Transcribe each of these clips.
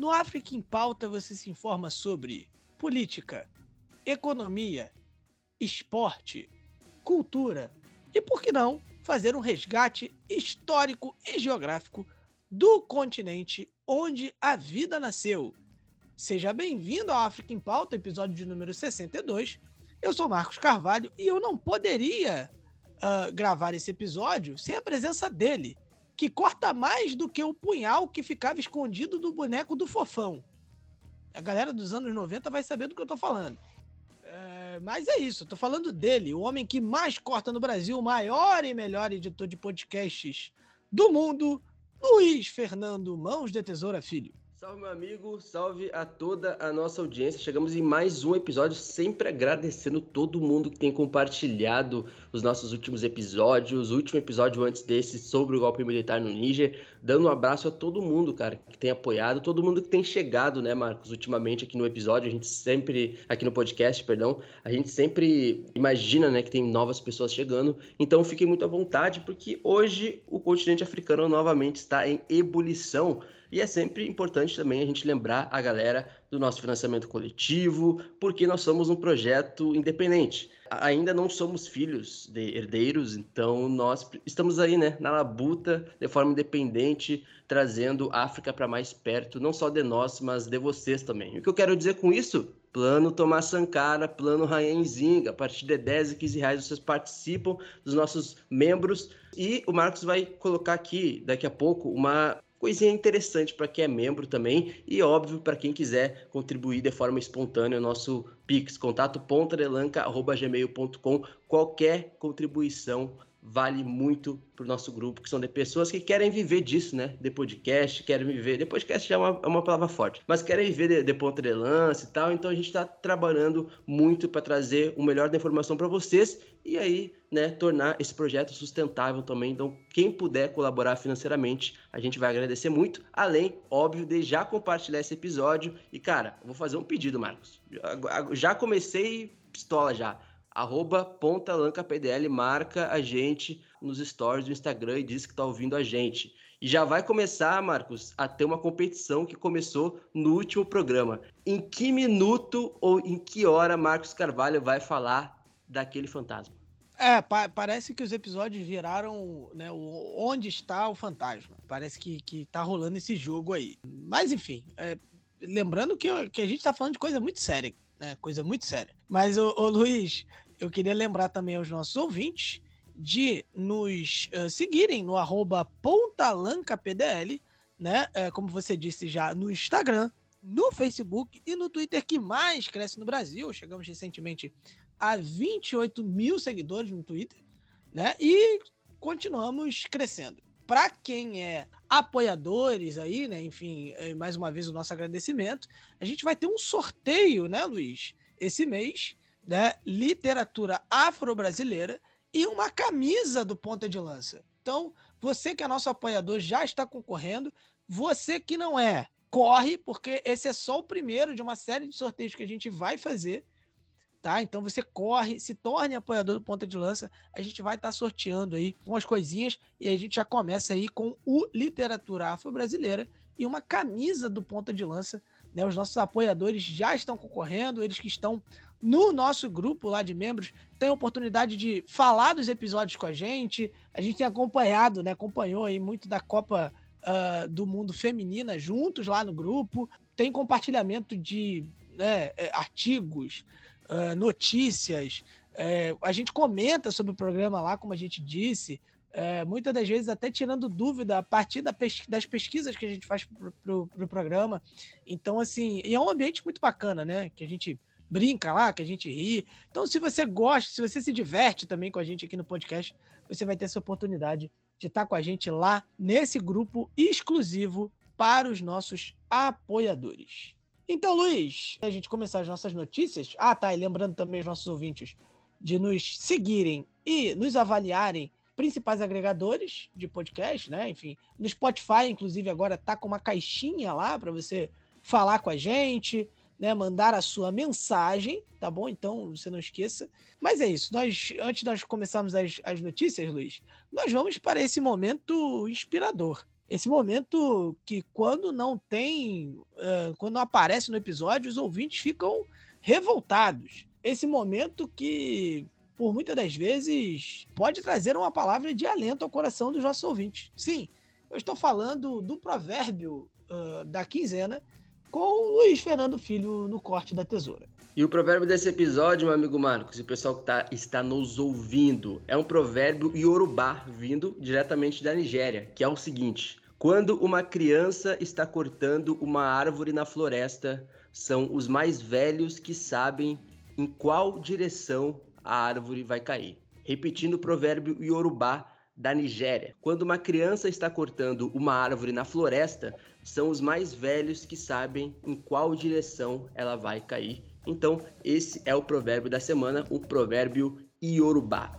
No África em Pauta você se informa sobre política, economia, esporte, cultura e, por que não, fazer um resgate histórico e geográfico do continente onde a vida nasceu Seja bem-vindo ao África em Pauta, episódio de número 62. Eu sou Marcos Carvalho e eu não poderia uh, gravar esse episódio sem a presença dele, que corta mais do que o punhal que ficava escondido do boneco do fofão. A galera dos anos 90 vai saber do que eu tô falando. É, mas é isso, tô falando dele, o homem que mais corta no Brasil, o maior e melhor editor de podcasts do mundo, Luiz Fernando Mãos de Tesoura Filho. Salve, meu amigo, salve a toda a nossa audiência. Chegamos em mais um episódio, sempre agradecendo todo mundo que tem compartilhado os nossos últimos episódios, o último episódio antes desse sobre o golpe militar no Níger. Dando um abraço a todo mundo, cara, que tem apoiado, todo mundo que tem chegado, né, Marcos, ultimamente aqui no episódio. A gente sempre, aqui no podcast, perdão, a gente sempre imagina, né, que tem novas pessoas chegando. Então fiquem muito à vontade, porque hoje o continente africano novamente está em ebulição. E é sempre importante também a gente lembrar a galera do nosso financiamento coletivo, porque nós somos um projeto independente. Ainda não somos filhos de herdeiros, então nós estamos aí, né, na labuta, de forma independente, trazendo África para mais perto, não só de nós, mas de vocês também. O que eu quero dizer com isso? Plano Tomás Sankara, Plano Rainzinga. A partir de 10 e 15 reais vocês participam dos nossos membros. E o Marcos vai colocar aqui, daqui a pouco, uma coisinha interessante para quem é membro também e óbvio para quem quiser contribuir de forma espontânea nosso Pix, contato qualquer contribuição vale muito para o nosso grupo, que são de pessoas que querem viver disso, né? De podcast, querem viver. De podcast já é uma, é uma palavra forte, mas querem viver de, de ponta de lança e tal. Então a gente está trabalhando muito para trazer o melhor da informação para vocês e aí, né, tornar esse projeto sustentável também. Então, quem puder colaborar financeiramente, a gente vai agradecer muito. Além, óbvio, de já compartilhar esse episódio. E, cara, vou fazer um pedido, Marcos. Já comecei pistola já arroba pontalancapdl, marca a gente nos stories do Instagram e diz que está ouvindo a gente. E já vai começar, Marcos, a ter uma competição que começou no último programa. Em que minuto ou em que hora Marcos Carvalho vai falar daquele fantasma? É, pa parece que os episódios viraram né, o, onde está o fantasma. Parece que, que tá rolando esse jogo aí. Mas enfim, é, lembrando que, que a gente está falando de coisa muito séria, né? Coisa muito séria. Mas, ô, ô Luiz, eu queria lembrar também aos nossos ouvintes de nos uh, seguirem no arroba pontalancapdl, né? Uh, como você disse já, no Instagram, no Facebook e no Twitter, que mais cresce no Brasil. Chegamos recentemente a 28 mil seguidores no Twitter, né? E continuamos crescendo. Para quem é apoiadores aí, né? Enfim, eh, mais uma vez o nosso agradecimento. A gente vai ter um sorteio, né, Luiz? Esse mês né, literatura afro-brasileira e uma camisa do Ponta de Lança. Então, você que é nosso apoiador já está concorrendo. Você que não é, corre, porque esse é só o primeiro de uma série de sorteios que a gente vai fazer. Tá? Então você corre, se torne apoiador do Ponta de Lança. A gente vai estar tá sorteando aí umas coisinhas e a gente já começa aí com o Literatura Afro-Brasileira e uma camisa do Ponta de Lança. Né? Os nossos apoiadores já estão concorrendo, eles que estão no nosso grupo lá de membros, tem a oportunidade de falar dos episódios com a gente. A gente tem acompanhado, né? Acompanhou aí muito da Copa uh, do Mundo Feminina juntos lá no grupo. Tem compartilhamento de né, é, artigos, uh, notícias. É, a gente comenta sobre o programa lá, como a gente disse. É, muitas das vezes até tirando dúvida a partir da pes das pesquisas que a gente faz para o pro, pro programa. Então, assim, é um ambiente muito bacana, né? Que a gente brinca lá, que a gente ri. Então, se você gosta, se você se diverte também com a gente aqui no podcast, você vai ter essa oportunidade de estar com a gente lá nesse grupo exclusivo para os nossos apoiadores. Então, Luiz, a gente começar as nossas notícias. Ah, tá. E lembrando também os nossos ouvintes de nos seguirem e nos avaliarem principais agregadores de podcast, né? Enfim, no Spotify, inclusive, agora tá com uma caixinha lá para você falar com a gente, né? Mandar a sua mensagem, tá bom? Então, você não esqueça. Mas é isso. Nós, antes de nós começarmos as, as notícias, Luiz, nós vamos para esse momento inspirador. Esse momento que, quando não tem, uh, quando não aparece no episódio, os ouvintes ficam revoltados. Esse momento que por muitas das vezes, pode trazer uma palavra de alento ao coração dos nossos ouvintes. Sim, eu estou falando do provérbio uh, da quinzena com o Luiz Fernando Filho no corte da tesoura. E o provérbio desse episódio, meu amigo Marcos, e o pessoal que tá, está nos ouvindo, é um provérbio iorubá vindo diretamente da Nigéria, que é o seguinte: Quando uma criança está cortando uma árvore na floresta, são os mais velhos que sabem em qual direção a árvore vai cair. Repetindo o provérbio iorubá da Nigéria. Quando uma criança está cortando uma árvore na floresta, são os mais velhos que sabem em qual direção ela vai cair. Então, esse é o provérbio da semana, o provérbio iorubá.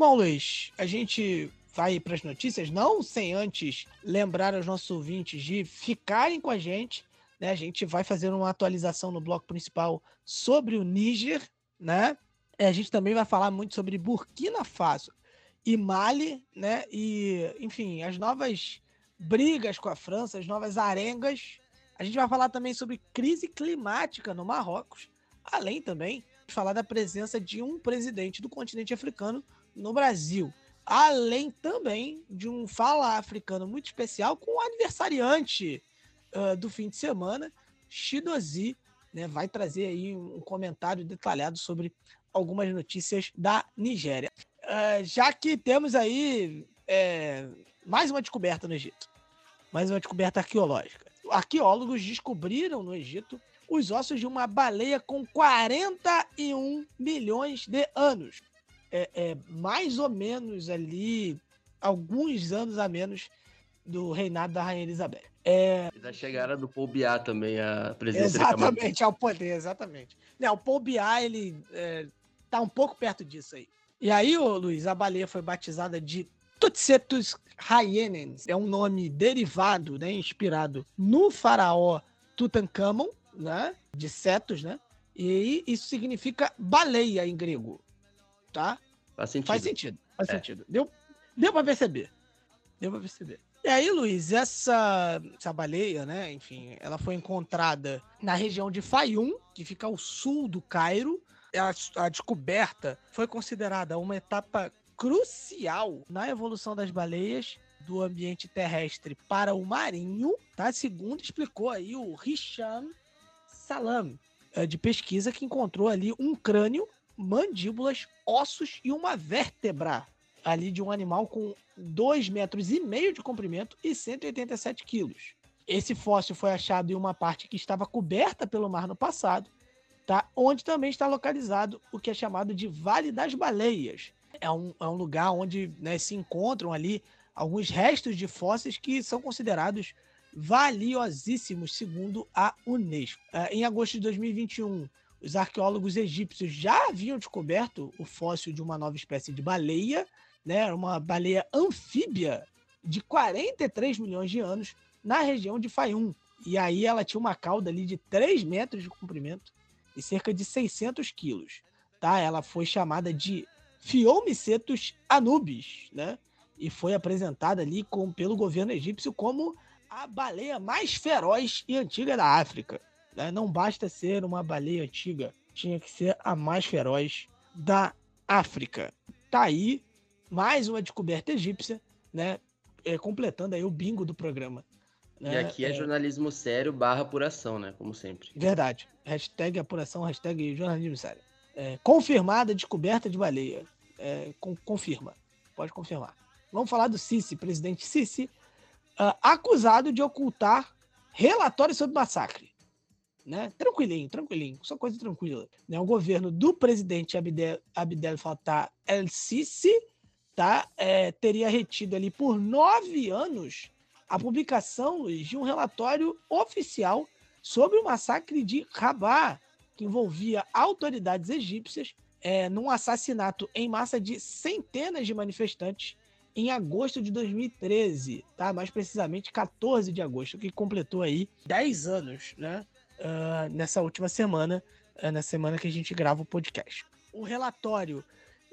Bom, Luiz, a gente vai para as notícias, não sem antes lembrar aos nossos ouvintes de ficarem com a gente. Né? A gente vai fazer uma atualização no bloco principal sobre o Níger, né? É, a gente também vai falar muito sobre Burkina Faso e Mali, né? E, enfim, as novas brigas com a França, as novas arengas. A gente vai falar também sobre crise climática no Marrocos, além também de falar da presença de um presidente do continente africano no Brasil. Além também de um fala africano muito especial com o aniversariante uh, do fim de semana, Shidozi, né, vai trazer aí um comentário detalhado sobre algumas notícias da Nigéria. Uh, já que temos aí é, mais uma descoberta no Egito, mais uma descoberta arqueológica. Arqueólogos descobriram no Egito os ossos de uma baleia com 41 milhões de anos é, é, mais ou menos ali, alguns anos a menos do reinado da Rainha Elizabeth. É... Da chegada do Paul Biá também, a presença Exatamente, ao poder, exatamente. Não, o Paul Biá, ele é, tá um pouco perto disso aí. E aí, ô, Luiz, a baleia foi batizada de Tutsetus Hyenens. É um nome derivado, né, inspirado no faraó Tutankhamon, né, de Cetus, né? E isso significa baleia em grego tá? Faz sentido. Faz sentido, faz é. sentido. Deu, deu pra perceber. Deu pra perceber. E aí, Luiz, essa, essa baleia, né? Enfim, ela foi encontrada na região de Fayum, que fica ao sul do Cairo. A, a descoberta foi considerada uma etapa crucial na evolução das baleias do ambiente terrestre para o marinho, tá? Segundo explicou aí o Hisham Salam, é, de pesquisa, que encontrou ali um crânio mandíbulas, ossos e uma vértebra ali de um animal com 2 metros e meio de comprimento e 187 quilos. Esse fóssil foi achado em uma parte que estava coberta pelo mar no passado, tá? onde também está localizado o que é chamado de Vale das Baleias. É um, é um lugar onde né, se encontram ali alguns restos de fósseis que são considerados valiosíssimos, segundo a Unesco. Uh, em agosto de 2021, os arqueólogos egípcios já haviam descoberto o fóssil de uma nova espécie de baleia, né, uma baleia anfíbia de 43 milhões de anos na região de Fayum. E aí ela tinha uma cauda ali de 3 metros de comprimento e cerca de 600 quilos. Tá? Ela foi chamada de Phiomicetus anubis, né? E foi apresentada ali com, pelo governo egípcio como a baleia mais feroz e antiga da África. Né? Não basta ser uma baleia antiga, tinha que ser a mais feroz da África. Tá aí mais uma descoberta egípcia, né? É, completando aí o bingo do programa. Né? E aqui é, é, jornalismo sério barra apuração, né? Como sempre. Verdade. Hashtag apuração, hashtag jornalismo sério. É, confirmada a descoberta de baleia. É, com, confirma. pode confirmar. Vamos falar do Sisi, presidente Sisi, uh, acusado de ocultar relatórios sobre massacre. Né? Tranquilinho, tranquilinho, só coisa tranquila. Né? O governo do presidente Abdel, Abdel Fattah el-Sisi tá, é, teria retido ali por nove anos a publicação de um relatório oficial sobre o massacre de Rabah, que envolvia autoridades egípcias é, num assassinato em massa de centenas de manifestantes em agosto de 2013, tá? Mais precisamente 14 de agosto, que completou aí 10 anos, né? Uh, nessa última semana, uh, na semana que a gente grava o podcast. O relatório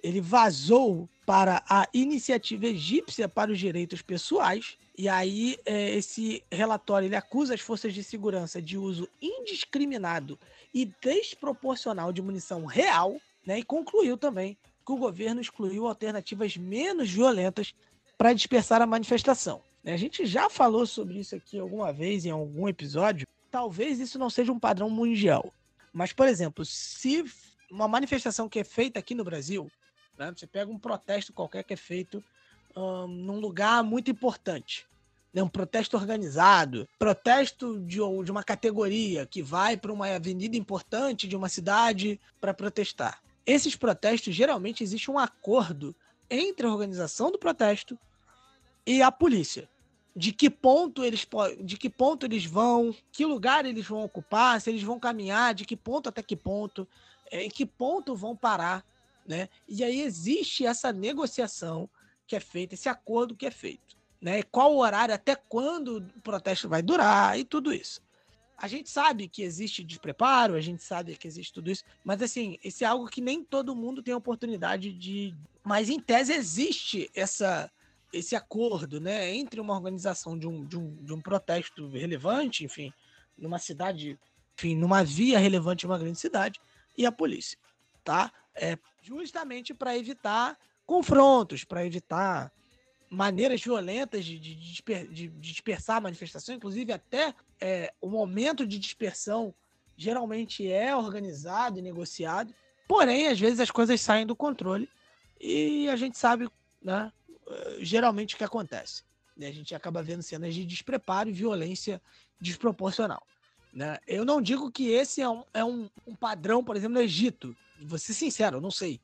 ele vazou para a iniciativa egípcia para os direitos pessoais e aí é, esse relatório ele acusa as forças de segurança de uso indiscriminado e desproporcional de munição real, né? E concluiu também que o governo excluiu alternativas menos violentas para dispersar a manifestação. A gente já falou sobre isso aqui alguma vez em algum episódio. Talvez isso não seja um padrão mundial. Mas, por exemplo, se uma manifestação que é feita aqui no Brasil, né? você pega um protesto qualquer que é feito um, num lugar muito importante, né? um protesto organizado, protesto de, de uma categoria que vai para uma avenida importante de uma cidade para protestar. Esses protestos, geralmente, existe um acordo entre a organização do protesto e a polícia. De que ponto eles de que ponto eles vão, que lugar eles vão ocupar, se eles vão caminhar, de que ponto até que ponto, é, em que ponto vão parar, né? E aí existe essa negociação que é feita, esse acordo que é feito, né? Qual o horário, até quando o protesto vai durar e tudo isso a gente sabe que existe despreparo, a gente sabe que existe tudo isso, mas assim, esse é algo que nem todo mundo tem oportunidade de. Mas em tese existe essa, esse acordo, né, entre uma organização de um, de um, de um protesto relevante, enfim, numa cidade, enfim, numa via relevante em uma grande cidade, e a polícia, tá? É justamente para evitar confrontos, para evitar maneiras violentas de, de, de, de dispersar a manifestação, inclusive até é, o momento de dispersão geralmente é organizado e negociado, porém, às vezes as coisas saem do controle e a gente sabe, né, geralmente o que acontece. Né? A gente acaba vendo cenas de despreparo e violência desproporcional. Né? Eu não digo que esse é um, é um, um padrão, por exemplo, no Egito. Vou ser sincero, eu não sei.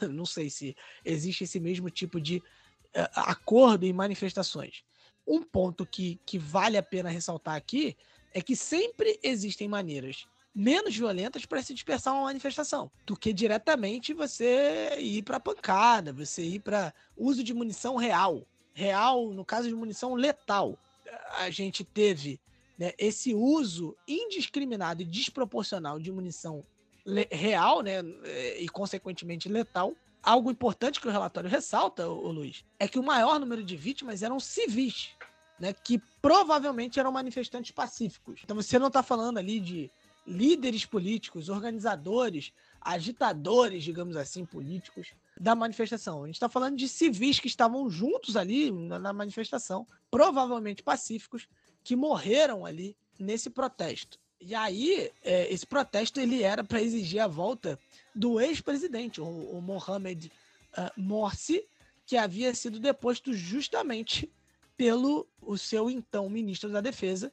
não sei se existe esse mesmo tipo de uh, acordo em manifestações. Um ponto que, que vale a pena ressaltar aqui é que sempre existem maneiras menos violentas para se dispersar uma manifestação do que diretamente você ir para pancada, você ir para uso de munição real. Real, no caso de munição letal. A gente teve né, esse uso indiscriminado e desproporcional de munição real, né, e consequentemente letal, algo importante que o relatório ressalta, o Luiz, é que o maior número de vítimas eram civis, né, que provavelmente eram manifestantes pacíficos. Então você não está falando ali de líderes políticos, organizadores, agitadores, digamos assim, políticos da manifestação. A gente está falando de civis que estavam juntos ali na manifestação, provavelmente pacíficos, que morreram ali nesse protesto. E aí, é, esse protesto ele era para exigir a volta do ex-presidente, o, o Mohamed uh, Morsi, que havia sido deposto justamente pelo o seu então ministro da Defesa,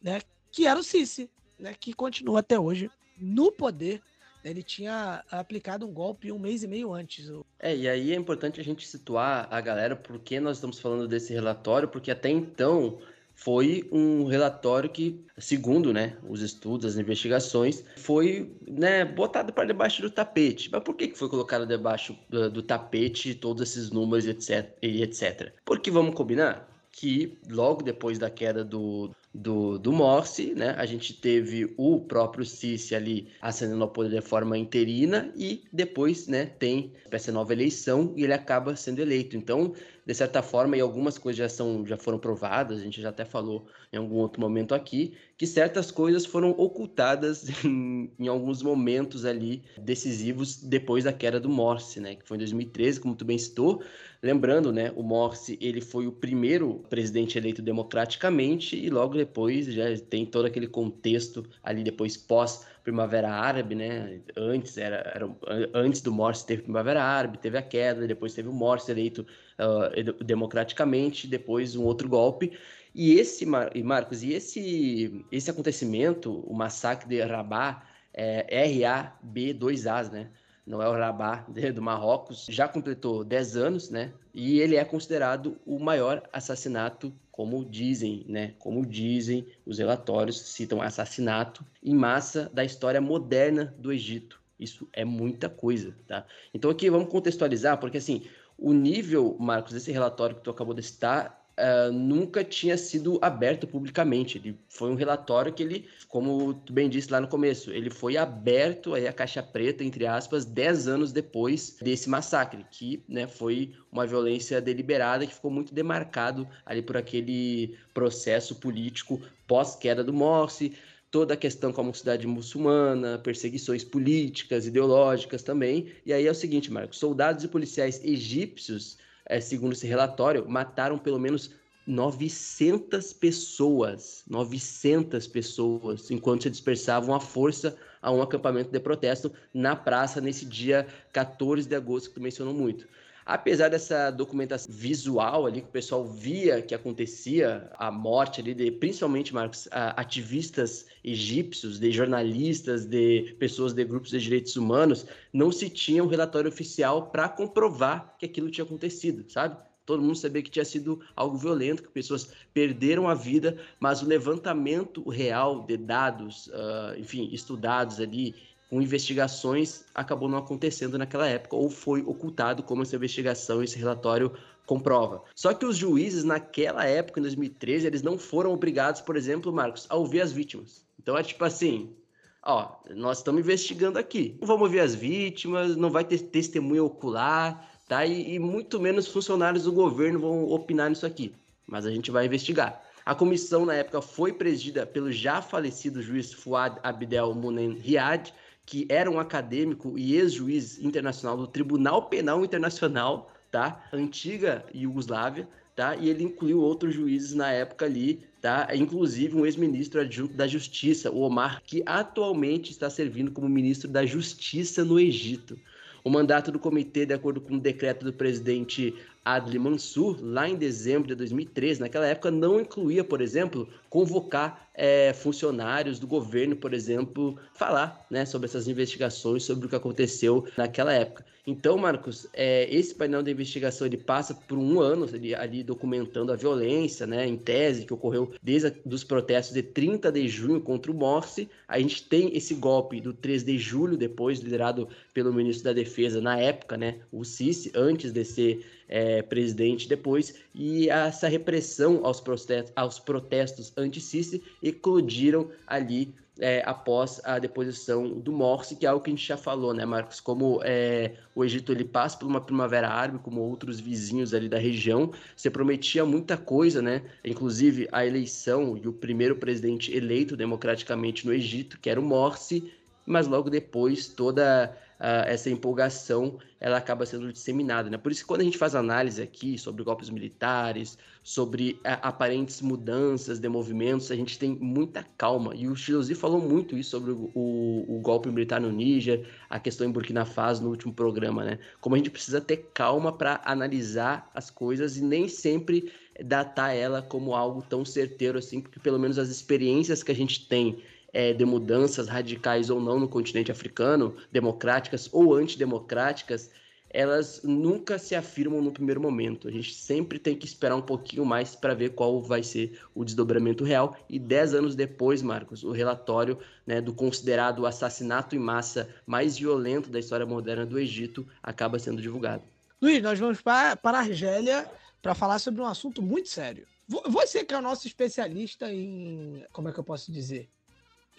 né, que era o Sisi, né, que continua até hoje no poder. Ele tinha aplicado um golpe um mês e meio antes. É, e aí é importante a gente situar a galera porque nós estamos falando desse relatório, porque até então foi um relatório que, segundo né, os estudos, as investigações, foi né, botado para debaixo do tapete. Mas por que foi colocado debaixo do, do tapete todos esses números etc, e etc? Porque vamos combinar que logo depois da queda do, do, do Morsi, né? A gente teve o próprio Sisi ali ascendendo ao poder de forma interina e depois, né, tem essa nova eleição e ele acaba sendo eleito. Então, de certa forma, e algumas coisas já, são, já foram provadas, a gente já até falou em algum outro momento aqui, que certas coisas foram ocultadas em, em alguns momentos ali decisivos depois da queda do Morsi, né? Que foi em 2013, como tu bem citou, Lembrando, né, o Morsi, ele foi o primeiro presidente eleito democraticamente e logo depois já tem todo aquele contexto ali depois pós Primavera Árabe, né? Antes era, era antes do Morsi teve Primavera Árabe, teve a queda, depois teve o Morsi eleito uh, democraticamente, depois um outro golpe. E esse, Marcos, e esse, esse acontecimento, o massacre de Rabat, é R-A-B 2 As, né? O Rabat do Marrocos, já completou 10 anos, né? E ele é considerado o maior assassinato, como dizem, né? Como dizem os relatórios, citam assassinato em massa da história moderna do Egito. Isso é muita coisa, tá? Então aqui vamos contextualizar, porque assim, o nível, Marcos, desse relatório que tu acabou de citar uh, nunca tinha sido aberto publicamente. Ele foi um relatório que ele, como tu bem disse lá no começo, ele foi aberto aí a caixa preta, entre aspas, 10 anos depois desse massacre, que né, foi uma violência deliberada que ficou muito demarcado ali por aquele processo político pós-queda do Morsi, toda a questão com a cidade muçulmana, perseguições políticas, ideológicas também. E aí é o seguinte, Marcos, soldados e policiais egípcios é, segundo esse relatório, mataram pelo menos 900 pessoas, 900 pessoas, enquanto se dispersavam à força a um acampamento de protesto na praça nesse dia 14 de agosto que tu mencionou muito. Apesar dessa documentação visual ali, que o pessoal via que acontecia a morte ali de, principalmente, Marcos, ativistas egípcios, de jornalistas, de pessoas de grupos de direitos humanos, não se tinha um relatório oficial para comprovar que aquilo tinha acontecido, sabe? Todo mundo sabia que tinha sido algo violento, que pessoas perderam a vida, mas o levantamento real de dados, uh, enfim, estudados ali com investigações acabou não acontecendo naquela época ou foi ocultado como essa investigação, esse relatório comprova. Só que os juízes naquela época, em 2013, eles não foram obrigados, por exemplo, Marcos, a ouvir as vítimas. Então é tipo assim, ó, nós estamos investigando aqui. Não vamos ouvir as vítimas, não vai ter testemunha ocular, tá? E, e muito menos funcionários do governo vão opinar nisso aqui. Mas a gente vai investigar. A comissão, na época, foi presidida pelo já falecido juiz Fuad Abdel Munen Riad, que era um acadêmico e ex-juiz internacional do Tribunal Penal Internacional, tá? Antiga Iugoslávia, tá? E ele incluiu outros juízes na época ali, tá? Inclusive um ex-ministro adjunto da Justiça, o Omar, que atualmente está servindo como ministro da Justiça no Egito. O mandato do comitê, de acordo com o decreto do presidente Adli Mansur, lá em dezembro de 2013, naquela época, não incluía, por exemplo, convocar é, funcionários do governo, por exemplo, falar né, sobre essas investigações, sobre o que aconteceu naquela época. Então, Marcos, é, esse painel de investigação ele passa por um ano ali, documentando a violência, né, em tese, que ocorreu desde os protestos de 30 de junho contra o Morsi. A gente tem esse golpe do 3 de julho, depois liderado pelo ministro da Defesa na época, né, o Sisi, antes de ser é, presidente depois, e essa repressão aos protestos, aos protestos anti-Sisi eclodiram ali é, após a deposição do Morsi, que é algo que a gente já falou, né, Marcos? Como é, o Egito ele passa por uma primavera árabe, como outros vizinhos ali da região, você prometia muita coisa, né? Inclusive a eleição e o primeiro presidente eleito democraticamente no Egito, que era o Morsi, mas logo depois toda uh, essa empolgação ela acaba sendo disseminada. Né? Por isso que quando a gente faz análise aqui sobre golpes militares, sobre uh, aparentes mudanças de movimentos, a gente tem muita calma. E o Chilosi falou muito isso sobre o, o, o, golpe militar no Níger, a questão em Burkina Faso no último programa, né? Como a gente precisa ter calma para analisar as coisas e nem sempre datar ela como algo tão certeiro assim, porque pelo menos as experiências que a gente tem é, de mudanças radicais ou não no continente africano, democráticas ou antidemocráticas, elas nunca se afirmam no primeiro momento. A gente sempre tem que esperar um pouquinho mais para ver qual vai ser o desdobramento real. E dez anos depois, Marcos, o relatório né, do considerado assassinato em massa mais violento da história moderna do Egito acaba sendo divulgado. Luiz, nós vamos para, para a Argélia para falar sobre um assunto muito sério. Você que é o nosso especialista em. Como é que eu posso dizer?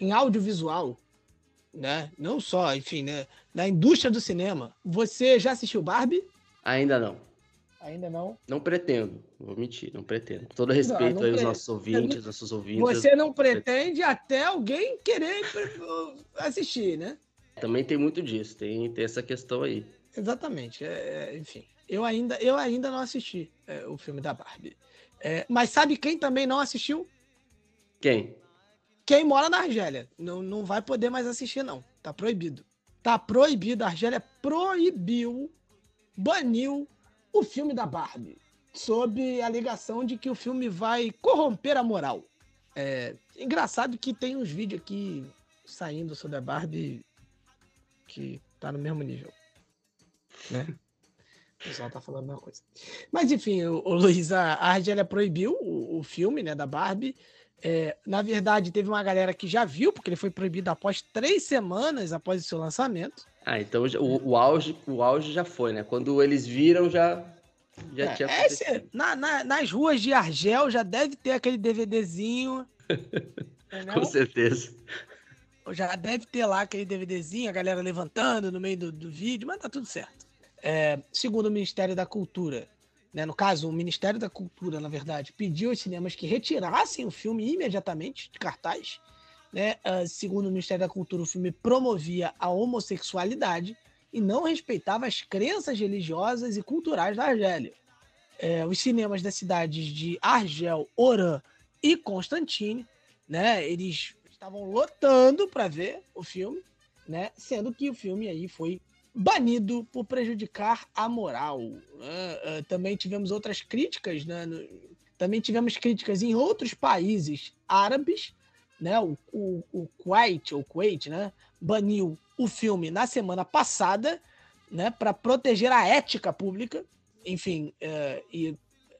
Em audiovisual, né? Não só, enfim, né? Na indústria do cinema. Você já assistiu Barbie? Ainda não. Ainda não? Não pretendo. Vou mentir, não pretendo. Todo respeito não, não aos nossos ouvintes, não... nossos ouvintes. Você não pretende até alguém querer assistir, né? Também tem muito disso, tem, tem essa questão aí. Exatamente, é, é, enfim. Eu ainda, eu ainda não assisti é, o filme da Barbie. É, mas sabe quem também não assistiu? Quem? Quem mora na Argélia. Não, não vai poder mais assistir, não. Tá proibido. Tá proibido. A Argélia proibiu, baniu o filme da Barbie. Sob a alegação de que o filme vai corromper a moral. É engraçado que tem uns vídeos aqui saindo sobre a Barbie que tá no mesmo nível. Né? O pessoal tá falando a mesma coisa. Mas enfim, o, o Luiz, a, Argélia proibiu o, o filme né, da Barbie. É, na verdade, teve uma galera que já viu, porque ele foi proibido após três semanas após o seu lançamento. Ah, então o, o, auge, o auge já foi, né? Quando eles viram, já, já é, tinha acontecido. na, na, nas ruas de Argel já deve ter aquele DVDzinho. Com certeza. Já deve ter lá aquele DVDzinho, a galera levantando no meio do, do vídeo, mas tá tudo certo. É, segundo o Ministério da Cultura, né, no caso, o Ministério da Cultura, na verdade, pediu aos cinemas que retirassem o filme imediatamente de cartaz. Né? Uh, segundo o Ministério da Cultura, o filme promovia a homossexualidade e não respeitava as crenças religiosas e culturais da Argélia. É, os cinemas das cidades de Argel, Oran e Constantine, né, eles estavam lotando para ver o filme, né, sendo que o filme aí foi banido por prejudicar a moral. Uh, uh, também tivemos outras críticas, né? No, também tivemos críticas em outros países árabes, né? O, o, o Kuwait, Kuwait, né? Baniu o filme na semana passada, né? Para proteger a ética pública. Enfim, uh, e,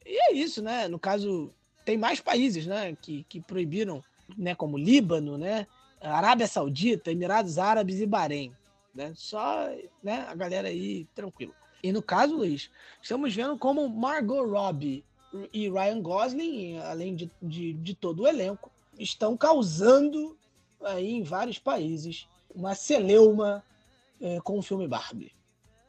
e, é isso, né? No caso, tem mais países, né? Que, que proibiram, né? Como Líbano, né? Arábia Saudita, Emirados Árabes e Bahrein né? Só, né, a galera aí tranquilo. E no caso, Luiz, estamos vendo como Margot Robbie e Ryan Gosling, além de, de, de todo o elenco, estão causando aí em vários países uma celeuma é, com o filme Barbie.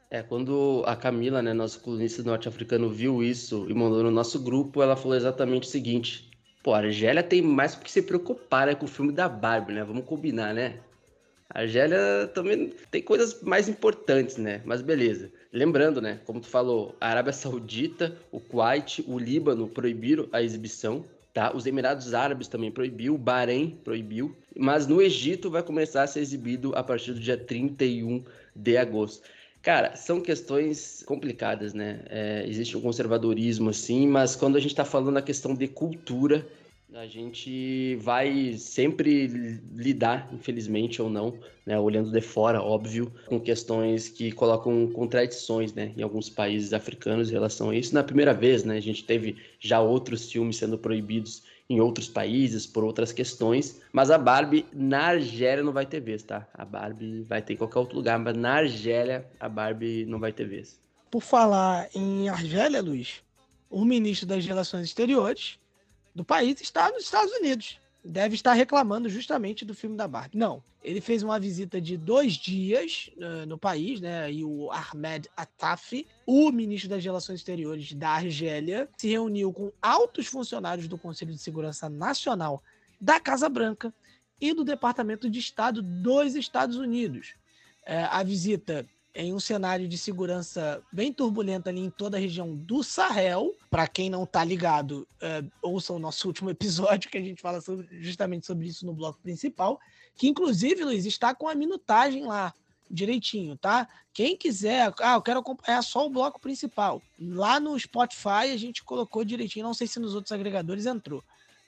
É, quando a Camila, né, nossa colunista norte-africano, viu isso e mandou no nosso grupo, ela falou exatamente o seguinte: pô, a Argélia tem mais porque se preocupar né, com o filme da Barbie, né? Vamos combinar, né? A Argélia também tem coisas mais importantes, né? Mas beleza. Lembrando, né? Como tu falou, a Arábia Saudita, o Kuwait, o Líbano proibiram a exibição, tá? Os Emirados Árabes também proibiu, o Bahrein proibiu, mas no Egito vai começar a ser exibido a partir do dia 31 de agosto. Cara, são questões complicadas, né? É, existe um conservadorismo, assim, mas quando a gente está falando na questão de cultura, a gente vai sempre lidar, infelizmente ou não, né, olhando de fora, óbvio, com questões que colocam contradições, né, em alguns países africanos em relação a isso. Na primeira vez, né, a gente teve já outros filmes sendo proibidos em outros países por outras questões, mas a Barbie na Argélia não vai ter vez, tá? A Barbie vai ter em qualquer outro lugar, mas na Argélia a Barbie não vai ter vez. Por falar em Argélia, Luiz, o ministro das Relações Exteriores do país está nos Estados Unidos. Deve estar reclamando justamente do filme da Barbie. Não, ele fez uma visita de dois dias uh, no país, né? E o Ahmed Atafi, o ministro das Relações Exteriores da Argélia, se reuniu com altos funcionários do Conselho de Segurança Nacional da Casa Branca e do Departamento de Estado dos Estados Unidos. Uh, a visita em um cenário de segurança bem turbulento ali em toda a região do Sahel. Para quem não está ligado, é, ouça o nosso último episódio que a gente fala sobre, justamente sobre isso no bloco principal, que inclusive, Luiz, está com a minutagem lá direitinho, tá? Quem quiser, ah, eu quero acompanhar só o bloco principal. Lá no Spotify a gente colocou direitinho, não sei se nos outros agregadores entrou,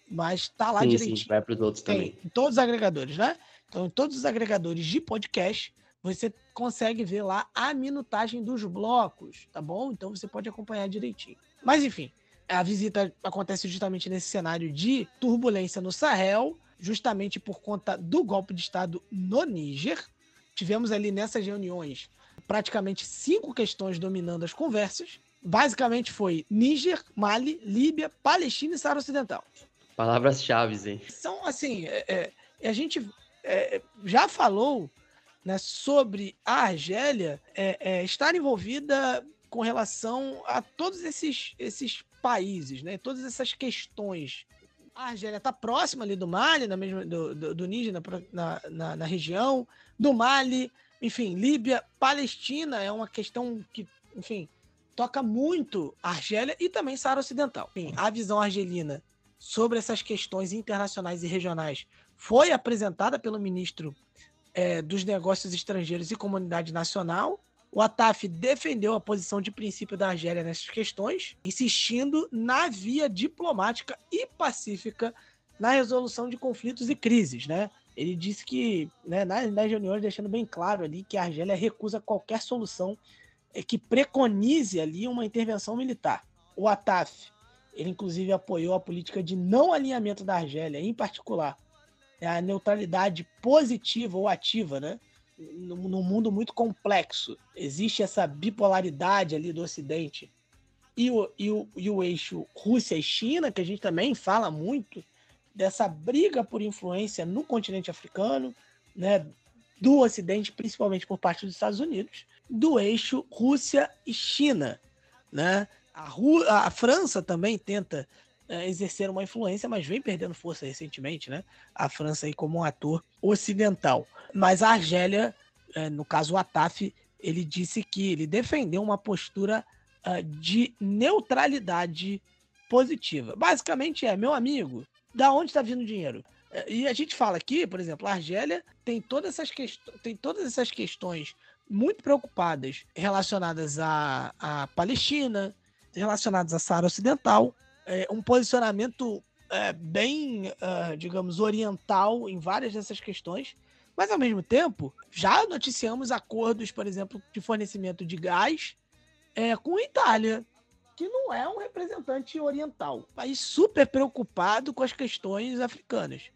mas tá lá sim, direitinho. Sim, vai para os outros Tem, também. Em todos os agregadores, né? Então, em todos os agregadores de podcast, você consegue ver lá a minutagem dos blocos, tá bom? Então você pode acompanhar direitinho. Mas enfim, a visita acontece justamente nesse cenário de turbulência no Sahel, justamente por conta do golpe de Estado no Níger. Tivemos ali nessas reuniões praticamente cinco questões dominando as conversas. Basicamente foi Níger, Mali, Líbia, Palestina e Saara Ocidental. Palavras-chave, hein? São assim, é, é, a gente é, já falou né, sobre a Argélia é, é, estar envolvida com relação a todos esses, esses países, né, todas essas questões. A Argélia está próxima ali do Mali, na mesma, do, do, do Níger, na, na, na região, do Mali, enfim, Líbia, Palestina é uma questão que, enfim, toca muito Argélia e também Saara Ocidental. Enfim, a visão argelina sobre essas questões internacionais e regionais foi apresentada pelo ministro é, dos Negócios Estrangeiros e Comunidade Nacional. O Ataf defendeu a posição de princípio da Argélia nessas questões, insistindo na via diplomática e pacífica na resolução de conflitos e crises, né? Ele disse que, né, nas, nas reuniões, deixando bem claro ali que a Argélia recusa qualquer solução é, que preconize ali uma intervenção militar. O Ataf, ele inclusive apoiou a política de não alinhamento da Argélia, em particular é a neutralidade positiva ou ativa, né? Num mundo muito complexo. Existe essa bipolaridade ali do Ocidente e o, e o, e o eixo Rússia e China, que a gente também fala muito dessa briga por influência no continente africano, né? Do Ocidente, principalmente por parte dos Estados Unidos, do eixo Rússia e China, né? A, Ru a França também tenta é, exercer uma influência, mas vem perdendo força recentemente, né? A França aí como um ator ocidental. Mas a Argélia, é, no caso o Ataf, ele disse que ele defendeu uma postura uh, de neutralidade positiva. Basicamente é, meu amigo, da onde está vindo o dinheiro? É, e a gente fala aqui, por exemplo, a Argélia tem todas essas, quest tem todas essas questões muito preocupadas relacionadas à, à Palestina, relacionadas à Saara Ocidental, é, um posicionamento é, bem, uh, digamos, oriental em várias dessas questões, mas ao mesmo tempo já noticiamos acordos, por exemplo, de fornecimento de gás é, com a Itália, que não é um representante oriental, país super preocupado com as questões africanas,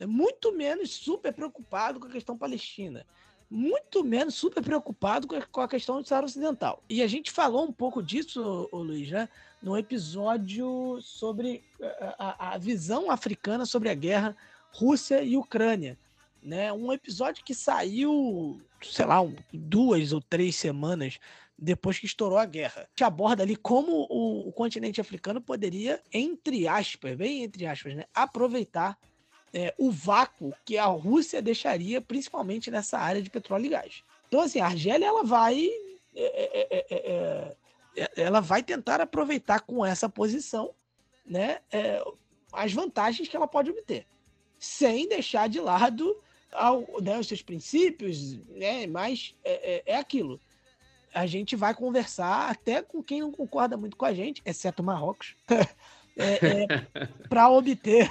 é muito menos super preocupado com a questão palestina muito menos super preocupado com a, questão do Saara Ocidental. E a gente falou um pouco disso, ô, Luiz, né? no episódio sobre eh, a, a, visão africana sobre a guerra Rússia e Ucrânia. Né? Um episódio que saiu, sei lá, um, duas ou três semanas depois que estourou a guerra. Gente aborda ali como o, o continente africano poderia, entre aspas, bem entre aspas, né, aproveitar é, o vácuo que a Rússia deixaria, principalmente nessa área de petróleo e gás. Então, assim, a Argélia ela vai, é, é, é, é ela vai tentar aproveitar com essa posição, né, as vantagens que ela pode obter, sem deixar de lado ao, né, os seus princípios, né, mas é, aquilo. A gente vai conversar até com quem não concorda muito com a gente, exceto Marrocos, para obter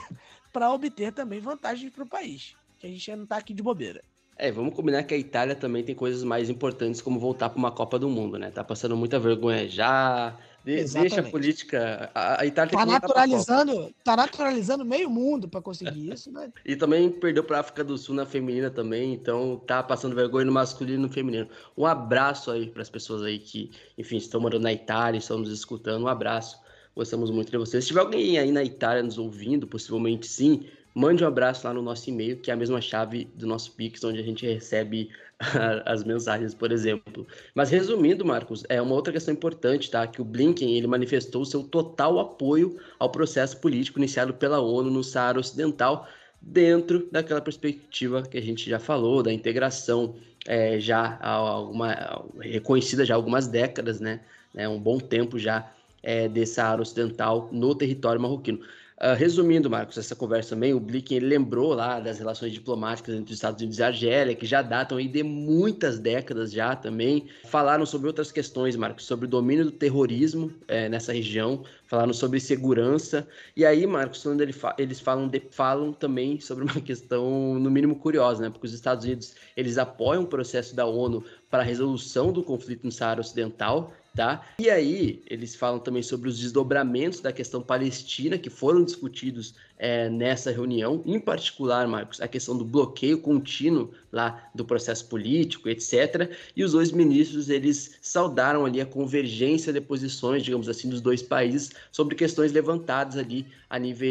para obter também vantagens para o país. Que a gente não está aqui de bobeira. É, vamos combinar que a Itália também tem coisas mais importantes como voltar para uma Copa do Mundo, né? Tá passando muita vergonha já. De, deixa a política. A, a Itália tá naturalizando, tá naturalizando meio mundo para conseguir isso, né? e também perdeu para África do Sul na feminina também, então tá passando vergonha no masculino e no feminino. Um abraço aí para as pessoas aí que, enfim, estão morando na Itália, estão nos escutando. Um abraço. Gostamos muito de vocês. Se tiver alguém aí na Itália nos ouvindo, possivelmente sim, mande um abraço lá no nosso e-mail, que é a mesma chave do nosso Pix, onde a gente recebe as mensagens, por exemplo. Mas resumindo, Marcos, é uma outra questão importante, tá? Que o Blinken ele manifestou seu total apoio ao processo político iniciado pela ONU no Saara Ocidental, dentro daquela perspectiva que a gente já falou, da integração é, já alguma, reconhecida já há algumas décadas, né? É um bom tempo já é, desse Saara Ocidental no território marroquino. Uh, resumindo, Marcos, essa conversa também, o Blinken lembrou lá das relações diplomáticas entre os Estados Unidos e a Argélia, que já datam aí de muitas décadas já também. Falaram sobre outras questões, Marcos, sobre o domínio do terrorismo é, nessa região, falaram sobre segurança. E aí, Marcos, quando ele fa eles falam, de, falam também sobre uma questão, no mínimo, curiosa, né? Porque os Estados Unidos eles apoiam o processo da ONU para a resolução do conflito no Saara Ocidental, tá? E aí eles falam também sobre os desdobramentos da questão palestina que foram discutidos é, nessa reunião, em particular, Marcos, a questão do bloqueio contínuo lá do processo político, etc. E os dois ministros eles saudaram ali a convergência de posições, digamos assim, dos dois países sobre questões levantadas ali a nível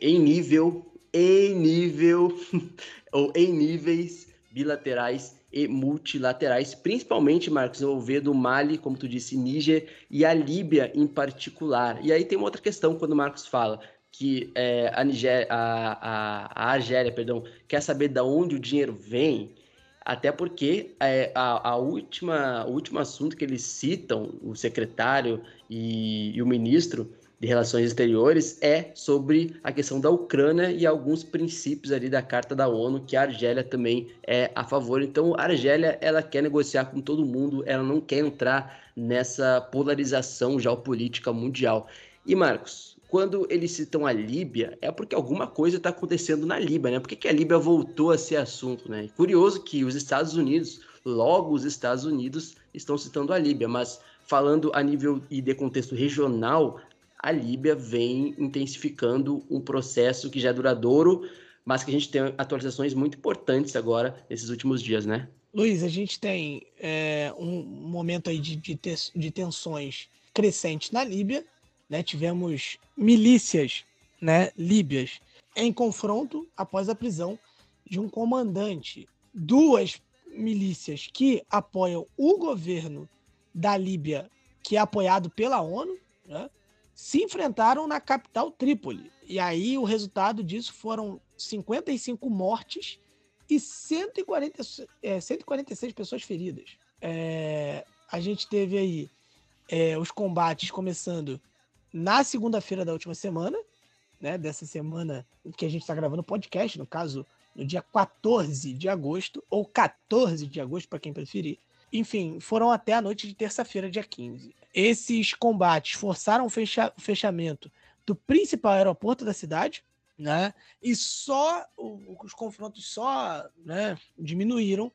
em nível em nível ou em níveis bilaterais e multilaterais, principalmente, Marcos, envolvendo o Mali, como tu disse, Níger e a Líbia em particular. E aí tem uma outra questão quando o Marcos fala que é, a, Niger, a, a, a Argélia perdão, quer saber de onde o dinheiro vem. até porque é, a, a, última, o último assunto que eles citam, o secretário e, e o ministro, de Relações Exteriores é sobre a questão da Ucrânia e alguns princípios ali da Carta da ONU que a Argélia também é a favor. Então, a Argélia ela quer negociar com todo mundo, ela não quer entrar nessa polarização geopolítica mundial. E Marcos, quando eles citam a Líbia, é porque alguma coisa está acontecendo na Líbia, né? Por que, que a Líbia voltou a ser assunto, né? Curioso que os Estados Unidos, logo os Estados Unidos, estão citando a Líbia, mas falando a nível e de contexto regional, a Líbia vem intensificando um processo que já é duradouro, mas que a gente tem atualizações muito importantes agora nesses últimos dias, né? Luiz, a gente tem é, um momento aí de, de, de tensões crescentes na Líbia, né? Tivemos milícias, né, líbias em confronto após a prisão de um comandante. Duas milícias que apoiam o governo da Líbia, que é apoiado pela ONU, né? Se enfrentaram na capital Trípoli. E aí o resultado disso foram 55 mortes e 140, é, 146 pessoas feridas. É, a gente teve aí é, os combates começando na segunda-feira da última semana, né, dessa semana que a gente está gravando o podcast, no caso, no dia 14 de agosto, ou 14 de agosto, para quem preferir. Enfim, foram até a noite de terça-feira, dia 15. Esses combates forçaram o fecha fechamento do principal aeroporto da cidade, né? E só os confrontos só né, diminuíram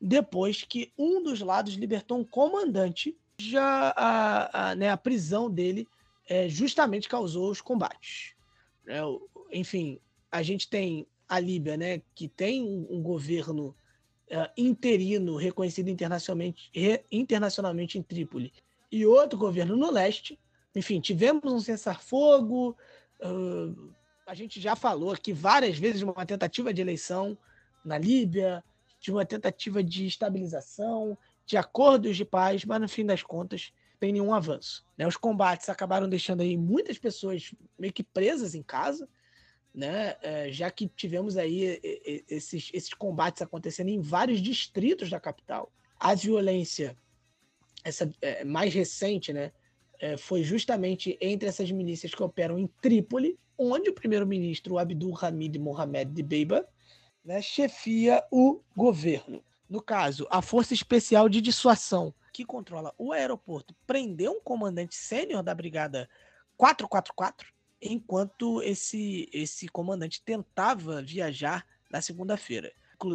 depois que um dos lados libertou um comandante. Já a, a, né, a prisão dele é, justamente causou os combates. É, enfim, a gente tem a Líbia, né, que tem um, um governo uh, interino reconhecido internacionalmente, re, internacionalmente em Trípoli e outro governo no leste. Enfim, tivemos um cessar-fogo. Uh, a gente já falou aqui várias vezes de uma tentativa de eleição na Líbia, de uma tentativa de estabilização, de acordos de paz, mas no fim das contas tem nenhum avanço. Né? Os combates acabaram deixando aí muitas pessoas meio que presas em casa, né? É, já que tivemos aí esses, esses combates acontecendo em vários distritos da capital. A violência essa é, mais recente, né, é, foi justamente entre essas milícias que operam em Trípoli, onde o primeiro-ministro Abdul Hamid Mohamed de Beiba né, chefia o governo. No caso, a Força Especial de Dissuasão, que controla o aeroporto, prendeu um comandante sênior da Brigada 444, enquanto esse, esse comandante tentava viajar na segunda-feira.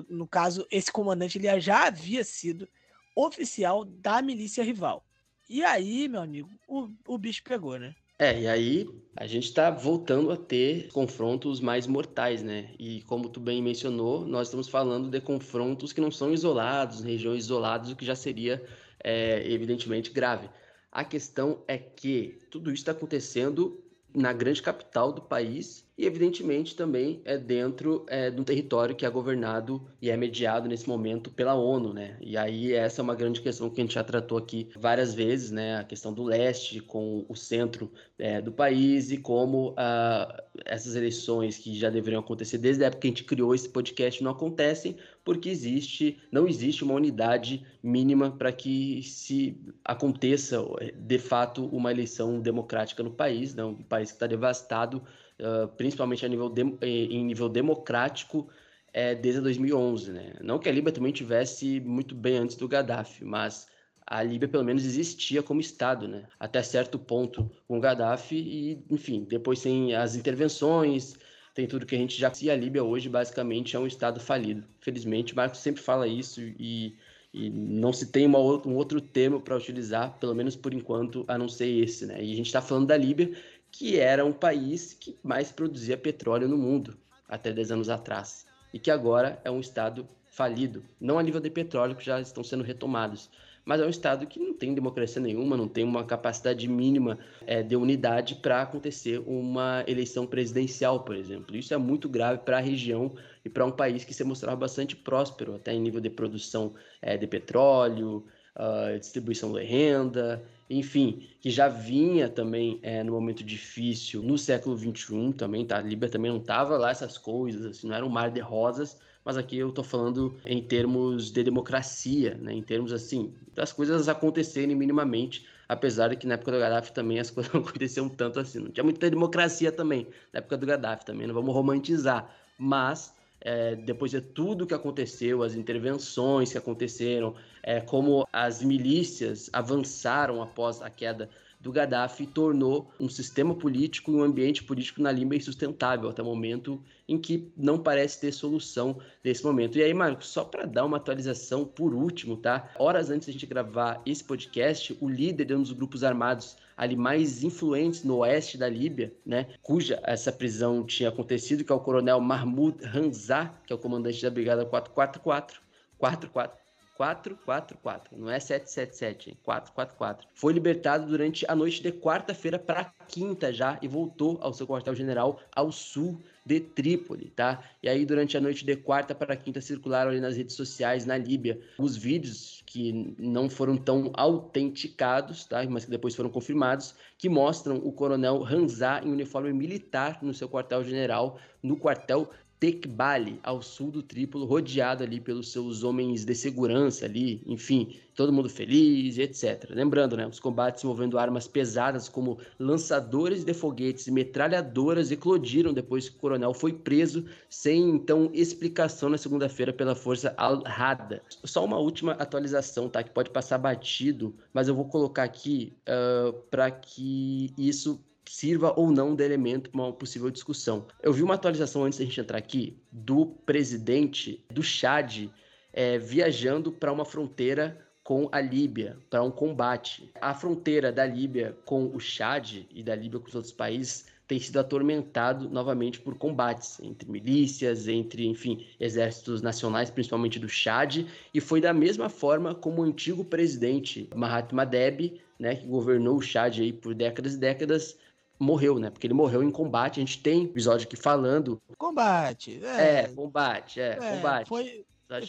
No caso, esse comandante ele já havia sido oficial da milícia rival. E aí, meu amigo, o, o bicho pegou, né? É, e aí a gente está voltando a ter confrontos mais mortais, né? E como tu bem mencionou, nós estamos falando de confrontos que não são isolados, regiões isoladas, o que já seria é, evidentemente grave. A questão é que tudo isso está acontecendo na grande capital do país e, evidentemente, também é dentro é, de um território que é governado e é mediado nesse momento pela ONU, né? E aí essa é uma grande questão que a gente já tratou aqui várias vezes, né? A questão do leste com o centro é, do país e como ah, essas eleições que já deveriam acontecer desde a época que a gente criou esse podcast não acontecem porque existe, não existe uma unidade mínima para que se aconteça de fato uma eleição democrática no país, né? um país que está devastado uh, principalmente a nível de, eh, em nível democrático, é, desde 2011. Né? Não que a Líbia também tivesse muito bem antes do Gaddafi, mas a Líbia pelo menos existia como Estado, né? até certo ponto com o Gaddafi, e enfim, depois tem as intervenções, tem tudo que a gente já. Se a Líbia hoje basicamente é um Estado falido. Felizmente, Marcos sempre fala isso e, e não se tem um outro termo para utilizar, pelo menos por enquanto, a não ser esse. Né? E a gente está falando da Líbia, que era um país que mais produzia petróleo no mundo até 10 anos atrás e que agora é um estado falido, não a nível de petróleo que já estão sendo retomados, mas é um estado que não tem democracia nenhuma, não tem uma capacidade mínima é, de unidade para acontecer uma eleição presidencial, por exemplo. Isso é muito grave para a região e para um país que se mostrava bastante próspero, até em nível de produção é, de petróleo, uh, distribuição de renda, enfim, que já vinha também é, no momento difícil no século XXI também, tá? A Líbia também não tava lá essas coisas, assim, não era um mar de rosas, mas aqui eu estou falando em termos de democracia, né? em termos assim, das coisas acontecerem minimamente, apesar de que na época do Gaddafi também as coisas não aconteciam tanto assim. Não tinha muita democracia também na época do Gaddafi também, não vamos romantizar, mas é, depois de tudo que aconteceu, as intervenções que aconteceram, é, como as milícias avançaram após a queda do Gaddafi tornou um sistema político e um ambiente político na Líbia insustentável até o momento em que não parece ter solução nesse momento. E aí, Marcos, só para dar uma atualização por último, tá? Horas antes de a gente gravar esse podcast, o líder de um dos grupos armados ali mais influentes no oeste da Líbia, né, cuja essa prisão tinha acontecido, que é o coronel Mahmoud Hanzah, que é o comandante da brigada 444, 44 444, não é 777, 444. Foi libertado durante a noite de quarta-feira para quinta já e voltou ao seu quartel-general ao sul de Trípoli, tá? E aí durante a noite de quarta para quinta circularam ali nas redes sociais na Líbia os vídeos que não foram tão autenticados, tá? Mas que depois foram confirmados, que mostram o coronel Hanzá em uniforme militar no seu quartel-general, no quartel Tekbali, ao sul do Trípolo, rodeado ali pelos seus homens de segurança ali, enfim, todo mundo feliz etc. Lembrando, né, os combates envolvendo armas pesadas como lançadores de foguetes e metralhadoras eclodiram depois que o coronel foi preso sem então explicação na segunda-feira pela força Al-Hada. Só uma última atualização, tá, que pode passar batido, mas eu vou colocar aqui uh, ah, para que isso sirva ou não de elemento para uma possível discussão. Eu vi uma atualização antes da gente entrar aqui do presidente do Chad é, viajando para uma fronteira com a Líbia, para um combate. A fronteira da Líbia com o Chad e da Líbia com os outros países tem sido atormentado novamente por combates entre milícias, entre, enfim, exércitos nacionais, principalmente do Chad, e foi da mesma forma como o antigo presidente Mahatma Deb, né, que governou o Chad aí por décadas e décadas, morreu, né? Porque ele morreu em combate. A gente tem episódio aqui falando. Combate. É, é combate, é, é, combate. Foi,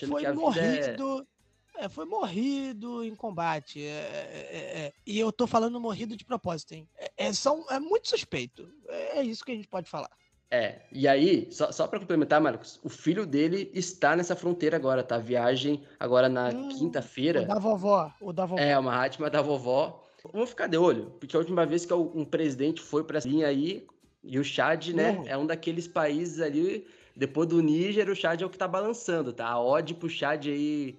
foi é morrido. É... foi morrido em combate. É, é, é, e eu tô falando morrido de propósito, hein? É, são, é muito suspeito. É, isso que a gente pode falar. É, e aí, só, só para complementar, Marcos, o filho dele está nessa fronteira agora, tá? Viagem agora na hum, quinta-feira. O da vovó, o da vovó. É, uma Mahatma da vovó. Vamos ficar de olho, porque a última vez que um presidente foi para essa linha aí, e o Chad, né, uhum. é um daqueles países ali, depois do Níger, o Chad é o que tá balançando, tá? A odd pro Chad aí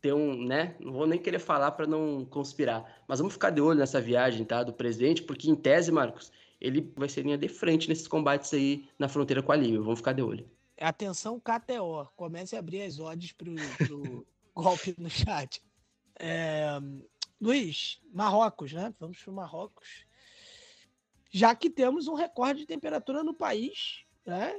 ter um, né? Não vou nem querer falar para não conspirar, mas vamos ficar de olho nessa viagem, tá? Do presidente, porque em tese, Marcos, ele vai ser linha de frente nesses combates aí na fronteira com a Líbia. Vamos ficar de olho. Atenção, KTO. Comece a abrir as odds pro, pro golpe no chat. É, Luiz, Marrocos, né? Vamos para o Marrocos. Já que temos um recorde de temperatura no país, né?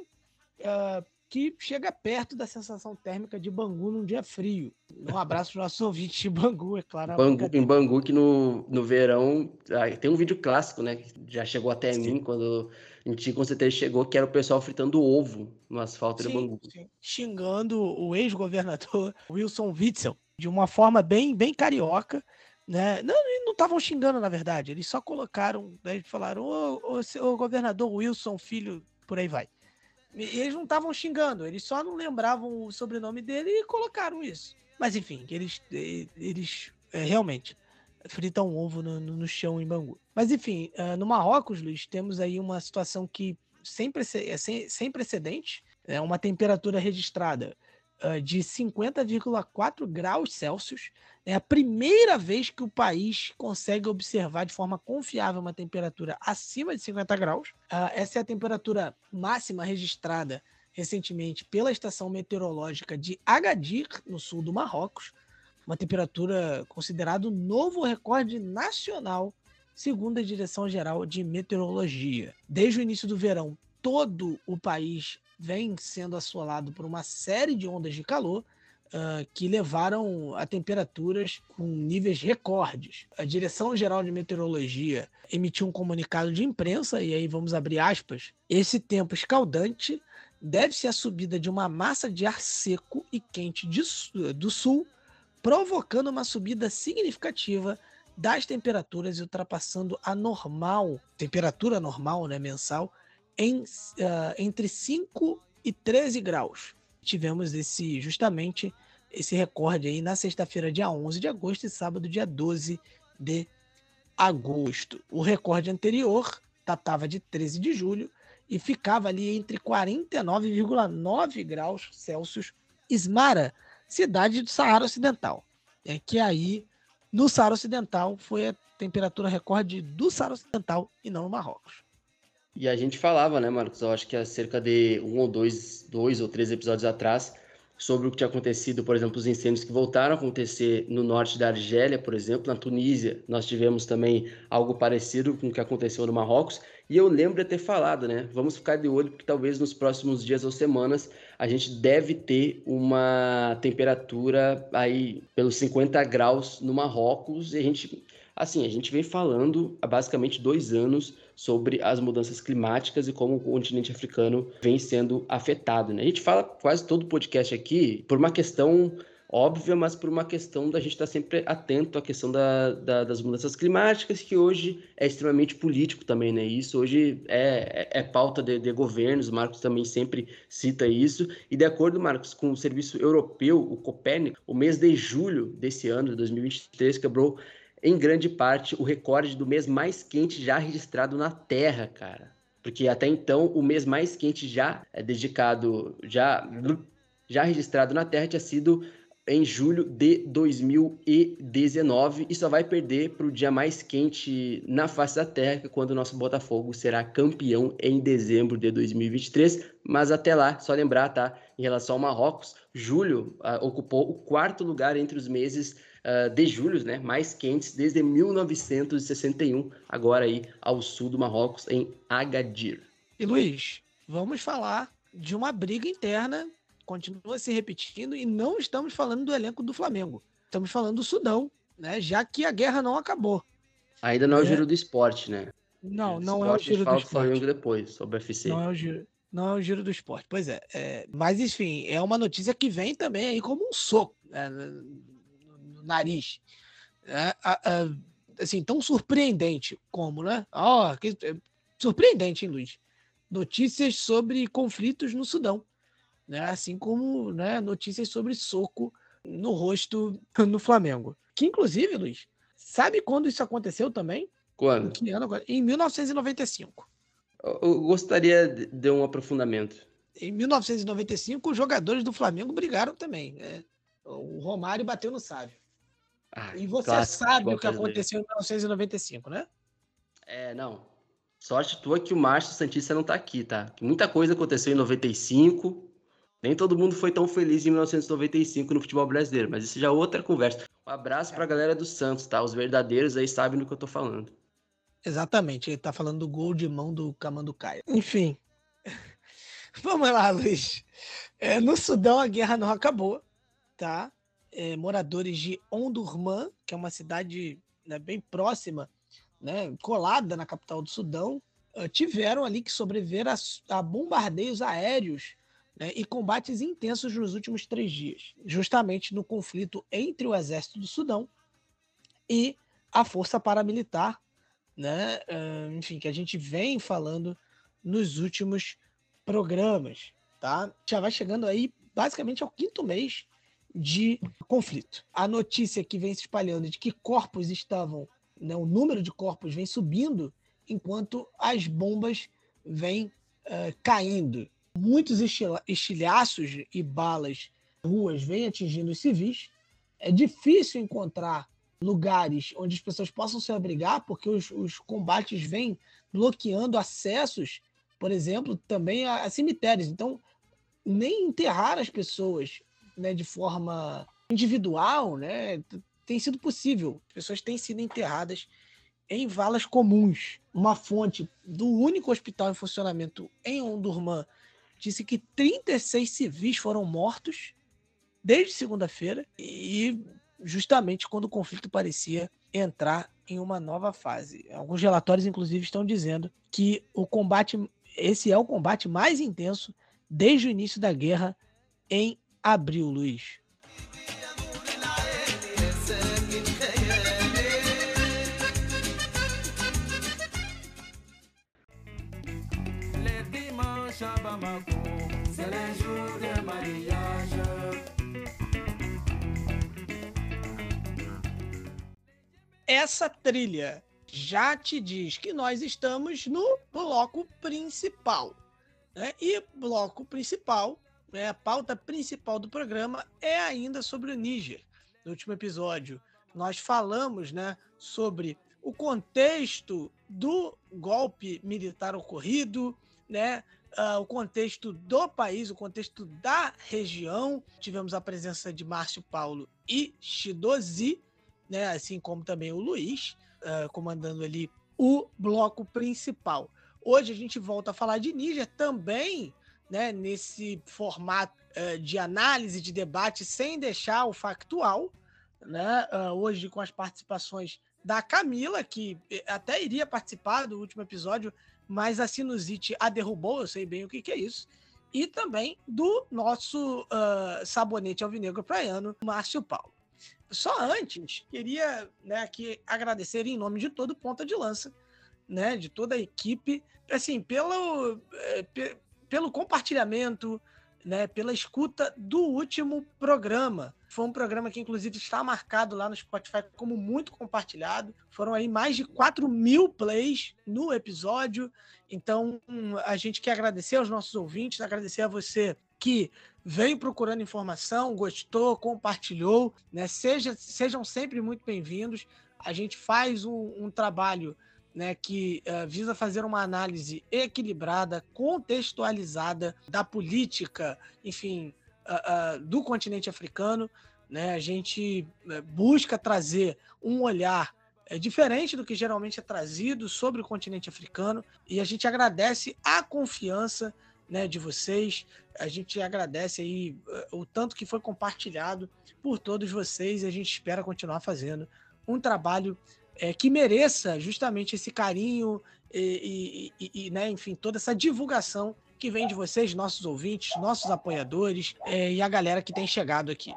Uh, que chega perto da sensação térmica de Bangu num dia frio. Um abraço para o nosso ouvinte de Bangu, é claro. Bangu, em Bangu, que no, no verão. Ah, tem um vídeo clássico, né? Que já chegou até sim. mim quando a gente com certeza chegou, que era o pessoal fritando ovo no asfalto sim, de Bangu. Sim. Xingando o ex-governador Wilson Witzel de uma forma bem, bem carioca. Né? Não, não estavam xingando, na verdade. Eles só colocaram, né, falaram, ô, ô, governador Wilson, filho, por aí vai. E eles não estavam xingando, eles só não lembravam o sobrenome dele e colocaram isso. Mas enfim, eles, eles é, realmente fritam ovo no, no, chão em Bangu. Mas enfim, uh, no Marrocos, Luiz, temos aí uma situação que sem, é sem, sem precedente, é uma temperatura registrada uh, de 50,4 graus Celsius é a primeira vez que o país consegue observar de forma confiável uma temperatura acima de 50 graus. Uh, essa é a temperatura máxima registrada recentemente pela estação meteorológica de Agadir, no sul do Marrocos. Uma temperatura considerada o novo recorde nacional, segundo a Direção Geral de Meteorologia. Desde o início do verão, todo o país vem sendo assolado por uma série de ondas de calor uh, que levaram a temperaturas com níveis recordes. A Direção Geral de Meteorologia emitiu um comunicado de imprensa, e aí vamos abrir aspas. Esse tempo escaldante deve-se à subida de uma massa de ar seco e quente de, do sul, provocando uma subida significativa das temperaturas e ultrapassando a normal, temperatura normal né, mensal, em, uh, entre 5 e 13 graus tivemos esse justamente esse recorde aí na sexta-feira, dia 11 de agosto, e sábado, dia 12 de agosto. O recorde anterior datava de 13 de julho e ficava ali entre 49,9 graus Celsius. Ismara, cidade do Saara Ocidental. É que aí, no Saara Ocidental, foi a temperatura recorde do Saara Ocidental e não no Marrocos. E a gente falava, né, Marcos? Eu acho que há cerca de um ou dois, dois ou três episódios atrás, sobre o que tinha acontecido, por exemplo, os incêndios que voltaram a acontecer no norte da Argélia, por exemplo, na Tunísia, nós tivemos também algo parecido com o que aconteceu no Marrocos, e eu lembro de ter falado, né? Vamos ficar de olho, porque talvez nos próximos dias ou semanas a gente deve ter uma temperatura aí pelos 50 graus no Marrocos, e a gente Assim, a gente vem falando há basicamente dois anos sobre as mudanças climáticas e como o continente africano vem sendo afetado. Né? A gente fala quase todo o podcast aqui por uma questão óbvia, mas por uma questão da gente estar sempre atento à questão da, da, das mudanças climáticas, que hoje é extremamente político também, né? Isso hoje é, é, é pauta de, de, governos, o Marcos também sempre cita isso. E de acordo, Marcos, com o serviço europeu, o Copérnico, o mês de julho desse ano, de 2023, quebrou em grande parte, o recorde do mês mais quente já registrado na Terra, cara. Porque até então, o mês mais quente já é dedicado, já, já registrado na Terra tinha sido em julho de 2019 e só vai perder para o dia mais quente na face da Terra, é quando o nosso Botafogo será campeão em dezembro de 2023. Mas até lá, só lembrar, tá? Em relação ao Marrocos, julho uh, ocupou o quarto lugar entre os meses uh, de julho, né, mais quentes desde 1961, agora aí ao sul do Marrocos, em Agadir. E Luiz, vamos falar de uma briga interna, continua se repetindo, e não estamos falando do elenco do Flamengo. Estamos falando do Sudão, né, já que a guerra não acabou. Ainda não é o é. giro do esporte, né? Não, não é o giro do esporte. Flamengo depois, sobre o UFC. Não é o giro. Não é o giro do esporte. Pois é, é, Mas, enfim, é uma notícia que vem também aí como um soco. Né? Nariz. É, assim, tão surpreendente como, né? Oh, que, é, surpreendente, hein, Luiz? Notícias sobre conflitos no Sudão. Né? Assim como né, notícias sobre soco no rosto no Flamengo. Que, inclusive, Luiz, sabe quando isso aconteceu também? Quando? Em, que ano agora? em 1995. Eu gostaria de um aprofundamento. Em 1995, os jogadores do Flamengo brigaram também. Né? O Romário bateu no Sávio. Ah, e você sabe o que aconteceu em 1995, né? É, não. Sorte tua que o Márcio Santista não tá aqui, tá? Muita coisa aconteceu em 95. Nem todo mundo foi tão feliz em 1995 no futebol brasileiro, mas isso já é outra conversa. Um abraço pra galera do Santos, tá? Os verdadeiros aí sabem do que eu tô falando. Exatamente, ele tá falando do gol de mão do Camanducaia. Enfim. Vamos lá, Luiz. É, no Sudão a guerra não acabou, tá? É, moradores de Ondurman, que é uma cidade né, bem próxima, né, colada na capital do Sudão, uh, tiveram ali que sobreviver a, a bombardeios aéreos né, e combates intensos nos últimos três dias, justamente no conflito entre o exército do Sudão e a força paramilitar, né, uh, enfim, que a gente vem falando nos últimos programas, tá? Já vai chegando aí basicamente ao quinto mês de conflito. A notícia que vem se espalhando de que corpos estavam, né, o número de corpos vem subindo, enquanto as bombas vêm uh, caindo. Muitos estilhaços e balas ruas vêm atingindo os civis. É difícil encontrar lugares onde as pessoas possam se abrigar, porque os, os combates vêm bloqueando acessos, por exemplo, também a, a cemitérios. Então, nem enterrar as pessoas né, de forma individual, né, tem sido possível. As pessoas têm sido enterradas em valas comuns. Uma fonte do único hospital em funcionamento em Ondurman disse que 36 civis foram mortos desde segunda-feira e justamente quando o conflito parecia entrar em uma nova fase. Alguns relatórios, inclusive, estão dizendo que o combate, esse é o combate mais intenso desde o início da guerra em abril, Luiz? Essa trilha já te diz que nós estamos no bloco principal. Né? E bloco principal, né, a pauta principal do programa é ainda sobre o Níger. No último episódio, nós falamos né, sobre o contexto do golpe militar ocorrido, né, uh, o contexto do país, o contexto da região. Tivemos a presença de Márcio Paulo e Shidozi, né, assim como também o Luiz, uh, comandando ali o bloco principal. Hoje a gente volta a falar de Níger também, né, nesse formato uh, de análise, de debate, sem deixar o factual, né, uh, hoje com as participações da Camila, que eh, até iria participar do último episódio, mas a sinusite a derrubou, eu sei bem o que, que é isso, e também do nosso uh, sabonete alvinegro praiano, Márcio Paulo. Só antes, queria né, aqui agradecer em nome de todo Ponta de Lança, né, de toda a equipe, assim, pelo, eh, pelo compartilhamento, né, pela escuta do último programa. Foi um programa que, inclusive, está marcado lá no Spotify como muito compartilhado. Foram aí mais de 4 mil plays no episódio. Então, a gente quer agradecer aos nossos ouvintes, agradecer a você que veio procurando informação, gostou, compartilhou. Né? Seja, sejam sempre muito bem-vindos. A gente faz um, um trabalho né, que uh, visa fazer uma análise equilibrada, contextualizada da política, enfim, uh, uh, do continente africano. Né? A gente eh, busca trazer um olhar é diferente do que geralmente é trazido sobre o continente africano e a gente agradece a confiança né, de vocês, a gente agradece aí o tanto que foi compartilhado por todos vocês e a gente espera continuar fazendo um trabalho é, que mereça justamente esse carinho e, e, e, né, enfim, toda essa divulgação que vem de vocês, nossos ouvintes, nossos apoiadores é, e a galera que tem chegado aqui.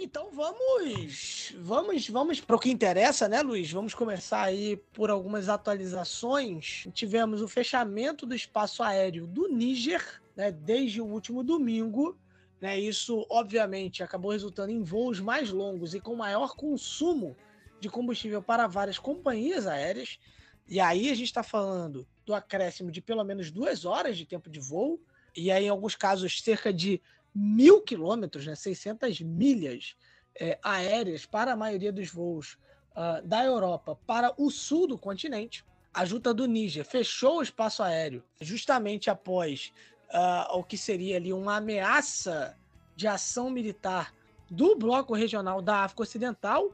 Então vamos, vamos, vamos para o que interessa, né, Luiz? Vamos começar aí por algumas atualizações. Tivemos o fechamento do espaço aéreo do Níger, né, desde o último domingo. Né, isso, obviamente, acabou resultando em voos mais longos e com maior consumo de combustível para várias companhias aéreas. E aí a gente está falando do acréscimo de pelo menos duas horas de tempo de voo, e aí, em alguns casos, cerca de mil quilômetros, né, 600 milhas é, aéreas para a maioria dos voos uh, da Europa para o sul do continente. A junta do Níger fechou o espaço aéreo justamente após uh, o que seria ali uma ameaça de ação militar do bloco regional da África Ocidental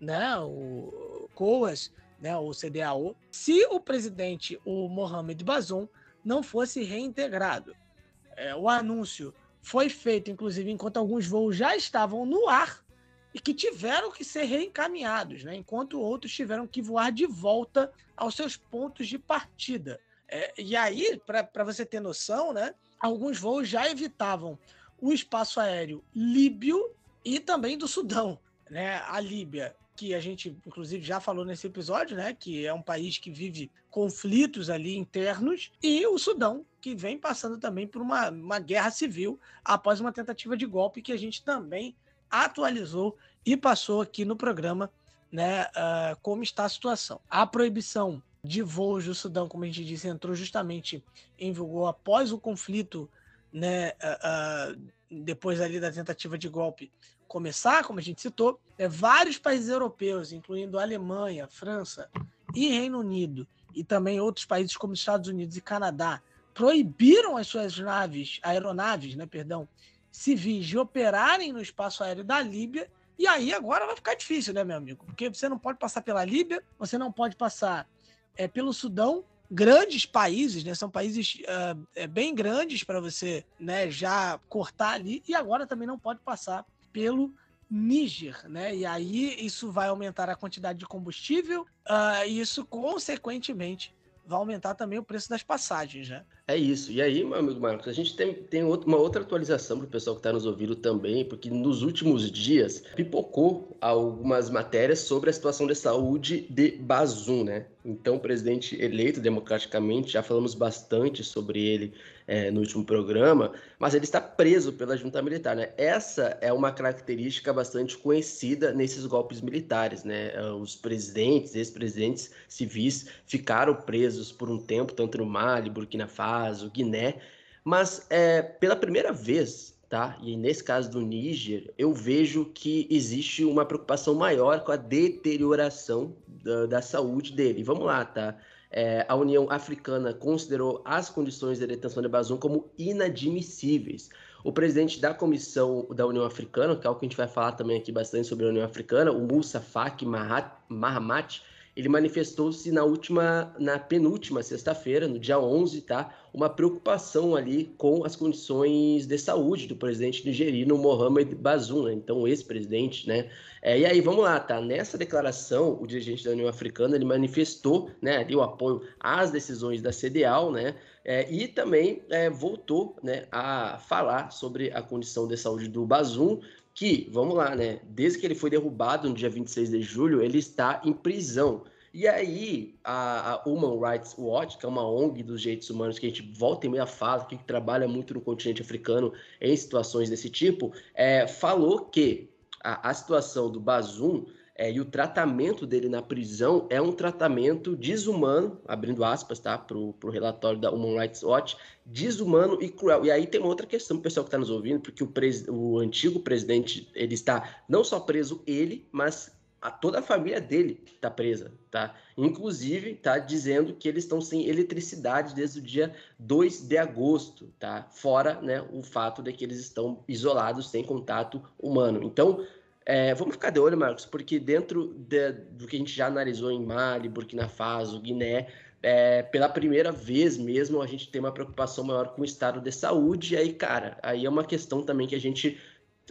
né, o COAS, né, o CDAO, se o presidente, o Mohamed Bazoum, não fosse reintegrado. É, o anúncio foi feito, inclusive, enquanto alguns voos já estavam no ar e que tiveram que ser reencaminhados, né, enquanto outros tiveram que voar de volta aos seus pontos de partida. É, e aí, para você ter noção, né, alguns voos já evitavam o espaço aéreo líbio e também do Sudão. Né? A Líbia que a gente, inclusive, já falou nesse episódio, né? Que é um país que vive conflitos ali internos, e o Sudão, que vem passando também por uma, uma guerra civil após uma tentativa de golpe que a gente também atualizou e passou aqui no programa, né? Uh, como está a situação. A proibição de voos do Sudão, como a gente disse, entrou justamente em vigor após o conflito, né? Uh, uh, depois ali da tentativa de golpe começar, como a gente citou, é, vários países europeus, incluindo Alemanha, França e Reino Unido, e também outros países como Estados Unidos e Canadá, proibiram as suas naves, aeronaves, né, perdão, civis de operarem no espaço aéreo da Líbia. E aí agora vai ficar difícil, né, meu amigo? Porque você não pode passar pela Líbia, você não pode passar é, pelo Sudão, grandes países, né? São países uh, bem grandes para você, né? Já cortar ali e agora também não pode passar pelo Níger, né? E aí isso vai aumentar a quantidade de combustível uh, e isso, consequentemente, vai aumentar também o preço das passagens, né? É isso. E aí, meu amigo Marcos, a gente tem, tem uma outra atualização para o pessoal que está nos ouvindo também, porque nos últimos dias pipocou algumas matérias sobre a situação de saúde de Bazum, né? Então, presidente eleito democraticamente, já falamos bastante sobre ele é, no último programa, mas ele está preso pela junta militar, né? Essa é uma característica bastante conhecida nesses golpes militares, né? É, os presidentes, ex-presidentes civis ficaram presos por um tempo, tanto no Mali, Burkina Faso, Guiné, mas é, pela primeira vez tá? E nesse caso do Níger, eu vejo que existe uma preocupação maior com a deterioração da, da saúde dele. Vamos lá, tá? é, a União Africana considerou as condições de detenção de Bazoum como inadmissíveis. O presidente da Comissão da União Africana, que é algo que a gente vai falar também aqui bastante sobre a União Africana, o Moussa Faki Mahamat, ele manifestou-se na última, na penúltima sexta-feira, no dia 11, tá? Uma preocupação ali com as condições de saúde do presidente nigerino Mohamed Bazoum, né? então ex-presidente, né? É, e aí, vamos lá, tá? Nessa declaração, o dirigente da União Africana, ele manifestou, né, ali o apoio às decisões da CDAO, né? É, e também é, voltou, né, a falar sobre a condição de saúde do Bazoum, que, vamos lá, né? Desde que ele foi derrubado no dia 26 de julho, ele está em prisão. E aí, a, a, Human Rights Watch, que é uma ONG dos direitos humanos que a gente volta e meia fala, que trabalha muito no continente africano em situações desse tipo, é, falou que a, a situação do Bazum é, e o tratamento dele na prisão é um tratamento desumano, abrindo aspas, tá, para o relatório da Human Rights Watch, desumano e cruel. E aí tem uma outra questão, pessoal que está nos ouvindo, porque o, pres, o antigo presidente, ele está não só preso ele, mas a toda a família dele está presa, tá? Inclusive, tá dizendo que eles estão sem eletricidade desde o dia 2 de agosto, tá? Fora, né, o fato de que eles estão isolados, sem contato humano. Então, é, vamos ficar de olho, Marcos, porque dentro de, do que a gente já analisou em Mali, Burkina Faso, Guiné, é, pela primeira vez mesmo, a gente tem uma preocupação maior com o estado de saúde. E aí, cara, aí é uma questão também que a gente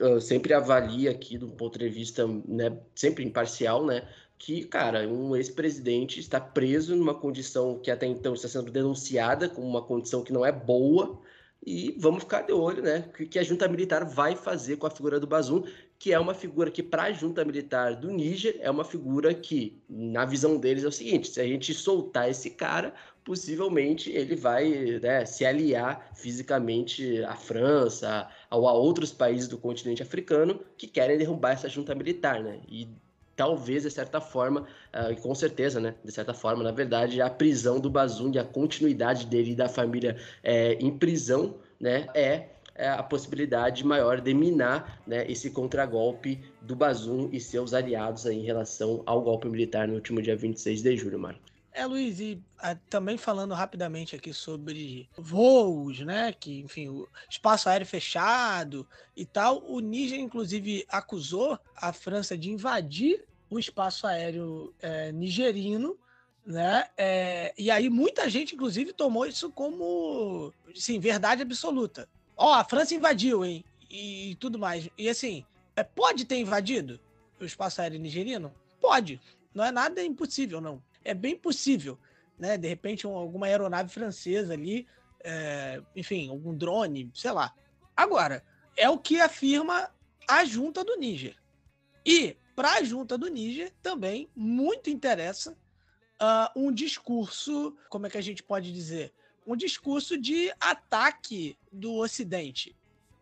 uh, sempre avalia aqui do ponto de vista, né, sempre imparcial, né? Que, cara, um ex-presidente está preso numa condição que até então está sendo denunciada como uma condição que não é boa, e vamos ficar de olho, né? O que a junta militar vai fazer com a figura do Bazum, que é uma figura que, para a junta militar do Níger, é uma figura que, na visão deles, é o seguinte: se a gente soltar esse cara, possivelmente ele vai né, se aliar fisicamente à França ou a outros países do continente africano que querem derrubar essa junta militar, né? E talvez, de certa forma, uh, com certeza, né? De certa forma, na verdade, a prisão do Bazum e a continuidade dele e da família é, em prisão, né? É, a possibilidade maior de minar né, esse contragolpe do Bazum e seus aliados em relação ao golpe militar no último dia 26 de julho, Marco. É, Luiz, e a, ah, também falando rapidamente aqui sobre voos, né? Que, enfim, o espaço aéreo fechado e tal. O Níger, inclusive, acusou a França de invadir o espaço aéreo é, nigerino, né? É, e aí muita gente, inclusive, tomou isso como, sim, verdade absoluta. Ó, a França invadiu, hein? E, e tudo mais. E assim, é, pode ter invadido o espaço aéreo nigeriano? Pode. Não é nada impossível, não. É bem possível. Né? De repente, um, alguma aeronave francesa ali, é, enfim, algum drone, sei lá. Agora, é o que afirma a junta do Níger. E para a junta do Níger também muito interessa uh, um discurso, como é que a gente pode dizer? Um discurso de ataque do Ocidente,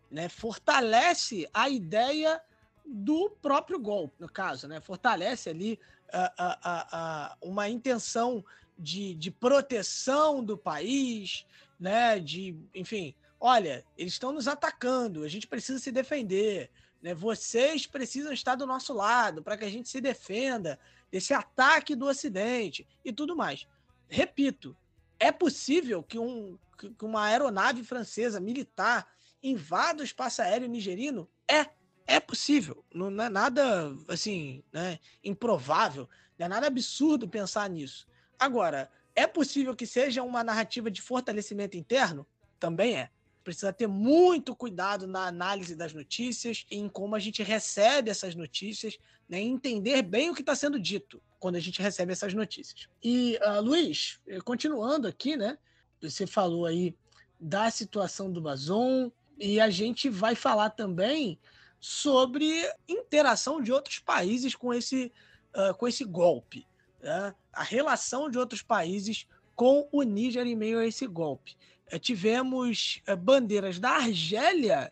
né? Fortalece a ideia do próprio golpe, no caso, né? Fortalece ali uh, uma intenção de, de proteção do país, né? De, enfim, olha, eles estão nos atacando, a gente precisa se defender, né? Vocês precisam estar do nosso lado para que a gente se defenda desse ataque do Ocidente e tudo mais. Repito, é possível que, um, que uma aeronave francesa militar invada o espaço aéreo nigerino? É, é possível. Não, não é nada assim, né, improvável, não é nada absurdo pensar nisso. Agora, é possível que seja uma narrativa de fortalecimento interno? Também é. Precisa ter muito cuidado na análise das notícias, em como a gente recebe essas notícias, né, entender bem o que está sendo dito quando a gente recebe essas notícias. E, uh, Luiz, eh, continuando aqui, né? Você falou aí da situação do Bazon e a gente vai falar também sobre interação de outros países com esse, uh, com esse golpe. Né? A relação de outros países com o Níger em meio a esse golpe. Uh, tivemos uh, bandeiras da Argélia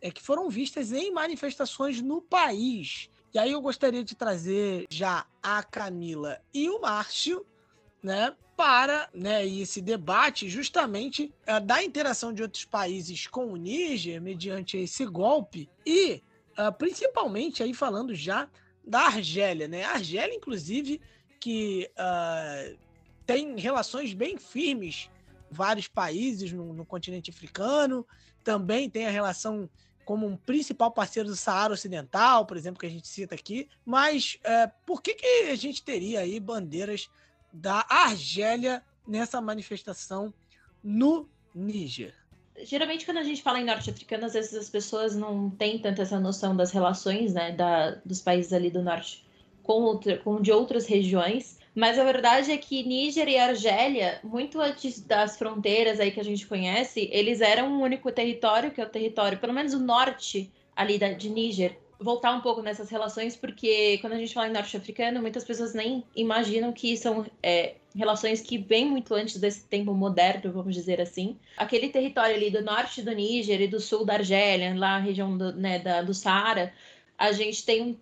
é, que foram vistas em manifestações no país. E aí eu gostaria de trazer já a Camila e o Márcio, né, para né, esse debate justamente da interação de outros países com o Níger mediante esse golpe e uh, principalmente aí falando já da Argélia, né? A Argélia, inclusive, que uh, tem relações bem firmes vários países no, no continente africano, também tem a relação como um principal parceiro do Saara Ocidental, por exemplo, que a gente cita aqui. Mas é, por que, que a gente teria aí bandeiras da Argélia nessa manifestação no Níger? Geralmente, quando a gente fala em norte-africano, às vezes as pessoas não têm tanto essa noção das relações né, da, dos países ali do norte com, outra, com de outras regiões. Mas a verdade é que Níger e Argélia, muito antes das fronteiras aí que a gente conhece, eles eram um único território, que é o território, pelo menos o norte ali da, de Níger. Voltar um pouco nessas relações, porque quando a gente fala em norte-africano, muitas pessoas nem imaginam que são é, relações que vêm muito antes desse tempo moderno, vamos dizer assim. Aquele território ali do norte do Níger e do sul da Argélia, lá na região do, né, da, do Saara, a gente tem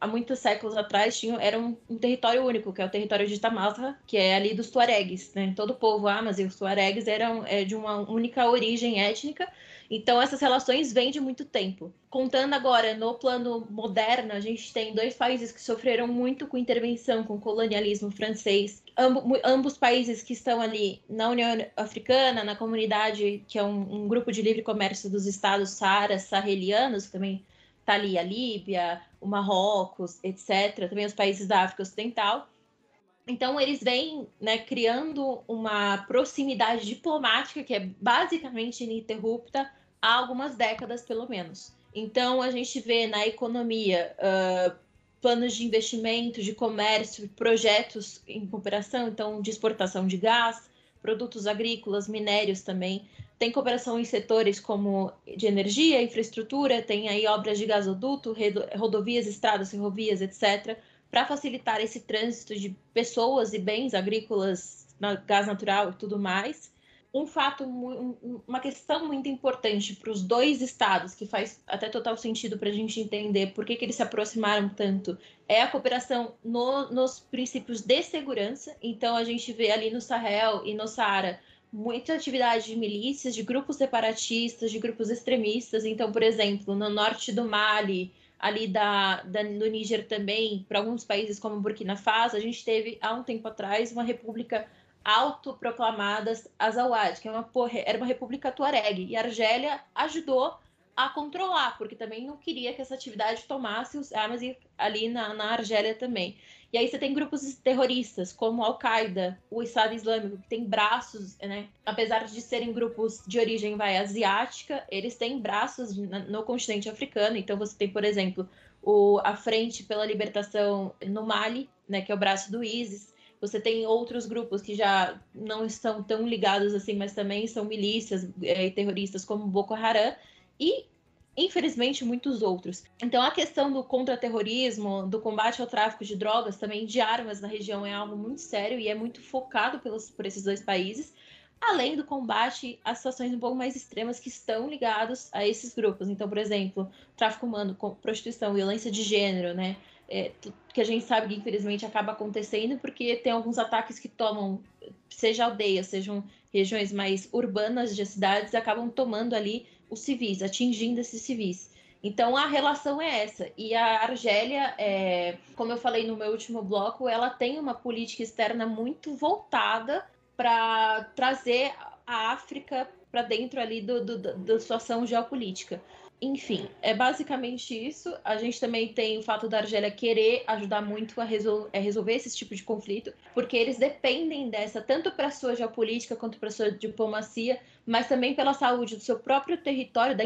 há muitos séculos atrás tinha era um, um, território único que é o território de Tamasra que é ali dos Tuaregs né? Todo o povo Amas e os Tuaregs eram é, de uma única origem étnica. Então essas relações vêm de muito tempo. Contando agora no plano moderno a gente tem dois países que sofreram muito com intervenção com colonialismo francês. Ambo, ambos países que estão ali na União Africana na comunidade que é um, um grupo de livre comércio dos estados Saara sahelianos também tá ali a Líbia, o Marrocos, etc., também os países da África Ocidental. Então, eles vêm né, criando uma proximidade diplomática que é basicamente ininterrupta há algumas décadas, pelo menos. Então, a gente vê na economia uh, planos de investimento, de comércio, projetos em cooperação, então, de exportação de gás, produtos agrícolas, minérios também. Tem cooperação em setores como de energia, infraestrutura, tem aí obras de gasoduto, rodovias, estradas, ferrovias, etc., para facilitar esse trânsito de pessoas e bens agrícolas, gás natural e tudo mais. Um fato, uma questão muito importante para os dois estados, que faz até total sentido para a gente entender por que, que eles se aproximaram tanto, é a cooperação no, nos princípios de segurança. Então, a gente vê ali no Sahel e no Saara muita atividade de milícias, de grupos separatistas, de grupos extremistas. Então, por exemplo, no norte do Mali, ali da, da, do Níger também, para alguns países como Burkina Faso, a gente teve há um tempo atrás uma república autoproclamada Azawad, que é uma, era uma república tuareg, e a Argélia ajudou a controlar, porque também não queria que essa atividade tomasse os armas ali na, na Argélia também. E aí você tem grupos terroristas, como Al-Qaeda, o Estado Islâmico, que tem braços, né? Apesar de serem grupos de origem vai, asiática, eles têm braços no continente africano. Então você tem, por exemplo, o, a Frente pela Libertação no Mali, né, que é o braço do ISIS. Você tem outros grupos que já não estão tão ligados assim, mas também são milícias é, terroristas, como Boko Haram. E infelizmente, muitos outros. Então, a questão do contra-terrorismo, do combate ao tráfico de drogas, também de armas na região, é algo muito sério e é muito focado pelos, por esses dois países, além do combate a situações um pouco mais extremas que estão ligados a esses grupos. Então, por exemplo, tráfico humano, prostituição, violência de gênero, né? É, que a gente sabe que infelizmente acaba acontecendo porque tem alguns ataques que tomam, seja aldeias, sejam regiões mais urbanas de cidades, acabam tomando ali os civis, atingindo esses civis. Então a relação é essa. E a Argélia, é, como eu falei no meu último bloco, ela tem uma política externa muito voltada para trazer a África para dentro ali do, do, da situação geopolítica. Enfim, é basicamente isso. A gente também tem o fato da Argélia querer ajudar muito a, resol a resolver esse tipo de conflito, porque eles dependem dessa tanto para sua geopolítica quanto para sua diplomacia, mas também pela saúde do seu próprio território, da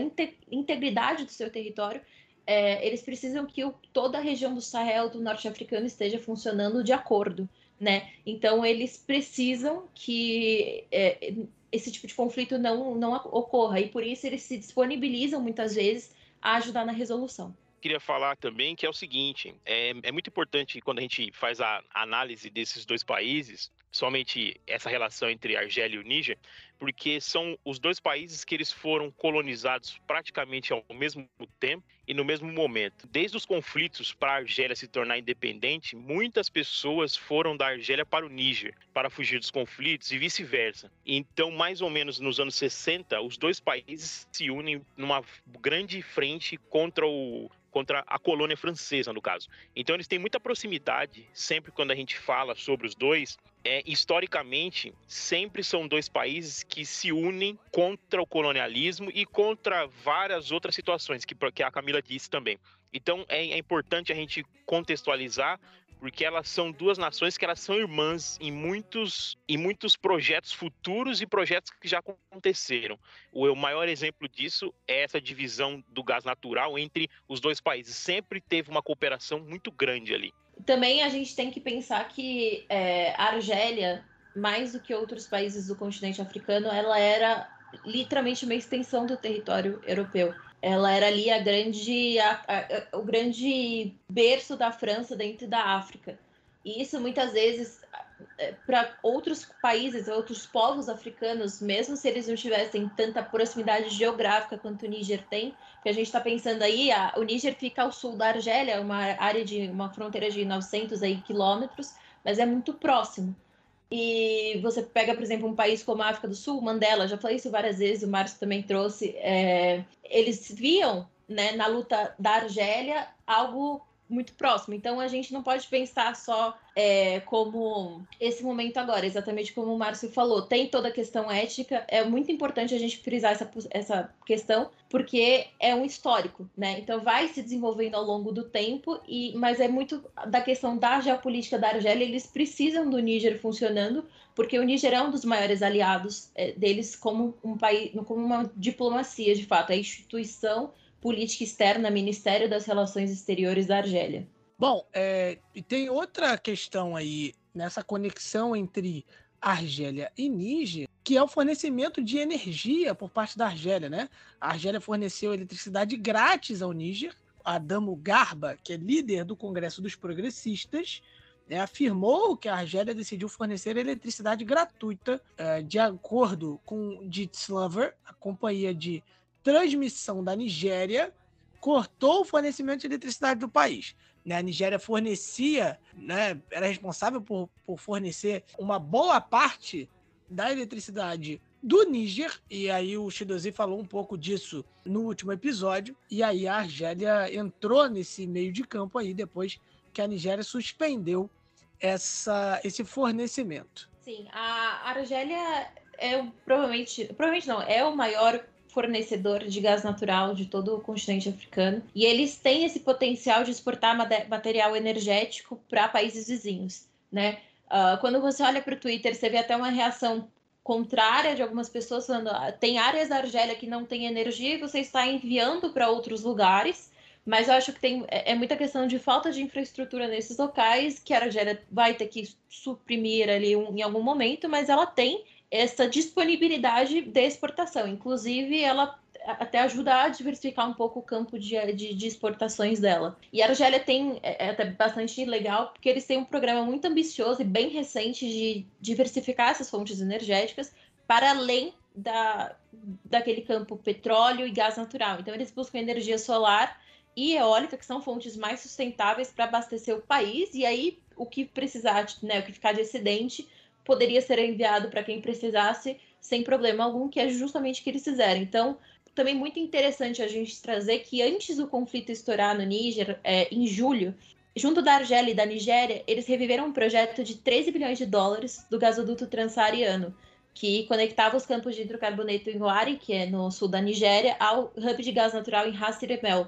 integridade do seu território. É, eles precisam que o, toda a região do Sahel, do norte africano, esteja funcionando de acordo, né? Então, eles precisam que é, esse tipo de conflito não, não ocorra. E por isso eles se disponibilizam muitas vezes a ajudar na resolução queria falar também que é o seguinte: é, é, muito importante quando a gente faz a análise desses dois países, somente essa relação entre Argélia e o Níger, porque são os dois países que eles foram colonizados praticamente ao mesmo tempo e no mesmo momento. Desde os conflitos para a Argélia se tornar independente, muitas pessoas foram da Argélia para o Níger para fugir dos conflitos e vice-versa. Então, mais ou menos nos anos 60, os dois países se unem numa grande frente contra o contra a colônia francesa, no caso. Então eles têm muita proximidade, sempre quando a gente fala sobre os dois, é, historicamente, sempre são dois países que se unem contra o colonialismo e contra várias outras situações, que, que a Camila disse também. Então é, é importante a gente contextualizar porque elas são duas nações que elas são irmãs em muitos, em muitos projetos futuros e projetos que já aconteceram. O, o maior exemplo disso é essa divisão do gás natural entre os dois países. Sempre teve uma cooperação muito grande ali. Também a gente tem que pensar que é, a Argélia, mais do que outros países do continente africano, ela era literalmente uma extensão do território europeu ela era ali a grande, a, a, o grande berço da França dentro da África. E isso muitas vezes para outros países, outros povos africanos, mesmo se eles não tivessem tanta proximidade geográfica quanto o Níger tem, que a gente está pensando aí, a, o Níger fica ao sul da Argélia, uma área de uma fronteira de 900 aí, quilômetros, mas é muito próximo. E você pega, por exemplo, um país como a África do Sul, Mandela, já falei isso várias vezes, o Márcio também trouxe. É, eles viam né, na luta da Argélia algo muito próximo. Então a gente não pode pensar só é, como esse momento agora, exatamente como o Márcio falou. Tem toda a questão ética, é muito importante a gente frisar essa, essa questão, porque é um histórico, né? Então vai se desenvolvendo ao longo do tempo, e mas é muito da questão da geopolítica da Argélia, eles precisam do Níger funcionando, porque o Níger é um dos maiores aliados é, deles como um país, como uma diplomacia, de fato, a instituição política externa, Ministério das Relações Exteriores da Argélia. Bom, é, e tem outra questão aí nessa conexão entre Argélia e Níger, que é o fornecimento de energia por parte da Argélia, né? A Argélia forneceu eletricidade grátis ao Níger. Adamo Garba, que é líder do Congresso dos Progressistas, né, afirmou que a Argélia decidiu fornecer eletricidade gratuita é, de acordo com Jitslover, a companhia de transmissão da Nigéria cortou o fornecimento de eletricidade do país. Né? A Nigéria fornecia, né, era responsável por, por fornecer uma boa parte da eletricidade do Níger, e aí o Shidozi falou um pouco disso no último episódio, e aí a Argélia entrou nesse meio de campo aí depois que a Nigéria suspendeu essa, esse fornecimento. Sim, a Argélia é provavelmente, provavelmente não, é o maior fornecedor de gás natural de todo o continente africano. E eles têm esse potencial de exportar material energético para países vizinhos, né? Uh, quando você olha para o Twitter, você vê até uma reação contrária de algumas pessoas falando ah, tem áreas da Argélia que não tem energia e você está enviando para outros lugares. Mas eu acho que tem, é, é muita questão de falta de infraestrutura nesses locais que a Argélia vai ter que suprimir ali um, em algum momento, mas ela tem essa disponibilidade de exportação. Inclusive, ela até ajuda a diversificar um pouco o campo de, de, de exportações dela. E a Argélia tem, é, é, até bastante legal, porque eles têm um programa muito ambicioso e bem recente de diversificar essas fontes energéticas para além da, daquele campo petróleo e gás natural. Então, eles buscam energia solar e eólica, que são fontes mais sustentáveis para abastecer o país, e aí o que precisar, né, o que ficar de excedente poderia ser enviado para quem precisasse sem problema algum, que é justamente o que eles fizeram. Então, também muito interessante a gente trazer que antes do conflito estourar no Níger, é, em julho, junto da Argélia e da Nigéria, eles reviveram um projeto de 13 bilhões de dólares do gasoduto transsaariano, que conectava os campos de hidrocarboneto em Oari, que é no sul da Nigéria, ao hub de gás natural em Ras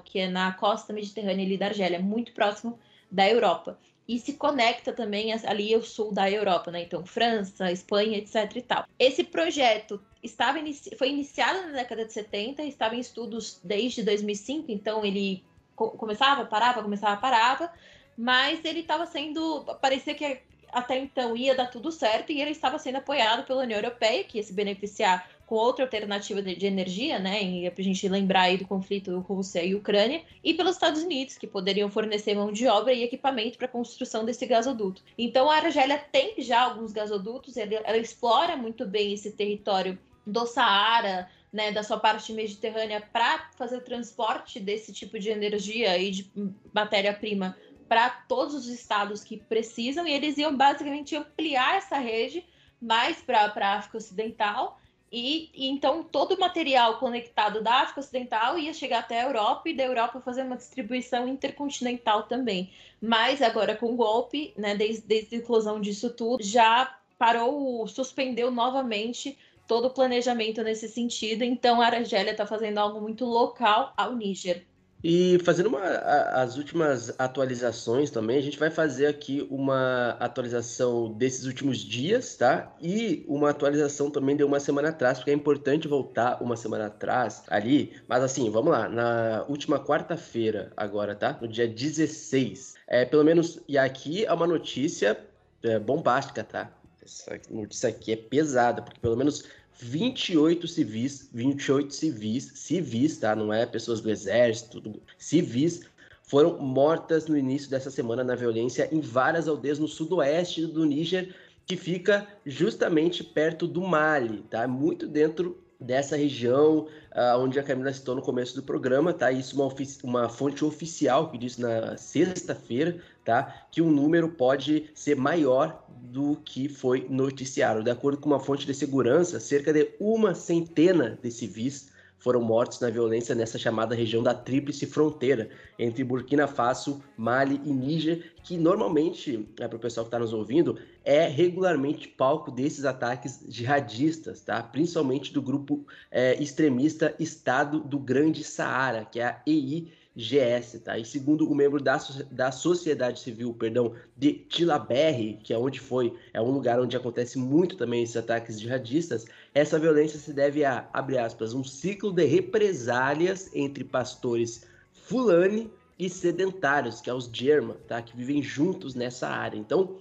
que é na costa mediterrânea ali da Argélia, muito próximo da Europa e se conecta também ali ao sul da Europa, né? Então, França, Espanha, etc e tal. Esse projeto estava inici foi iniciado na década de 70, estava em estudos desde 2005, então ele co começava, parava, começava, parava, mas ele estava sendo, parecia que até então ia dar tudo certo e ele estava sendo apoiado pela União Europeia, que ia se beneficiar com outra alternativa de, de energia, né? E é pra gente lembrar aí do conflito Rússia e Ucrânia, e pelos Estados Unidos, que poderiam fornecer mão de obra e equipamento para a construção desse gasoduto. Então a Argélia tem já alguns gasodutos, ela, ela explora muito bem esse território do Saara, né, da sua parte mediterrânea para fazer o transporte desse tipo de energia e de matéria-prima para todos os estados que precisam, e eles iam basicamente ampliar essa rede mais para a África Ocidental e, e, então todo o material conectado da África Ocidental ia chegar até a Europa e da Europa fazer uma distribuição intercontinental também. Mas agora com o golpe, né, desde, desde a inclusão disso tudo, já parou, suspendeu novamente todo o planejamento nesse sentido. Então a Argélia está fazendo algo muito local ao Níger. E fazendo uma, as últimas atualizações também, a gente vai fazer aqui uma atualização desses últimos dias, tá? E uma atualização também de uma semana atrás, porque é importante voltar uma semana atrás ali. Mas assim, vamos lá, na última quarta-feira agora, tá? No dia 16. É, pelo menos, e aqui é uma notícia é, bombástica, tá? Essa notícia aqui é pesada, porque pelo menos 28 civis, 28 civis, civis, tá? Não é pessoas do exército, civis foram mortas no início dessa semana na violência em várias aldeias no sudoeste do Níger, que fica justamente perto do Mali, tá? Muito dentro dessa região uh, onde a Camila citou no começo do programa, tá? Isso uma, uma fonte oficial que disse na sexta-feira, tá? Que o número pode ser maior do que foi noticiado. De acordo com uma fonte de segurança, cerca de uma centena de civis foram mortos na violência nessa chamada região da Tríplice Fronteira entre Burkina Faso, Mali e Níger, que normalmente, é, para o pessoal que está nos ouvindo, é regularmente palco desses ataques jihadistas, tá? principalmente do grupo é, extremista Estado do Grande Saara, que é a EI GS, tá? E segundo o membro da, da sociedade civil, perdão, de Tilaberre, que é onde foi, é um lugar onde acontece muito também esses ataques jihadistas, essa violência se deve a, abre aspas, um ciclo de represálias entre pastores fulani e sedentários, que é os Germa, tá? Que vivem juntos nessa área. Então,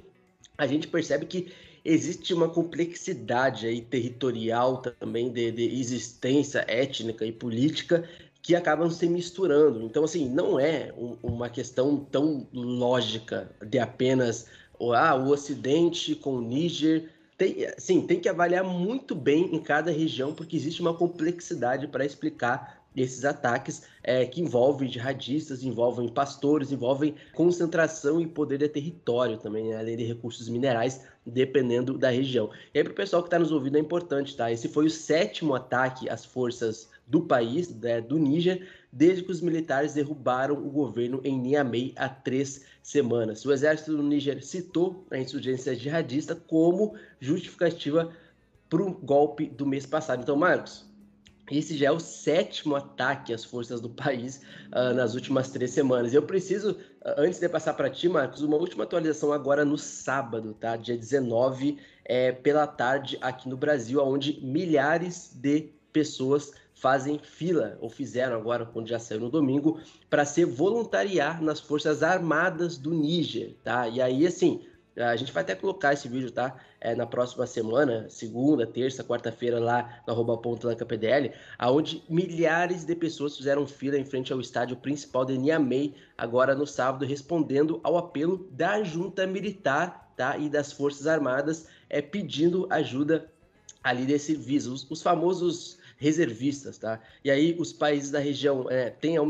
a gente percebe que existe uma complexidade aí territorial também de, de existência étnica e política que acabam se misturando. Então, assim, não é um, uma questão tão lógica de apenas ah, o Ocidente com o Níger. Tem, sim, tem que avaliar muito bem em cada região, porque existe uma complexidade para explicar esses ataques é, que envolvem jihadistas, envolvem pastores, envolvem concentração e poder de território também, né? além de recursos minerais, dependendo da região. E aí, para o pessoal que está nos ouvindo, é importante, tá? Esse foi o sétimo ataque às forças do país, né, do Níger, desde que os militares derrubaram o governo em Niamey há três semanas. O exército do Níger citou a insurgência jihadista como justificativa para o golpe do mês passado. Então, Marcos, esse já é o sétimo ataque às forças do país uh, nas últimas três semanas. Eu preciso, uh, antes de passar para ti, Marcos, uma última atualização agora no sábado, tá? Dia 19, é, pela tarde, aqui no Brasil, onde milhares de pessoas fazem fila, ou fizeram agora, quando já saiu no domingo, para se voluntariar nas Forças Armadas do Níger, tá? E aí, assim, a gente vai até colocar esse vídeo, tá? É, na próxima semana, segunda, terça, quarta-feira, lá no arroba PDL, aonde milhares de pessoas fizeram fila em frente ao estádio principal de Niamey, agora no sábado, respondendo ao apelo da junta militar, tá? E das Forças Armadas, é, pedindo ajuda ali desse viso. Os, os famosos reservistas, tá? E aí os países da região é, têm é,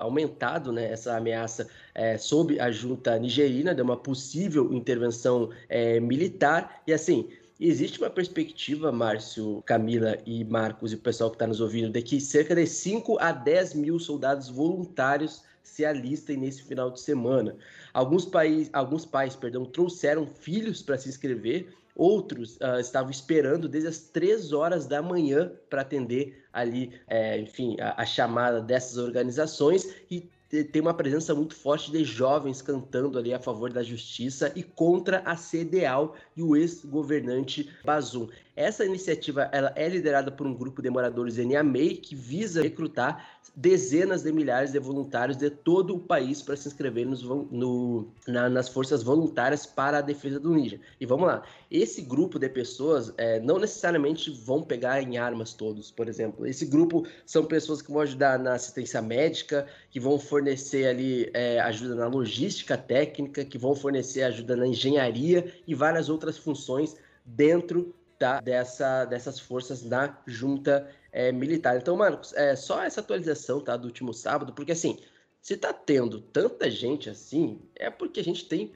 aumentado né, essa ameaça é, sob a junta nigerina de uma possível intervenção é, militar e assim Existe uma perspectiva, Márcio, Camila e Marcos e o pessoal que está nos ouvindo, de que cerca de 5 a 10 mil soldados voluntários se alistem nesse final de semana. Alguns, país, alguns pais perdão, trouxeram filhos para se inscrever Outros uh, estavam esperando desde as três horas da manhã para atender ali, é, enfim, a, a chamada dessas organizações e tem uma presença muito forte de jovens cantando ali a favor da justiça e contra a CDAO e o ex-governante Bazum. Essa iniciativa ela é liderada por um grupo de moradores em Niamey que visa recrutar dezenas de milhares de voluntários de todo o país para se inscrever nos, no, na, nas forças voluntárias para a defesa do Níger. E vamos lá, esse grupo de pessoas é, não necessariamente vão pegar em armas todos, por exemplo. Esse grupo são pessoas que vão ajudar na assistência médica, que vão fornecer ali é, ajuda na logística técnica, que vão fornecer ajuda na engenharia e várias outras funções dentro da, dessa, dessas forças na junta é, militar. Então, Marcos, é só essa atualização tá, do último sábado, porque assim, se tá tendo tanta gente assim, é porque a gente tem,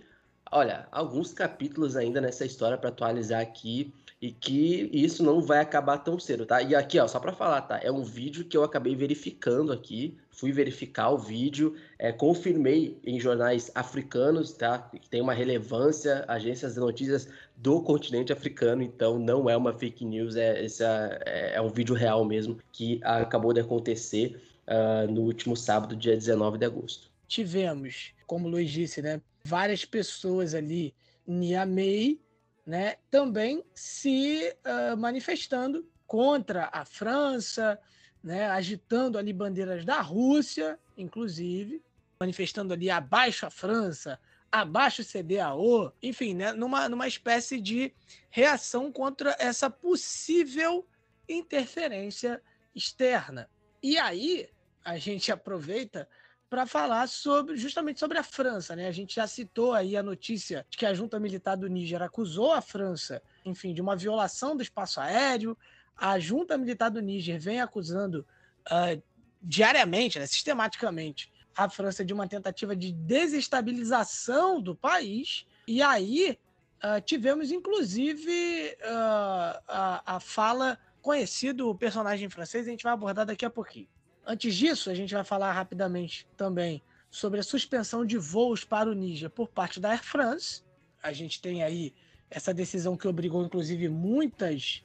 olha, alguns capítulos ainda nessa história para atualizar aqui e que isso não vai acabar tão cedo, tá? E aqui, ó, só para falar, tá? É um vídeo que eu acabei verificando aqui, fui verificar o vídeo, é, confirmei em jornais africanos, tá? Que tem uma relevância, agências de notícias do continente africano, então não é uma fake news, é, é, é um vídeo real mesmo que acabou de acontecer uh, no último sábado, dia 19 de agosto. Tivemos, como o Luiz disse, né, várias pessoas ali Niamey, né, também se uh, manifestando contra a França, né, agitando ali bandeiras da Rússia, inclusive, manifestando ali abaixo a França, abaixo o CDAO, enfim, né, numa, numa espécie de reação contra essa possível interferência externa. E aí a gente aproveita para falar sobre justamente sobre a França, né? A gente já citou aí a notícia de que a junta militar do Níger acusou a França, enfim, de uma violação do espaço aéreo. A junta militar do Níger vem acusando uh, diariamente, né, sistematicamente, a França de uma tentativa de desestabilização do país. E aí uh, tivemos, inclusive, uh, a, a fala conhecido personagem francês, a gente vai abordar daqui a pouquinho. Antes disso, a gente vai falar rapidamente também sobre a suspensão de voos para o Níger por parte da Air France. A gente tem aí essa decisão que obrigou, inclusive, muitas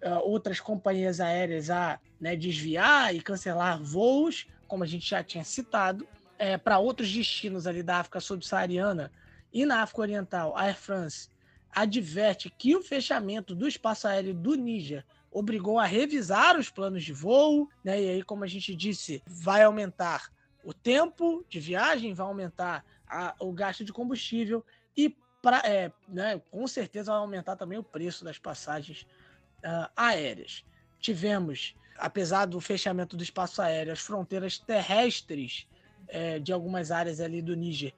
uh, outras companhias aéreas a né, desviar e cancelar voos, como a gente já tinha citado é, para outros destinos ali da África subsaariana e na África Oriental, a Air France adverte que o fechamento do espaço aéreo do Níger obrigou a revisar os planos de voo, né? E aí, como a gente disse, vai aumentar o tempo de viagem, vai aumentar a, o gasto de combustível e pra, é, né, com certeza vai aumentar também o preço das passagens uh, aéreas. Tivemos, apesar do fechamento do espaço aéreo, as fronteiras terrestres é, de algumas áreas ali do Níger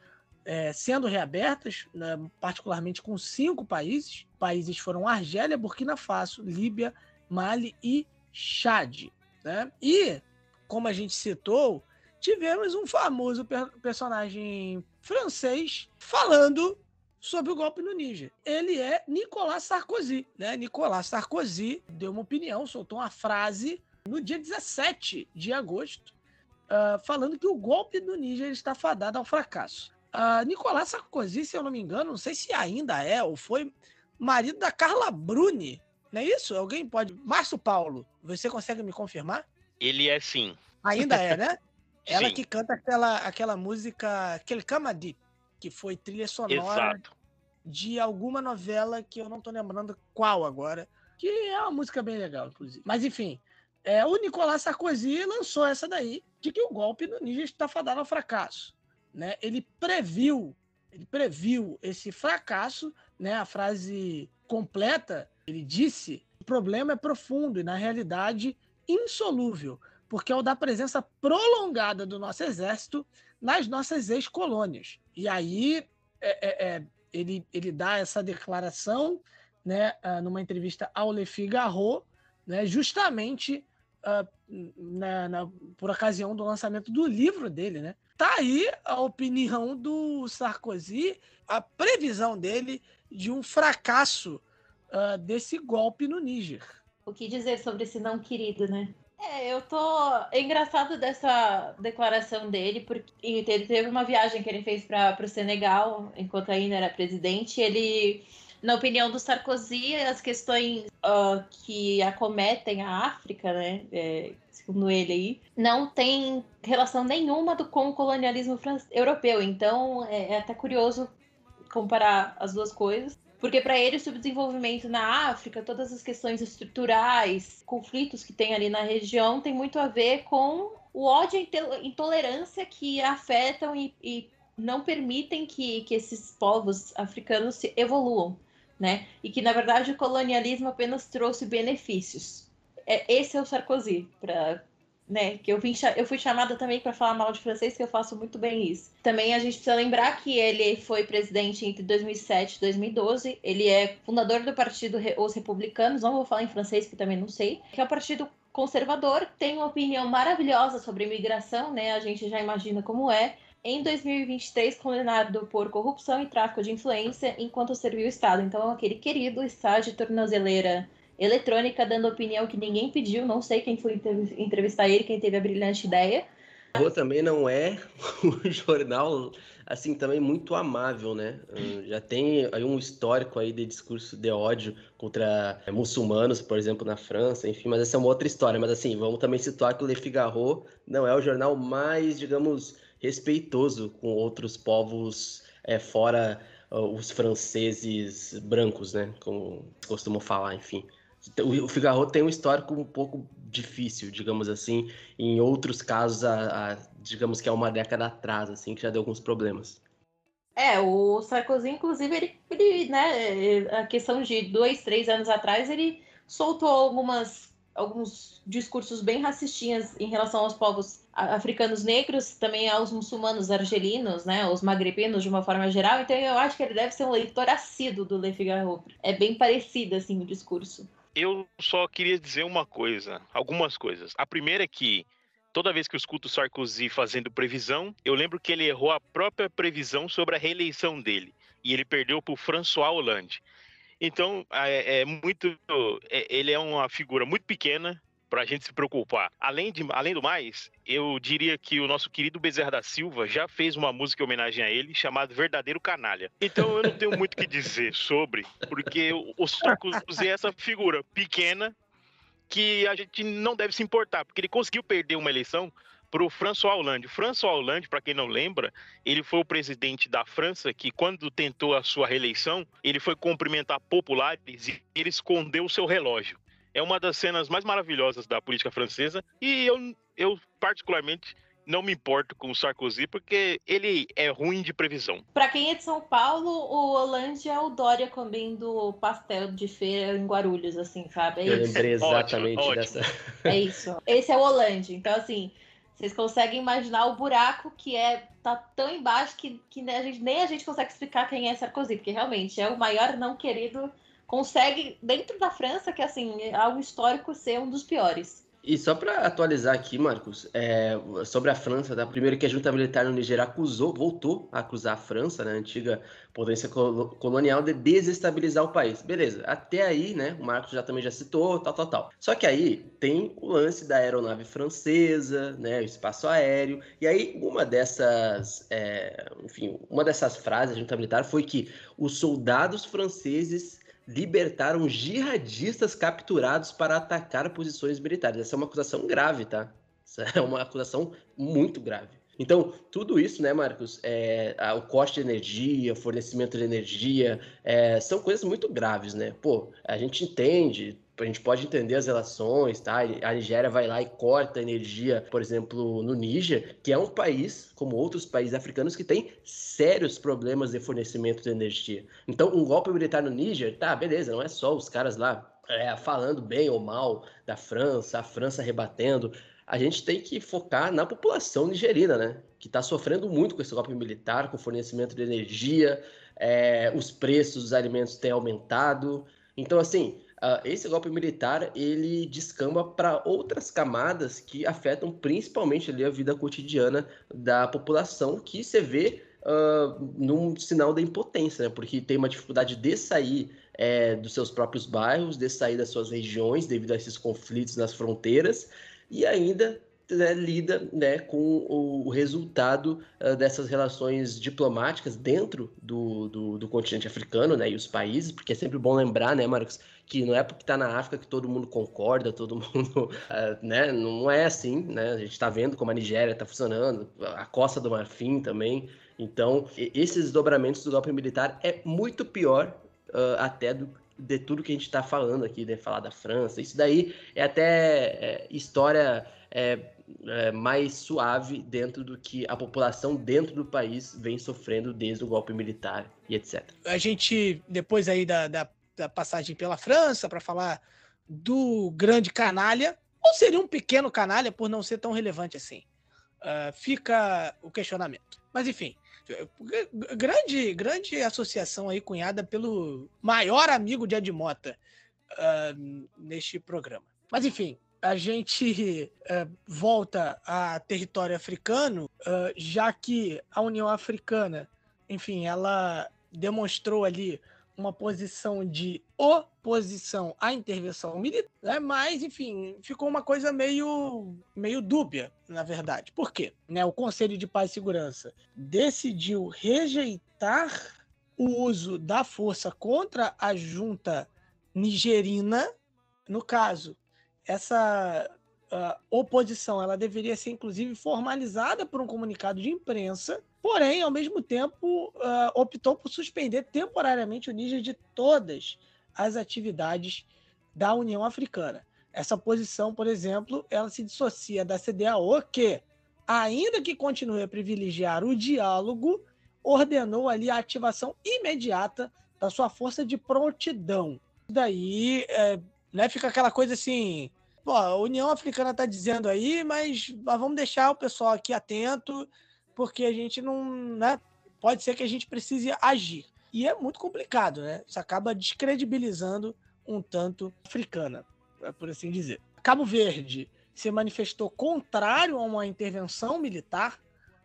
é, sendo reabertas, né, particularmente com cinco países. Países foram Argélia, Burkina Faso, Líbia, Mali e Chad. Né? E, como a gente citou, tivemos um famoso per personagem francês falando sobre o golpe no Níger. Ele é Nicolas Sarkozy. Né? Nicolas Sarkozy deu uma opinião, soltou uma frase no dia 17 de agosto, uh, falando que o golpe do Níger está fadado ao fracasso. Uh, Nicolás Sarkozy, se eu não me engano, não sei se ainda é ou foi marido da Carla Bruni. Não é isso? Alguém pode. Márcio Paulo, você consegue me confirmar? Ele é sim. Ainda é, né? Ela sim. que canta aquela, aquela música, aquele Kamadi, que foi trilha sonora Exato. de alguma novela que eu não tô lembrando qual agora, que é uma música bem legal, inclusive. Mas enfim, é, o Nicolas Sarkozy lançou essa daí, de que o golpe no Níger está fadado ao fracasso. Né? Ele previu, ele previu esse fracasso, né? A frase completa, ele disse: o problema é profundo e, na realidade, insolúvel, porque é o da presença prolongada do nosso exército nas nossas ex-colônias. E aí é, é, é, ele, ele dá essa declaração né, ah, numa entrevista ao Le Figaro, né, justamente uh, na, na, por ocasião do lançamento do livro dele, né? Tá aí a opinião do Sarkozy, a previsão dele de um fracasso uh, desse golpe no Níger. O que dizer sobre esse não querido, né? É, eu tô. É engraçado dessa declaração dele, porque ele teve uma viagem que ele fez para o Senegal, enquanto ainda era presidente. Ele na opinião do Sarkozy, as questões uh, que acometem a África, né, é, segundo ele aí, não tem relação nenhuma do, com o colonialismo europeu. Então, é, é até curioso comparar as duas coisas. Porque para ele o subdesenvolvimento na África, todas as questões estruturais, conflitos que tem ali na região, tem muito a ver com o ódio e intolerância que afetam e, e não permitem que, que esses povos africanos se evoluam, né? E que na verdade o colonialismo apenas trouxe benefícios. É, esse é o Sarkozy, para né? Que eu, vim, eu fui chamada também para falar mal de francês, que eu faço muito bem isso. Também a gente precisa lembrar que ele foi presidente entre 2007 e 2012. Ele é fundador do partido Os Republicanos, não vou falar em francês, que também não sei, que é o partido conservador, tem uma opinião maravilhosa sobre imigração, né? A gente já imagina como é. Em 2023, condenado por corrupção e tráfico de influência enquanto serviu o Estado. Então, aquele querido está de tornozeleira eletrônica, dando opinião que ninguém pediu. Não sei quem foi entrevistar ele, quem teve a brilhante ideia. O também não é um jornal assim também muito amável, né? Já tem aí um histórico aí de discurso de ódio contra muçulmanos, por exemplo, na França, enfim, mas essa é uma outra história. Mas assim, vamos também situar que o Le Figaro não é o jornal mais, digamos, respeitoso com outros povos é, fora uh, os franceses brancos, né? Como costumam falar, enfim. O Figaro tem um histórico um pouco difícil, digamos assim. Em outros casos, a, a, digamos que é uma década atrás, assim, que já deu alguns problemas. É, o Sarkozy, inclusive, ele, ele né, a questão de dois, três anos atrás, ele soltou algumas alguns discursos bem racistinhas em relação aos povos africanos negros, também aos muçulmanos argelinos, né, os magrebinos de uma forma geral. Então eu acho que ele deve ser um leitor assíduo do Le Figaro. É bem parecido assim o discurso eu só queria dizer uma coisa, algumas coisas. A primeira é que toda vez que eu escuto Sarkozy fazendo previsão, eu lembro que ele errou a própria previsão sobre a reeleição dele e ele perdeu para o François Hollande. Então, é, é muito, é, ele é uma figura muito pequena, para a gente se preocupar. Além, de, além do mais, eu diria que o nosso querido Bezerra da Silva já fez uma música em homenagem a ele, chamada Verdadeiro Canalha. Então eu não tenho muito o que dizer sobre, porque o Sarkozy é essa figura pequena que a gente não deve se importar, porque ele conseguiu perder uma eleição para o François Hollande. François Hollande, para quem não lembra, ele foi o presidente da França que, quando tentou a sua reeleição, ele foi cumprimentar populares e ele escondeu o seu relógio é uma das cenas mais maravilhosas da política francesa e eu, eu particularmente não me importo com o Sarkozy porque ele é ruim de previsão. Para quem é de São Paulo, o Hollande é o Dória comendo pastel de feira em Guarulhos, assim, sabe? É eu lembrei exatamente ótimo, dessa. É isso. Esse é o Hollande. Então, assim, vocês conseguem imaginar o buraco que é tá tão embaixo que, que a gente, nem a gente consegue explicar quem é Sarkozy, porque realmente é o maior não querido consegue, dentro da França, que assim, é algo histórico, ser um dos piores. E só para atualizar aqui, Marcos, é, sobre a França, tá? primeiro que a junta militar no Niger acusou, voltou a acusar a França, né, a antiga potência colonial, de desestabilizar o país. Beleza, até aí, né, o Marcos já também já citou, tal, tal, tal. Só que aí tem o lance da aeronave francesa, né, o espaço aéreo, e aí uma dessas, é, enfim, uma dessas frases da junta militar foi que os soldados franceses libertaram jihadistas capturados para atacar posições militares. Essa é uma acusação grave, tá? Essa é uma acusação muito grave. Então, tudo isso, né, Marcos? É, o custo de energia, fornecimento de energia, é, são coisas muito graves, né? Pô, a gente entende, a gente pode entender as relações, tá? A Nigéria vai lá e corta energia, por exemplo, no Níger, que é um país, como outros países africanos, que tem sérios problemas de fornecimento de energia. Então, um golpe militar no Níger, tá, beleza, não é só os caras lá é, falando bem ou mal da França, a França rebatendo. A gente tem que focar na população nigerina, né? Que está sofrendo muito com esse golpe militar, com fornecimento de energia, é, os preços dos alimentos têm aumentado. Então, assim, Uh, esse golpe militar ele descamba para outras camadas que afetam principalmente ali a vida cotidiana da população, que você vê uh, num sinal da impotência, né? porque tem uma dificuldade de sair é, dos seus próprios bairros, de sair das suas regiões devido a esses conflitos nas fronteiras, e ainda né, lida né, com o resultado uh, dessas relações diplomáticas dentro do, do, do, continente africano né, e os países, porque é sempre bom lembrar, né, Marcos, que não é porque está na África que todo mundo concorda, todo mundo, uh, né, não é assim, né, a gente está vendo como a Nigéria está funcionando, a Costa do Marfim também, então esses desdobramentos do golpe militar é muito pior uh, até do, de tudo que a gente está falando aqui, de falar da França. Isso daí é até é, história é, é, mais suave dentro do que a população dentro do país vem sofrendo desde o golpe militar e etc. A gente, depois aí da, da, da passagem pela França, para falar do grande canalha, ou seria um pequeno canalha por não ser tão relevante assim? Uh, fica o questionamento. Mas enfim, grande, grande associação aí cunhada pelo maior amigo de Edmota uh, neste programa. Mas enfim, a gente uh, volta a território africano, uh, já que a União Africana, enfim, ela demonstrou ali uma posição de oposição à intervenção militar, né? mas, enfim, ficou uma coisa meio, meio dúbia, na verdade. Por quê? Né? O Conselho de Paz e Segurança decidiu rejeitar o uso da força contra a junta nigerina. No caso, essa uh, oposição ela deveria ser, inclusive, formalizada por um comunicado de imprensa Porém, ao mesmo tempo, uh, optou por suspender temporariamente o Níger de todas as atividades da União Africana. Essa posição, por exemplo, ela se dissocia da CDAO, que, ainda que continue a privilegiar o diálogo, ordenou ali a ativação imediata da sua força de prontidão. Daí é, né, fica aquela coisa assim: pô, a União Africana está dizendo aí, mas, mas vamos deixar o pessoal aqui atento porque a gente não, né? Pode ser que a gente precise agir. E é muito complicado, né? Isso acaba descredibilizando um tanto africana, é por assim dizer. Cabo Verde se manifestou contrário a uma intervenção militar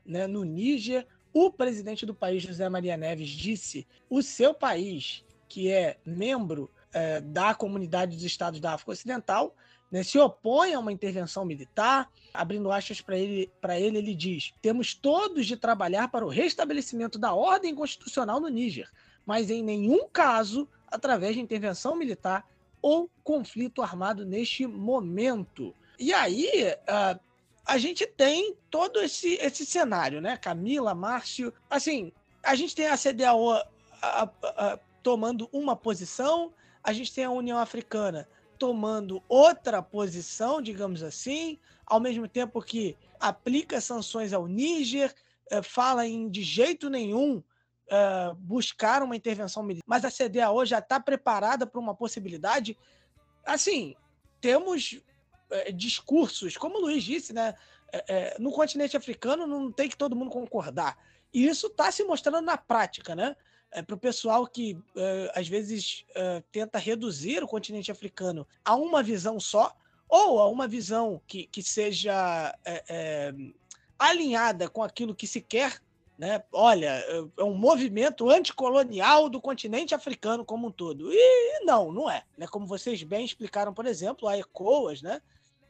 né, no Níger. O presidente do país, José Maria Neves, disse o seu país, que é membro é, da comunidade dos estados da África Ocidental, né, se opõe a uma intervenção militar. Abrindo aspas para ele, ele, ele diz: temos todos de trabalhar para o restabelecimento da ordem constitucional no Níger, mas em nenhum caso através de intervenção militar ou conflito armado neste momento. E aí, uh, a gente tem todo esse, esse cenário, né? Camila, Márcio. Assim, a gente tem a CDAO a, a, a, tomando uma posição, a gente tem a União Africana tomando outra posição, digamos assim, ao mesmo tempo que aplica sanções ao Níger, eh, fala em de jeito nenhum eh, buscar uma intervenção militar, mas a CDAO já está preparada para uma possibilidade. Assim, temos eh, discursos, como o Luiz disse, né? no continente africano não tem que todo mundo concordar. E isso está se mostrando na prática, né? É, para o pessoal que é, às vezes é, tenta reduzir o continente africano a uma visão só, ou a uma visão que, que seja é, é, alinhada com aquilo que se quer. Né? Olha, é, é um movimento anticolonial do continente africano como um todo. E não, não é. Né? Como vocês bem explicaram, por exemplo, a ECOAS, né?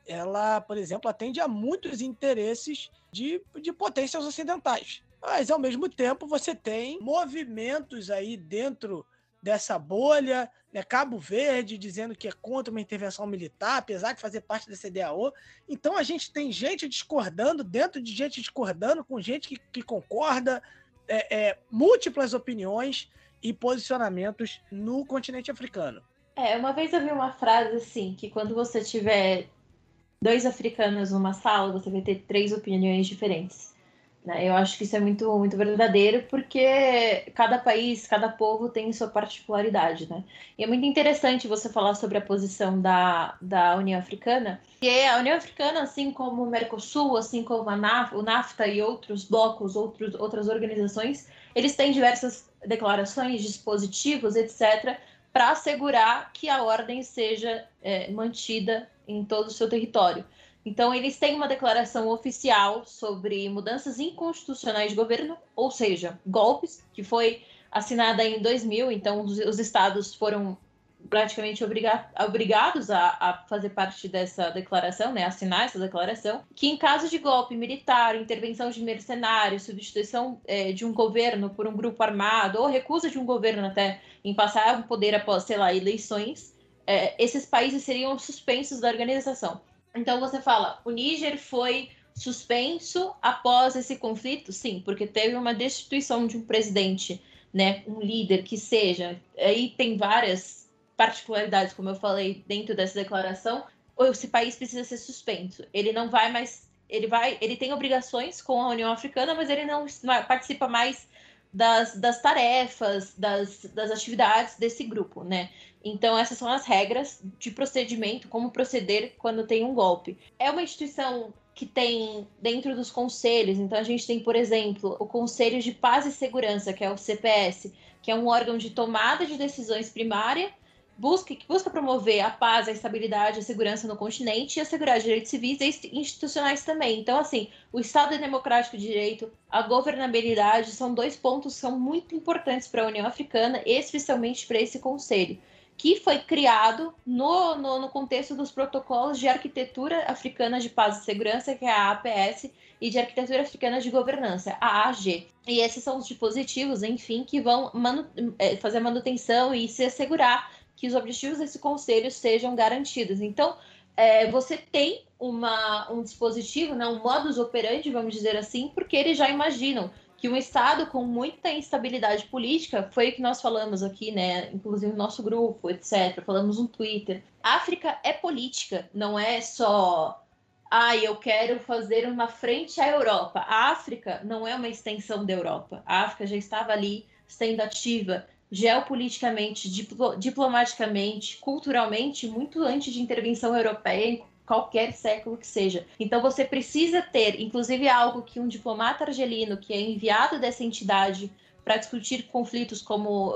ela, por exemplo, atende a muitos interesses de, de potências ocidentais. Mas, ao mesmo tempo, você tem movimentos aí dentro dessa bolha, né? Cabo Verde dizendo que é contra uma intervenção militar, apesar de fazer parte da CDAO. Então, a gente tem gente discordando, dentro de gente discordando, com gente que, que concorda, é, é, múltiplas opiniões e posicionamentos no continente africano. É, uma vez eu vi uma frase assim, que quando você tiver dois africanos numa sala, você vai ter três opiniões diferentes. Né? Eu acho que isso é muito, muito verdadeiro, porque cada país, cada povo tem sua particularidade. Né? E é muito interessante você falar sobre a posição da, da União Africana, que é a União Africana, assim como o Mercosul, assim como a NAF, o NAFTA e outros blocos, outros, outras organizações, eles têm diversas declarações, dispositivos, etc., para assegurar que a ordem seja é, mantida em todo o seu território. Então, eles têm uma declaração oficial sobre mudanças inconstitucionais de governo, ou seja, golpes, que foi assinada em 2000. Então, os, os estados foram praticamente obriga obrigados a, a, fazer parte dessa declaração, né, assinar essa declaração, que em caso de golpe militar, intervenção de mercenários, substituição é, de um governo por um grupo armado, ou recusa de um governo até em passar o poder após, sei lá, eleições, é, esses países seriam suspensos da organização. Então você fala, o Níger foi suspenso após esse conflito? Sim, porque teve uma destituição de um presidente né, um líder que seja, aí tem várias particularidades, como eu falei, dentro dessa declaração, esse país precisa ser suspenso. Ele não vai mais, ele vai, ele tem obrigações com a União Africana, mas ele não participa mais das, das tarefas, das, das atividades desse grupo, né? Então, essas são as regras de procedimento, como proceder quando tem um golpe. É uma instituição que tem dentro dos conselhos, então a gente tem, por exemplo, o Conselho de Paz e Segurança, que é o CPS, que é um órgão de tomada de decisões primária busca, que busca promover a paz, a estabilidade, a segurança no continente e assegurar direitos civis e institucionais também. Então, assim, o Estado Democrático de Direito, a governabilidade são dois pontos que são muito importantes para a União Africana, especialmente para esse conselho, que foi criado no, no, no contexto dos protocolos de arquitetura africana de paz e segurança, que é a APS, e de arquitetura africana de governança, a AG. E esses são os dispositivos, enfim, que vão manu é, fazer manutenção e se assegurar que os objetivos desse conselho sejam garantidos. Então, é, você tem uma, um dispositivo, né, um modus operandi, vamos dizer assim, porque eles já imaginam que um Estado com muita instabilidade política, foi o que nós falamos aqui, né, inclusive no nosso grupo, etc., falamos no Twitter. África é política, não é só ah, eu quero fazer uma frente à Europa. A África não é uma extensão da Europa. A África já estava ali sendo ativa geopoliticamente, diplo, diplomaticamente, culturalmente, muito antes de intervenção europeia qualquer século que seja. Então você precisa ter, inclusive algo que um diplomata argelino que é enviado dessa entidade para discutir conflitos como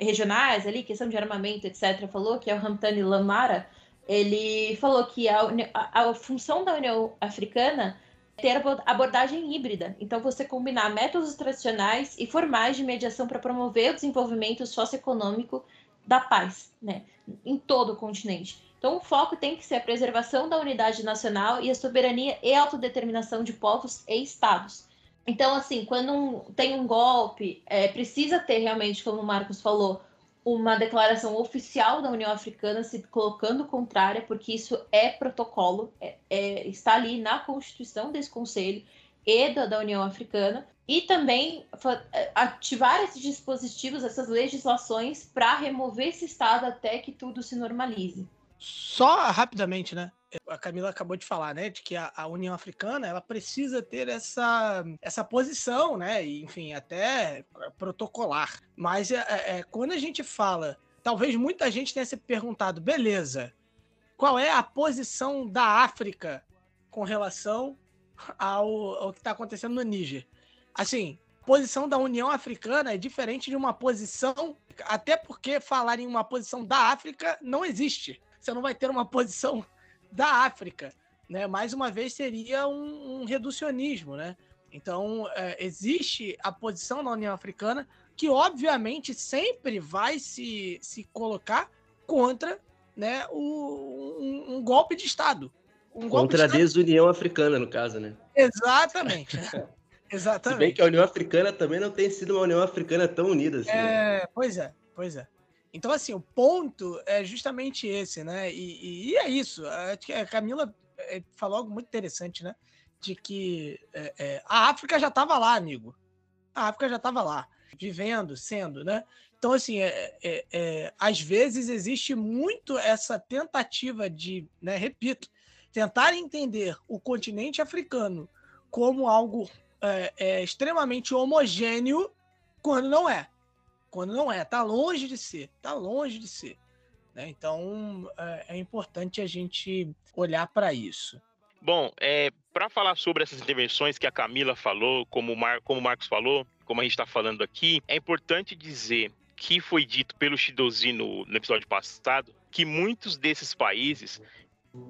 regionais ali, questão de armamento, etc., falou que é o Hamtani Lamara, ele falou que a, a, a função da União Africana ter abordagem híbrida. Então, você combinar métodos tradicionais e formais de mediação para promover o desenvolvimento socioeconômico da paz, né, em todo o continente. Então, o foco tem que ser a preservação da unidade nacional e a soberania e autodeterminação de povos e estados. Então, assim, quando um, tem um golpe, é, precisa ter realmente, como o Marcos falou, uma declaração oficial da União Africana se colocando contrária, porque isso é protocolo, é, é, está ali na Constituição desse Conselho e da, da União Africana, e também é, ativar esses dispositivos, essas legislações, para remover esse Estado até que tudo se normalize. Só rapidamente, né? a Camila acabou de falar, né, de que a, a, União Africana ela precisa ter essa, essa posição, né, e, enfim, até protocolar. Mas é, é, é, quando a gente fala, talvez muita gente tenha se perguntado, beleza, qual é a posição da África com relação ao, ao que está acontecendo no Níger? Assim, posição da União Africana é diferente de uma posição, até porque falar em uma posição da África não existe. Você não vai ter uma posição da África. Né? Mais uma vez, seria um, um reducionismo. Né? Então, é, existe a posição da União Africana que, obviamente, sempre vai se, se colocar contra né, o, um, um golpe de Estado. Um contra a desunião africana, no caso, né? Exatamente. Exatamente. Se bem que a União Africana também não tem sido uma União Africana tão unida assim. É, né? pois é, pois é. Então, assim, o ponto é justamente esse, né? E, e é isso. A Camila é, falou algo muito interessante, né? De que é, é, a África já estava lá, amigo. A África já estava lá, vivendo, sendo, né? Então, assim, é, é, é, às vezes existe muito essa tentativa de, né, repito, tentar entender o continente africano como algo extremamente homogêneo quando não é quando não é. Tá longe de ser, tá longe de ser. Né? Então é, é, importante a gente olhar para isso. Bom, é, para falar sobre essas intervenções que a Camila falou, como o, Mar, como Marcos falou, como a gente está falando aqui, é importante dizer que foi dito pelo Shidozi no, no episódio passado que muitos desses países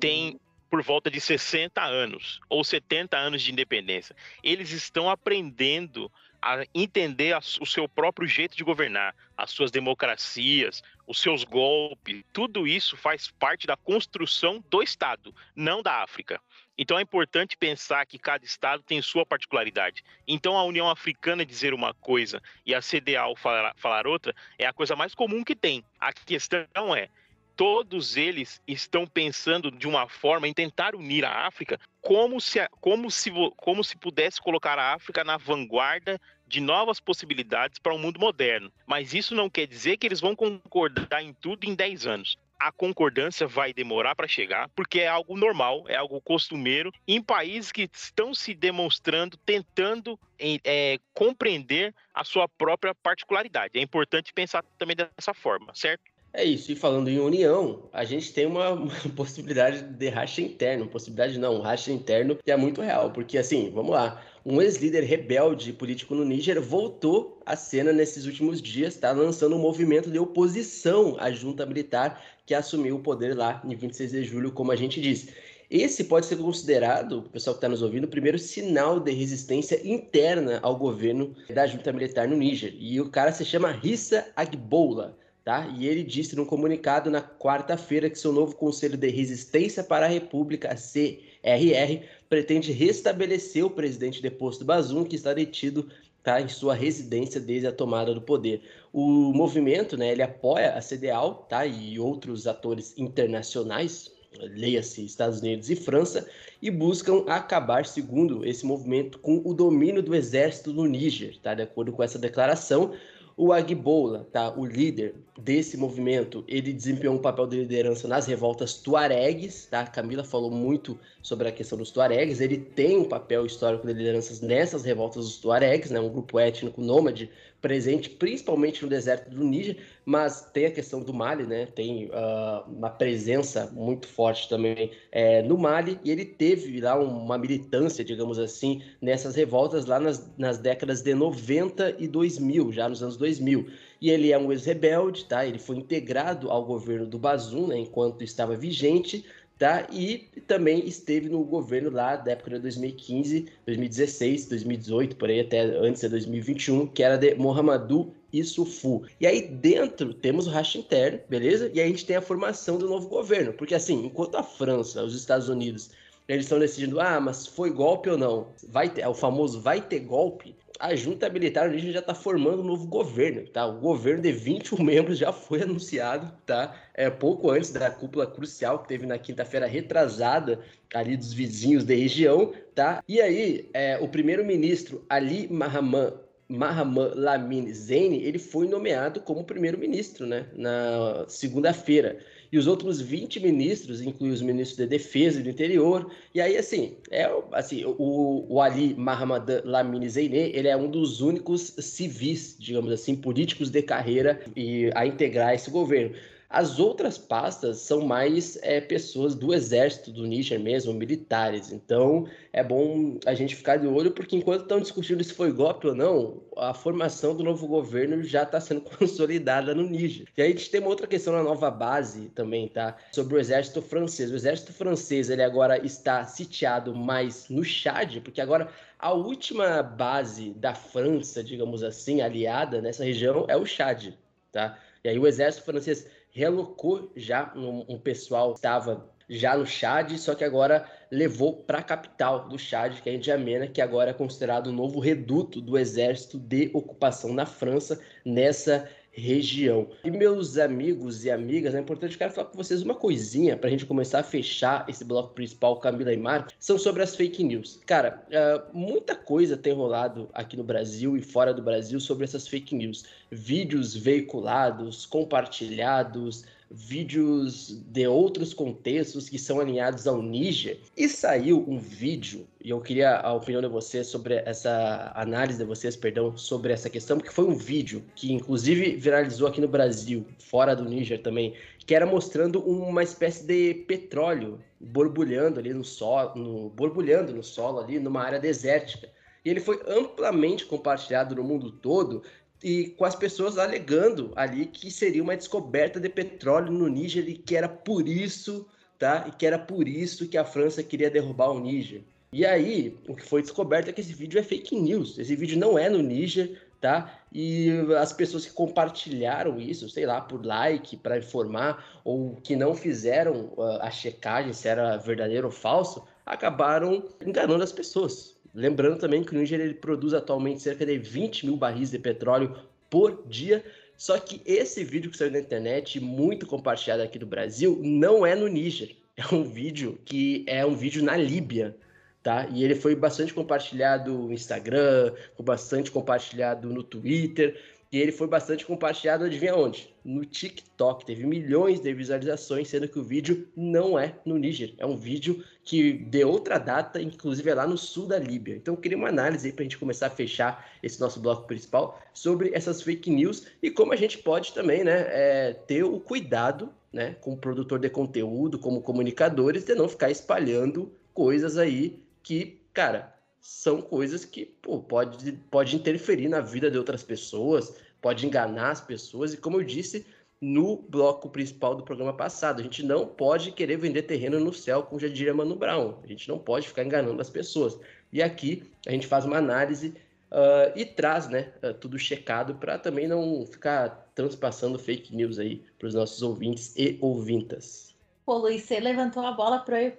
têm por volta de 60 anos ou 70 anos de independência. Eles estão aprendendo a entender a, o seu próprio jeito de governar, as suas democracias, os seus golpes, tudo isso faz parte da construção do Estado, não da África. Então é importante pensar que cada Estado tem sua particularidade. Então a União Africana dizer uma coisa e a CDAO falar, falar outra é a coisa mais comum que tem. A questão é, todos eles estão pensando de uma forma em tentar unir a África como se, como se, como se pudesse colocar a África na vanguarda de novas possibilidades para o um mundo moderno. Mas isso não quer dizer que eles vão concordar em tudo em 10 anos a concordância vai demorar para chegar, porque é algo normal, é algo costumeiro, em países que estão se demonstrando, tentando é, compreender a sua própria particularidade. É importante pensar também dessa forma, certo? É isso, e falando em união, a gente tem uma, uma, possibilidade de racha interno, possibilidade não, racha interno que é muito real, porque assim, vamos lá, um ex-líder rebelde político no Níger voltou à cena nesses últimos dias, está lançando um movimento de oposição à junta militar que assumiu o poder lá em 26 de julho, como a gente disse. Esse pode ser considerado, o pessoal que está nos ouvindo, o primeiro sinal de resistência interna ao governo da junta militar no Níger. E o cara se chama Rissa Agbola tá? E ele disse num comunicado na quarta-feira que seu novo Conselho de Resistência para a República, CRR, pretende restabelecer o presidente deposto Bazoum, que está detido tá, em sua residência desde a tomada do poder. O movimento, né, ele apoia a CDAO, tá, e outros atores internacionais, leia-se Estados Unidos e França, e buscam acabar, segundo esse movimento, com o domínio do exército no Níger, tá? De acordo com essa declaração, o Agbola, tá, o líder desse movimento, ele desempenhou um papel de liderança nas revoltas tuaregues, tá? Camila falou muito sobre a questão dos tuaregues. Ele tem um papel histórico de liderança nessas revoltas dos tuaregues, né? Um grupo étnico nômade presente principalmente no deserto do Níger, mas tem a questão do Mali, né? Tem uh, uma presença muito forte também é, no Mali e ele teve lá uma militância, digamos assim, nessas revoltas lá nas, nas décadas de 90 e 2000, já nos anos 2000. E ele é um ex-rebelde, tá? Ele foi integrado ao governo do Bazoum, né, enquanto estava vigente, tá? E também esteve no governo lá da época de 2015, 2016, 2018, por aí até antes de 2021, que era de Mohamedou Issoufou. E aí dentro temos o racha interno, beleza? E aí a gente tem a formação do novo governo, porque assim, enquanto a França, os Estados Unidos eles estão decidindo, ah, mas foi golpe ou não? Vai ter, é o famoso vai ter golpe a junta militar origem já está formando um novo governo, tá? O governo de 21 membros já foi anunciado, tá? É pouco antes da cúpula crucial que teve na quinta-feira retrasada ali dos vizinhos da região, tá? E aí, é, o primeiro-ministro Ali Mahaman Mahaman Lamine Zene, ele foi nomeado como primeiro-ministro, né? Na segunda-feira e os outros 20 ministros, incluem os ministros de defesa e do interior. E aí, assim, é assim o, o Ali Mahamad Lamine Zeine, ele é um dos únicos civis, digamos assim, políticos de carreira e a integrar esse governo. As outras pastas são mais é, pessoas do exército do Níger mesmo, militares. Então é bom a gente ficar de olho, porque enquanto estão discutindo se foi golpe ou não, a formação do novo governo já está sendo consolidada no Níger. E aí a gente tem uma outra questão na nova base também, tá? Sobre o exército francês. O exército francês ele agora está sitiado mais no Chad, porque agora a última base da França, digamos assim, aliada nessa região é o Chad, tá? E aí o exército francês relocou já um, um pessoal que estava já no Chad, só que agora levou para a capital do Chad, que é N'Djamena, que agora é considerado o novo reduto do exército de ocupação na França nessa região. E meus amigos e amigas, é importante quero falar com vocês uma coisinha para a gente começar a fechar esse bloco principal, Camila e Marco, são sobre as fake news. Cara, uh, muita coisa tem rolado aqui no Brasil e fora do Brasil sobre essas fake news. Vídeos veiculados, compartilhados, vídeos de outros contextos que são alinhados ao Níger. E saiu um vídeo, e eu queria a opinião de vocês sobre essa análise de vocês, perdão, sobre essa questão, porque foi um vídeo que inclusive viralizou aqui no Brasil, fora do Níger também, que era mostrando uma espécie de petróleo borbulhando ali no solo, no, borbulhando no solo ali numa área desértica. E ele foi amplamente compartilhado no mundo todo e com as pessoas alegando ali que seria uma descoberta de petróleo no Níger e que era por isso, tá? E que era por isso que a França queria derrubar o Níger. E aí, o que foi descoberto é que esse vídeo é fake news. Esse vídeo não é no Níger, tá? E as pessoas que compartilharam isso, sei lá, por like, para informar, ou que não fizeram uh, a checagem se era verdadeiro ou falso, acabaram enganando as pessoas. Lembrando também que o Níger ele produz atualmente cerca de 20 mil barris de petróleo por dia. Só que esse vídeo que saiu na internet, muito compartilhado aqui do Brasil, não é no Níger. É um vídeo que é um vídeo na Líbia, tá? E ele foi bastante compartilhado no Instagram, foi bastante compartilhado no Twitter, e ele foi bastante compartilhado, adivinha onde? No TikTok. Teve milhões de visualizações, sendo que o vídeo não é no Níger. É um vídeo que de outra data, inclusive é lá no sul da Líbia. Então eu queria uma análise para a gente começar a fechar esse nosso bloco principal sobre essas fake news e como a gente pode também né, é, ter o cuidado né, como produtor de conteúdo, como comunicadores, de não ficar espalhando coisas aí que, cara, são coisas que pô, pode, pode interferir na vida de outras pessoas, pode enganar as pessoas, e como eu disse no bloco principal do programa passado, a gente não pode querer vender terreno no céu, como já diria Mano Brown, a gente não pode ficar enganando as pessoas. E aqui a gente faz uma análise uh, e traz né, uh, tudo checado para também não ficar transpassando fake news aí para os nossos ouvintes e ouvintas. Pô, Luiz, você levantou a bola para eu,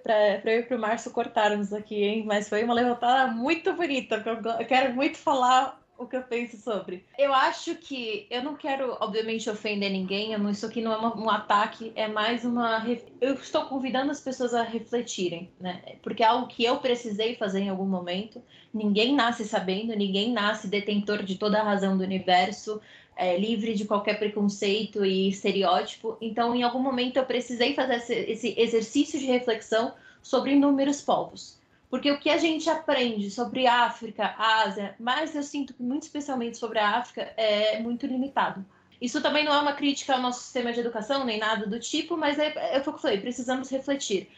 e pro Márcio cortarmos aqui, hein? Mas foi uma levantada muito bonita, eu quero muito falar o que eu penso sobre. Eu acho que eu não quero, obviamente, ofender ninguém. Isso aqui não é uma, um ataque, é mais uma. Eu estou convidando as pessoas a refletirem, né? Porque é algo que eu precisei fazer em algum momento. Ninguém nasce sabendo, ninguém nasce detentor de toda a razão do universo. É, livre de qualquer preconceito e estereótipo. Então, em algum momento, eu precisei fazer esse, esse exercício de reflexão sobre inúmeros povos. Porque o que a gente aprende sobre África, Ásia, mas eu sinto que muito especialmente sobre a África, é muito limitado. Isso também não é uma crítica ao nosso sistema de educação, nem nada do tipo, mas é, é o que eu falei, precisamos refletir.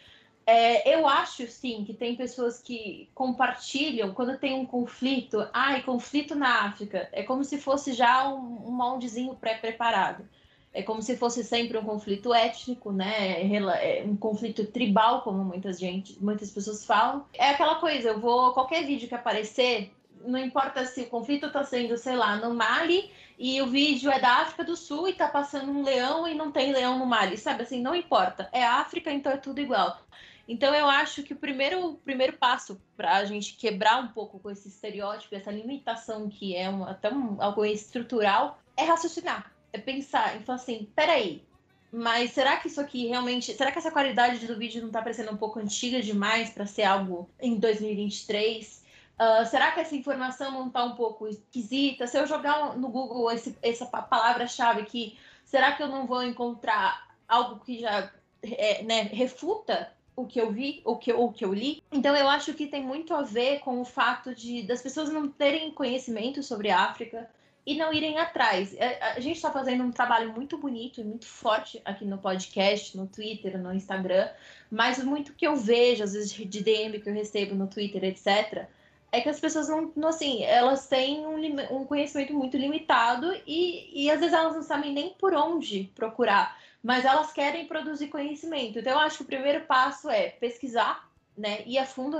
É, eu acho, sim, que tem pessoas que compartilham quando tem um conflito. Ai, conflito na África. É como se fosse já um, um moldezinho pré-preparado é como se fosse sempre um conflito étnico, né? É um conflito tribal, como muitas gente, muitas pessoas falam. É aquela coisa, eu vou qualquer vídeo que aparecer, não importa se o conflito está sendo, sei lá, no Mali e o vídeo é da África do Sul e está passando um leão e não tem leão no Mali, sabe? Assim, não importa. É África, então é tudo igual. Então eu acho que o primeiro, o primeiro passo para a gente quebrar um pouco com esse estereótipo, essa limitação que é uma, até um, algo estrutural, é raciocinar é pensar e falar assim, peraí, mas será que isso aqui realmente. Será que essa qualidade do vídeo não tá parecendo um pouco antiga demais para ser algo em 2023? Uh, será que essa informação não tá um pouco esquisita? Se eu jogar no Google esse, essa palavra-chave aqui, será que eu não vou encontrar algo que já é, né, refuta o que eu vi, o que, o que eu li? Então eu acho que tem muito a ver com o fato de das pessoas não terem conhecimento sobre a África, e não irem atrás. É, a gente está fazendo um trabalho muito bonito e muito forte aqui no podcast, no Twitter, no Instagram, mas muito que eu vejo, às vezes, de DM que eu recebo no Twitter, etc., é que as pessoas não, não assim, elas têm um, um conhecimento muito limitado e, e às vezes elas não sabem nem por onde procurar, mas elas querem produzir conhecimento. Então, eu acho que o primeiro passo é pesquisar, né, ir a fundo,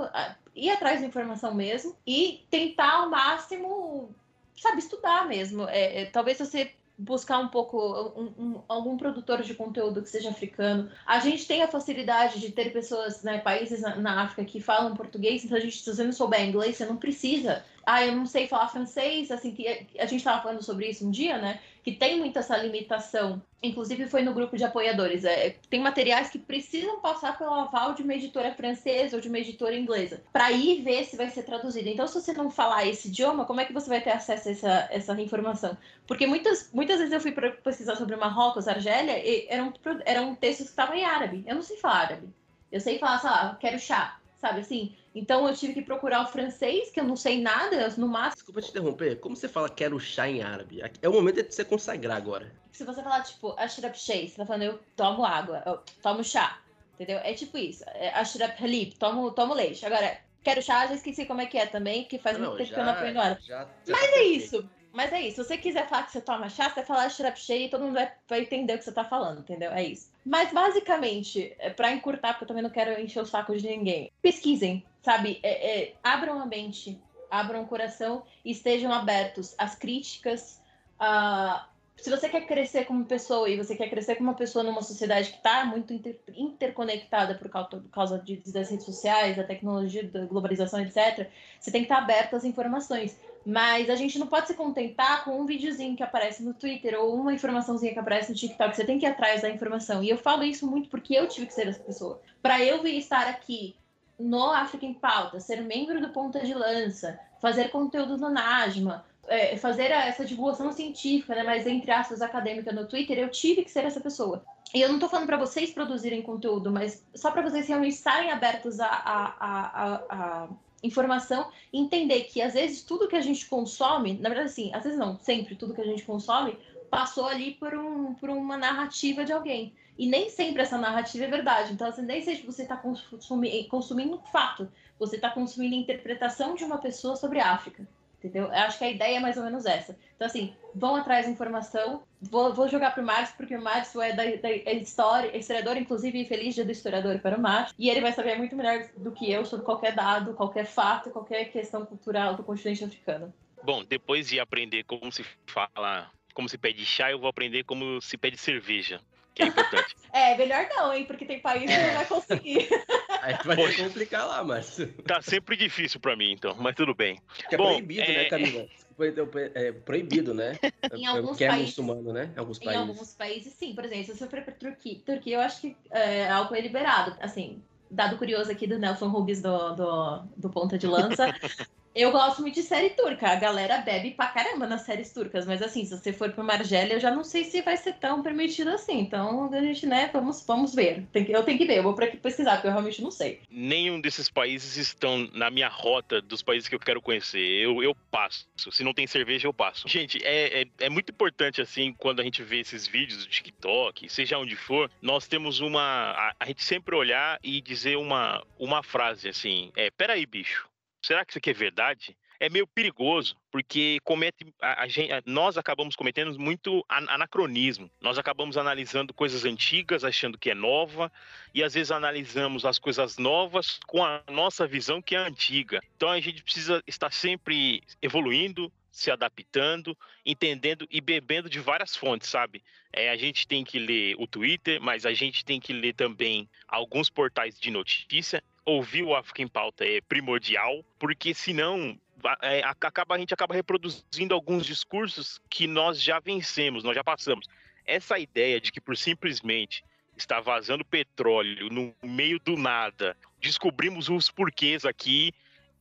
ir atrás da informação mesmo e tentar ao máximo sabe, estudar mesmo. É, é, talvez você buscar um pouco um, um, algum produtor de conteúdo que seja africano. A gente tem a facilidade de ter pessoas, né, países na, na África que falam português, então a gente, se você não souber inglês, você não precisa. Ah, eu não sei falar francês, assim que a gente estava falando sobre isso um dia, né? Que tem muita essa limitação inclusive foi no grupo de apoiadores. É, tem materiais que precisam passar pelo aval de uma editora francesa ou de uma editora inglesa, para ir ver se vai ser traduzido. Então, se você não falar esse idioma, como é que você vai ter acesso a essa, essa informação? Porque muitas, muitas vezes eu fui pesquisar sobre Marrocos, Argélia, e eram, eram textos que estavam em árabe. Eu não sei falar árabe. Eu sei falar, sei lá, quero chá, sabe assim? Então eu tive que procurar o francês, que eu não sei nada, no máximo. Desculpa te interromper, como você fala quero chá em árabe? É o momento de você consagrar agora. Se você falar, tipo, ashrab shay, você tá falando eu tomo água, eu tomo chá, entendeu? É tipo isso. É ashrab halib, tomo, tomo leite. Agora, quero chá, já esqueci como é que é também, que faz não, muito tempo já, que eu não aprendo árabe. Mas é isso. Mas é isso. Se você quiser falar que você toma chá, você fala ashrab shay, todo mundo vai, entender o que você tá falando, entendeu? É isso. Mas basicamente, é para encurtar, porque eu também não quero encher o saco de ninguém. Pesquisem, sabe? É, é, abram a mente, abram o coração e estejam abertos às críticas. Se você quer crescer como pessoa e você quer crescer como uma pessoa numa sociedade que está muito inter... interconectada por causa, de, das redes sociais, da tecnologia, da globalização, etc., você tem que estar aberto às informações. Mas a gente não pode se contentar com um videozinho que aparece no Twitter ou uma informaçãozinha que aparece no TikTok. Você tem que ir atrás da informação. E eu falo isso muito porque eu tive que ser essa pessoa. Para eu vir estar aqui no África em Pauta, ser membro do Ponta de Lança, fazer conteúdo no Najma, é, fazer essa divulgação científica, né, mas entre aspas acadêmica no Twitter, eu tive que ser essa pessoa. E eu não estou falando para vocês produzirem conteúdo, mas só para vocês realmente estarem abertos a, a, a, a, informação entender que às vezes tudo que a gente consome, na verdade, assim, às vezes não, sempre tudo que a gente consome passou ali por, um, por uma narrativa de alguém. E nem sempre essa narrativa é verdade. Então, assim, nem sempre você está consumi consumindo um fato, você está consumindo a interpretação de uma pessoa sobre a África. Entendeu? Eu acho que a ideia é mais ou menos essa. Então, assim, vão atrás de informação. Vou, vou jogar pro Márcio, porque o Márcio é da, da é história, é historiador, inclusive, feliz dia do historiador para o Márcio. E ele vai saber muito melhor do que eu sobre qualquer dado, qualquer fato, qualquer questão cultural do continente africano. Bom, depois de aprender como se fala, como se pede chá, eu vou aprender como se pede cerveja que é importante. É, melhor não, hein? Porque tem país que não vai conseguir. Aí vai Poxa, ter complicar lá, mas. Tá sempre difícil pra mim, então, mas tudo bem. Que é Bom, proibido, né, é... né, Camila? É proibido, né? em alguns que é muçulmano, né? Em alguns países. Em alguns países, sim. Por exemplo, se você for pra Turquia, Turquia eu acho que é, álcool é liberado. Assim, dado curioso aqui do Nelson Rubens do, do, do Ponta de Lança, Eu gosto muito de série turca. A galera bebe pra caramba nas séries turcas, mas assim, se você for pra Margélia, eu já não sei se vai ser tão permitido assim. Então, a gente, né, vamos, vamos ver. Que, eu tenho que ver, eu vou pesquisar, porque eu realmente não sei. Nenhum desses países estão na minha rota dos países que eu quero conhecer. Eu, eu passo. Se não tem cerveja, eu passo. Gente, é, é, é muito importante, assim, quando a gente vê esses vídeos do TikTok, seja onde for, nós temos uma. A, a gente sempre olhar e dizer uma, uma frase assim: é, peraí, bicho será que isso aqui é verdade? É meio perigoso, porque comete, a, a nós acabamos cometendo muito anacronismo. Nós acabamos analisando coisas antigas, achando que é nova, e às vezes analisamos as coisas novas com a nossa visão que é antiga. Então a gente precisa estar sempre evoluindo, se adaptando, entendendo e bebendo de várias fontes, sabe? É, a gente tem que ler o Twitter, mas a gente tem que ler também alguns portais de notícia ouvir o África em Pauta é primordial, porque senão é, acaba, a gente acaba reproduzindo alguns discursos que nós já vencemos, nós já passamos. Essa ideia de que por simplesmente estar vazando petróleo no meio do nada, descobrimos os porquês aqui,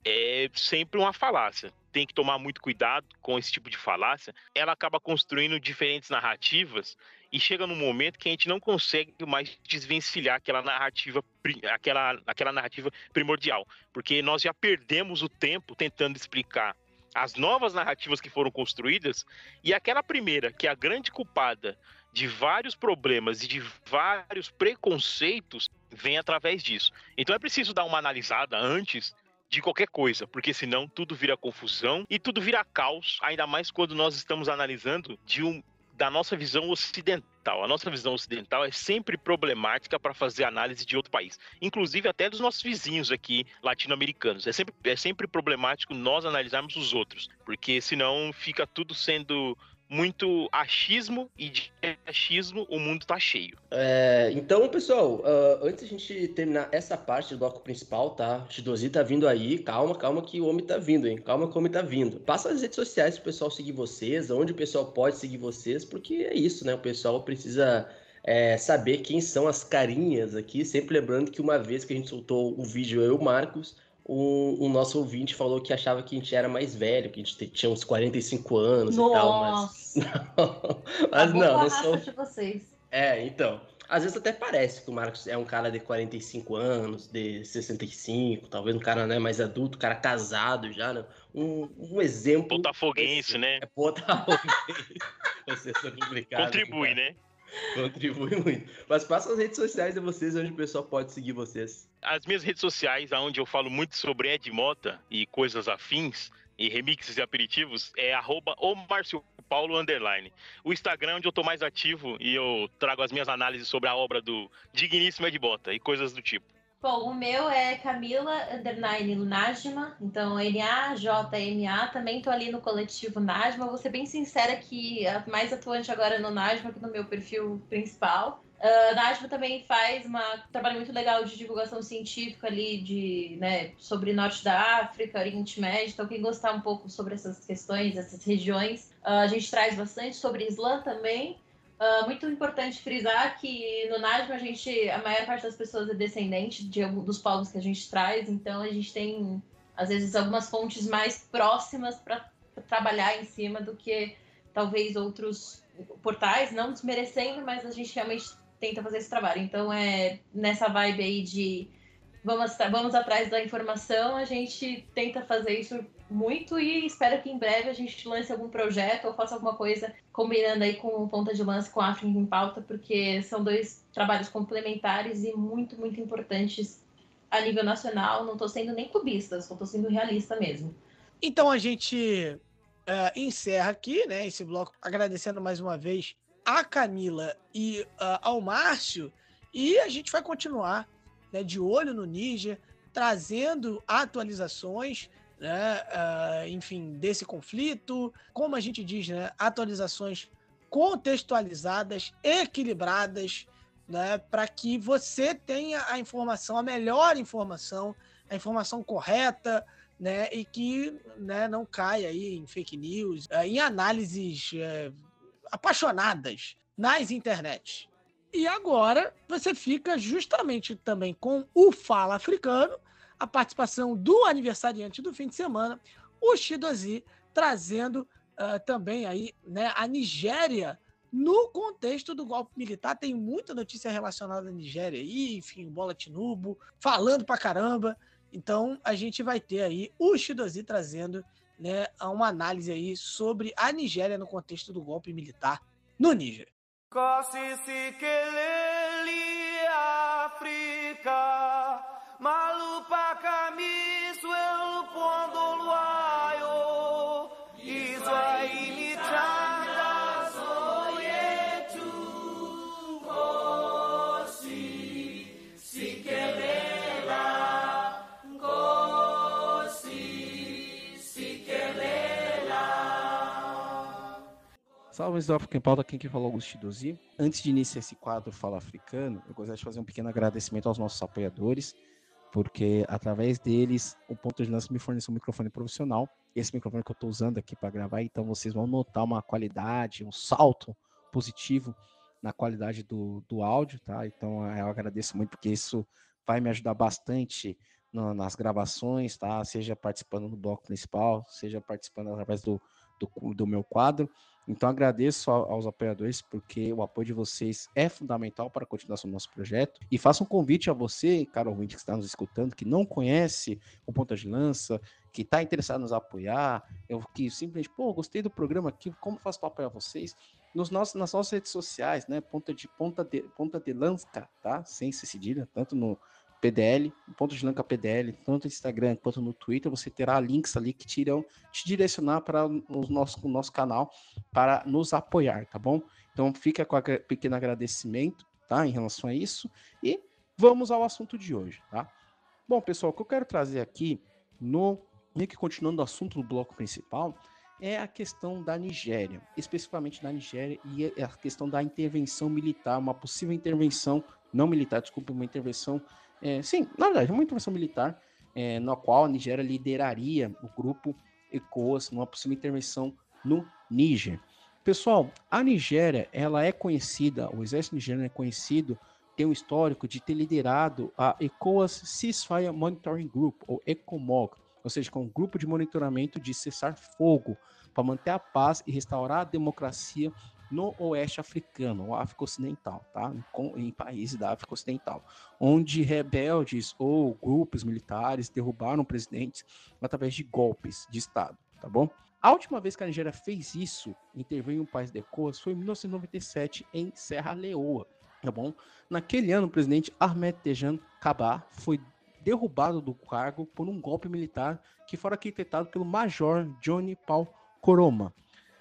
é sempre uma falácia. Tem que tomar muito cuidado com esse tipo de falácia. Ela acaba construindo diferentes narrativas e chega num momento que a gente não consegue mais desvencilhar aquela narrativa, aquela, aquela narrativa primordial, porque nós já perdemos o tempo tentando explicar as novas narrativas que foram construídas e aquela primeira, que é a grande culpada de vários problemas e de vários preconceitos, vem através disso. Então é preciso dar uma analisada antes de qualquer coisa, porque senão tudo vira confusão e tudo vira caos, ainda mais quando nós estamos analisando de um da nossa visão ocidental. A nossa visão ocidental é sempre problemática para fazer análise de outro país, inclusive até dos nossos vizinhos aqui latino-americanos. É sempre, é sempre problemático nós analisarmos os outros, porque senão fica tudo sendo muito achismo e de achismo o mundo tá cheio. É, então, pessoal, uh, antes a gente terminar essa parte do bloco principal, tá? O Shidozi tá vindo aí, calma, calma que o homem tá vindo, hein? Calma que o homem tá vindo. Passa as redes sociais pro pessoal seguir vocês, onde o pessoal pode seguir vocês, porque é isso, né? O pessoal precisa é, saber quem são as carinhas aqui, sempre lembrando que uma vez que a gente soltou o vídeo eu e o Marcos, o, o, nosso ouvinte falou que achava que a gente era mais velho, que a gente tinha uns 45 anos Nossa. e tal, mas. Não, mas não, não sou. De vocês. É, então. Às vezes até parece que o Marcos é um cara de 45 anos, de 65, talvez um cara né, mais adulto, um cara casado já, né? Um, um exemplo. Botafoguense, né? É Botafoguense. Você é complicado. Contribui, né? Contribui muito. Mas passa as redes sociais de vocês, onde o pessoal pode seguir vocês. As minhas redes sociais, onde eu falo muito sobre Ed Mota e coisas afins, e remixes e aperitivos, é arroba o Paulo Underline. O Instagram, onde eu tô mais ativo e eu trago as minhas análises sobre a obra do digníssimo Ed Mota e coisas do tipo. Bom, o meu é Camila Underline Najma, então N-A-J-M-A. Também tô ali no coletivo Najma. Vou ser bem sincera que é mais atuante agora no Najma que no meu perfil principal. Uh, Najma também faz um trabalho muito legal de divulgação científica ali de, né, sobre Norte da África, Oriente Médio. Então, quem gostar um pouco sobre essas questões, essas regiões, uh, a gente traz bastante sobre Islã também. Uh, muito importante frisar que no NASM a gente, a maior parte das pessoas é descendente de dos povos que a gente traz, então a gente tem às vezes algumas fontes mais próximas para trabalhar em cima do que talvez outros portais, não desmerecendo, mas a gente realmente tenta fazer esse trabalho. Então é nessa vibe aí de vamos, vamos atrás da informação, a gente tenta fazer isso muito e espero que em breve a gente lance algum projeto ou faça alguma coisa combinando aí com Ponta de Lance com África em Pauta, porque são dois trabalhos complementares e muito, muito importantes a nível nacional. Não estou sendo nem cubista, estou sendo realista mesmo. Então a gente uh, encerra aqui, né, esse bloco, agradecendo mais uma vez a Camila e uh, ao Márcio, e a gente vai continuar né, de olho no Níger, trazendo atualizações, né, uh, enfim, desse conflito, como a gente diz, né, atualizações contextualizadas, equilibradas, né, para que você tenha a informação, a melhor informação, a informação correta, né, e que né, não caia aí em fake news, eh, em análises é, apaixonadas nas internet. E agora você fica justamente também com o Fala Africano, a participação do aniversariante do fim de semana, o Shidozi, trazendo uh, também aí né, a Nigéria no contexto do golpe militar. Tem muita notícia relacionada à Nigéria aí, enfim, Bola Tinubo, falando pra caramba. Então a gente vai ter aí o Shidozi trazendo né, uma análise aí sobre a Nigéria no contexto do golpe militar no Níger. Salve, do África em Pauta, quem que falou Augusto Dozi. Antes de iniciar esse quadro Fala Africano, eu gostaria de fazer um pequeno agradecimento aos nossos apoiadores, porque através deles o Ponto de Lança me forneceu um microfone profissional. Esse microfone que eu estou usando aqui para gravar, então vocês vão notar uma qualidade, um salto positivo na qualidade do, do áudio, tá? Então eu agradeço muito, porque isso vai me ajudar bastante no, nas gravações, tá? Seja participando do bloco principal, seja participando através do, do, do meu quadro. Então agradeço aos apoiadores porque o apoio de vocês é fundamental para a continuação do nosso projeto. E faço um convite a você, caro ouvinte que está nos escutando, que não conhece o Ponta de Lança, que está interessado em nos apoiar, eu, que simplesmente, pô, gostei do programa aqui, como faço para apoiar vocês? Nos nossos, nas nossas redes sociais, né? Ponta de Ponta de Ponta de Lança, tá? Sem cedilha, tanto no PDL, ponto de lanca PDL, tanto no Instagram quanto no Twitter, você terá links ali que te irão te direcionar para o nosso, o nosso canal para nos apoiar, tá bom? Então fica com aquele pequeno agradecimento, tá? Em relação a isso. E vamos ao assunto de hoje, tá? Bom, pessoal, o que eu quero trazer aqui, no meio que continuando o assunto do bloco principal, é a questão da Nigéria, especificamente da Nigéria e é a questão da intervenção militar, uma possível intervenção, não militar, desculpa, uma intervenção é, sim, na verdade, uma intervenção militar é, na qual a Nigéria lideraria o grupo ECOWAS numa possível intervenção no Níger. Pessoal, a Nigéria, ela é conhecida, o exército nigeriano é conhecido, tem um histórico de ter liderado a ECOWAS Ceasefire Monitoring Group, ou ECOMOG, ou seja, com é um grupo de monitoramento de cessar fogo para manter a paz e restaurar a democracia no oeste africano, ou África Ocidental, tá? Em, países da África Ocidental, onde rebeldes ou grupos militares derrubaram presidentes através de golpes de Estado, tá bom? A última vez que a Nigéria fez isso, interveio em um país de ECOWAS, foi em 1997 em Serra Leoa, tá bom? Naquele ano, o presidente Ahmed Tejan Kabah foi derrubado do cargo por um golpe militar que foi arquitetado pelo Major Johnny Paul Koroma,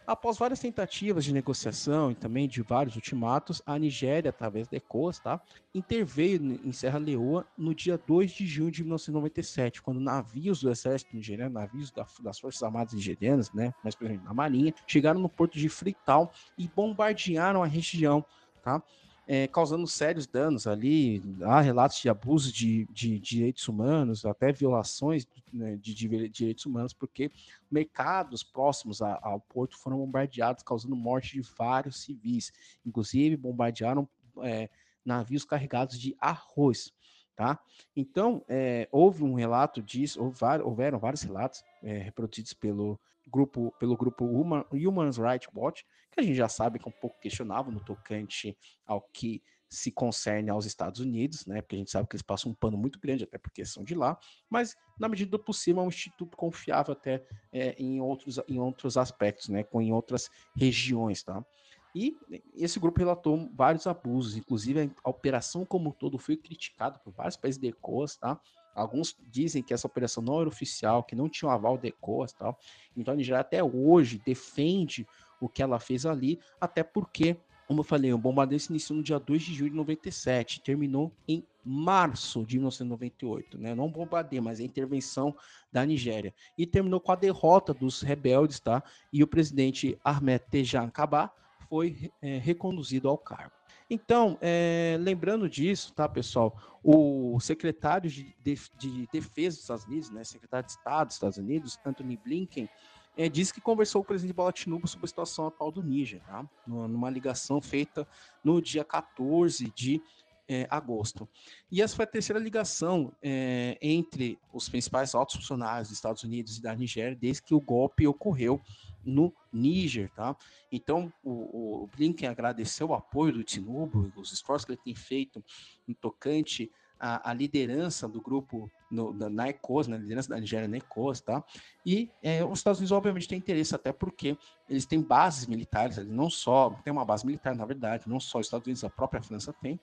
Após várias tentativas de negociação e também de vários ultimatos, a Nigéria, através da ECOWAS, tá, interveio em Serra Leoa no dia 2 de junho de 1997, quando navios do exército nigeriano, navios da, das Forças Armadas nigerianas, né, mais precisamente da Marinha, chegaram no porto de Freetown e bombardearam a região, tá? É, causando sérios danos ali. Há relatos de abuso de, de, direitos humanos, até violações né, de, de, direitos humanos, porque mercados próximos a, ao porto foram bombardeados, causando morte de vários civis. Inclusive, bombardearam é, navios carregados de arroz. Tá? Então, é, houve um relato disso, houveram vários relatos é, reproduzidos pelo grupo, pelo grupo Human, Human Rights Watch, que a gente já sabe que é um pouco questionável no tocante ao que se concerne aos Estados Unidos, né? Porque a gente sabe que eles passam um pano muito grande, até porque são de lá, mas na medida do possível é um instituto confiável até é, em, outros, em outros aspectos, né? Com em outras regiões, tá? E esse grupo relatou vários abusos, inclusive a operação como um todo foi criticada por vários países de ECOAS, tá? Alguns dizem que essa operação não era oficial, que não tinha um aval de ECOAS, tal. Então a Nigéria até hoje defende o que ela fez ali, até porque, como eu falei, o bombardeio se iniciou no dia 2 de julho de 97, terminou em março de 1998, né? Não bombardeio, mas a intervenção da Nigéria. E terminou com a derrota dos rebeldes, tá? E o presidente Ahmed Tejan Kabah foi é, reconduzido ao cargo. Então, é, lembrando disso, tá, pessoal? O secretário de, de, Defesa dos Estados Unidos, né, secretário de Estado dos Estados Unidos, Anthony Blinken, é, disse que conversou com o presidente Bola Tinubu sobre a situação atual do Níger, tá? numa ligação feita no dia 14 de é, agosto. E essa foi a terceira ligação é, entre os principais altos funcionários dos Estados Unidos e da Nigéria desde que o golpe ocorreu no Níger, tá? Então, o, o, Blinken agradeceu o apoio do Tinubu, os esforços que ele tem feito em tocante à, à liderança do grupo no, da, na ECOS, na liderança da Nigéria na ECOS, tá? E é, os Estados Unidos, obviamente, têm interesse, até porque eles têm bases militares, não só, tem uma base militar, na verdade, não só os Estados Unidos, a própria França tem,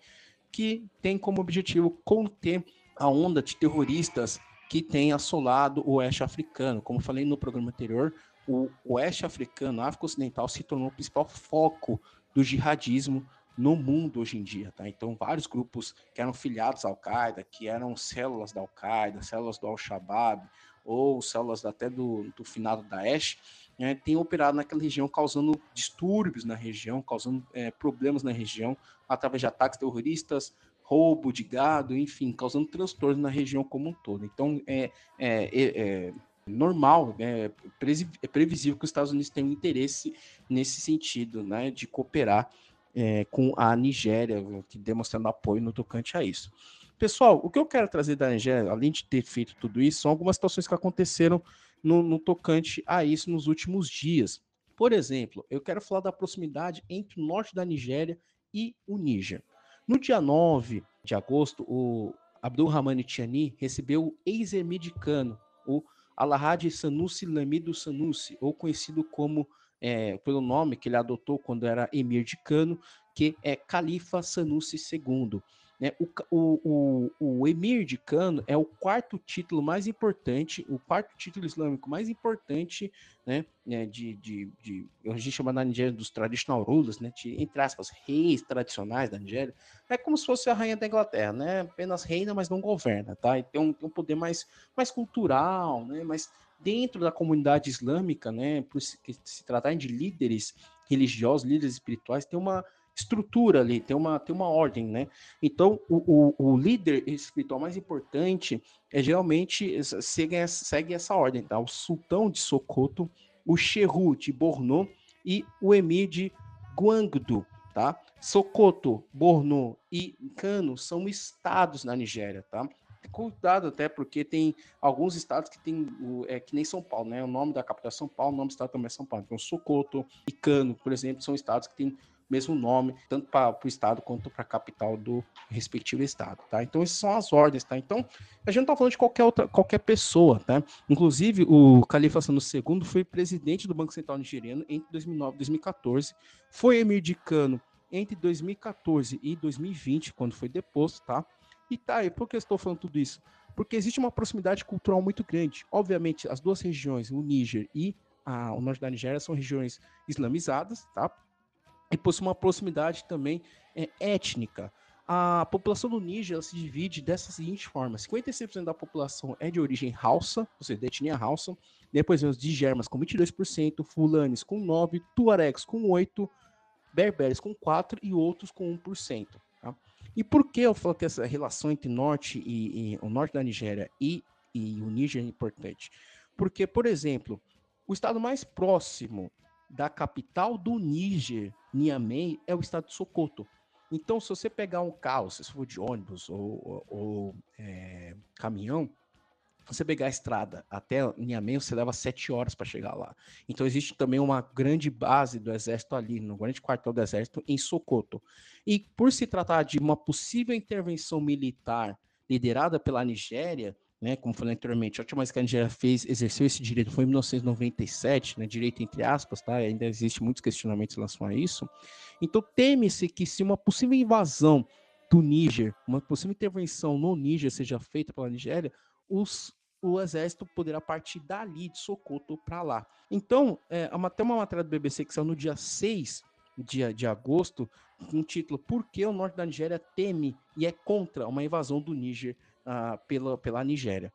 que tem como objetivo conter a onda de terroristas que tem assolado o oeste africano. Como falei no programa anterior, o oeste africano, a África Ocidental, se tornou o principal foco do jihadismo no mundo hoje em dia, tá? Então, vários grupos que eram filiados à Al-Qaeda, que eram células da Al-Qaeda, células do Al-Shabaab, ou células até do, do finado Daesh, né, têm operado naquela região, causando distúrbios na região, causando é, problemas na região, através de ataques terroristas, roubo de gado, enfim, causando transtorno na região como um todo. Então, é, é, é, é normal, é, é previsível que os Estados Unidos tenham interesse nesse sentido, né, de cooperar é, com a Nigéria, demonstrando apoio no tocante a isso. Pessoal, o que eu quero trazer da Nigéria, além de ter feito tudo isso, são algumas situações que aconteceram no, no tocante a isso nos últimos dias. Por exemplo, eu quero falar da proximidade entre o norte da Nigéria e o Níger. No dia 9 de agosto, o Abdul Rahman Tiani recebeu o ex-emir de o Alahad Sanusi Lamido Sanusi, ou conhecido como é, pelo nome que ele adotou quando era emir de Cano, que é Califa Sanusi II. Né? O, o, o, o, emir de Cano é o quarto título mais importante, o quarto título islâmico mais importante, né, né de, de, de a gente chama na Nigéria dos traditional rulers, né, de, entre aspas, reis tradicionais da Nigéria, é como se fosse a rainha da Inglaterra, né, apenas reina, mas não governa, tá, e tem um, tem um poder mais, mais cultural, né, mas dentro da comunidade islâmica, né, por se, se tratarem de líderes religiosos, líderes espirituais, tem uma estrutura ali, tem uma, tem uma ordem, né? Então, o, o, o líder espiritual mais importante é geralmente segue, segue essa ordem, tá? O sultão de Sokoto, o Shehu de Borno e o emir de Guangdu, tá? Sokoto, Borno e Kano são estados na Nigéria, tá? Cuidado até porque tem alguns estados que tem é que nem São Paulo, né? O nome da capital é São Paulo, o nome do estado também é São Paulo. Então, Sokoto e Cano, por exemplo, são estados que têm mesmo nome, tanto para o estado quanto para a capital do respectivo estado, tá? Então, essas são as ordens, tá? Então, a gente não está falando de qualquer outra, qualquer pessoa, tá? Inclusive, o Califa Sano II foi presidente do Banco Central Nigeriano entre 2009 e 2014, foi emir de Cano entre 2014 e 2020, quando foi deposto, tá? E tá, e por que eu estou falando tudo isso? Porque existe uma proximidade cultural muito grande. Obviamente, as duas regiões, o Níger e a, o norte da Nigéria, são regiões islamizadas, tá? e possui uma proximidade também é, étnica. A população do Níger se divide dessa seguinte forma: 56% da população é de origem Hausa, ou seja, de etnia Hausa. Depois vem os Digermas com 22%, Fulanes com 9%, Tuaregs com 8%, berberes com 4% e outros com 1%. E por que eu falo que essa relação entre norte e, e o norte da Nigéria e, e o Níger é importante? Porque, por exemplo, o estado mais próximo da capital do Níger, Niamey, é o estado de Sokoto. Então, se você pegar um carro, se for de ônibus ou, ou, ou é, caminhão, você pegar a estrada até Niamey, você leva sete horas para chegar lá. Então existe também uma grande base do exército ali, no grande quartel do exército em Sokoto. E por se tratar de uma possível intervenção militar liderada pela Nigéria, né, como falei anteriormente, a última vez que a Nigéria fez, exerceu esse direito foi em 1997, né, direito entre aspas, tá? Ainda existe muitos questionamentos em relação a isso. Então teme-se que se uma possível invasão do Níger, uma possível intervenção no Níger seja feita pela Nigéria, os, o exército poderá partir dali de Socoto para lá. Então, é, até uma matéria do BBC que saiu no dia 6 de, de agosto, com o título Por que o norte da Nigéria teme e é contra uma invasão do Níger uh, pela, pela Nigéria?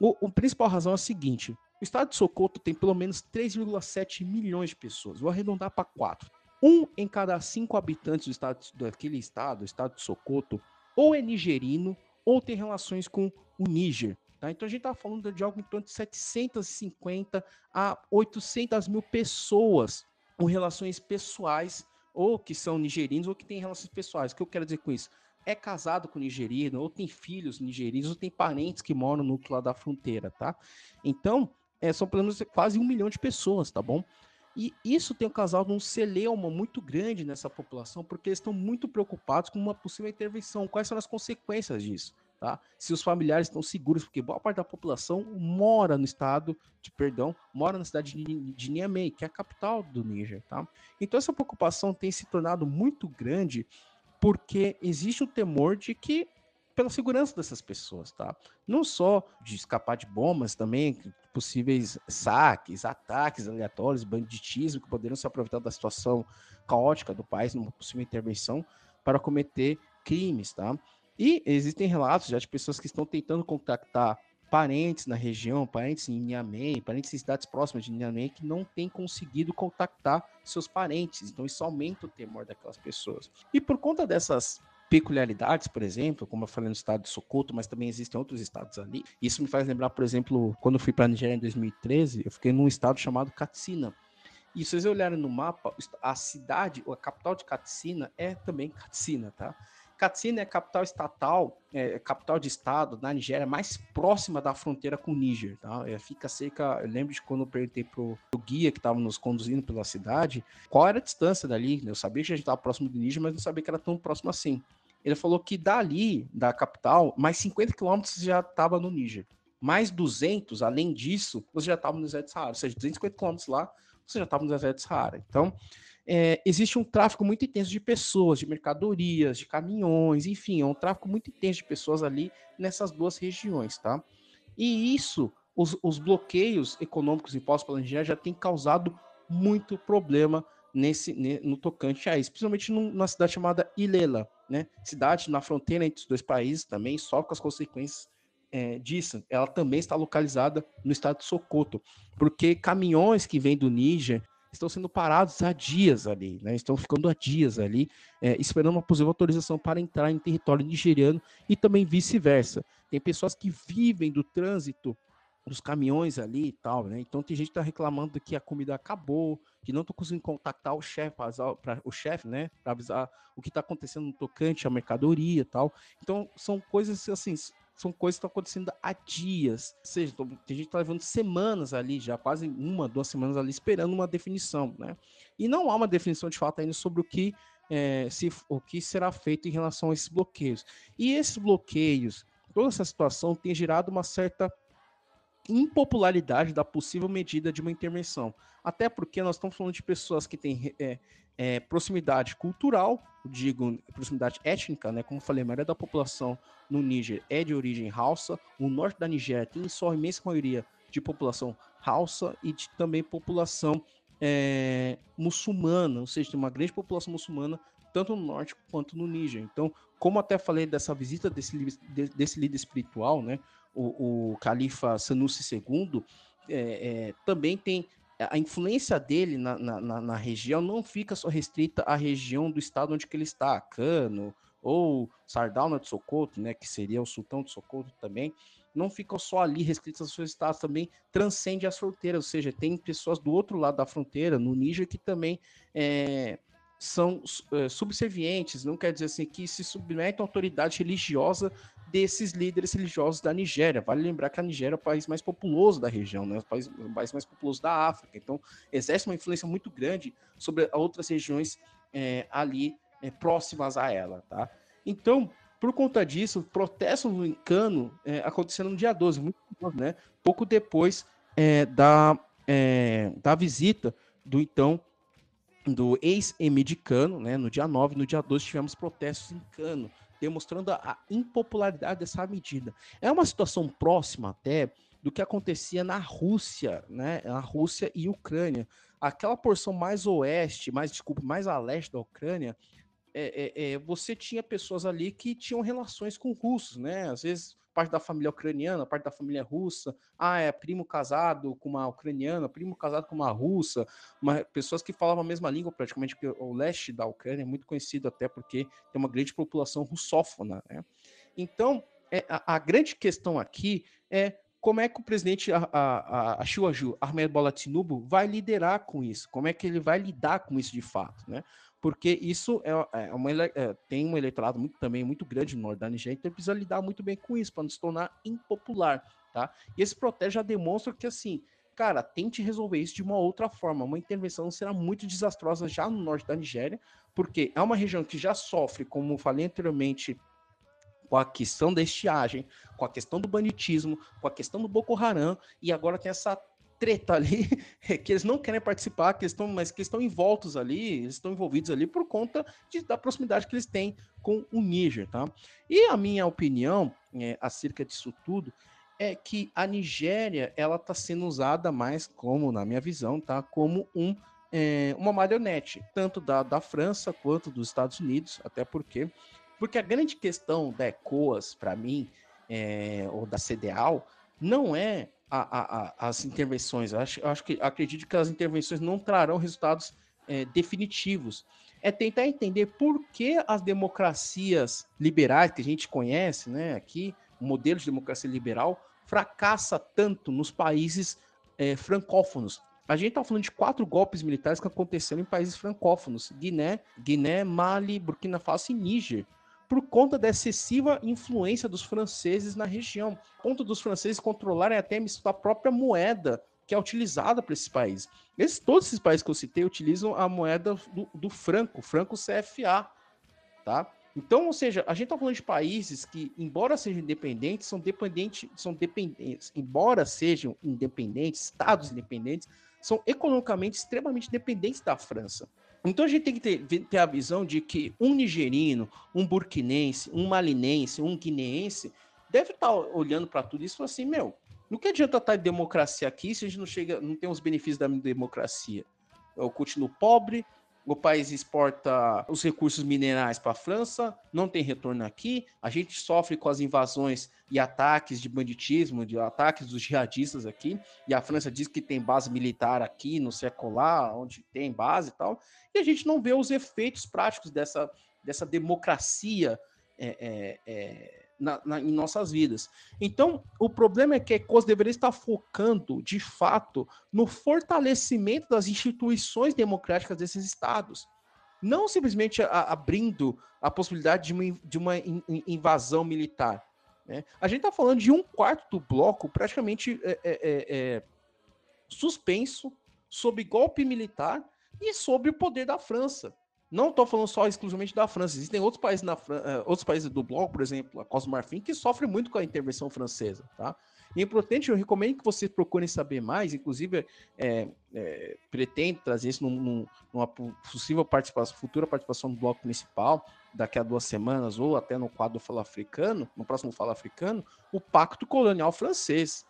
O, o principal razão é a seguinte: o estado de Socoto tem pelo menos 3,7 milhões de pessoas. Vou arredondar para 4. Um em cada cinco habitantes do estado, daquele estado, o estado de Socoto, ou é nigerino ou tem relações com o Níger. Tá? Então a gente está falando de algo em torno de 750 a 800 mil pessoas com relações pessoais, ou que são nigerinos, ou que têm relações pessoais. O que eu quero dizer com isso? É casado com nigerino, ou tem filhos nigerinos, ou tem parentes que moram no outro lado da fronteira, tá? Então, é, são pelo menos quase um milhão de pessoas, tá bom? E isso tem causado um celeuma muito grande nessa população, porque eles estão muito preocupados com uma possível intervenção. Quais são as consequências disso? Tá? Se os familiares estão seguros, porque boa parte da população mora no estado de perdão, mora na cidade de, de Niamey, que é a capital do Níger, tá? Então essa preocupação tem se tornado muito grande porque existe o temor de que pela segurança dessas pessoas, tá? Não só de escapar de bombas, também possíveis saques, ataques aleatórios, banditismo que poderiam se aproveitar da situação caótica do país numa possível intervenção para cometer crimes, tá? E existem relatos já de pessoas que estão tentando contactar parentes na região, parentes em Niamey, parentes em cidades próximas de Niamey, que não têm conseguido contactar seus parentes. Então isso aumenta o temor daquelas pessoas. E por conta dessas peculiaridades, por exemplo, como eu falei no estado de Sokoto, mas também existem outros estados ali. Isso me faz lembrar, por exemplo, quando eu fui para a Nigéria em 2013, eu fiquei num estado chamado Katsina. E se vocês olharem no mapa, a cidade, a capital de Katsina é também Katsina, tá? Katsina é a capital estatal, é, capital de estado da Nigéria mais próxima da fronteira com o Níger, tá? É, fica cerca, eu lembro de quando eu perguntei pro, pro guia que estava nos conduzindo pela cidade, qual era a distância dali, eu sabia que a gente estava próximo do Níger, mas não sabia que era tão próximo assim. Ele falou que dali, da capital, mais 50 quilômetros já estava no Níger. Mais 200, além disso, você já estava no deserto de Saara. Ou seja, 250 quilômetros lá, você já estava no deserto de Saara. Então, é, existe um tráfego muito intenso de pessoas, de mercadorias, de caminhões, enfim, é um tráfego muito intenso de pessoas ali nessas duas regiões, tá? E isso, os, os bloqueios econômicos impostos pela Nigéria já tem causado muito problema nesse no tocante a isso, principalmente numa cidade chamada Ilela, né? Cidade na fronteira entre os dois países também sofre com as consequências é, disso. Ela também está localizada no estado de Socoto, porque caminhões que vêm do Níger estão sendo parados há dias ali, né? Estão ficando há dias ali, é, esperando uma possível autorização para entrar em território nigeriano e também vice-versa. Tem pessoas que vivem do trânsito dos caminhões ali e tal, né? Então tem gente que está reclamando que a comida acabou, que não estão conseguindo contactar o chefe o chefe, né? Para avisar o que está acontecendo no tocante à mercadoria e tal. Então são coisas assim, são coisas que estão acontecendo há dias. Ou seja, tem gente que está levando semanas ali, já quase uma, duas semanas ali, esperando uma definição, né? E não há uma definição de fato ainda sobre o que, é, se, o que será feito em relação a esses bloqueios. E esses bloqueios, toda essa situação tem gerado uma certa impopularidade da possível medida de uma intervenção. Até porque nós estamos falando de pessoas que têm é, é, proximidade cultural, digo proximidade étnica, né? Como falei, a maioria da população no Níger é de origem Hausa. O norte da Nigéria tem só a imensa maioria de população Hausa e de, também população é, muçulmana, ou seja, tem uma grande população muçulmana tanto no norte quanto no Níger. Então, como até falei dessa visita desse, desse líder espiritual, né? O, o califa Sanusi II, é, é, também tem a influência dele na, na, na, região não fica só restrita à região do estado onde ele está, Cano, ou Sardauna de Socoto, né, que seria o sultão de Socoto também, não ficam só ali restritos aos seus estados, também transcende as fronteiras, ou seja, tem pessoas do outro lado da fronteira, no Níger, que também é, são é, subservientes, não quer dizer assim, que se submetem à autoridade religiosa desses líderes religiosos da Nigéria. Vale lembrar que a Nigéria é o país mais populoso da região, né? o, país, o país mais populoso da África. Então, exerce uma influência muito grande sobre outras regiões é, ali é, próximas a ela. Tá? Então, por conta disso, protestos no Encano é, no dia 12, muito, né? pouco depois é, da, é, da visita do então do ex-emir de Cano, né? no dia 9, no dia 12 tivemos protestos em Cano, demonstrando a impopularidade dessa medida. É uma situação próxima até do que acontecia na Rússia, né? Na Rússia e Ucrânia. Aquela porção mais oeste, mais desculpa, mais a leste da Ucrânia, é, é, é, você tinha pessoas ali que tinham relações com russos, né? Às vezes parte da família ucraniana, parte da família russa. Ah, é primo casado com uma ucraniana, primo casado com uma russa, uma, pessoas que falavam a mesma língua praticamente, porque o leste da Ucrânia é muito conhecido até porque tem uma grande população russófona, né? Então, é, a, a grande questão aqui é como é que o presidente a, a, a Ahmed Bola Tinubu, vai liderar com isso? Como é que ele vai lidar com isso de fato, né? Porque isso é, é uma, é, tem um eleitorado muito, também muito grande no norte da Nigéria, então precisa lidar muito bem com isso, para não se tornar impopular, tá? E esse protege já demonstra que, assim, cara, tente resolver isso de uma outra forma, uma intervenção será muito desastrosa já no norte da Nigéria, porque é uma região que já sofre, como falei anteriormente, com a questão da estiagem, com a questão do banditismo, com a questão do Boko Haram, e agora tem essa treta ali, que eles não querem participar, que estão, mas que estão envoltos ali, eles estão envolvidos ali por conta de, da proximidade que eles têm com o Níger, tá? E a minha opinião é, acerca disso tudo é que a Nigéria, ela está sendo usada mais como, na minha visão, tá? Como um, é, uma marionete, tanto da, da França quanto dos Estados Unidos, até porque, porque a grande questão da ECOAS, para mim, é, ou da CDAO, não é a, a, as intervenções. Acho, acho que acredito que as intervenções não trarão resultados é, definitivos. É tentar entender por que as democracias liberais que a gente conhece, né, aqui, o modelo de democracia liberal, fracassa tanto nos países é, francófonos. A gente está falando de quatro golpes militares que aconteceram em países francófonos: Guiné, Guiné, Mali, Burkina Faso e Níger por conta da excessiva influência dos franceses na região, ponto dos franceses controlarem até a própria moeda que é utilizada para esses países. Esses, todos esses países que eu citei utilizam a moeda do, do franco, franco CFA, tá? Então, ou seja, a gente está falando de países que, embora sejam independentes, são dependentes, são dependentes, embora sejam independentes, estados independentes, são economicamente extremamente dependentes da França. Então a gente tem que ter, ter, a visão de que um nigerino, um burkinense, um malinense, um guineense deve estar olhando para tudo isso e assim, meu, não que adianta estar de democracia aqui se a gente não chega, não tem os benefícios da democracia. Eu continuo pobre, o país exporta os recursos minerais para a França, não tem retorno aqui, a gente sofre com as invasões e ataques de banditismo, de ataques dos jihadistas aqui, e a França diz que tem base militar aqui no secular, onde tem base e tal, e a gente não vê os efeitos práticos dessa, dessa democracia é, é, é, na, na, em nossas vidas. Então, o problema é que a ECOS deveria estar focando, de fato, no fortalecimento das instituições democráticas desses estados. Não simplesmente a, abrindo a possibilidade de uma, de uma in, invasão militar. Né? A gente está falando de um quarto do bloco praticamente é, é, é, é suspenso sob golpe militar e sobre o poder da França. Não estou falando só exclusivamente da França, existem outros países, na, uh, outros países do bloco, por exemplo, a Costa Marfim, que sofrem muito com a intervenção francesa, tá? E é importante, eu recomendo que vocês procurem saber mais, inclusive é, é, pretendo trazer isso num, numa possível participação, futura participação do bloco principal, daqui a duas semanas, ou até no quadro Fala Africano, no próximo Fala Africano, o Pacto Colonial Francês,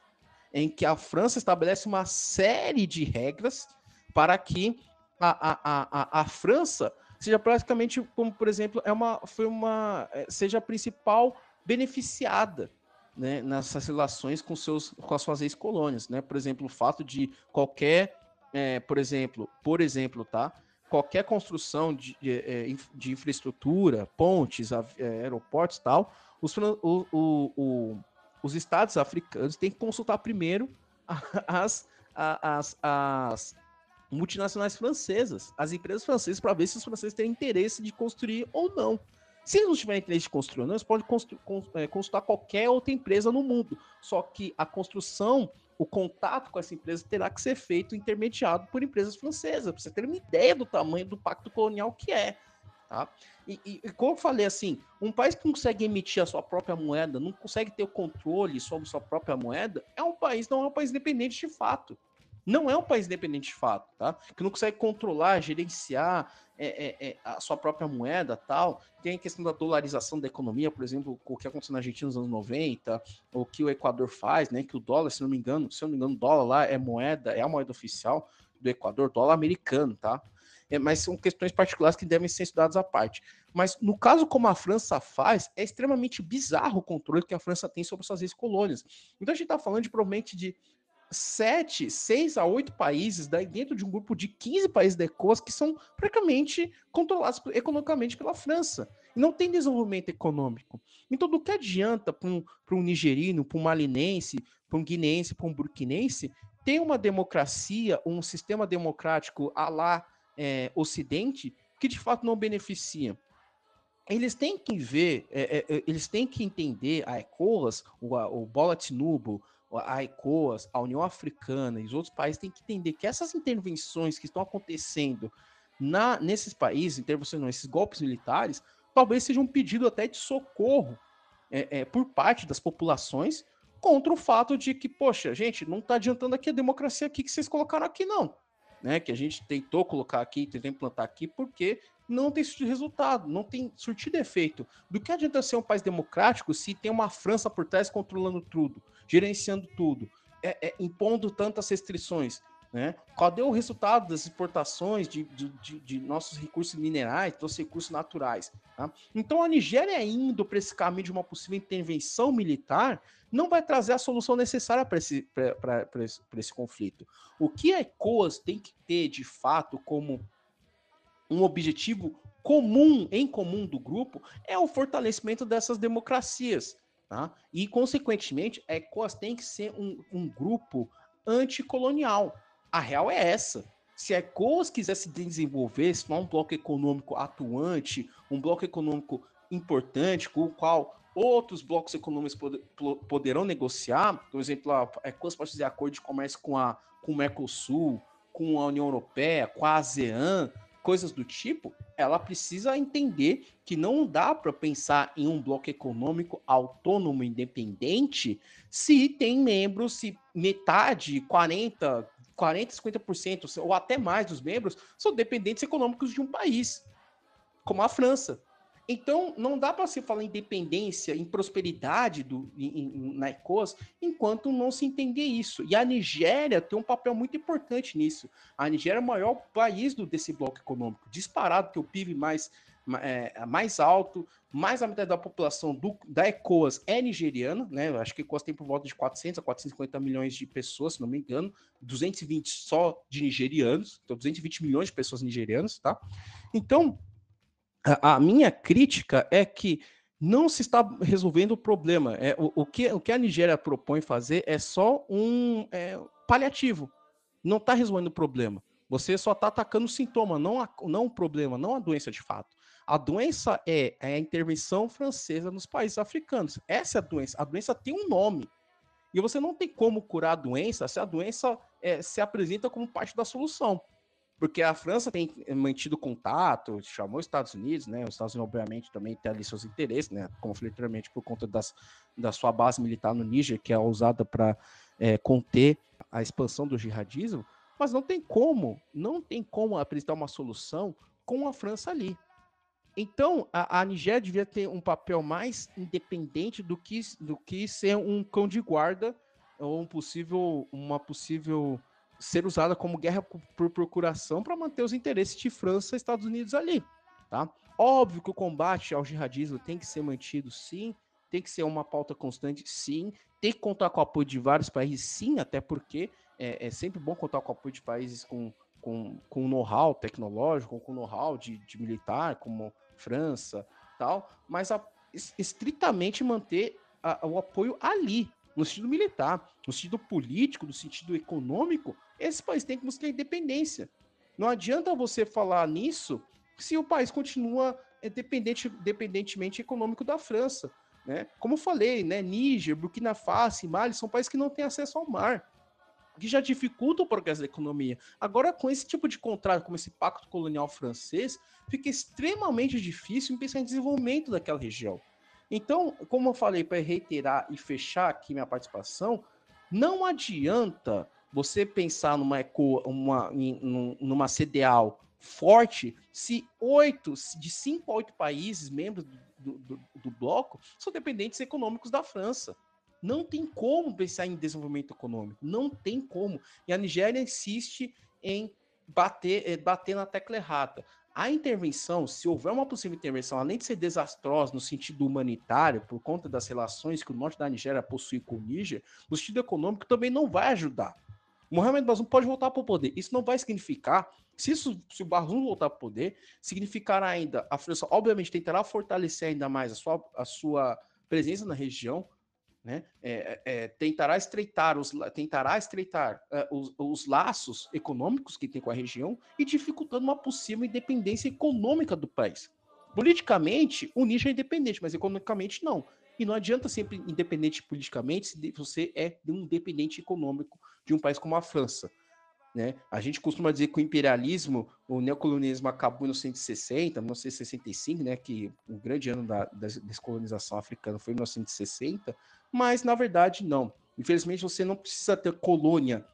em que a França estabelece uma série de regras para que a, a, a, a França seja praticamente como, por exemplo, é uma, foi uma, é, seja a principal beneficiada né, nessas relações com, seus, com as suas ex-colônias. Né? Por exemplo, o fato de qualquer é, por exemplo, por exemplo, tá? Qualquer construção de, de, é, de infraestrutura, pontes, é, aeroportos tal, os, o, o, o, os estados africanos têm que consultar primeiro as, as, as multinacionais francesas, as empresas francesas, para ver se os franceses têm interesse de construir ou não. Se eles não tiverem interesse de construir ou não, eles podem é, consultar qualquer outra empresa no mundo. Só que a construção, o contato com essa empresa terá que ser feito intermediado por empresas francesas, para você ter uma ideia do tamanho do pacto colonial que é. Tá? E, e, e, como eu falei assim, um país que não consegue emitir a sua própria moeda, não consegue ter o controle sobre sua própria moeda, é um país, não é um país independente de fato não é um país independente de fato, tá? Que não consegue controlar, gerenciar é, é, é, a sua própria moeda tal. Tem a questão da dolarização da economia, por exemplo, o que aconteceu na Argentina nos anos 90, o que o Equador faz, né? Que o dólar, se não me engano, se eu não me engano, dólar lá é moeda, é a moeda oficial do Equador, dólar americano, tá? É, mas são questões particulares que devem ser estudadas à parte. Mas no caso como a França faz, é extremamente bizarro o controle que a França tem sobre suas ex-colônias. Então a gente está falando de provavelmente de sete, seis a oito países dentro de um grupo de 15 países da ECOWAS que são praticamente controlados economicamente pela França. E não tem desenvolvimento econômico. Então, do que adianta para um, um nigerino, para um malinense, para um guineense, para um burkinense, ter uma democracia, um sistema democrático a lá é, Ocidente, que de fato não beneficia? eles têm que ver, é, é, eles têm que entender a ECOWAS, o, o Bola Tinubu, a ECOAS, a União Africana e os outros países têm que entender que essas intervenções que estão acontecendo na, nesses países, intervenções, esses golpes militares, talvez seja um pedido até de socorro é, é, por parte das populações contra o fato de que, poxa, gente, não está adiantando aqui a democracia aqui que vocês colocaram aqui, não. Né, que a gente tentou colocar aqui, tentou implantar aqui, porque não tem surtido resultado, não tem surtido efeito. Do que adianta ser um país democrático se tem uma França por trás controlando tudo? gerenciando tudo, é, é, impondo tantas restrições. Né? Cadê o resultado das exportações de, de, de, de nossos recursos minerais, dos recursos naturais? Tá? Então, a Nigéria indo para esse caminho de uma possível intervenção militar não vai trazer a solução necessária para esse, esse, esse conflito. O que a ECOAS tem que ter, de fato, como um objetivo comum, em comum do grupo, é o fortalecimento dessas democracias. Tá? E, consequentemente, a ECOWAS tem que ser um, um grupo anticolonial. A real é essa. Se a ECOWAS quiser se desenvolver, se não um bloco econômico atuante, um bloco econômico importante, com o qual outros blocos econômicos poderão negociar, por exemplo, a ECOWAS pode fazer acordo de comércio com, a, com o Mercosul, com a União Europeia, com a ASEAN, coisas do tipo, ela precisa entender que não dá para pensar em um bloco econômico autônomo independente se tem membros, se metade, 40, 40, 50% ou até mais dos membros são dependentes econômicos de um país, como a França. Então, não dá para se falar em independência, em prosperidade do, em, em, na ECOS, enquanto não se entender isso. E a Nigéria tem um papel muito importante nisso. A Nigéria é o maior país do, desse bloco econômico, disparado, que o PIB mais, é, mais alto, mais da metade da população do, da ECOAS é nigeriana, né? Acho que a ECOAS tem por volta de 400 a 450 milhões de pessoas, se não me engano, 220 só de nigerianos, então 220 milhões de pessoas nigerianas, tá? Então, a, minha crítica é que não se está resolvendo o problema. É, o, o, que, o que a Nigéria propõe fazer é só um é, paliativo. Não está resolvendo o problema. Você só está atacando o sintoma, não, a, não o problema, não a doença de fato. A doença é, é, a intervenção francesa nos países africanos. Essa é a doença. A doença tem um nome. E você não tem como curar a doença se a doença é, se apresenta como parte da solução porque a França tem mantido contato, chamou os Estados Unidos, né? Os Estados Unidos, obviamente, também tem ali seus interesses, né? Conflitoriamente por conta das, da sua base militar no Níger, que é usada para é, conter a expansão do jihadismo, mas não tem como, não tem como apresentar uma solução com a França ali. Então, a, a Nigéria devia ter um papel mais independente do que, do que ser um cão de guarda ou um possível, uma possível ser usada como guerra por procuração para manter os interesses de França e Estados Unidos ali, tá? Óbvio que o combate ao jihadismo tem que ser mantido, sim, tem que ser uma pauta constante, sim. Tem que contar com o apoio de vários países, sim, até porque é, é sempre bom contar com o apoio de países com, com, com know-how tecnológico, com know-how de, de, militar, como França tal, mas a, estritamente manter a, o apoio ali, no sentido militar, no sentido político, no sentido econômico, esse país tem que buscar independência. Não adianta você falar nisso se o país continua dependente, dependentemente econômico da França. Né? Como falei, né, Níger, Burkina Faso Mali são países que não têm acesso ao mar, que já dificultam o progresso da economia. Agora, com esse tipo de contrato, como esse pacto colonial francês, fica extremamente difícil pensar em desenvolvimento daquela região. Então, como eu falei, para reiterar e fechar aqui minha participação, não adianta você pensar numa, eco, uma, numa CDAO forte se oito, de cinco a oito países membros do, do, do, bloco são dependentes econômicos da França. Não tem como pensar em desenvolvimento econômico, não tem como. E a Nigéria insiste em bater, eh, bater na tecla errada. A intervenção, se houver uma possível intervenção, além de ser desastrosa no sentido humanitário, por conta das relações que o norte da Nigéria possui com o Níger, no sentido econômico também não vai ajudar. Mohamed Bazoum pode voltar para o poder. Isso não vai significar, se, isso, se o Bazoum voltar para o poder, significará ainda, a França obviamente tentará fortalecer ainda mais a sua, a sua presença na região, né? É, é, tentará estreitar os, tentará estreitar uh, os, os, laços econômicos que tem com a região e dificultando uma possível independência econômica do país. Politicamente, o Níger é independente, mas economicamente não. E não adianta sempre independente politicamente se você é um dependente econômico de um país como a França. Né? A gente costuma dizer que o imperialismo, o neocolonialismo acabou em 1960, 1965, né? que o grande ano da, da descolonização africana foi em 1960, mas na verdade não. Infelizmente você não precisa ter colônia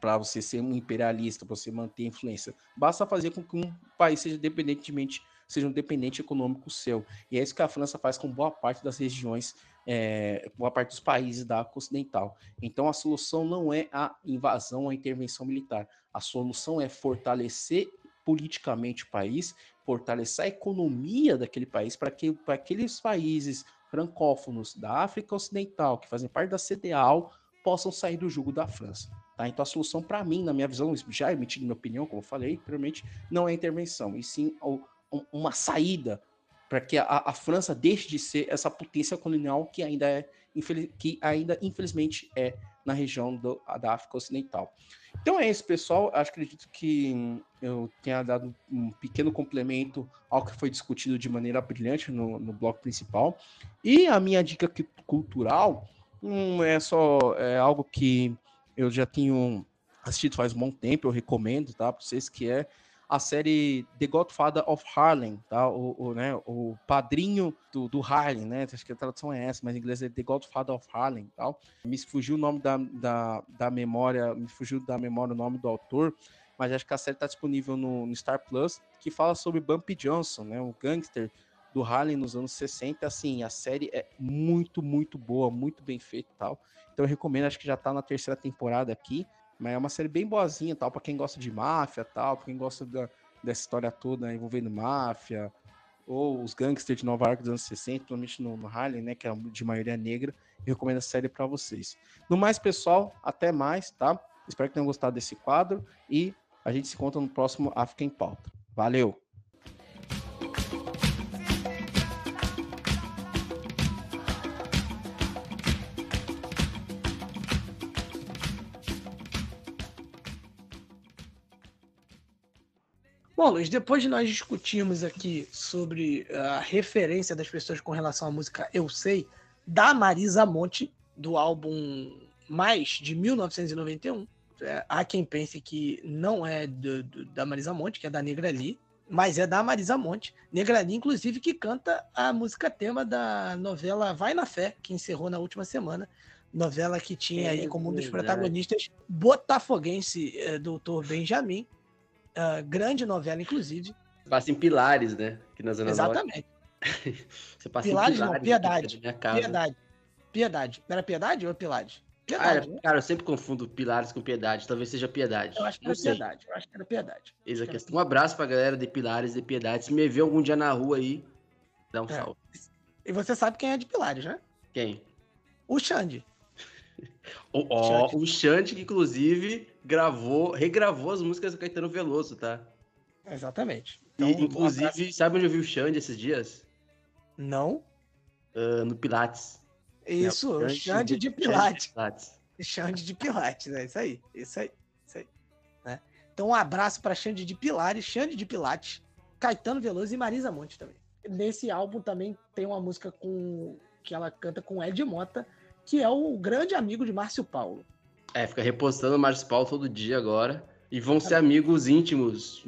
para você ser um imperialista, para você manter influência. Basta fazer com que um país seja dependentemente seja um dependente econômico seu. E é isso que a França faz com boa parte das regiões, é, boa parte dos países da África Ocidental. Então a solução não é a invasão, a intervenção militar. A solução é fortalecer politicamente o país, fortalecer a economia daquele país para que para aqueles países francófonos da África Ocidental que fazem parte da CDAO possam sair do jugo da França. Tá? Então a solução para mim, na minha visão, já emitindo minha opinião, como eu falei anteriormente, não é intervenção, e sim uma saída para que a, a, França deixe de ser essa potência colonial que ainda é que ainda infelizmente é na região do, da África Ocidental. Então é isso, pessoal. Acho acredito que eu tenha dado um pequeno complemento ao que foi discutido de maneira brilhante no, no bloco principal. E a minha dica cultural hum, é só é algo que eu já tenho assistido faz um bom tempo, eu recomendo, tá? Para vocês que é a série The Godfather of Harlem, tá? O, o, né, o padrinho do, do, Harlem, né? Acho que a tradução é essa, mas em inglês é The Godfather of Harlem, tal. Me fugiu o nome da, da, da memória, me fugiu da memória o nome do autor, mas acho que a série está disponível no, no, Star Plus, que fala sobre Bumpy Johnson, né? O gangster do Harlem nos anos 60, assim, a série é muito, muito boa, muito bem feita tal. Então eu recomendo, acho que já está na terceira temporada aqui. Mas é uma série bem boazinha, tal, para quem gosta de máfia, tal, para quem gosta da, dessa história toda envolvendo máfia, ou os gangsters de Nova York dos anos 60, principalmente no, no Harlem, né, que é de maioria negra. Eu recomendo a série para vocês. No mais, pessoal, até mais, tá? Espero que tenham gostado desse quadro e a gente se encontra no próximo África em Pauta. Valeu! Bom, Luiz, depois de nós discutirmos aqui sobre a referência das pessoas com relação à música Eu Sei, da Marisa Monte, do álbum Mais, de 1991, é, há quem pense que não é do, do, da Marisa Monte, que é da Negra Lee, mas é da Marisa Monte. Negra Lee, inclusive, que canta a música tema da novela Vai na Fé, que encerrou na última semana. Novela que tinha é aí como um dos protagonistas botafoguense, é, doutor Benjamin, Uh, grande novela, inclusive. Passa em Pilares, né? Aqui na Zona Exatamente. Você passa Pilares, em Pilares, não, Piedade. Piedade. Piedade. Era Piedade ou Piedade? Piedade, ah, né? Cara, eu sempre confundo Pilares com Piedade. Talvez seja Piedade. Eu acho que era Piedade. Eu acho que era Piedade. Eis a questão. Um abraço pra galera de Pilares e Piedade. Se me ver algum dia na rua aí, dá um é. salve. E você sabe quem é de Pilares, né? Quem? O Xande. O, ó, o Xande, que inclusive gravou, regravou as músicas do Caetano Veloso, tá? Exatamente. E, Então, um inclusive, abraço- sabe onde eu vi o Xande esses dias? Não. Ah, no Pilates. Isso, Não, o Xande de Pilates. Pilates. Xande de Pilates, é isso aí, isso aí, isso aí. Né? Então, um abraço para Xande de Pilares, Xande de Pilates, Caetano Veloso e Marisa Monte também. Nesse álbum também tem uma música com que ela canta com Ed Mota, que é o grande amigo de Márcio Paulo. É, fica repostando o Márcio Paulo todo dia agora. E vão ser amigos íntimos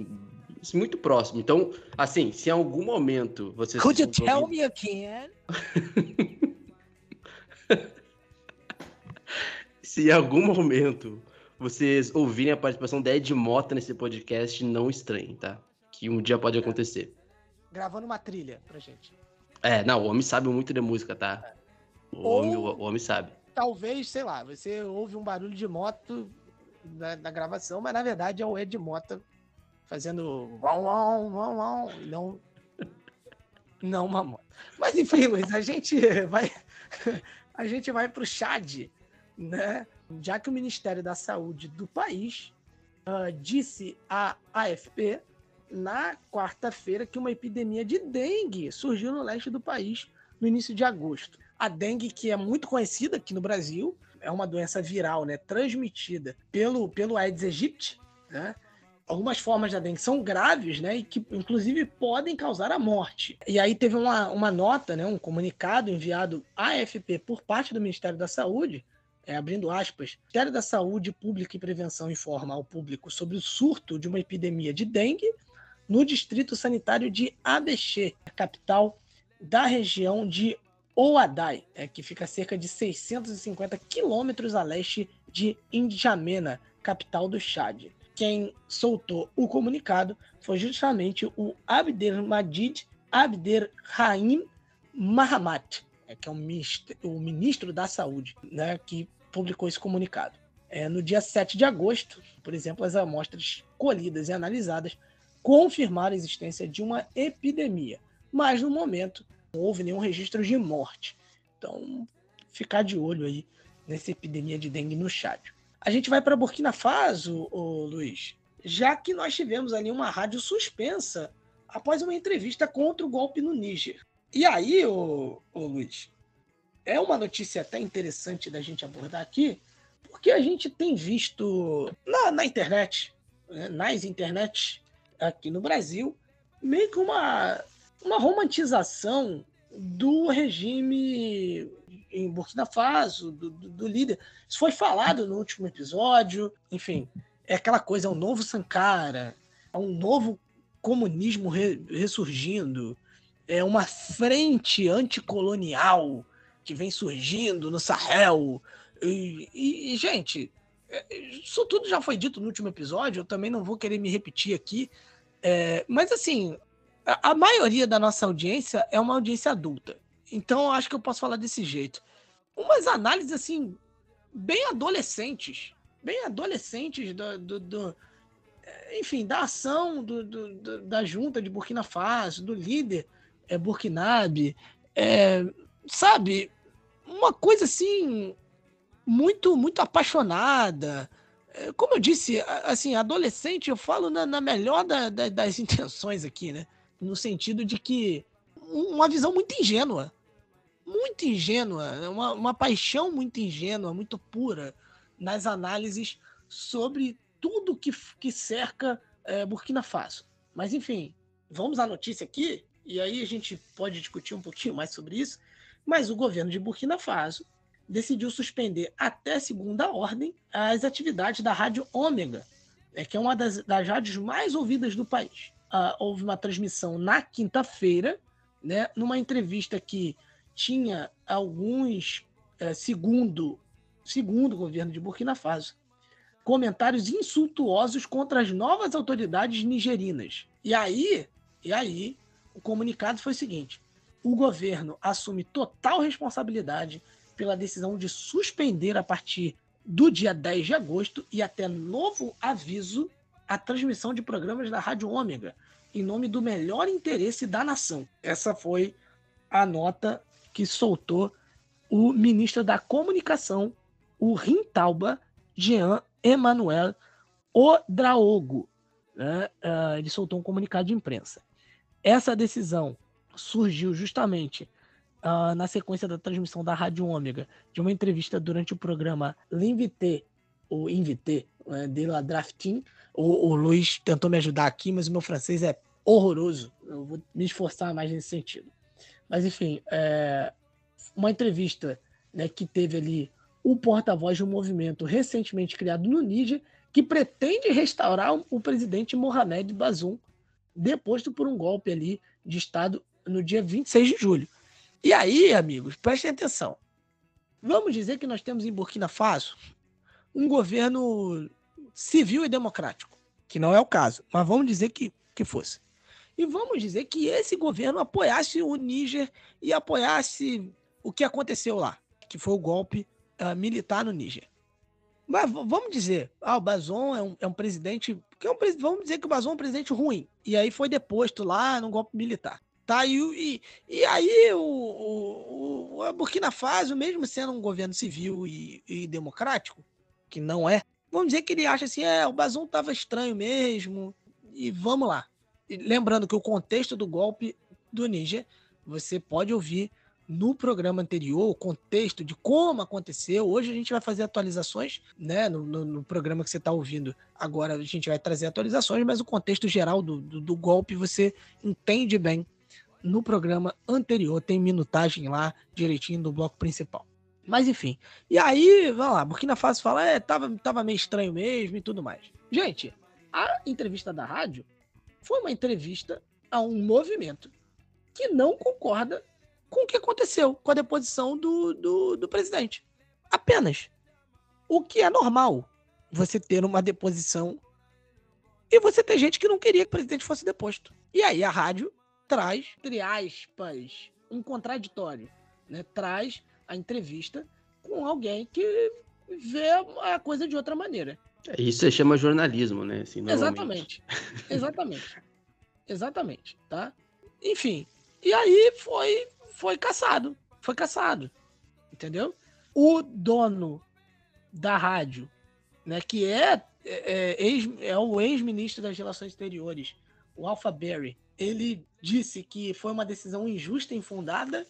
muito próximos. Então, assim, se em algum momento vocês. Could you tell me again? Se em algum momento vocês ouvirem a participação da Ed Mota nesse podcast, não estranhem, tá? Que um dia pode acontecer. Gravando uma trilha pra gente. É, não, o homem sabe muito de música, tá? O, Ou- homem, o, homem sabe. Talvez, sei lá, você ouve um barulho de moto na, na gravação, mas na verdade é o Ed Mota fazendo uau, uau, uau, uau, e não, não uma moto. Mas enfim, Luiz, a gente vai a gente vai para o Chad, né? Já que o Ministério da Saúde do país ah, disse à AFP na quarta-feira que uma epidemia de dengue surgiu no leste do país no início de agosto. A dengue, que é muito conhecida aqui no Brasil, é uma doença viral, né, transmitida pelo, pelo Aedes aegypti, né? Algumas formas da dengue são graves, né, e que inclusive podem causar a morte. E aí teve uma, uma nota, né, um comunicado enviado à AFP por parte do Ministério da Saúde, é, abrindo aspas, Ministério da Saúde Pública e Prevenção informa ao público sobre o surto de uma epidemia de dengue no distrito sanitário de Abexê, capital da região de Ouadai, é, que fica a cerca de 650 quilômetros a leste de N'Djamena, capital do Chad. Quem soltou o comunicado foi justamente o Abdelmajid Abderrahim Mahamat, é, que é o ministro, o ministro da Saúde, né, que publicou esse comunicado. É, no dia 7 de agosto, por exemplo, as amostras colhidas e analisadas confirmaram a existência de uma epidemia, mas no momento não houve nenhum registro de morte. Então, ficar de olho aí nessa epidemia de dengue no Chad. A gente vai para Burkina Faso, ô, Luiz, já que nós tivemos ali uma rádio suspensa após uma entrevista contra o golpe no Níger. E aí, ô, ô Luiz, é uma notícia até interessante da gente abordar aqui, porque a gente tem visto na, na internet, né, nas internet aqui no Brasil, meio que uma, uma romantização do regime em Burkina Faso, do, do, do líder. Isso foi falado no último episódio, enfim, é aquela coisa, é um novo Sankara, é um novo comunismo re, ressurgindo, é uma frente anticolonial que vem surgindo no Sahel. E, e, e, gente, isso tudo já foi dito no último episódio, eu também não vou querer me repetir aqui. É, mas assim, a, maioria da nossa audiência é uma audiência adulta. Então acho que eu posso falar desse jeito. Umas análises assim, bem adolescentes. Bem adolescentes do, do, do enfim, da ação do, do, da junta de Burkina Faso, do líder é, Burkinabe. É, sabe, uma coisa assim muito muito apaixonada como eu disse assim adolescente eu falo na, na melhor da, da, das intenções aqui né no sentido de que uma visão muito ingênua. Muito ingênua uma, uma paixão muito ingênua muito pura nas análises sobre tudo que, que cerca é, Burkina Faso. Mas enfim vamos à notícia aqui e aí a gente pode discutir um pouquinho mais sobre isso. Mas o governo de Burkina Faso decidiu suspender até segunda ordem as atividades da Rádio Ômega, né, que é uma das, das rádios mais ouvidas do país. Uh, houve uma transmissão na quinta-feira, né, numa entrevista que tinha alguns, eh, segundo, segundo o governo de Burkina Faso, comentários insultuosos contra as novas autoridades nigerinas. E aí, e aí, o comunicado foi o seguinte: o governo assume total responsabilidade pela decisão de suspender a partir do dia 10 de agosto e até novo aviso a transmissão de programas da Rádio Ômega, em nome do melhor interesse da nação. Essa foi a nota que soltou o ministro da Comunicação, o Rintauba Jean Emmanuel Odraogo. Né? Uh, ele soltou um comunicado de imprensa. Essa decisão surgiu justamente uh, na sequência da transmissão da Rádio Ômega de uma entrevista durante o programa L'Invité, ou Invité, né, de la Drafting. O, o Luiz tentou me ajudar aqui, mas o meu francês é horroroso. Eu vou me esforçar mais nesse sentido. Mas, enfim, é uma entrevista né, que teve ali o porta-voz de um movimento recentemente criado no Níger que pretende restaurar o presidente Mohamed Bazoum, deposto por um golpe ali de Estado no dia 26 de julho. E aí, amigos, prestem atenção. Vamos dizer que nós temos em Burkina Faso um governo civil e democrático, que não é o caso, mas vamos dizer que, que fosse. E vamos dizer que esse governo apoiasse o Níger e apoiasse o que aconteceu lá, que foi o golpe uh, militar no Níger. Mas vamos dizer, ah, o Bazon é um, é um presidente. Que é um, vamos dizer que o Bazon é um presidente ruim. E aí foi deposto lá no golpe militar. Tá? E, e, e aí o, o, o, Burkina Faso, mesmo sendo um governo civil e, e, democrático, que não é, vamos dizer que ele acha assim, é, o Bazon estava estranho mesmo, e vamos lá. E lembrando que o contexto do golpe do Níger, você pode ouvir no programa anterior, o contexto de como aconteceu. Hoje a gente vai fazer atualizações, né? No, no, no programa que você está ouvindo agora, a gente vai trazer atualizações, mas o contexto geral do, do, do, golpe você entende bem no programa anterior. Tem minutagem lá direitinho do bloco principal. Mas enfim. E aí, vamos lá, Burkina Faso fala, é, tava, tava meio estranho mesmo e tudo mais. Gente, a entrevista da rádio foi uma entrevista a um movimento que não concorda com o que aconteceu com a deposição do, do, do presidente. Apenas. O que é normal você ter uma deposição e você ter gente que não queria que o presidente fosse deposto. E aí a rádio traz, entre aspas, um contraditório. Né? Traz a entrevista com alguém que vê a coisa de outra maneira. Isso se chama jornalismo, né? Assim, Exatamente. Exatamente. Exatamente, tá? Enfim, e aí foi foi caçado. Foi caçado. Entendeu? O dono da rádio, né, que é, é, é, ex, é o ex-ministro das Relações Exteriores, o Alpha Berry, ele disse que foi uma decisão injusta e infundada,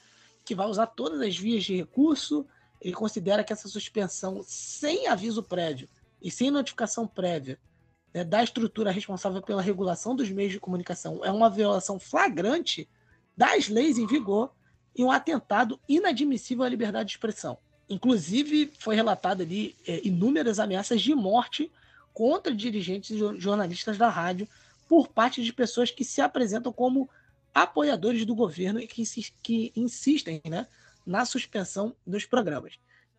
que vai usar todas as vias de recurso. Ele considera que essa suspensão sem aviso prévio e sem notificação prévia né, da estrutura responsável pela regulação dos meios de comunicação é uma violação flagrante das leis em vigor e um atentado inadmissível à liberdade de expressão. Inclusive, foi relatado ali é, inúmeras ameaças de morte contra dirigentes e jornalistas da rádio por parte de pessoas que se apresentam como apoiadores do governo que, que insistem né, na suspensão dos programas.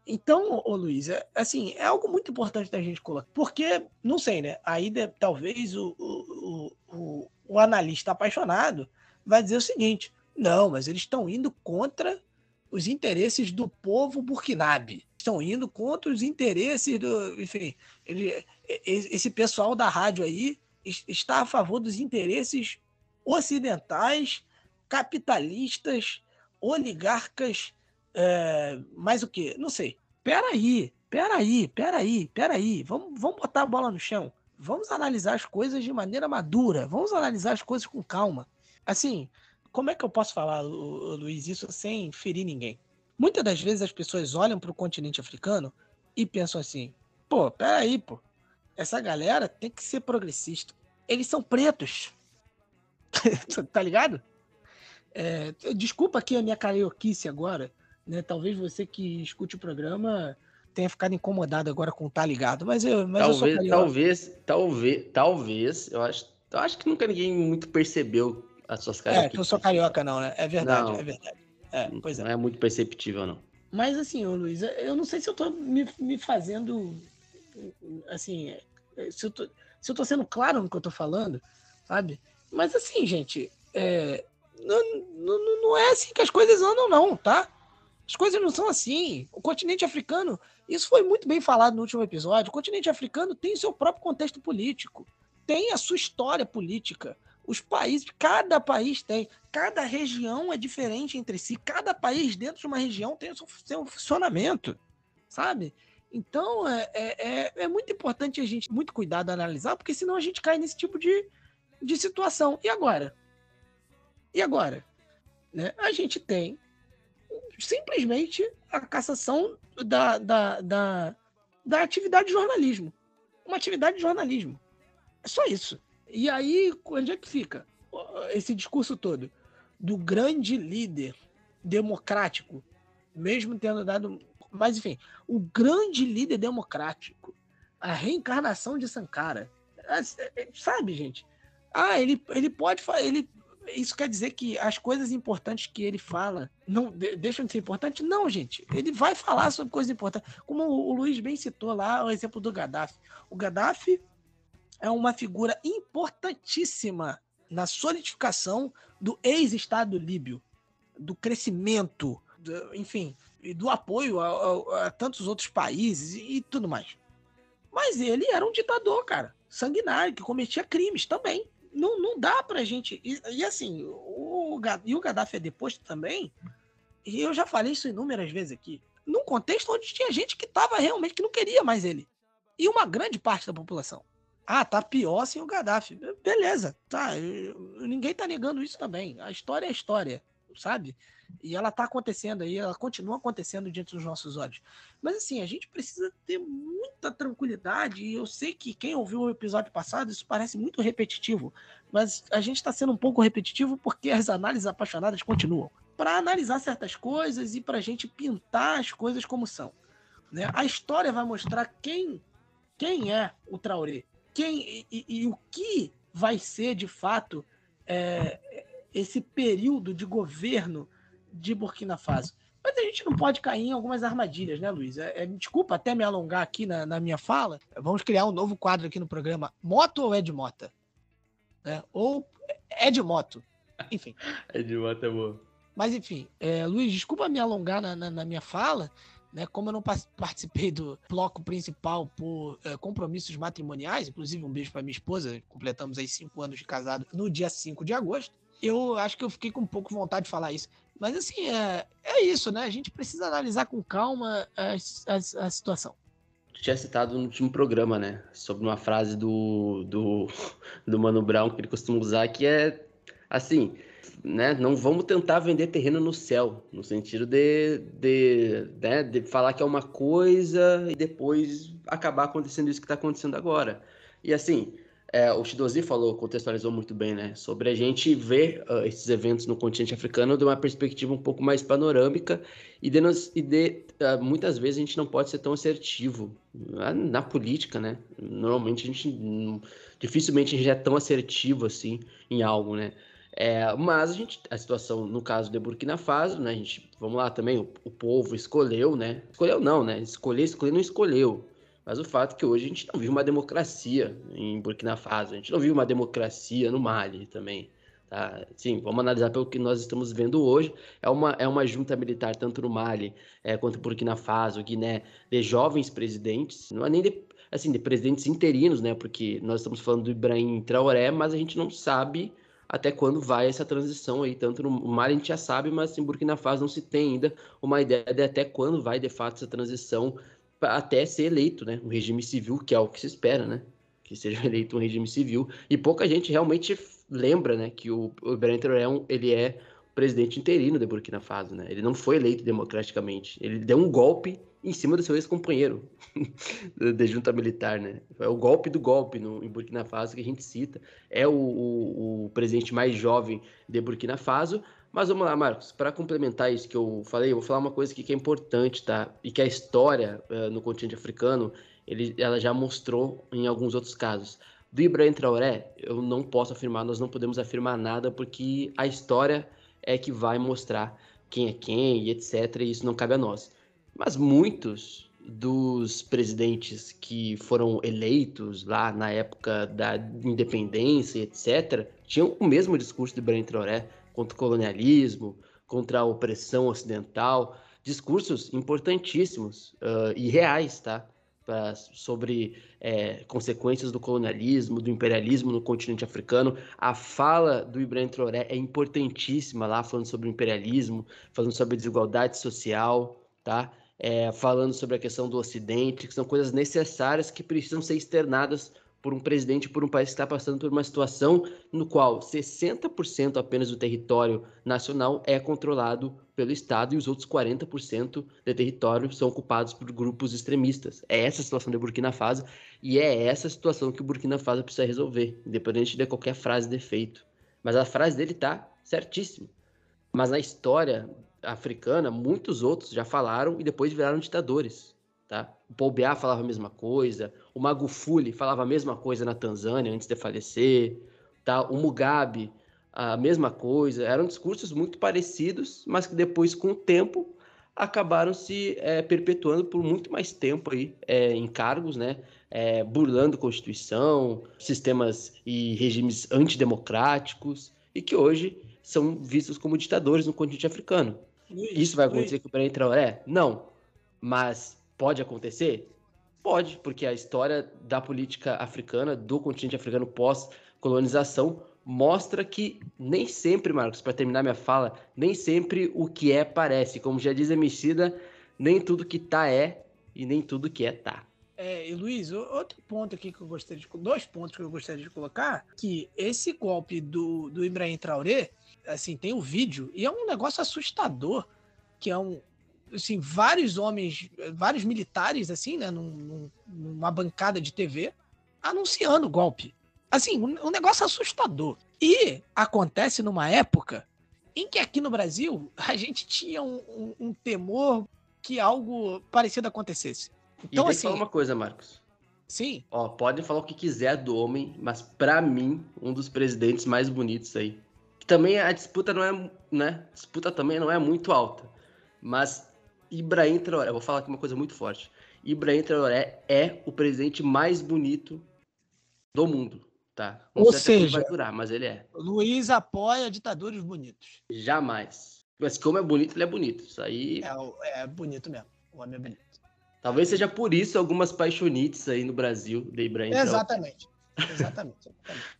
Então, ô Luiz, é, assim, é algo muito importante da gente colocar, porque, não sei, né? Aí de, talvez o, o, o, o analista apaixonado vai dizer o seguinte: não, mas eles estão indo contra os interesses do povo burkinabe. Estão indo contra os interesses do. Enfim, ele, esse pessoal da rádio aí está a favor dos interesses ocidentais, capitalistas, oligarcas, é, mais o quê? Não sei. Peraí, peraí, peraí, peraí. Vamos, vamos botar a bola no chão. Vamos analisar as coisas de maneira madura. Vamos analisar as coisas com calma. Assim, como é que eu posso falar, Luiz, isso sem ferir ninguém? Muitas das vezes as pessoas olham para o continente africano e pensam assim: pô, peraí, pô, essa galera tem que ser progressista. Eles são pretos. tá ligado? É, desculpa aqui a minha carioquice agora, né? Talvez você que escute o programa tenha ficado incomodado agora com tá ligado, mas eu, mas talvez, eu talvez, talvez, talvez, eu acho, eu acho que nunca ninguém muito percebeu as suas É, que eu sou carioca, não, né? É verdade, não, é verdade. É, pois é. Não é muito perceptível, não. Mas assim, Luiz, eu não sei se eu tô me, me fazendo. Assim, se eu, tô, se eu tô sendo claro no que eu tô falando, sabe? Mas assim, gente, é, não, não, não é assim que as coisas andam, não, tá? As coisas não são assim. O continente africano, isso foi muito bem falado no último episódio. O continente africano tem o seu próprio contexto político, tem a sua história política Os países, cada país tem, cada região é diferente entre si, cada país dentro de uma região tem o seu, seu funcionamento, sabe? Então é, é, é, é muito importante a gente muito cuidado analisar, porque senão a gente cai nesse tipo de, de situação. E agora? E agora? Né? A gente tem simplesmente a cassação da, da, da, da atividade de jornalismo. Uma atividade de jornalismo. É só isso. E aí, onde é que fica esse discurso todo? Do grande líder democrático, mesmo tendo dado. Mas, enfim, o grande líder democrático, a reencarnação de Sankara. É, é, sabe, gente? Ah, ele, ele pode. Ele, isso quer dizer que as coisas importantes que ele fala não deixam de ser importantes? Não, gente. Ele vai falar sobre coisas importantes. Como o Luiz bem citou lá o exemplo do Gaddafi. O Gaddafi é uma figura importantíssima na solidificação do ex-Estado líbio, do crescimento, do, enfim, e do apoio a, a, a, tantos outros países e, e tudo mais. Mas ele era um ditador, cara, sanguinário, que cometia crimes também. Não, não dá pra gente. E, e assim, o, e o Gaddafi é deposto também, e eu já falei isso inúmeras vezes aqui, num contexto onde tinha gente que estava realmente que não queria mais ele. E uma grande parte da população. Ah, tá pior sem o Gaddafi. Beleza, tá. Ninguém tá negando isso também. A história é a história, sabe? E ela tá acontecendo aí, ela continua acontecendo diante dos nossos olhos. Mas assim, a gente precisa ter muita tranquilidade. E eu sei que quem ouviu o episódio passado, isso parece muito repetitivo. Mas a gente está sendo um pouco repetitivo porque as análises apaixonadas continuam. Para analisar certas coisas e para a gente pintar as coisas como são. Né? A história vai mostrar quem, quem é o Traoré quem e, e, o que vai ser de fato é, esse período de governo de Burkina Faso. Mas a gente não pode cair em algumas armadilhas, né, Luiz? É, é, desculpa até me alongar aqui na, na, minha fala. Vamos criar um novo quadro aqui no programa. Moto ou é de mota? É, ou é de moto. Enfim. é de moto é boa. Mas enfim, é, Luiz, desculpa me alongar na, na, na minha fala, né? Como eu não participei do bloco principal por compromissos matrimoniais, inclusive um beijo para minha esposa, completamos aí cinco anos de casado no dia 5 de agosto, eu acho que eu fiquei com um pouco vontade de falar isso. Mas assim, é, é isso, né? A gente precisa analisar com calma a, a, a situação tinha citado no último programa, né? Sobre uma frase do, do, do Mano Brown que ele costuma usar, que é assim: né, não vamos tentar vender terreno no céu, no sentido de, de, né, de falar que é uma coisa e depois acabar acontecendo isso que está acontecendo agora. E assim, é, o Shidozi falou, contextualizou muito bem, né, sobre a gente ver uh, esses eventos no continente africano de uma perspectiva um pouco mais panorâmica e, de, nos, e de uh, muitas vezes a gente não pode ser tão assertivo na, na política, né? Normalmente a gente dificilmente a gente é tão assertivo assim em algo, né? É, mas a gente, a situação no caso de Burkina Faso, né? A gente, vamos lá também, o, o povo escolheu, né? Escolheu não, né? Escolher, escolher não escolheu. Mas o fato é que hoje a gente não vive uma democracia em Burkina Faso, a gente não vive uma democracia no Mali também. Tá? Sim, vamos analisar pelo que nós estamos vendo hoje. É uma, é uma junta militar, tanto no Mali é, quanto Burkina Faso, Guiné, de jovens presidentes, não é nem de, assim, de presidentes interinos, né? Porque nós estamos falando do Ibrahim Traoré, mas a gente não sabe até quando vai essa transição aí, tanto no Mali a gente já sabe, mas em Burkina Faso não se tem ainda uma ideia de até quando vai de fato essa transição até ser eleito, né, um regime civil, que é o que se espera, né, que seja eleito um regime civil, e pouca gente realmente lembra, né, que o, o Ibrahim Traoré, ele é presidente interino de Burkina Faso, né, ele não foi eleito democraticamente, ele deu um golpe em cima do seu ex-companheiro de junta militar, né? É o golpe do golpe no, em Burkina Faso que a gente cita. É o, o, o presidente mais jovem de Burkina Faso. Mas vamos lá, Marcos, para complementar isso que eu falei, eu vou falar uma coisa que é importante, tá? E que a história uh, no continente africano, ele, ela já mostrou em alguns outros casos. Do Ibrahim Traoré, eu não posso afirmar, nós não podemos afirmar nada, porque a história é que vai mostrar quem é quem e etc. E isso não cabe a nós. Mas muitos dos presidentes que foram eleitos lá na época da independência, etc., tinham o mesmo discurso de Ibrahim Traoré contra o colonialismo, contra a opressão ocidental, discursos importantíssimos uh, e reais, tá? pra, sobre é, consequências do colonialismo, do imperialismo no continente africano. A fala do Ibrahim Traoré é importantíssima lá, falando sobre o imperialismo, falando sobre a desigualdade social, tá? É, falando sobre a questão do Ocidente, que são coisas necessárias que precisam ser externadas por um presidente, por um país que está passando por uma situação no qual 60% apenas do território nacional é controlado pelo Estado e os outros 40% de território são ocupados por grupos extremistas. É essa a situação de Burkina Faso e é essa a situação que o Burkina Faso precisa resolver, independente de qualquer frase de efeito. Mas a frase dele está certíssima. Mas na história africana, muitos outros já falaram e depois viraram ditadores. Tá? O Paul Biá falava a mesma coisa, o Magufuli falava a mesma coisa na Tanzânia antes de falecer, tá? o Mugabe, a mesma coisa. Eram discursos muito parecidos, mas que depois, com o tempo, acabaram se é, perpetuando por muito mais tempo aí é, em cargos, né? É, burlando Constituição, sistemas e regimes antidemocráticos, e que hoje são vistos como ditadores no continente africano. Isso vai acontecer com o Ibrahim Traoré? Não. Mas Pode acontecer? Pode, porque a história da política africana, do continente africano pós-colonização, mostra que nem sempre, Marcos, para terminar minha fala, nem sempre o que é parece. Como já diz a Emicida, nem tudo que tá é e nem tudo que é tá. É, e Luiz, outro ponto aqui que eu gostaria de dois pontos que eu gostaria de colocar, que esse golpe do, do Ibrahim Traoré, assim, tem o um vídeo e é um negócio assustador, que é um, assim, vários homens, vários militares, assim, né, num, numa bancada de TV, anunciando o golpe. Assim, um, um negócio assustador. E acontece numa época em que aqui no Brasil a gente tinha um, um, um temor que algo parecido acontecesse. Então, e assim. uma coisa, Marcos. Sim. Ó, podem falar o que quiser do homem, mas para mim, um dos presidentes mais bonitos aí. Também a disputa não é, né? A disputa também não é muito alta. Mas Ibrahim Traoré, vou falar aqui uma coisa muito forte. Ibrahim Traoré é o presidente mais bonito do mundo, tá? Não Ou seja, vai durar, mas ele é. Luiz apoia ditadores bonitos. Jamais. Mas como é bonito, ele é bonito. Isso aí. É, é bonito mesmo. O homem é bonito. Talvez seja por isso algumas paixonites aí no Brasil de Ibrahim Exatamente. Exatamente. exatamente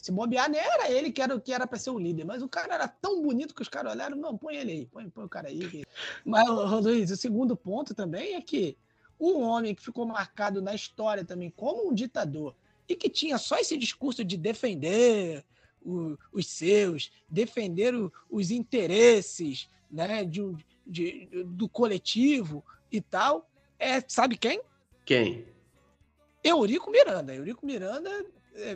se bobear, nem era ele que era que era para ser o líder, mas o cara era tão bonito que os caras olharam, não, põe ele aí, põe, põe o cara aí. Mas, Luiz, o segundo ponto também é que um homem que ficou marcado na história também como um ditador e que tinha só esse discurso de defender o, os seus, defender o, os interesses né, de, de, do coletivo e tal, é sabe quem? Quem? Eurico Miranda. Eurico Miranda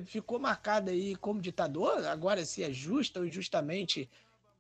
ficou marcado aí como ditador. Agora, se é justa ou injustamente,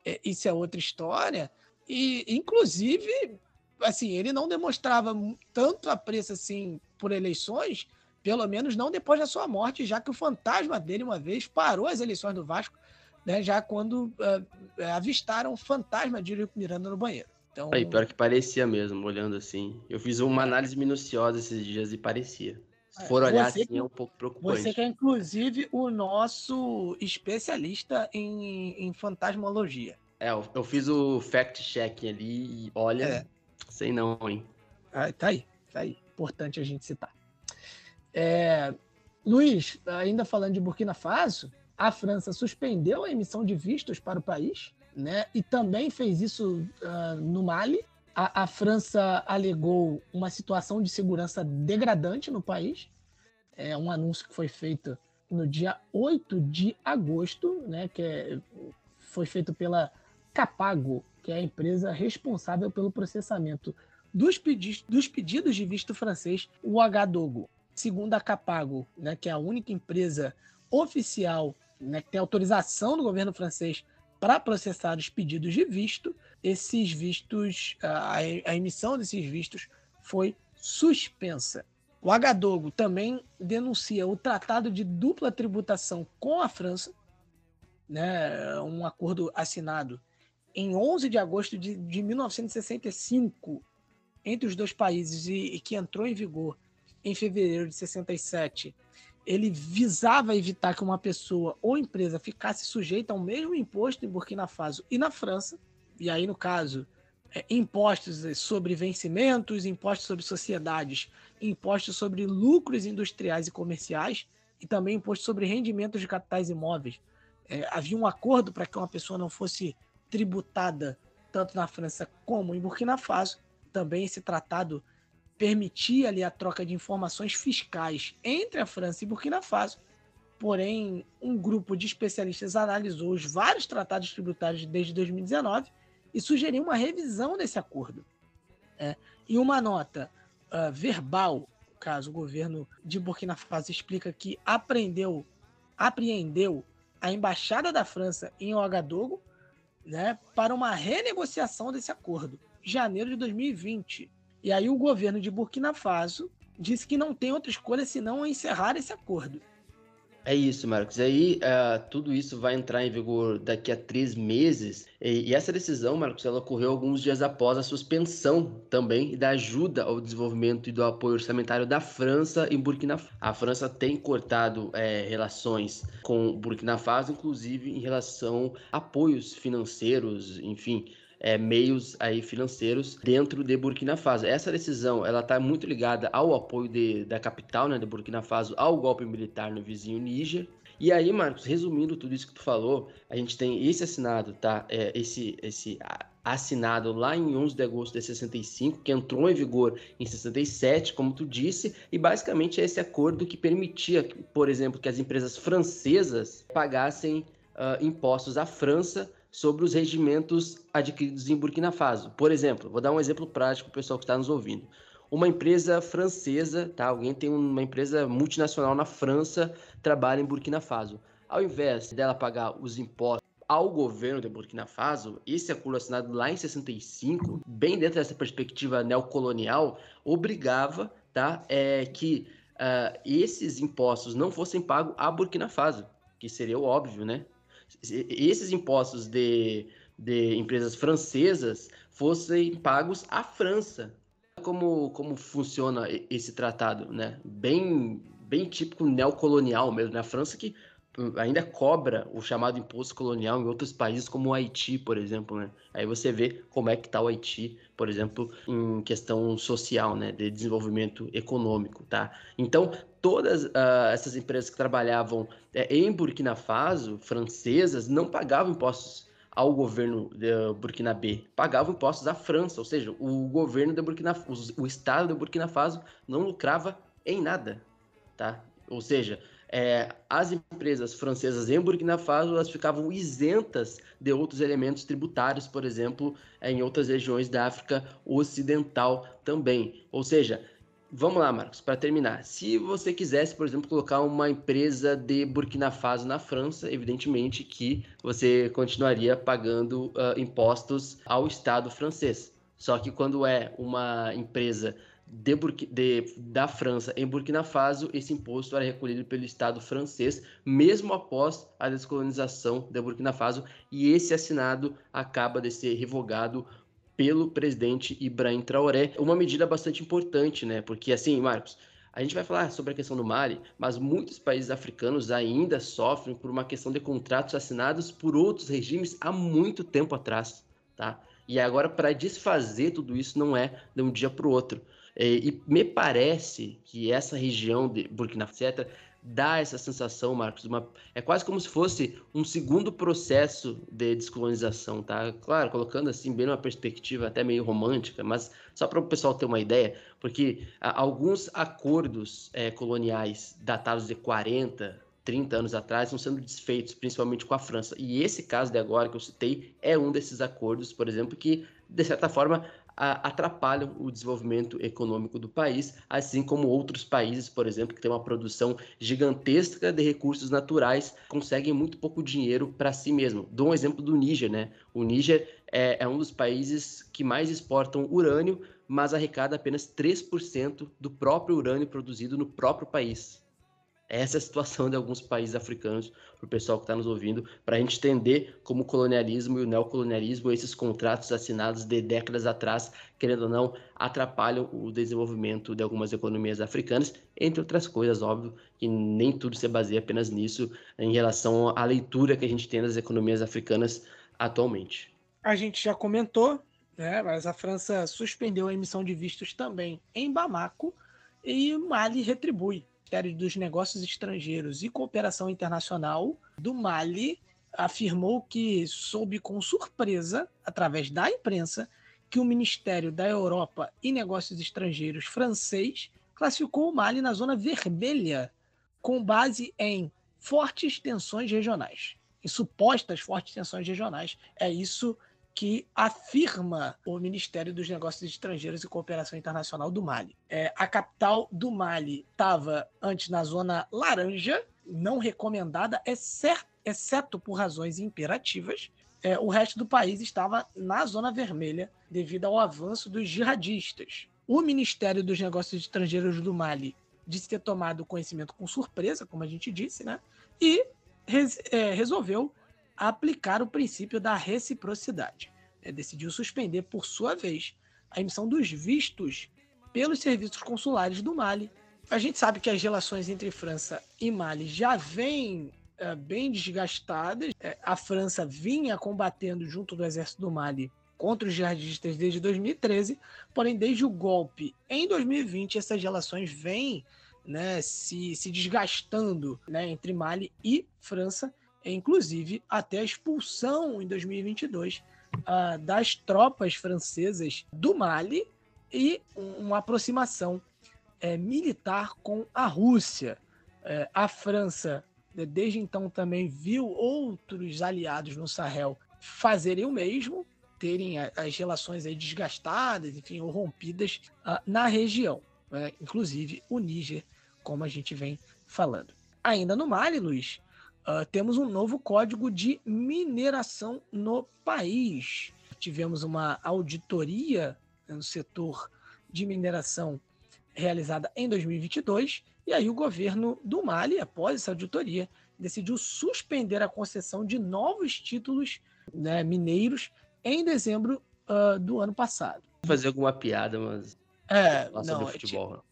é, isso é outra história. E, inclusive, assim, ele não demonstrava tanto apreço assim por eleições, pelo menos não depois da sua morte, já que o fantasma dele uma vez parou as eleições do Vasco, né, já quando uh, avistaram o fantasma de Eurico Miranda no banheiro. Então, Aí, pior que parecia mesmo, olhando assim. Eu fiz uma análise minuciosa esses dias e parecia. Se for olhar você, assim, é um pouco preocupante. Você que é, inclusive, o nosso especialista em, em fantasmologia. É, eu fiz o fact-checking ali e olha, é. sei não, hein? Ah, tá aí, tá aí. Importante a gente citar. É, Luiz, ainda falando de Burkina Faso, a França suspendeu a emissão de vistos para o país, né? E também fez isso uh, no Mali, a, a, França alegou uma situação de segurança degradante no país. É um anúncio que foi feito no dia 8 de agosto, né, que é, foi feito pela Capago, que é a empresa responsável pelo processamento dos, pedi dos pedidos de visto francês, o Hdogo. Segundo a Capago, né, que é a única empresa oficial né, que tem autorização do governo francês para processar os pedidos de visto, esses vistos, a, a emissão desses vistos foi suspensa. O Agadogo também denuncia o tratado de dupla tributação com a França, né, um acordo assinado em 11 de agosto de, de 1965 entre os dois países e, e, que entrou em vigor em fevereiro de 67. Ele visava evitar que uma pessoa ou empresa ficasse sujeita ao mesmo imposto em Burkina Faso e na França, e aí, no caso, é, impostos sobre vencimentos, impostos sobre sociedades, impostos sobre lucros industriais e comerciais e também imposto sobre rendimentos de capitais imóveis. É, havia um acordo para que uma pessoa não fosse tributada tanto na França como em Burkina Faso. Também esse tratado permitia ali a troca de informações fiscais entre a França e Burkina Faso. Porém, um grupo de especialistas analisou os vários tratados tributários desde 2019 e sugeriu uma revisão desse acordo. É, em uma nota uh, verbal, caso o governo de Burkina Faso explica que aprendeu, apreendeu a embaixada da França em Ouagadougou, né, para uma renegociação desse acordo, janeiro de 2020. E aí o governo de Burkina Faso disse que não tem outra escolha senão encerrar esse acordo. É isso, Marcos. Aí uh, tudo isso vai entrar em vigor daqui a três meses. E, e, essa decisão, Marcos, ela ocorreu alguns dias após a suspensão também da ajuda ao desenvolvimento e do apoio orçamentário da França em Burkina Faso. A França tem cortado é, relações com Burkina Faso, inclusive em relação a apoios financeiros, enfim, é, meios aí financeiros dentro de Burkina Faso. Essa decisão ela está muito ligada ao apoio de, da capital, né, de Burkina Faso, ao golpe militar no vizinho Níger. E aí, Marcos, resumindo tudo isso que tu falou, a gente tem esse assinado, tá? É, esse, esse assinado lá em 11 de agosto de 65, que entrou em vigor em 67, como tu disse, e basicamente é esse acordo que permitia, por exemplo, que as empresas francesas pagassem uh, impostos à França sobre os regimentos adquiridos em Burkina Faso. Por exemplo, vou dar um exemplo prático para o pessoal que está nos ouvindo. Uma empresa francesa, tá? Alguém tem uma empresa multinacional na França, trabalha em Burkina Faso. Ao invés dela pagar os impostos ao governo de Burkina Faso, esse acordo assinado lá em 65, bem dentro dessa perspectiva neocolonial, obrigava tá, é, que uh, esses impostos não fossem pagos a Burkina Faso, que seria o óbvio, né? Esses impostos de, de empresas francesas fossem pagos à França. Como, como funciona esse tratado, né? Bem, bem típico neocolonial mesmo, né? França que ainda cobra o chamado imposto colonial em outros países como o Haiti, por exemplo, né? Aí você vê como é que está o Haiti, por exemplo, em questão social, né, de desenvolvimento econômico, tá? Então, todas uh, essas empresas que trabalhavam é, em Burkina Faso, francesas, não pagavam impostos ao governo de Burkinabe, pagavam impostos à França, ou seja, o governo de Burkina, o estado de Burkina Faso não lucrava em nada, tá? Ou seja, é, as empresas francesas em Burkina Faso elas ficavam isentas de outros elementos tributários, por exemplo, em outras regiões da África Ocidental também. Ou seja, vamos lá, Marcos, para terminar. Se você quisesse, por exemplo, colocar uma empresa de Burkina Faso na França, evidentemente que você continuaria pagando uh, impostos ao Estado francês. Só que quando é uma empresa de, de, da França em Burkina Faso, esse imposto era recolhido pelo Estado francês, mesmo após a descolonização de Burkina Faso, e esse assinado acaba de ser revogado pelo presidente Ibrahim Traoré. Uma medida bastante importante, né? Porque assim, Marcos, a gente vai falar sobre a questão do Mali, mas muitos países africanos ainda sofrem por uma questão de contratos assinados por outros regimes há muito tempo atrás, tá? E agora, para desfazer tudo isso, não é de um dia para o outro. É, e me parece que essa região de Burkina Faso dá essa sensação, Marcos, uma, é quase como se fosse um segundo processo de descolonização, tá? Claro, colocando assim bem numa perspectiva até meio romântica, mas só para o pessoal ter uma ideia, porque a, alguns acordos é, coloniais datados de 40, 30 anos atrás estão sendo desfeitos, principalmente com a França. E esse caso de agora que eu citei é um desses acordos, por exemplo, que de certa forma atrapalham o desenvolvimento econômico do país, assim como outros países, por exemplo, que têm uma produção gigantesca de recursos naturais, conseguem muito pouco dinheiro para si mesmo. Dou um exemplo do Níger, né? O Níger é, é um dos países que mais exportam urânio, mas arrecada apenas 3% do próprio urânio produzido no próprio país. Essa é a situação de alguns países africanos, para o pessoal que está nos ouvindo, para a gente entender como o colonialismo e o neocolonialismo, esses contratos assinados de décadas atrás, querendo ou não, atrapalham o desenvolvimento de algumas economias africanas, entre outras coisas, óbvio, que nem tudo se baseia apenas nisso, em relação à leitura que a gente tem das economias africanas atualmente. A gente já comentou né? Mas a França suspendeu a emissão de vistos também em Bamako e Mali retribui. Ministério dos Negócios Estrangeiros e Cooperação Internacional do Mali afirmou que soube com surpresa, através da imprensa, que o Ministério da Europa e Negócios Estrangeiros francês classificou o Mali na zona vermelha, com base em fortes tensões regionais, em supostas fortes tensões regionais. É isso que afirma o Ministério dos Negócios Estrangeiros e Cooperação Internacional do Mali. É, a capital do Mali estava antes na zona laranja, não recomendada, exceto, exceto por razões imperativas. É, o resto do país estava na zona vermelha devido ao avanço dos jihadistas. O Ministério dos Negócios Estrangeiros do Mali disse ter tomado conhecimento com surpresa, como a gente disse, né? E res, é, resolveu aplicar o princípio da reciprocidade. É, decidiu suspender, por sua vez, a emissão dos vistos pelos serviços consulares do Mali. A gente sabe que as relações entre França e Mali já vêm é, bem desgastadas. É, a França vinha combatendo junto do exército do Mali contra os jihadistas desde 2013, porém, desde o golpe em 2020, essas relações vêm né, se, se desgastando né, entre Mali e França, inclusive até a expulsão em 2022 uh, das tropas francesas do Mali e uma aproximação é, militar com a Rússia. É, a França, né, desde então, também viu outros aliados no Sahel fazerem o mesmo, terem as relações aí desgastadas, enfim, ou rompidas uh, na região, né? inclusive o Níger, como a gente vem falando. Ainda no Mali, Luiz, uh, temos um novo código de mineração no país. Tivemos uma auditoria no setor de mineração realizada em 2022, e aí o governo do Mali, após essa auditoria, decidiu suspender a concessão de novos títulos né, mineiros em dezembro uh, do ano passado. Vou fazer alguma piada, mas. É, não, futebol.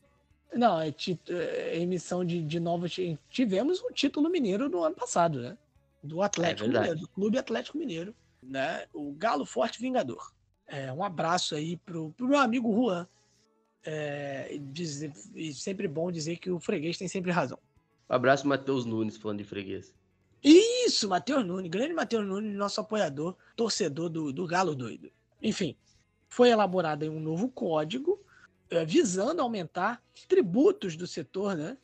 Não, é, é, emissão de, de novos. Tivemos um título mineiro no ano passado, né? Do Atlético é Mineiro, do Clube Atlético Mineiro, né? O Galo Forte Vingador. É, um abraço aí pro, pro meu amigo Juan. É, dizer, e sempre bom dizer que o freguês tem sempre razão. Um abraço, Matheus Nunes, falando de freguês. Isso, Matheus Nunes, grande Matheus Nunes, nosso apoiador, torcedor do, do Galo Doido. Enfim, foi elaborado um novo código visando aumentar tributos do setor né,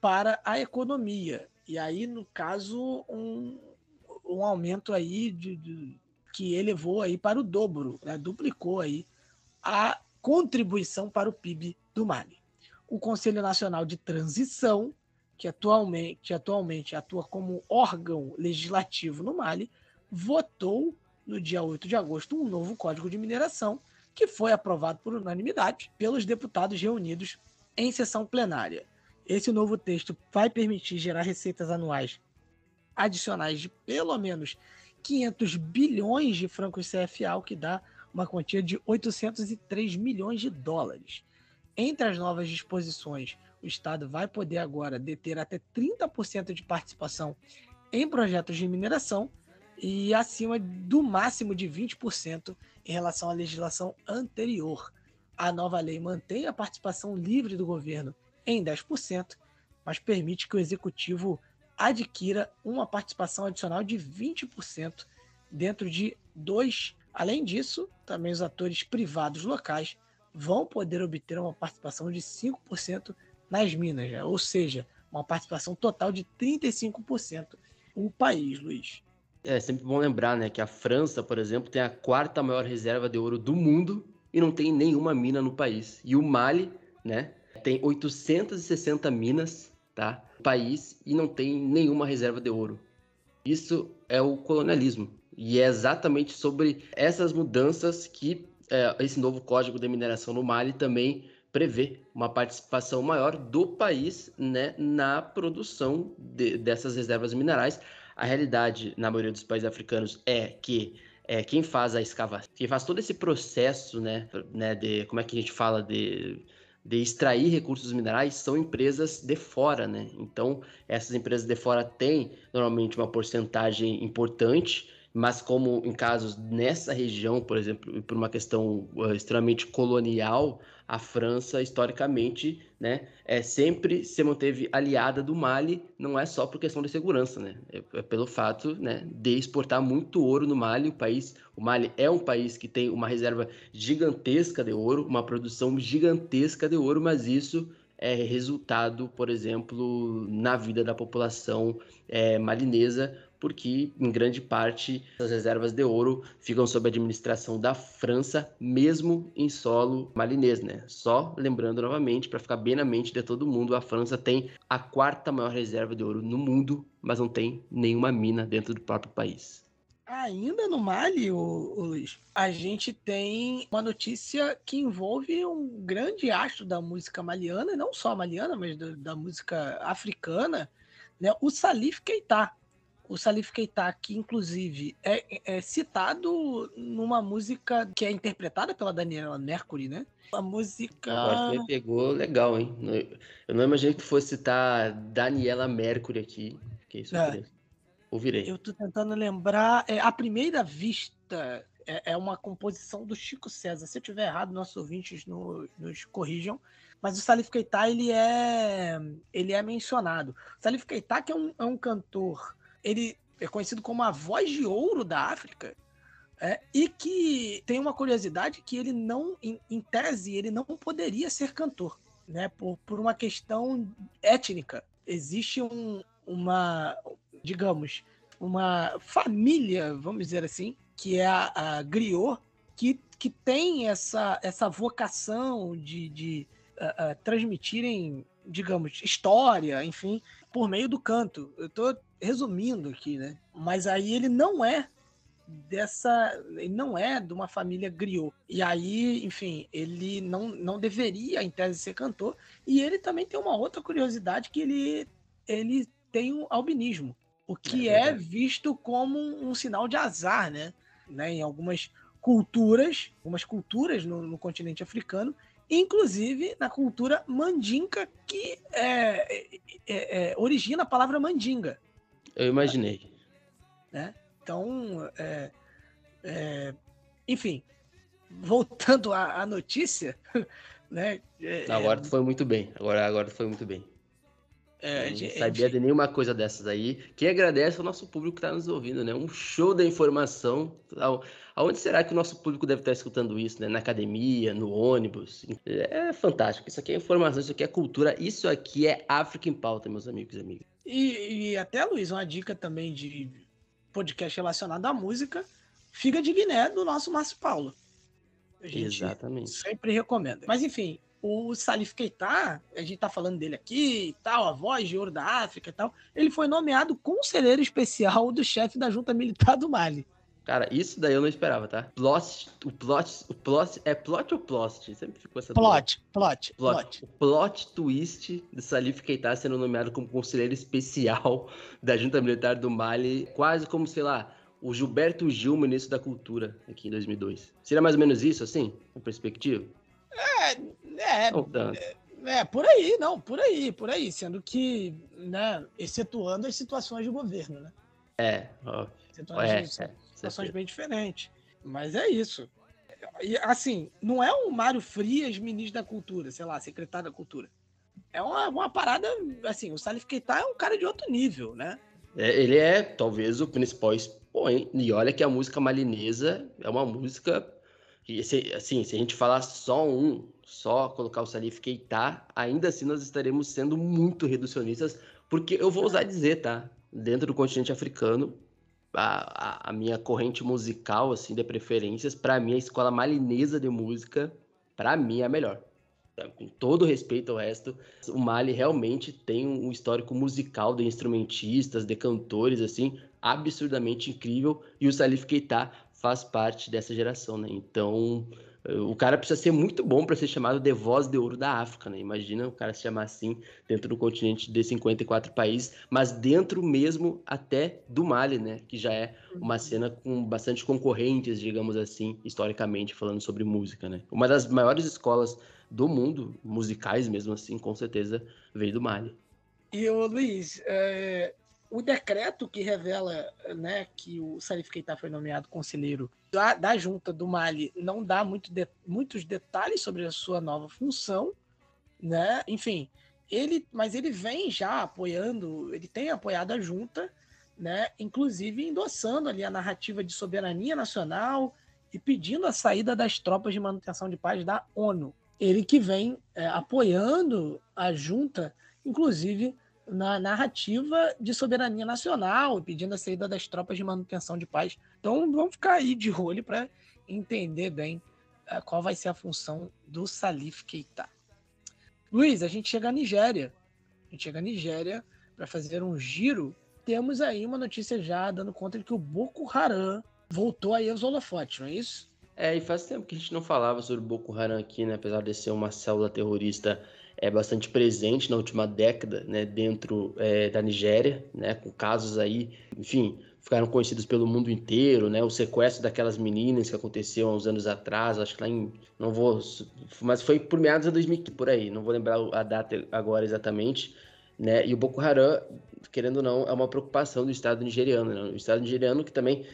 para a economia. E aí, no caso, um, um aumento aí de, de, que elevou aí para o dobro, né, duplicou aí a contribuição para o PIB do Mali. O Conselho Nacional de Transição que atualmente, que atualmente atua como órgão legislativo no Mali, votou no dia 8 de agosto um novo código de mineração que foi aprovado por unanimidade pelos deputados reunidos em sessão plenária. Esse novo texto vai permitir gerar receitas anuais adicionais de pelo menos 500 bilhões de francos CFA, o que dá uma quantia de 803 milhões de dólares. Entre as novas disposições, o Estado vai poder agora deter até 30% de participação em projetos de mineração e acima do máximo de 20% em relação à legislação anterior. A nova lei mantém a participação livre do governo em 10%, mas permite que o executivo adquira uma participação adicional de 20% dentro de dois. Além disso, também os atores privados locais vão poder obter uma participação de 5% nas minas, né? ou seja, uma participação total de 35% o país, Luiz. É sempre bom lembrar, né, que a França, por exemplo, tem a quarta maior reserva de ouro do mundo e não tem nenhuma mina no país. E o Mali, né, tem 860 minas, tá, no país e não tem nenhuma reserva de ouro. Isso é o colonialismo. E é exatamente sobre essas mudanças que é, esse novo código de mineração no Mali também prevê uma participação maior do país né, na produção de, dessas reservas minerais. A realidade, na maioria dos países africanos, é que é, quem faz a escavação, quem faz todo esse processo, né, né, de como é que a gente fala de, de extrair recursos minerais, são empresas de fora, né? Então, essas empresas de fora têm normalmente uma porcentagem importante mas como em casos nessa região, por exemplo, por uma questão uh, extremamente colonial, a França historicamente, né, é sempre se manteve aliada do Mali, não é só por questão de segurança, né, é, é pelo fato, né, de exportar muito ouro no Mali, o país, o Mali é um país que tem uma reserva gigantesca de ouro, uma produção gigantesca de ouro, mas isso é resultado, por exemplo, na vida da população é, malinesa, porque em grande parte as reservas de ouro ficam sob administração da França, mesmo em solo malinês, né? Só lembrando novamente, para ficar bem na mente de todo mundo, a França tem a quarta maior reserva de ouro no mundo, mas não tem nenhuma mina dentro do próprio país. Ainda no Mali, Luiz, a gente tem uma notícia que envolve um grande astro da música maliana, não só maliana, mas da, da música africana, né? o Salif Keita o Salif Keita, que inclusive é, é, citado numa música que é interpretada pela Daniela Mercury, né? A música. Agora você pegou legal, hein? Eu não imaginei que fosse citar Daniela Mercury aqui. Fiquei surpreso. É. Ouvirei. Eu tô tentando lembrar. É, a primeira vista é, é, uma composição do Chico César. Se eu tiver errado, nossos ouvintes no, nos corrijam. Mas o Salif Keita, ele é, ele é mencionado. O Salif Keita, que é um, é um cantor ele é conhecido como a voz de ouro da África. É, e que tem uma curiosidade que ele não, em, em, tese, ele não poderia ser cantor, né? Por, por uma questão étnica. Existe um, uma, digamos, uma família, vamos dizer assim, que é a, a griot, que, que tem essa, essa vocação de, de uh, uh, transmitirem, digamos, história, enfim, por meio do canto. Eu estou resumindo aqui, né? Mas aí ele não é dessa, ele não é de uma família griot. E aí, enfim, ele não, não deveria em tese ser cantor. E ele também tem uma outra curiosidade que ele ele tem o albinismo, o que é, é visto como um sinal de azar, né? né? Em algumas culturas, algumas culturas no, no continente africano, inclusive na cultura mandinca, que é, é, é, origina a palavra mandinga. Eu imaginei. Né? Então, é, é, enfim, voltando à, à notícia, né? É, agora tu foi muito bem. Agora, agora tu foi muito bem. É, não sabia de nenhuma coisa dessas aí. Quem agradece é o nosso público que está nos ouvindo, né? Um show da informação. Aonde será que o nosso público deve estar escutando isso, né? Na academia, no ônibus. É fantástico. Isso aqui é informação, isso aqui é cultura, isso aqui é África em pauta, meus amigos e amigas. E, e até, Luiz, uma dica também de podcast relacionado à música, Figa de Guiné, do nosso Márcio Paulo. A gente Exatamente. sempre recomenda. Mas, enfim, o Salif Keita, a gente tá falando dele aqui e tal, a voz de ouro da África e tal, ele foi nomeado conselheiro especial do chefe da junta militar do Mali. Cara, isso daí eu não esperava, tá? Plot, o plot, o plot, é plot ou plot? Sempre ficou essa plot, plot, plot, plot. O plot twist de Salif Keita sendo nomeado como conselheiro especial da junta militar do Mali, quase como, sei lá, o Gilberto Gil, ministro da Cultura, aqui em 2002. Seria mais ou menos isso, assim, em perspectiva? É, é, é, é, por aí, não, por aí, por aí, sendo que, né, excetuando as situações de governo, né? É, ó. é, é situações bem diferentes. Mas é isso. E, assim, não é o Mário Frias, ministro da Cultura, sei lá, secretário da Cultura. É uma, uma parada, assim, o Salif Keita é um cara de outro nível, né? É, ele é, talvez, o principal expoente. E olha que a música malinesa é uma música que, se, assim, se a gente falar só um, só colocar o Salif Keita, ainda assim nós estaremos sendo muito reducionistas, porque eu vou usar dizer, tá? Dentro do continente africano, a, a, minha corrente musical, assim, de preferências, para mim, a escola malinesa de música, para mim, é a melhor. Com todo respeito ao resto, o Mali realmente tem um histórico musical de instrumentistas, de cantores, assim, absurdamente incrível, e o Salif Keita faz parte dessa geração, né? Então, o cara precisa ser muito bom para ser chamado de voz de ouro da África, né? Imagina o cara se chamar assim dentro do continente de 54 países, mas dentro mesmo até do Mali, né? Que já é uma uhum. cena com bastante concorrentes, digamos assim, historicamente falando sobre música, né? Uma das maiores escolas do mundo, musicais mesmo assim, com certeza, veio do Mali. E o Luiz, é, o decreto que revela né, que o Salif Keita foi nomeado conselheiro da, da junta do Mali não dá muito de, muitos detalhes sobre a sua nova função, né? Enfim, ele, mas ele vem já apoiando, ele tem apoiado a junta, né? Inclusive endossando ali a narrativa de soberania nacional e pedindo a saída das tropas de manutenção de paz da ONU. Ele que vem é, apoiando a junta, inclusive na narrativa de soberania nacional, pedindo a saída das tropas de manutenção de paz. Então vamos ficar aí de olho para entender bem uh, qual vai ser a função do Salif Keita. Luiz, a gente chega à Nigéria. A gente chega à Nigéria para fazer um giro. Temos aí uma notícia já dando conta de que o Boko Haram voltou aí aos holofotes, não é isso? É, e faz tempo que a gente não falava sobre o Boko Haram aqui, né? Apesar de ser uma célula terrorista é bastante presente na última década, né, dentro é, da Nigéria, né, com casos aí, enfim, ficaram conhecidos pelo mundo inteiro, né, o sequestro daquelas meninas que aconteceu há uns anos atrás, acho que lá em, não vou, mas foi por meados de 2000, por aí, não vou lembrar a data agora exatamente, né, e o Boko Haram, querendo ou não, é uma preocupação do Estado nigeriano, né, o Estado nigeriano que também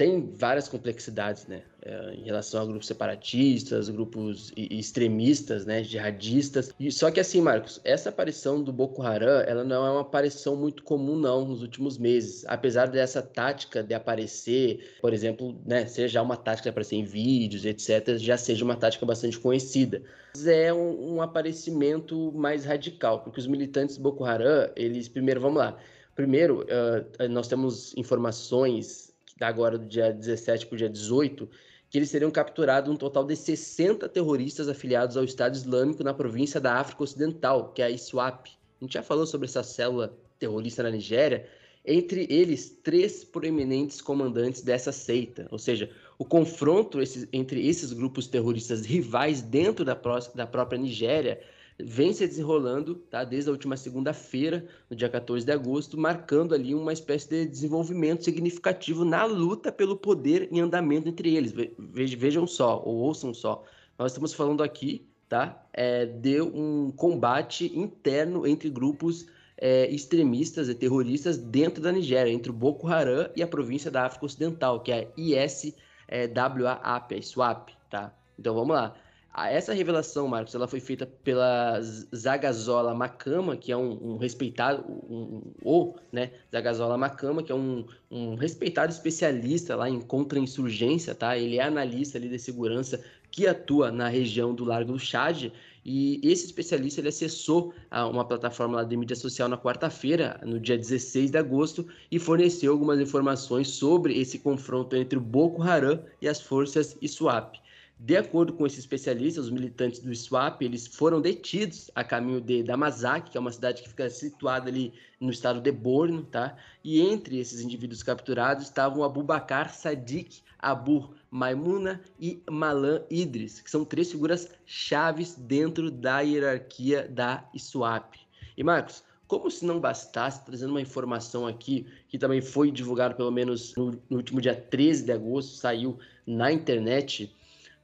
tem várias complexidades, né? É, em relação a grupos separatistas, grupos extremistas, né, jihadistas. E só que assim, Marcos, essa aparição do Boko Haram, ela não é uma aparição muito comum não nos últimos meses. Apesar dessa tática de aparecer, por exemplo, né, seja uma tática de aparecer em vídeos, etc, já seja uma tática bastante conhecida. Mas é um, um aparecimento mais radical, porque os militantes do Boko Haram, eles primeiro, vamos lá. Primeiro, uh, nós temos informações agora do dia 17 para o dia 18, que eles teriam capturado um total de 60 terroristas afiliados ao Estado Islâmico na província da África Ocidental, que é a ISWAP. A gente já falou sobre essa célula terrorista na Nigéria, entre eles três proeminentes comandantes dessa seita, ou seja, o confronto entre esses grupos terroristas rivais dentro da, da própria Nigéria vem se desenrolando, tá? Desde a última segunda-feira, no dia 14 de agosto, marcando ali uma espécie de desenvolvimento significativo na luta pelo poder em andamento entre eles. Vejam só, ou ouçam só. Nós estamos falando aqui, tá? É, de um combate interno entre grupos é, extremistas e terroristas dentro da Nigéria, entre o Boko Haram e a província da África Ocidental, que é ISWAP, é, a SWAP, tá? Então vamos lá. Essa revelação, Marcos, ela foi feita pela Zagazola Macama, que é um, um respeitado, um, né, Zagazola Macama, que é um, um respeitado especialista lá em contra-insurgência, tá? Ele é analista ali de segurança que atua na região do Largo do Chad, e esse especialista ele acessou uma plataforma lá de mídia social na quarta-feira, no dia 16 de agosto, e forneceu algumas informações sobre esse confronto entre o Boko Haram e as forças ISWAP. De acordo com esse especialista, os militantes do SWAP eles foram detidos a caminho de Damazak, que é uma cidade que fica situada ali no estado de Borno, tá? E entre esses indivíduos capturados estavam Abu Bakar Sadiq, Abu Maimuna e Malan Idris, que são três figuras chaves dentro da hierarquia da SWAP. E Marcos, como se não bastasse, trazendo uma informação aqui que também foi divulgada pelo menos no, no último dia 13 de agosto, saiu na internet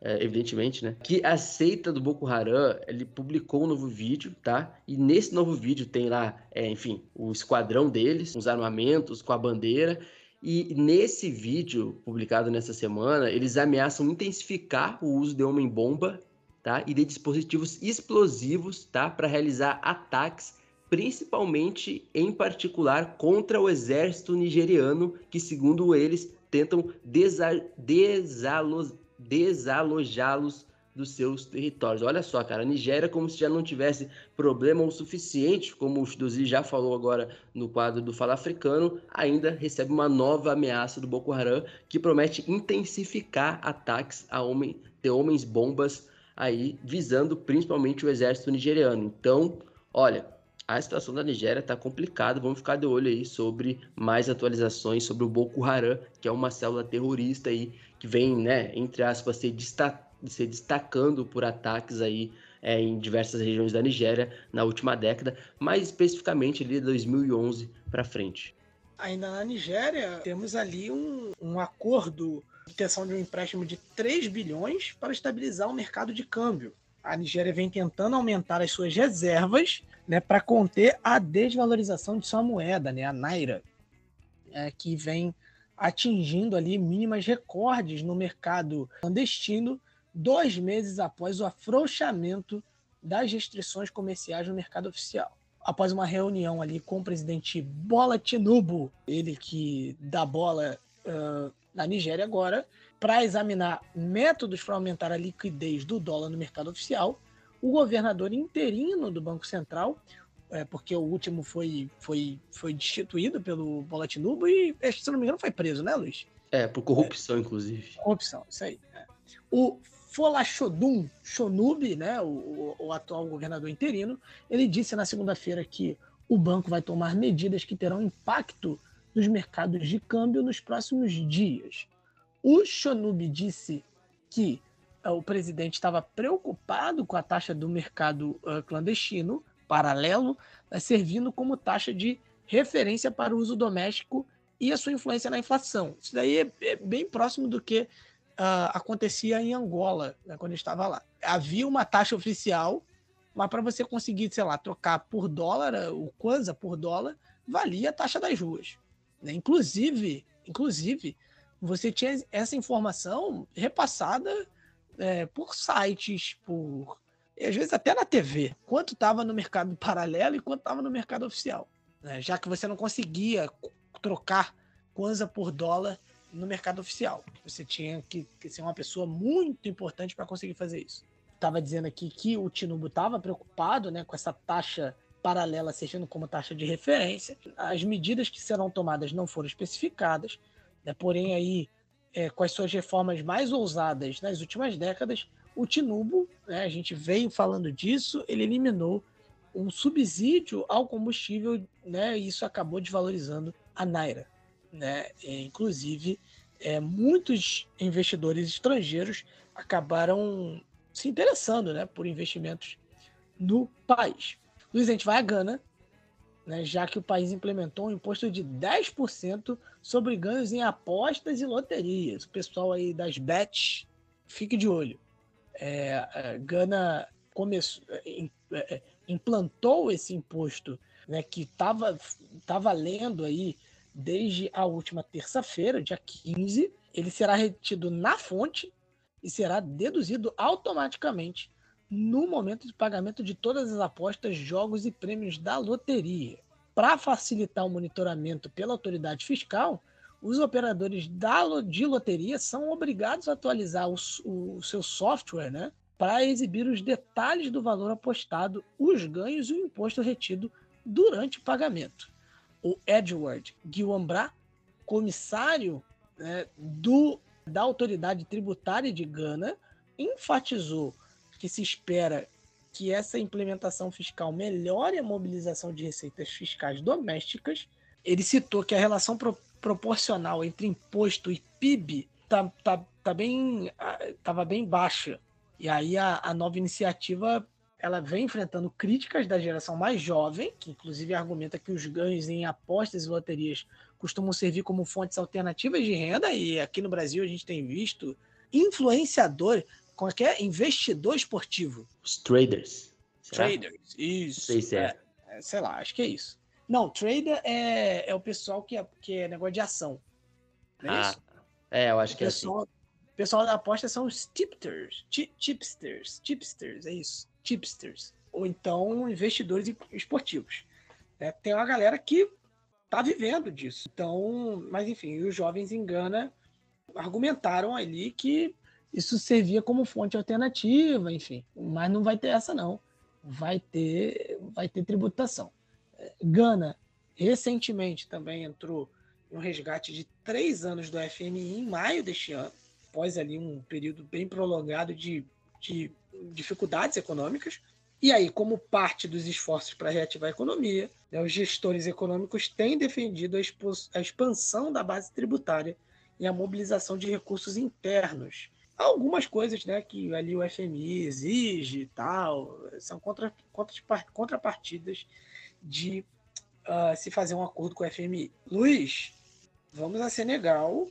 é, evidentemente, né? Que a seita do Boko Haram, ele publicou um novo vídeo, tá? E nesse novo vídeo tem lá, é, enfim, o esquadrão deles, os armamentos com a bandeira. E nesse vídeo, publicado nessa semana, eles ameaçam intensificar o uso de homem-bomba, tá? E de dispositivos explosivos, tá? Para realizar ataques principalmente em particular contra o exército nigeriano, que segundo eles tentam desa desalojá-los dos seus territórios. Olha só, cara, a Nigéria como se já não tivesse problema o suficiente, como o Chidozi já falou agora no quadro do Fala Africano, ainda recebe uma nova ameaça do Boko Haram que promete intensificar ataques a homem, de homens bombas aí, visando principalmente o exército nigeriano. Então, olha, a situação da Nigéria está complicada. Vamos ficar de olho aí sobre mais atualizações sobre o Boko Haram, que é uma célula terrorista aí que vem, né, entre aspas, se, se destacando por ataques aí é, em diversas regiões da Nigéria na última década, mais especificamente ali de 2011 para frente. Ainda na Nigéria, temos ali um, um acordo de intenção de um empréstimo de 3 bilhões para estabilizar o mercado de câmbio. A Nigéria vem tentando aumentar as suas reservas né, para conter a desvalorização de sua moeda, né, a Naira. é, que vem atingindo ali mínimas recordes no mercado clandestino, dois meses após o afrouxamento das restrições comerciais no mercado oficial. Após uma reunião ali com o presidente Bola Tinubu, ele que dá bola uh, na Nigéria agora, para examinar métodos para aumentar a liquidez do dólar no mercado oficial, o governador interino do Banco Central, é, porque o último foi, foi, foi destituído pelo Bola Tinubu e, se não me engano, foi preso, né, Luiz? É, por corrupção, é, inclusive. Corrupção, isso aí. É. O Folachodum Shonub, né, o, o, atual governador interino, ele disse na segunda-feira que o banco vai tomar medidas que terão impacto nos mercados de câmbio nos próximos dias. O Shonub disse que uh, o presidente estava preocupado com a taxa do mercado uh, clandestino paralelo, uh, servindo como taxa de referência para o uso doméstico e a sua influência na inflação. Isso daí é, é bem próximo do que uh, acontecia em Angola, né, quando eu estava lá. Havia uma taxa oficial, mas para você conseguir, sei lá, trocar por dólar, o Kwanza por dólar, valia a taxa das ruas. Né? Inclusive, inclusive, você tinha essa informação repassada é, por sites, por às vezes até na TV, quanto estava no mercado paralelo e quanto estava no mercado oficial. Né? Já que você não conseguia trocar Kwanza por dólar no mercado oficial. Você tinha que, que ser uma pessoa muito importante para conseguir fazer isso. Estava dizendo aqui que o Tinubu estava preocupado né, com essa taxa paralela servindo como taxa de referência. As medidas que serão tomadas não foram especificadas, né, porém aí é, com as suas reformas mais ousadas nas últimas décadas, o Tinubu, né, a gente veio falando disso, ele eliminou um subsídio ao combustível, né, e isso acabou desvalorizando a Naira né? É, inclusive, é, muitos investidores estrangeiros acabaram se interessando né, por investimentos no país. Luiz, a gente vai a Gana, né, já que o país implementou um imposto de 10% sobre ganhos em apostas e loterias. O pessoal aí das bets, fique de olho. É, é Gana começou, é, é, implantou esse imposto né, que estava tá valendo aí desde a última terça-feira, dia 15, ele será retido na fonte e será deduzido automaticamente no momento de pagamento de todas as apostas, jogos e prêmios da loteria. Para facilitar o monitoramento pela autoridade fiscal, os operadores da, de loteria são obrigados a atualizar o, o seu software né, para exibir os detalhes do valor apostado, os ganhos e o imposto retido durante o pagamento o Edward Guilambra, comissário né, do, da autoridade tributária de Gana, enfatizou que se espera que essa implementação fiscal melhore a mobilização de receitas fiscais domésticas. Ele citou que a relação pro, proporcional entre imposto e PIB tá, tá, tá bem, estava bem baixa. E aí a, a nova iniciativa ela vem enfrentando críticas da geração mais jovem, que inclusive argumenta que os ganhos em apostas e loterias costumam servir como fontes alternativas de renda, e aqui no Brasil a gente tem visto influenciador, é é? Investidor esportivo. Os traders. Será? Traders, isso. Sei se é. é. Sei lá, acho que é isso. Não, trader é, é o pessoal que é, que é negócio de ação. Não é ah, isso? É, eu acho o que pessoal, é assim. O pessoal da aposta são os tipsters. Tipsters. Tipsters, é isso tipsters, ou então investidores esportivos. Né? Tem uma galera que está vivendo disso. Então, mas enfim, os jovens em Gana argumentaram ali que isso servia como fonte alternativa, enfim. Mas não vai ter essa não. Vai ter, vai ter tributação. Gana recentemente também entrou em um resgate de três anos do FMI em maio deste ano, após ali um período bem prolongado de, de dificuldades econômicas. E aí, como parte dos esforços para reativar a economia, né, os gestores econômicos têm defendido a, a expansão da base tributária e a mobilização de recursos internos. Algumas coisas né, que ali o FMI exige e tal, são contra, contra, contrapartidas de uh, se fazer um acordo com o FMI. Luiz, vamos a Senegal,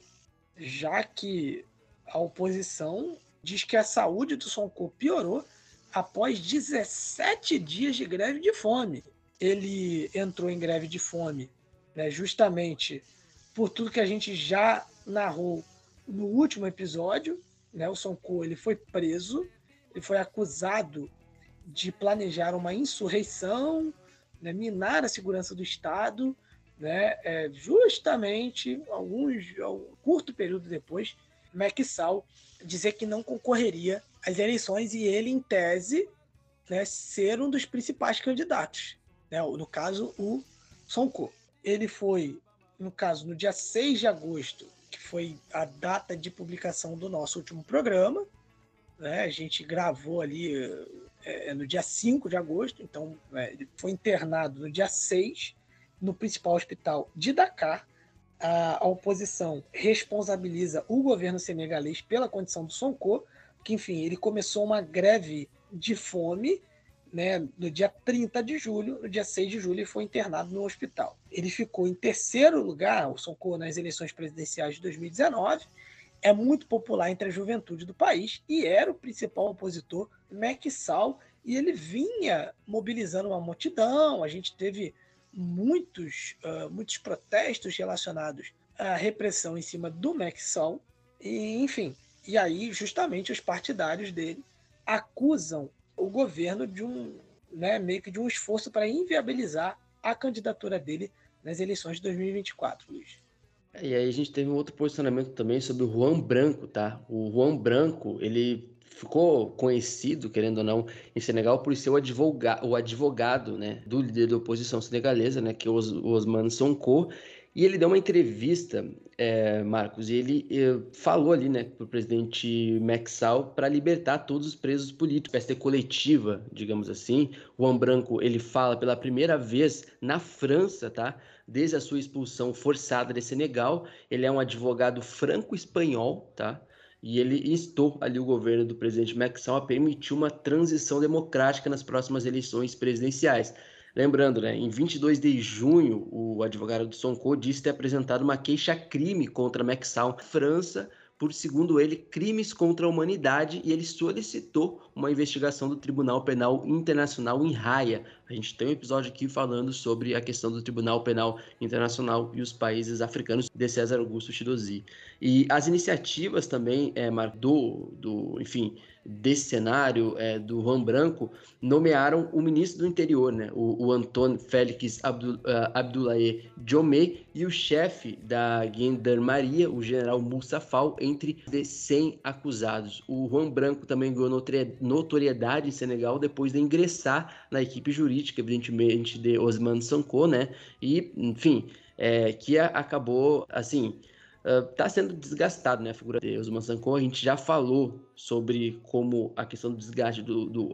já que a oposição diz que a saúde do Sonko piorou após 17 dias de greve de fome. Ele entrou em greve de fome né, justamente por tudo que a gente já narrou no último episódio, né? O Sonko ele foi preso, ele foi acusado de planejar uma insurreição, né? minar a segurança do Estado, né? É, justamente alguns um curto período depois, Macky Sall dizer que não concorreria às eleições e ele, em tese, né, ser um dos principais candidatos. Né? No caso, o Sonko. Ele foi, no caso, no dia 6 de agosto, que foi a data de publicação do nosso último programa. Né? A gente gravou ali é, no dia 5 de agosto, então é, ele foi internado no dia 6, no principal hospital de Dakar. A, a oposição responsabiliza o governo senegalês pela condição do Sonko, que, enfim, ele começou uma greve de fome né, no dia 30 de julho, no dia 6 de julho, ele foi internado no hospital. Ele ficou em terceiro lugar, o Sonko, nas eleições presidenciais de 2019, é muito popular entre a juventude do país e era o principal opositor, Macky Sall, e ele vinha mobilizando uma multidão. A gente teve muitos, uh, muitos protestos relacionados à repressão em cima do Macky Sall, e enfim. E aí, justamente, os partidários dele acusam o governo de um, né, meio que de um esforço para inviabilizar a candidatura dele nas eleições de 2024, Luiz. E aí a gente teve um outro posicionamento também sobre o Juan Branco, tá? O Juan Branco, ele ficou conhecido, querendo ou não, em Senegal por ser o advogado, o advogado né, do líder da oposição senegalesa, né, que é o Osman Sonko, e ele deu uma entrevista, é, Marcos, e ele é, falou ali, né, para o presidente Maxal para libertar todos os presos políticos, festa coletiva, digamos assim. Juan Branco, ele fala pela primeira vez na França, tá? Desde a sua expulsão forçada de Senegal. Ele é um advogado franco-espanhol, tá? E ele instou ali o governo do presidente Maxal a permitir uma transição democrática nas próximas eleições presidenciais. Lembrando, né, em 22 de junho, o advogado do Sonko disse ter apresentado uma queixa-crime contra Maxal, França, por, segundo ele, crimes contra a humanidade e ele solicitou uma investigação do Tribunal Penal Internacional em Haia. A gente tem um episódio aqui falando sobre a questão do Tribunal Penal Internacional e os países africanos de César Augusto Chidozi. E as iniciativas também, é, do, do, enfim, desse cenário é, do Juan Branco nomearam o ministro do interior, né, o, o Antônio Félix Abdul, uh, Abdoulaye Diomé e o chefe da Gendarmeria, o general Moussa Fall, entre de 100 acusados. O Juan Branco também ganhou notoriedade em Senegal depois de ingressar na equipe jurídica, evidentemente, de Osman Sonko, né, e, enfim, é, que acabou, assim, está uh, sendo desgastado, né, a figura de Osman Sanko. A gente já falou sobre como a questão do desgaste do, do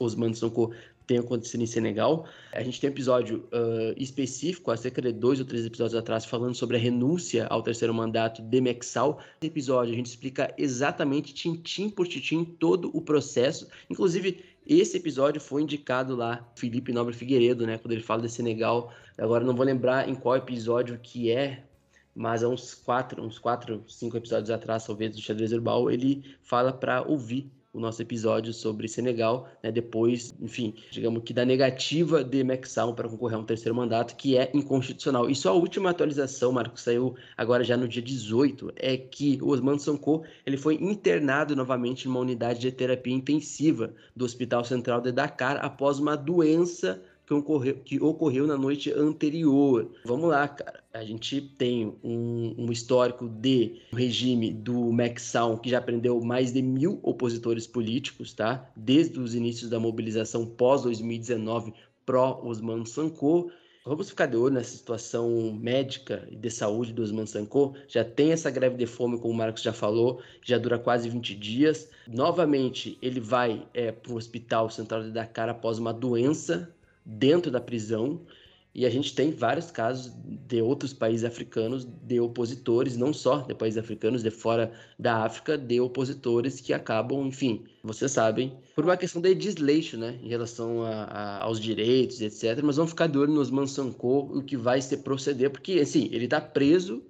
Osman Sanko tem acontecido em Senegal. A gente tem um episódio uh, específico, há cerca de dois ou três episódios atrás, falando sobre a renúncia ao terceiro mandato de Mexal. Nesse episódio, a gente explica exatamente, tintim por tintim, todo o processo. Inclusive, esse episódio foi indicado lá, Felipe Nobre Figueiredo, né, quando ele fala de Senegal. Agora, não vou lembrar em qual episódio que é, mas há uns quatro, uns quatro, cinco episódios atrás, talvez, do Xadrez Herbal, ele fala para ouvir o nosso episódio sobre Senegal, né, depois, enfim, digamos que da negativa de Maxal para concorrer a um terceiro mandato, que é inconstitucional. E só a última atualização, Marcos, saiu agora já no dia 18, é que o Osman Sonko ele foi internado novamente em uma unidade de terapia intensiva do Hospital Central de Dakar após uma doença que ocorreu, que ocorreu na noite anterior. Vamos lá, cara. A gente tem um, um histórico de um regime do Maxal que já prendeu mais de mil opositores políticos, tá? Desde os inícios da mobilização pós-2019 pró-Osman Sanko. Vamos ficar de olho nessa situação médica e de saúde do Osman Sanko. Já tem essa greve de fome, como o Marcos já falou, já dura quase 20 dias. Novamente, ele vai é, para o hospital central de Dakar após uma doença dentro da prisão. E a gente tem vários casos de outros países africanos, de opositores, não só de países africanos, de fora da África, de opositores que acabam, enfim, vocês sabem, por uma questão de desleixo, né, em relação a, a, aos direitos, etc. Mas vamos ficar de olho nos Mansankô, o que vai se proceder, porque, assim, ele está preso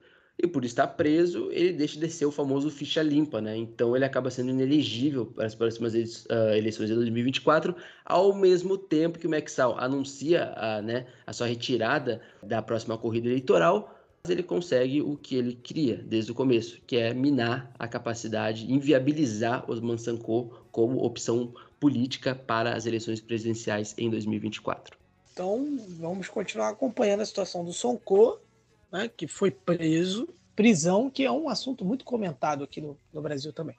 e por estar preso, ele deixa de ser o famoso ficha limpa, né? Então ele acaba sendo inelegível para as próximas uh, eleições de 2024, ao mesmo tempo que o Maxal anuncia a, né, a sua retirada da próxima corrida eleitoral. ele consegue o que ele queria desde o começo, que é minar a capacidade, inviabilizar os Mansankô como opção política para as eleições presidenciais em 2024. Então, vamos continuar acompanhando a situação do Sonko, né, que foi preso. Prisão, que é um assunto muito comentado aqui no, no Brasil também.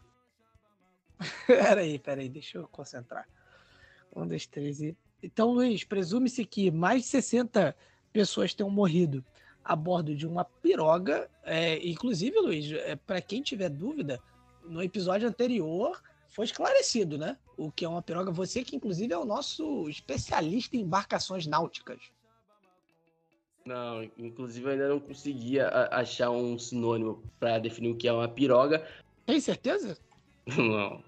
peraí, peraí, deixa eu concentrar. Um, dois, três e. Então, Luiz, presume-se que mais de 60 pessoas tenham morrido a bordo de uma piroga. É, inclusive, Luiz, é, para quem tiver dúvida, no episódio anterior foi esclarecido, né? O que é uma piroga. Você que, inclusive, é o nosso especialista em embarcações náuticas. Não, inclusive eu ainda não conseguia achar um sinônimo para definir o que é uma piroga. Tem certeza? Não.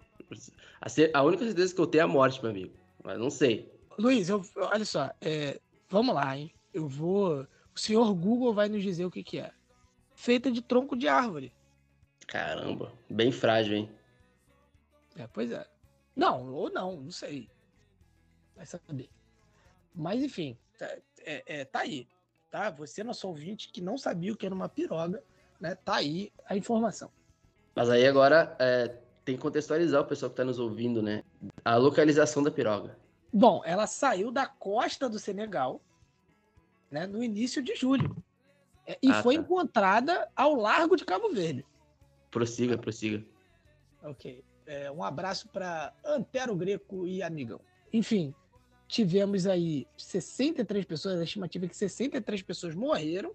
A, única certeza que eu tenho é a morte, meu amigo. Mas não sei. Luiz, eu, olha só, é, vamos lá, hein? Eu vou. O senhor Google vai nos dizer o que, que é. Feita de tronco de árvore. Caramba, bem frágil, hein? É, pois é. Não, ou não, não sei. Vai saber. Mas enfim, tá, é, é, tá aí. Tá? Você, nosso ouvinte, que não sabia o que era uma piroga, né? Tá aí a informação. Mas aí agora é, tem que contextualizar o pessoal que está nos ouvindo, né? A localização da piroga. Bom, ela saiu da costa do Senegal né, no início de julho. É, e ah, foi tá. encontrada ao largo de Cabo Verde. Prossiga, prossiga. Ok. É, um abraço para Antero Greco e amigão. Enfim, tivemos aí 63 pessoas, a estimativa é que 63 pessoas morreram,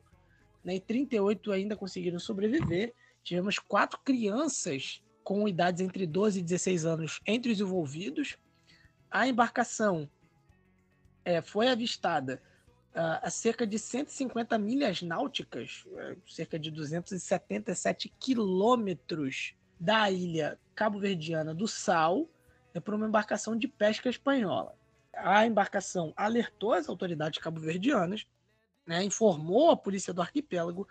né, e 38 ainda conseguiram sobreviver. Tivemos quatro crianças com idades entre 12 e 16 anos entre os envolvidos. A embarcação é, foi avistada uh, a cerca de 150 milhas náuticas, uh, cerca de 277 quilômetros da ilha cabo-verdiana do Sal, é por uma embarcação de pesca espanhola. A embarcação alertou as autoridades cabo-verdianas, né, informou a polícia do arquipélago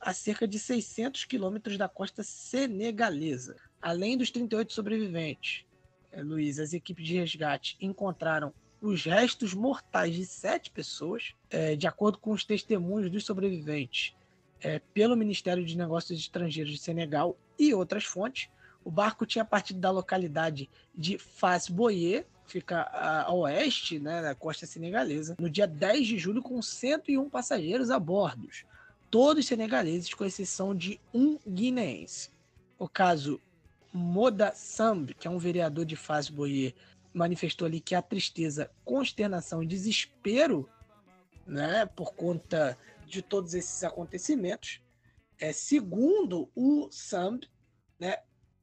a cerca de 600 quilômetros da costa senegalesa. Além dos 38 sobreviventes, é, Luiz, as equipes de resgate encontraram os restos mortais de sete pessoas, é, de acordo com os testemunhos dos sobreviventes, é, pelo Ministério de Negócios Estrangeiros de Senegal e outras fontes. O barco tinha partido da localidade de Faz Boyer, fica a, oeste né, da costa senegalesa, no dia 10 de julho, com 101 passageiros a bordo, todos senegaleses, com exceção de um guineense. O caso Moda Samb, que é um vereador de Faz Boyer, manifestou ali que a tristeza, consternação e desespero, né, por conta de todos esses acontecimentos, é, segundo o Samb, né,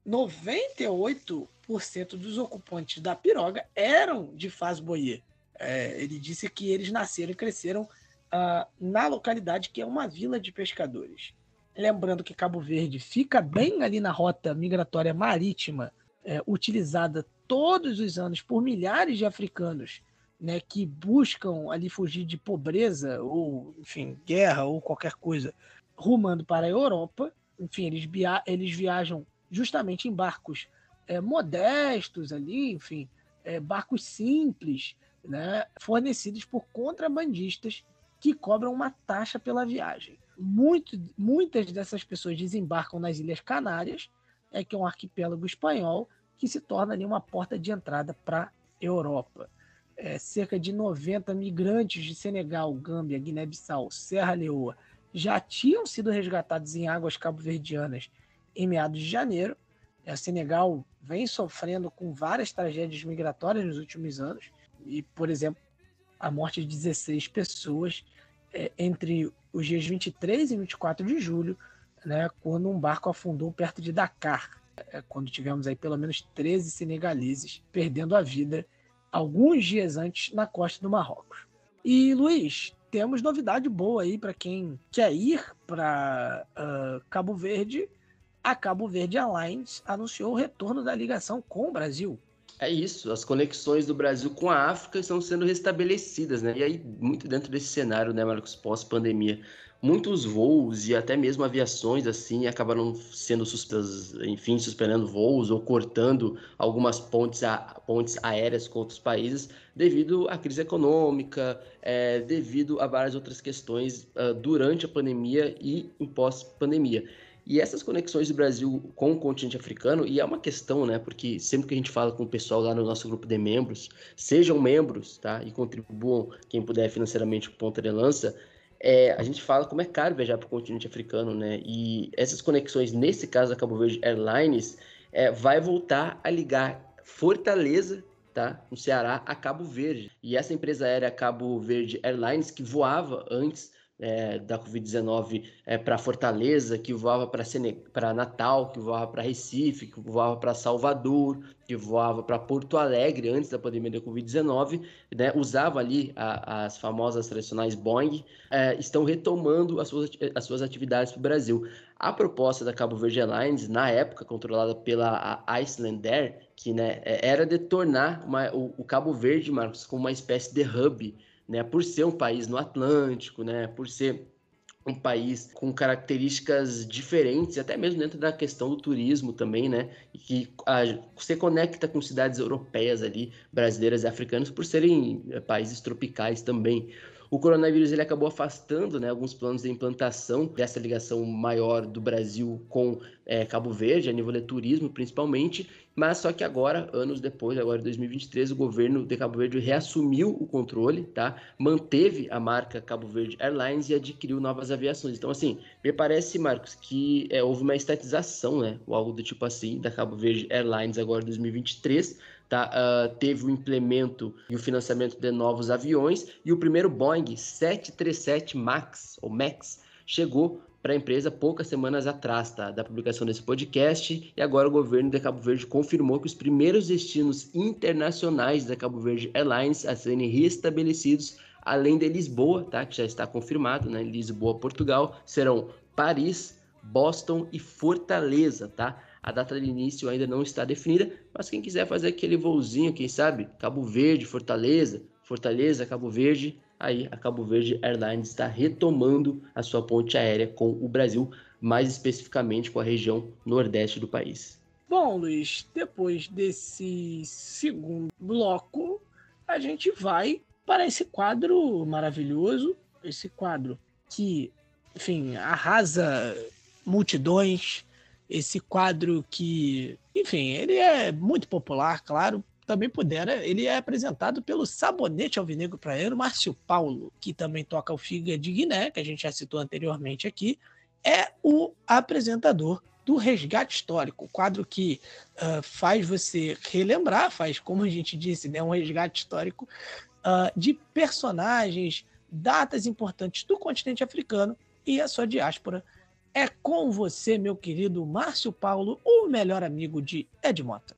98% dos ocupantes da piroga eram de Faz Boyer. É, ele disse que eles nasceram e cresceram uh, na localidade que é uma vila de pescadores. Lembrando que Cabo Verde fica bem ali na rota migratória marítima, é, utilizada todos os anos por milhares de africanos né, que buscam ali fugir de pobreza ou, enfim, guerra ou qualquer coisa, rumando para a Europa. Enfim, eles, eles viajam justamente em barcos é, modestos ali, enfim, é, barcos simples, né, fornecidos por contrabandistas que cobram uma taxa pela viagem. Muito, muitas dessas pessoas desembarcam nas Ilhas Canárias, é que é um arquipélago espanhol, que se torna ali uma porta de entrada para a Europa. É, cerca de 90 migrantes de Senegal, Gâmbia, Guiné-Bissau, Serra Leoa já tinham sido resgatados em águas cabo-verdianas em meados de janeiro. É, o Senegal vem sofrendo com várias tragédias migratórias nos últimos anos, e, por exemplo, a morte de 16 pessoas é, entre os dias 23 e 24 de julho, né, quando um barco afundou perto de Dakar, é, quando tivemos aí pelo menos 13 senegaleses perdendo a vida alguns dias antes na costa do Marrocos. E Luiz, temos novidade boa aí para quem quer ir para uh, Cabo Verde. A Cabo Verde Airlines anunciou o retorno da ligação com o Brasil. É isso, as conexões do Brasil com a África estão sendo restabelecidas, né? E aí, muito dentro desse cenário, né, Marcos, pós-pandemia, muitos voos e até mesmo aviações assim acabaram sendo suspensas, enfim, suspendendo voos ou cortando algumas pontes, a, pontes aéreas com outros países devido à crise econômica, é, devido a várias outras questões uh, durante a pandemia e em pós-pandemia. E essas conexões do Brasil com o continente africano, e é uma questão, né? Porque sempre que a gente fala com o pessoal lá no nosso grupo de membros, sejam membros, tá? E contribuam, quem puder financeiramente com ponta de lança, é, a gente fala como é caro viajar para o continente africano, né? E essas conexões, nesse caso da Cabo Verde Airlines, é, vai voltar a ligar Fortaleza, tá? No Ceará, a Cabo Verde. E essa empresa aérea Cabo Verde Airlines, que voava antes é, da Covid-19 é, para Fortaleza, que voava para Natal, que voava para Recife, que voava para Salvador, que voava para Porto Alegre antes da pandemia da Covid-19, né, usava ali a, as famosas tradicionais Boeing, é, estão retomando as suas, as suas atividades para o Brasil. A proposta da Cabo Verde Airlines, na época controlada pela Icelandair, que né, é, era de tornar uma, o, o Cabo Verde, Marcos, como uma espécie de hub né, por ser um país no Atlântico, né, por ser um país com características diferentes, até mesmo dentro da questão do turismo também, né? E que a, você conecta com cidades europeias ali, brasileiras e africanas, por serem é, países tropicais também. O coronavírus ele acabou afastando né, alguns planos de implantação dessa ligação maior do Brasil com é, Cabo Verde, a nível de turismo principalmente, mas só que agora, anos depois, agora em 2023, o governo de Cabo Verde reassumiu o controle, tá? manteve a marca Cabo Verde Airlines e adquiriu novas aviações. Então, assim, me parece, Marcos, que é, houve uma estatização, né, ou algo do tipo assim, da Cabo Verde Airlines agora em 2023, Tá, uh, teve o implemento e o financiamento de novos aviões e o primeiro Boeing 737 MAX ou Max chegou para a empresa poucas semanas atrás tá, da publicação desse podcast. E agora o governo de Cabo Verde confirmou que os primeiros destinos internacionais da Cabo Verde Airlines a serem restabelecidos além de Lisboa, tá, que já está confirmado, né, Lisboa, Portugal, serão Paris, Boston e Fortaleza, tá? A data de início ainda não está definida, mas quem quiser fazer aquele voozinho, quem sabe, Cabo Verde, Fortaleza, Fortaleza, Cabo Verde, aí a Cabo Verde Airlines está retomando a sua ponte aérea com o Brasil, mais especificamente com a região nordeste do país. Bom, Luiz, depois desse segundo bloco, a gente vai para esse quadro maravilhoso, esse quadro que, enfim, arrasa multidões, esse quadro que, enfim, ele é muito popular, claro. Também pudera, ele é apresentado pelo Sabonete Alvinegro Praeiro, Márcio Paulo, que também toca o Figa de Guiné, que a gente já citou anteriormente aqui, é o apresentador do Resgate Histórico, quadro que uh, faz você relembrar, faz, como a gente disse, né, um resgate histórico uh, de personagens, datas importantes do continente africano e a sua diáspora é com você, meu querido Márcio Paulo, o melhor amigo de Ed Mota.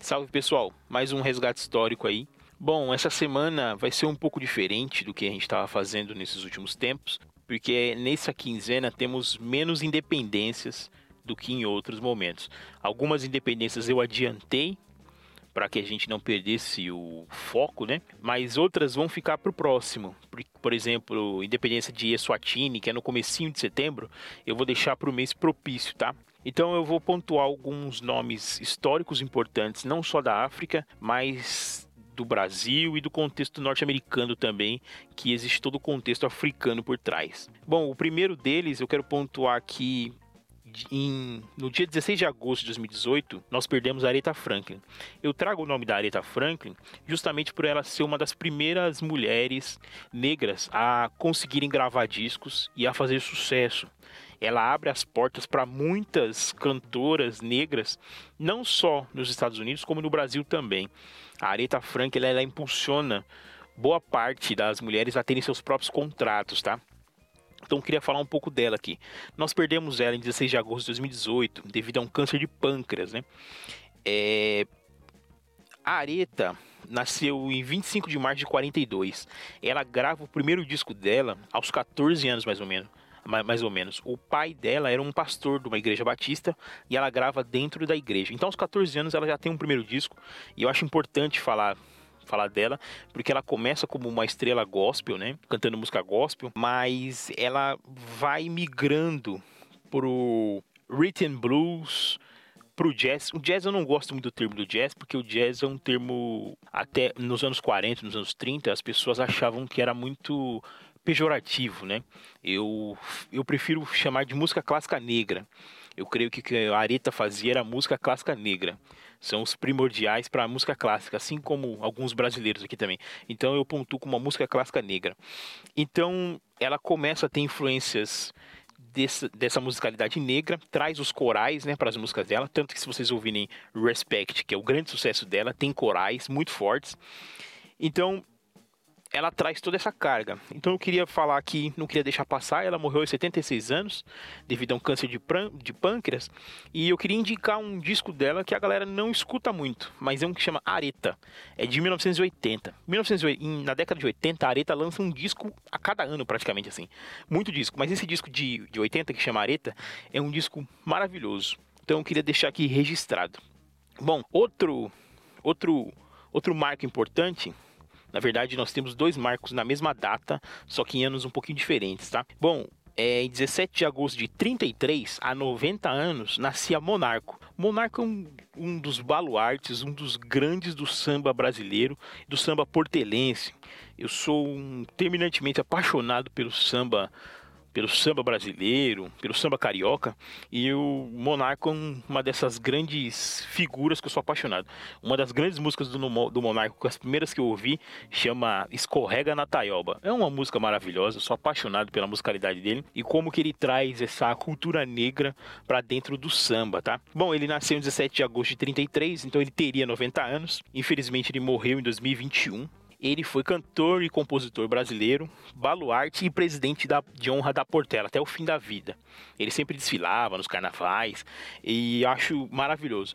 Salve pessoal, mais um resgate histórico aí. Bom, essa semana vai ser um pouco diferente do que a gente estava fazendo nesses últimos tempos, porque nessa quinzena temos menos independências do que em outros momentos. Algumas independências eu adiantei para que a gente não perdesse o foco, né? Mas outras vão ficar para o próximo. Por, por, exemplo, independência de Eswatini, que é no comecinho de setembro, eu vou deixar para o mês propício, tá? Então eu vou pontuar alguns nomes históricos importantes, não só da África, mas do Brasil e do contexto norte-americano também, que existe todo o contexto africano por trás. Bom, o primeiro deles eu quero pontuar aqui em, no dia 16 de agosto de 2018, nós perdemos a Aretha Franklin. Eu trago o nome da Aretha Franklin justamente por ela ser uma das primeiras mulheres negras a conseguirem gravar discos e a fazer sucesso. Ela abre as portas para muitas cantoras negras, não só nos Estados Unidos, como no Brasil também. A Aretha Franklin ela, ela impulsiona boa parte das mulheres a terem seus próprios contratos, tá? Então queria falar um pouco dela aqui. Nós perdemos ela em 16 de agosto de 2018 devido a um câncer de pâncreas, né? É... A Areta nasceu em 25 de março de 42. Ela grava o primeiro disco dela aos 14 anos, mais ou menos. Mais ou menos. O pai dela era um pastor de uma igreja batista e ela grava dentro da igreja. Então, aos 14 anos, ela já tem um primeiro disco. E eu acho importante falar falar dela, porque ela começa como uma estrela gospel, né? Cantando música gospel, mas ela vai migrando pro rhythm blues, pro jazz. O jazz eu não gosto muito do termo do jazz, porque o jazz é um termo até nos anos 40, nos anos 30, as pessoas achavam que era muito pejorativo, né? Eu eu prefiro chamar de música clássica negra. Eu creio que o que a Aretha fazia era música clássica negra. São os primordiais para a música clássica, assim como alguns brasileiros aqui também. Então eu pontuo como uma música clássica negra. Então ela começa a ter influências dessa, dessa musicalidade negra, traz os corais né, para as músicas dela. Tanto que se vocês ouvirem Respect, que é o grande sucesso dela, tem corais muito fortes. Então ela traz toda essa carga. Então eu queria falar aqui, não queria deixar passar, ela morreu aos 76 anos, devido a um câncer de, de pâncreas, e eu queria indicar um disco dela que a galera não escuta muito, mas é um que chama Areta, é de 1980. 1980 na década de 80, a Areta lança um disco a cada ano, praticamente assim. Muito disco, mas esse disco de, de 80, que chama Areta, é um disco maravilhoso. Então eu queria deixar aqui registrado. Bom, outro, outro, outro marco importante na verdade, nós temos dois marcos na mesma data, só que em anos um pouquinho diferentes, tá? Bom, é, em 17 de agosto de 33, há 90 anos, nascia Monarco. Monarco é um, um dos baluartes, um dos grandes do samba brasileiro, do samba portelense. Eu sou um terminantemente apaixonado pelo samba pelo samba brasileiro, pelo samba carioca, e o Monarco é uma dessas grandes figuras que eu sou apaixonado. Uma das grandes músicas do, do Monarco, as primeiras que eu ouvi, chama Escorrega na Taioba. É uma música maravilhosa, eu sou apaixonado pela musicalidade dele e como que ele traz essa cultura negra para dentro do samba, tá? Bom, ele nasceu em 17 de agosto de 33, então ele teria 90 anos. Infelizmente ele morreu em 2021. Ele foi cantor e compositor brasileiro, baluarte e presidente da, de honra da Portela até o fim da vida. Ele sempre desfilava nos carnavais e acho maravilhoso.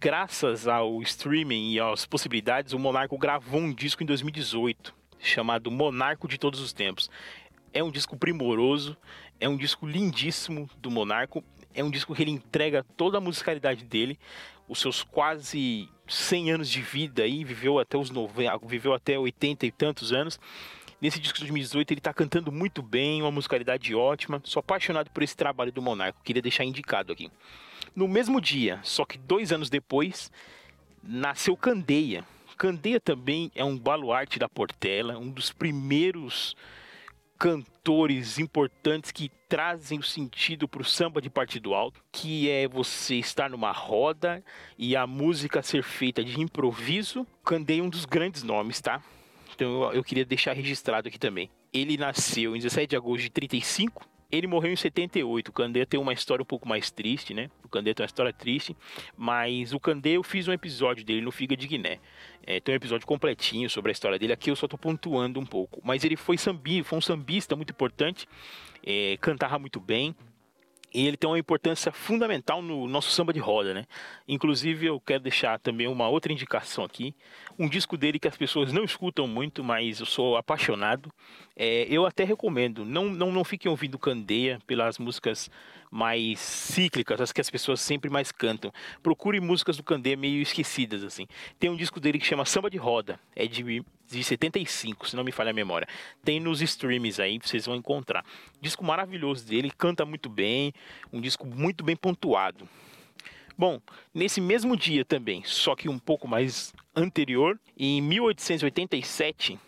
Graças ao streaming e às possibilidades, o Monarco gravou um disco em 2018 chamado Monarco de Todos os Tempos. É um disco primoroso, é um disco lindíssimo do Monarco, é um disco que ele entrega toda a musicalidade dele, os seus quase 100 anos de vida aí, viveu até os 90, viveu até 80 e tantos anos. Nesse disco de 2018 ele está cantando muito bem, uma musicalidade ótima. Sou apaixonado por esse trabalho do Monarco, queria deixar indicado aqui. No mesmo dia, só que dois anos depois, nasceu Candeia. Candeia também é um baluarte da Portela, um dos primeiros cantores importantes que trazem o sentido para o samba de partido alto, que é você estar numa roda e a música ser feita de improviso. Candei é um dos grandes nomes, tá? Então eu, eu queria deixar registrado aqui também. Ele nasceu em 17 de agosto de 35, ele morreu em 78. O Candê tem uma história um pouco mais triste, né? O Candê tem uma história triste, mas o Candê eu fiz um episódio dele no Figa de Guiné. É, tem um episódio completinho sobre a história dele. Aqui eu só tô pontuando um pouco. Mas ele foi sambi, foi um sambista muito importante, é, cantava muito bem. E ele tem uma importância fundamental no nosso samba de roda, né? Inclusive, eu quero deixar também uma outra indicação aqui. Um disco dele que as pessoas não escutam muito, mas eu sou apaixonado. É, eu até recomendo. Não, não, não fiquem ouvindo Candeia pelas músicas mais cíclicas, as que as pessoas sempre mais cantam. Procure músicas do Candeia meio esquecidas, assim. Tem um disco dele que chama Samba de Roda. É de, de 75, se não me falha a memória. Tem nos streams aí, vocês vão encontrar. Disco maravilhoso dele, canta muito bem. Um disco muito bem pontuado. Bom, nesse mesmo dia também, só que um pouco mais anterior, em 1887,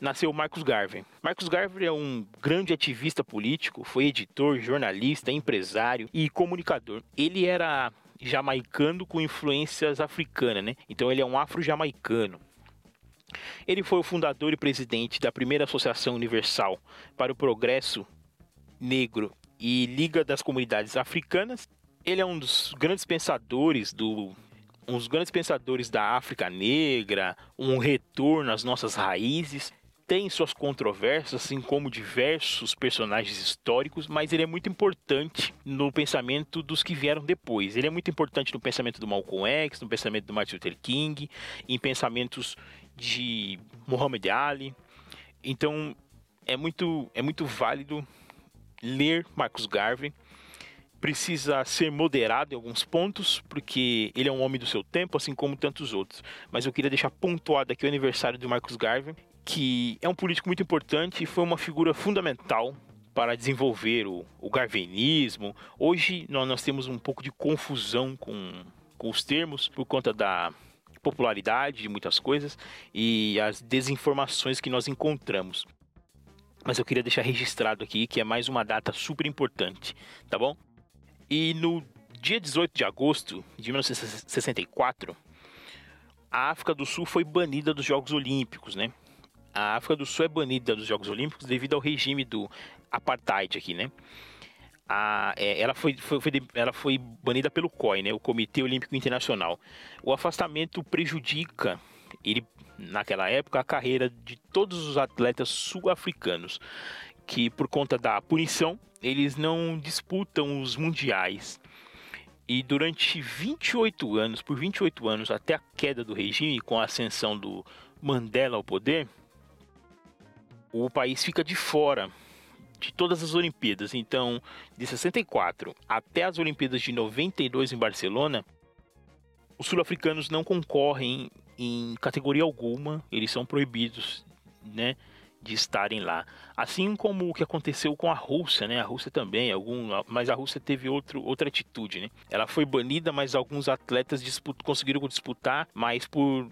nasceu Marcos Garvey. Marcos Garvey é um grande ativista político, foi editor, jornalista, empresário e comunicador. Ele era jamaicano com influências africanas, né? Então ele é um afro-jamaicano. Ele foi o fundador e presidente da primeira Associação Universal para o Progresso Negro e Liga das Comunidades Africanas ele é um dos grandes pensadores do dos grandes pensadores da África Negra, um retorno às nossas raízes. Tem suas controvérsias, assim como diversos personagens históricos, mas ele é muito importante no pensamento dos que vieram depois. Ele é muito importante no pensamento do Malcolm X, no pensamento do Martin Luther King, em pensamentos de Muhammad Ali. Então, é muito, é muito válido ler Marcus Garvey. Precisa ser moderado em alguns pontos, porque ele é um homem do seu tempo, assim como tantos outros. Mas eu queria deixar pontuado aqui o aniversário de Marcus Garvey, que é um político muito importante e foi uma figura fundamental para desenvolver o, o garvenismo. Hoje nós, nós, temos um pouco de confusão com, com os termos por conta da popularidade de muitas coisas e as desinformações que nós encontramos. Mas eu queria deixar registrado aqui que é mais uma data super importante, tá bom? E no dia 18 de agosto de 1964, a África do Sul foi banida dos Jogos Olímpicos, né? A África do Sul é banida dos Jogos Olímpicos devido ao regime do apartheid aqui, né? A, é, ela, foi, foi, foi, ela foi banida pelo COI, né, o Comitê Olímpico Internacional. O afastamento prejudica, ele, naquela época, a carreira de todos os atletas sul-africanos, que por conta da punição, eles não disputam os mundiais. E durante 28 anos, por 28 anos, até a queda do regime, com a ascensão do Mandela ao poder, o país fica de fora de todas as Olimpíadas. Então, de 64 até as Olimpíadas de 92 em Barcelona, os sul-africanos não concorrem em categoria alguma, eles são proibidos, né, de estarem lá. Assim como o que aconteceu com a Rússia, né? A Rússia também, algum, mas a Rússia teve outro, outra atitude, né? Ela foi banida, mas alguns atletas disput, conseguiram disputar, mas por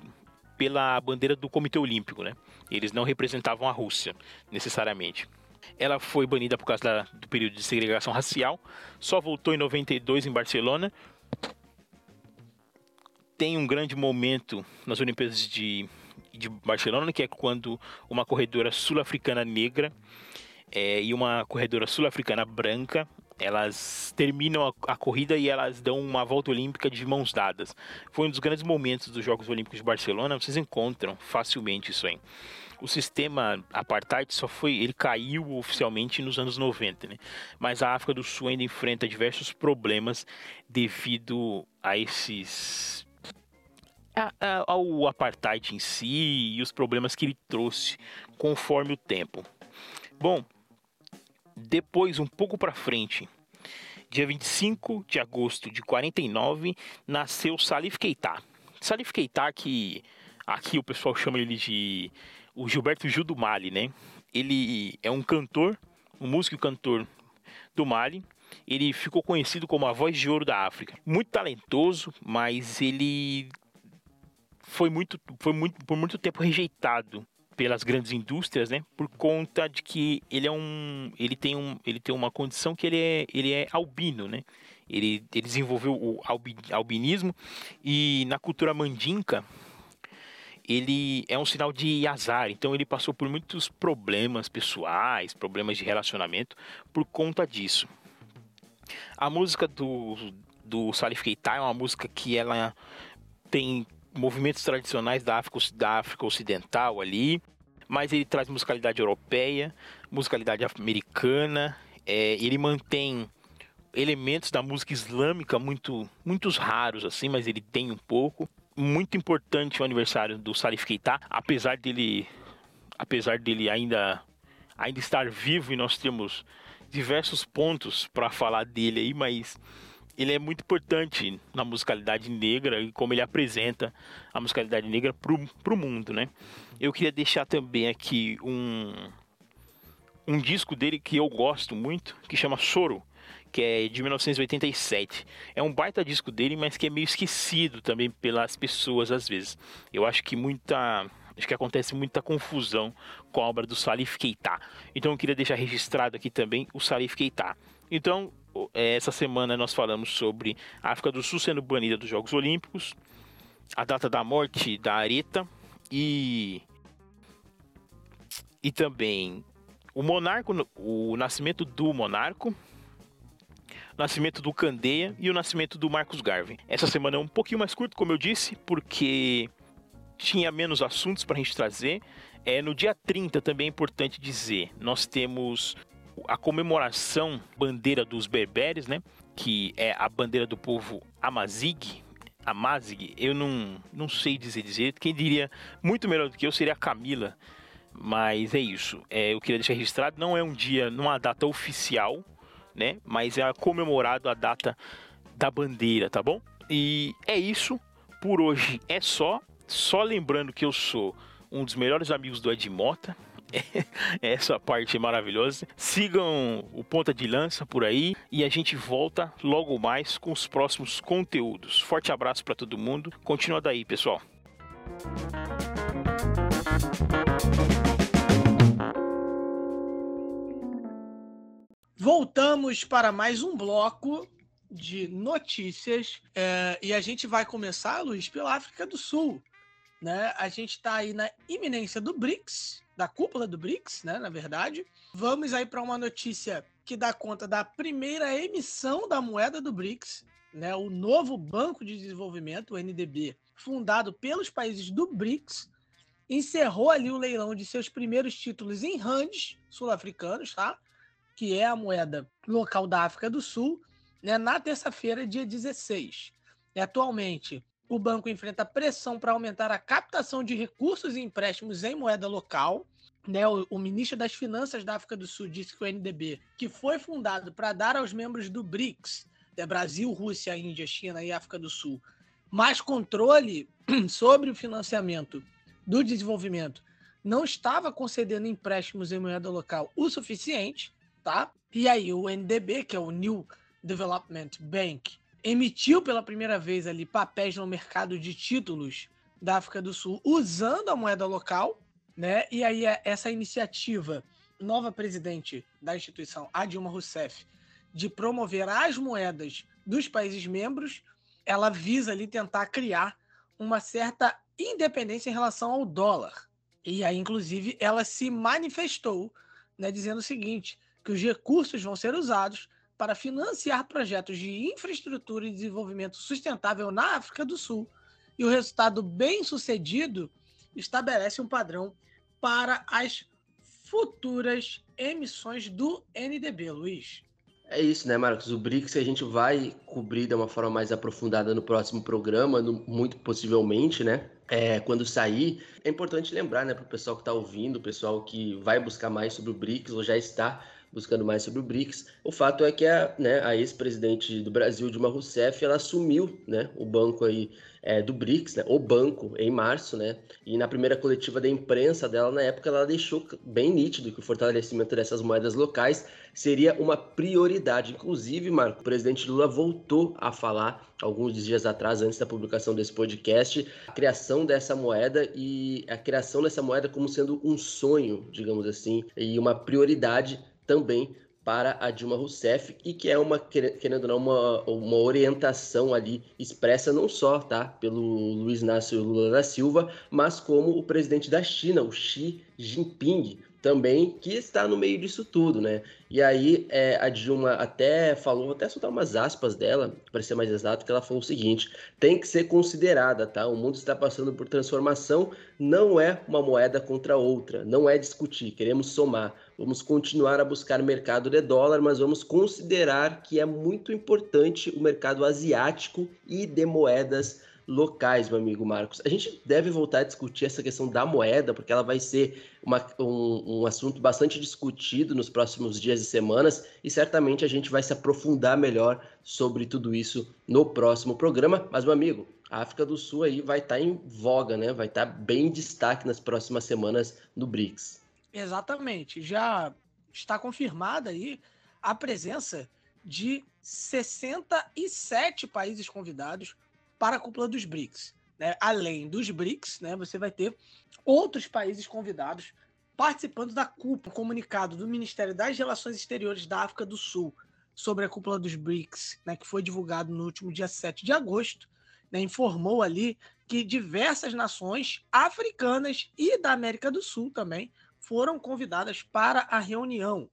pela bandeira do Comitê Olímpico, né? Eles não representavam a Rússia, necessariamente. Ela foi banida por causa da, do período de segregação racial, só voltou em 92 em Barcelona. Tem um grande momento nas Olimpíadas de, de Barcelona, que é quando uma corredora sul-africana negra é, e uma corredora sul-africana branca elas terminam a, a, corrida e elas dão uma volta olímpica de mãos dadas. Foi um dos grandes momentos dos Jogos Olímpicos de Barcelona. Vocês encontram facilmente isso aí. O sistema apartheid só foi, ele caiu oficialmente nos anos 90, né? Mas a África do Sul ainda enfrenta diversos problemas devido a esses ao apartheid em si e os problemas que ele trouxe conforme o tempo. Bom, depois, um pouco para frente, dia 25 de agosto de 49, nasceu Salif Keita. Salif Keita, que aqui o pessoal chama ele de o Gilberto Gil do Mali, né? Ele é um cantor, um músico e cantor do Mali. Ele ficou conhecido como a voz de ouro da África. Muito talentoso, mas ele foi muito, foi muito, por muito tempo rejeitado pelas grandes indústrias, né? Por conta de que ele é um, ele tem um, ele tem uma condição que ele é, ele é albino, né? Ele, ele desenvolveu o albi, albinismo e na cultura mandinca ele é um sinal de azar. Então ele passou por muitos problemas pessoais, problemas de relacionamento por conta disso. A música do do Salif Keita é uma música que ela tem movimentos tradicionais da África, da África Ocidental ali, mas ele traz musicalidade europeia, musicalidade americana, é, ele mantém elementos da música islâmica muito muitos raros assim, mas ele tem um pouco. Muito importante o aniversário do Salif Keita, apesar dele apesar dele ainda ainda estar vivo e nós temos diversos pontos para falar dele aí, mas ele é muito importante na musicalidade negra e como ele apresenta a musicalidade negra para o mundo, né? Eu queria deixar também aqui um, um disco dele que eu gosto muito, que chama Soro, que é de 1987. É um baita disco dele, mas que é meio esquecido também pelas pessoas às vezes. Eu acho que muita acho que acontece muita confusão com a obra do Salif Keita. Então eu queria deixar registrado aqui também o Salif Keita. Então, essa semana nós falamos sobre a África do Sul sendo banida dos Jogos Olímpicos, a data da morte da Areta e e também o monarco, o nascimento do monarco, o nascimento do Candeia e o nascimento do Marcos Garvey. Essa semana é um pouquinho mais curto, como eu disse, porque tinha menos assuntos para a gente trazer. É, no dia 30 também é importante dizer, nós temos a comemoração bandeira dos berberes, né? Que é a bandeira do povo Amazigh. Amazigh, eu não, não sei dizer dizer. Quem diria muito melhor do que eu seria a Camila. Mas é isso. É, eu queria deixar registrado. Não é um dia, numa data oficial, né? Mas é comemorado a data da bandeira, tá bom? E é isso. Por hoje é só. Só lembrando que eu sou um dos melhores amigos do Ed Mota. Essa parte maravilhosa. Sigam o Ponta de Lança por aí e a gente volta logo mais com os próximos conteúdos. Forte abraço para todo mundo. Continua daí, pessoal. Voltamos para mais um bloco de notícias é, e a gente vai começar, Luiz, pela África do Sul. Né? A gente está aí na iminência do BRICS, da cúpula do BRICS, né? Na verdade. Vamos aí para uma notícia que dá conta da primeira emissão da moeda do BRICS, né? O novo Banco de Desenvolvimento, o NDB, fundado pelos países do BRICS, encerrou ali o leilão de seus primeiros títulos em rands sul-africanos, tá? Que é a moeda local da África do Sul, né? Na terça-feira, dia 16. E atualmente, o banco enfrenta pressão para aumentar a captação de recursos e empréstimos em moeda local. Né, o, o, ministro das Finanças da África do Sul disse que o NDB, que foi fundado para dar aos membros do BRICS, né, Brasil, Rússia, Índia, China e África do Sul, mais controle sobre o financiamento do desenvolvimento, não estava concedendo empréstimos em moeda local o suficiente, tá? E aí o NDB, que é o New Development Bank, emitiu pela primeira vez ali papéis no mercado de títulos da África do Sul usando a moeda local, né? E aí é essa iniciativa, nova presidente da instituição, a Dilma Rousseff, de promover as moedas dos países membros, ela visa ali tentar criar uma certa independência em relação ao dólar. E aí, inclusive, ela se manifestou, né, dizendo o seguinte: que os recursos vão ser usados para financiar projetos de infraestrutura e desenvolvimento sustentável na África do Sul, e o resultado bem sucedido estabelece um padrão para as futuras emissões do NDB, Luiz. É isso, né, Marcos? O BRICS a gente vai cobrir de uma forma mais aprofundada no próximo programa, no, muito possivelmente, né? É, quando sair, é importante lembrar, né, para o pessoal que está ouvindo, o pessoal que vai buscar mais sobre o BRICS ou já está buscando mais sobre o BRICS. O fato é que a, né, a ex-presidente do Brasil, Dilma Rousseff, ela assumiu né, o banco aí é, do BRICS, né, o banco, em março, né? E na primeira coletiva da imprensa dela, na época, ela deixou bem nítido que o fortalecimento dessas moedas locais seria uma prioridade. Inclusive, Marco, o presidente Lula voltou a falar alguns dias atrás, antes da publicação desse podcast, a criação dessa moeda e a criação dessa moeda como sendo um sonho, digamos assim, e uma prioridade também para a Dilma Rousseff e que é uma querendo ou não uma, uma orientação ali expressa não só tá pelo Luiz Inácio Lula da Silva mas como o presidente da China o Xi Jinping também que está no meio disso tudo, né? E aí é, a Dilma até falou, vou até soltar umas aspas dela, para ser mais exato, que ela falou o seguinte: tem que ser considerada, tá? O mundo está passando por transformação, não é uma moeda contra outra, não é discutir, queremos somar. Vamos continuar a buscar mercado de dólar, mas vamos considerar que é muito importante o mercado asiático e de moedas locais, meu amigo Marcos. A gente deve voltar a discutir essa questão da moeda, porque ela vai ser uma, um, um, assunto bastante discutido nos próximos dias e semanas, e certamente a gente vai se aprofundar melhor sobre tudo isso no próximo programa. Mas, meu amigo, a África do Sul aí vai estar tá em voga, né? Vai estar tá bem em destaque nas próximas semanas no BRICS. Exatamente. Já está confirmada aí a presença de 67 países convidados para a cúpula dos BRICS. Né? Além dos BRICS, né, você vai ter outros países convidados participando da cúpula. Comunicado do Ministério das Relações Exteriores da África do Sul sobre a cúpula dos BRICS, né, que foi divulgado no último dia 7 de agosto, né, informou ali que diversas nações africanas e da América do Sul também foram convidadas para a reunião.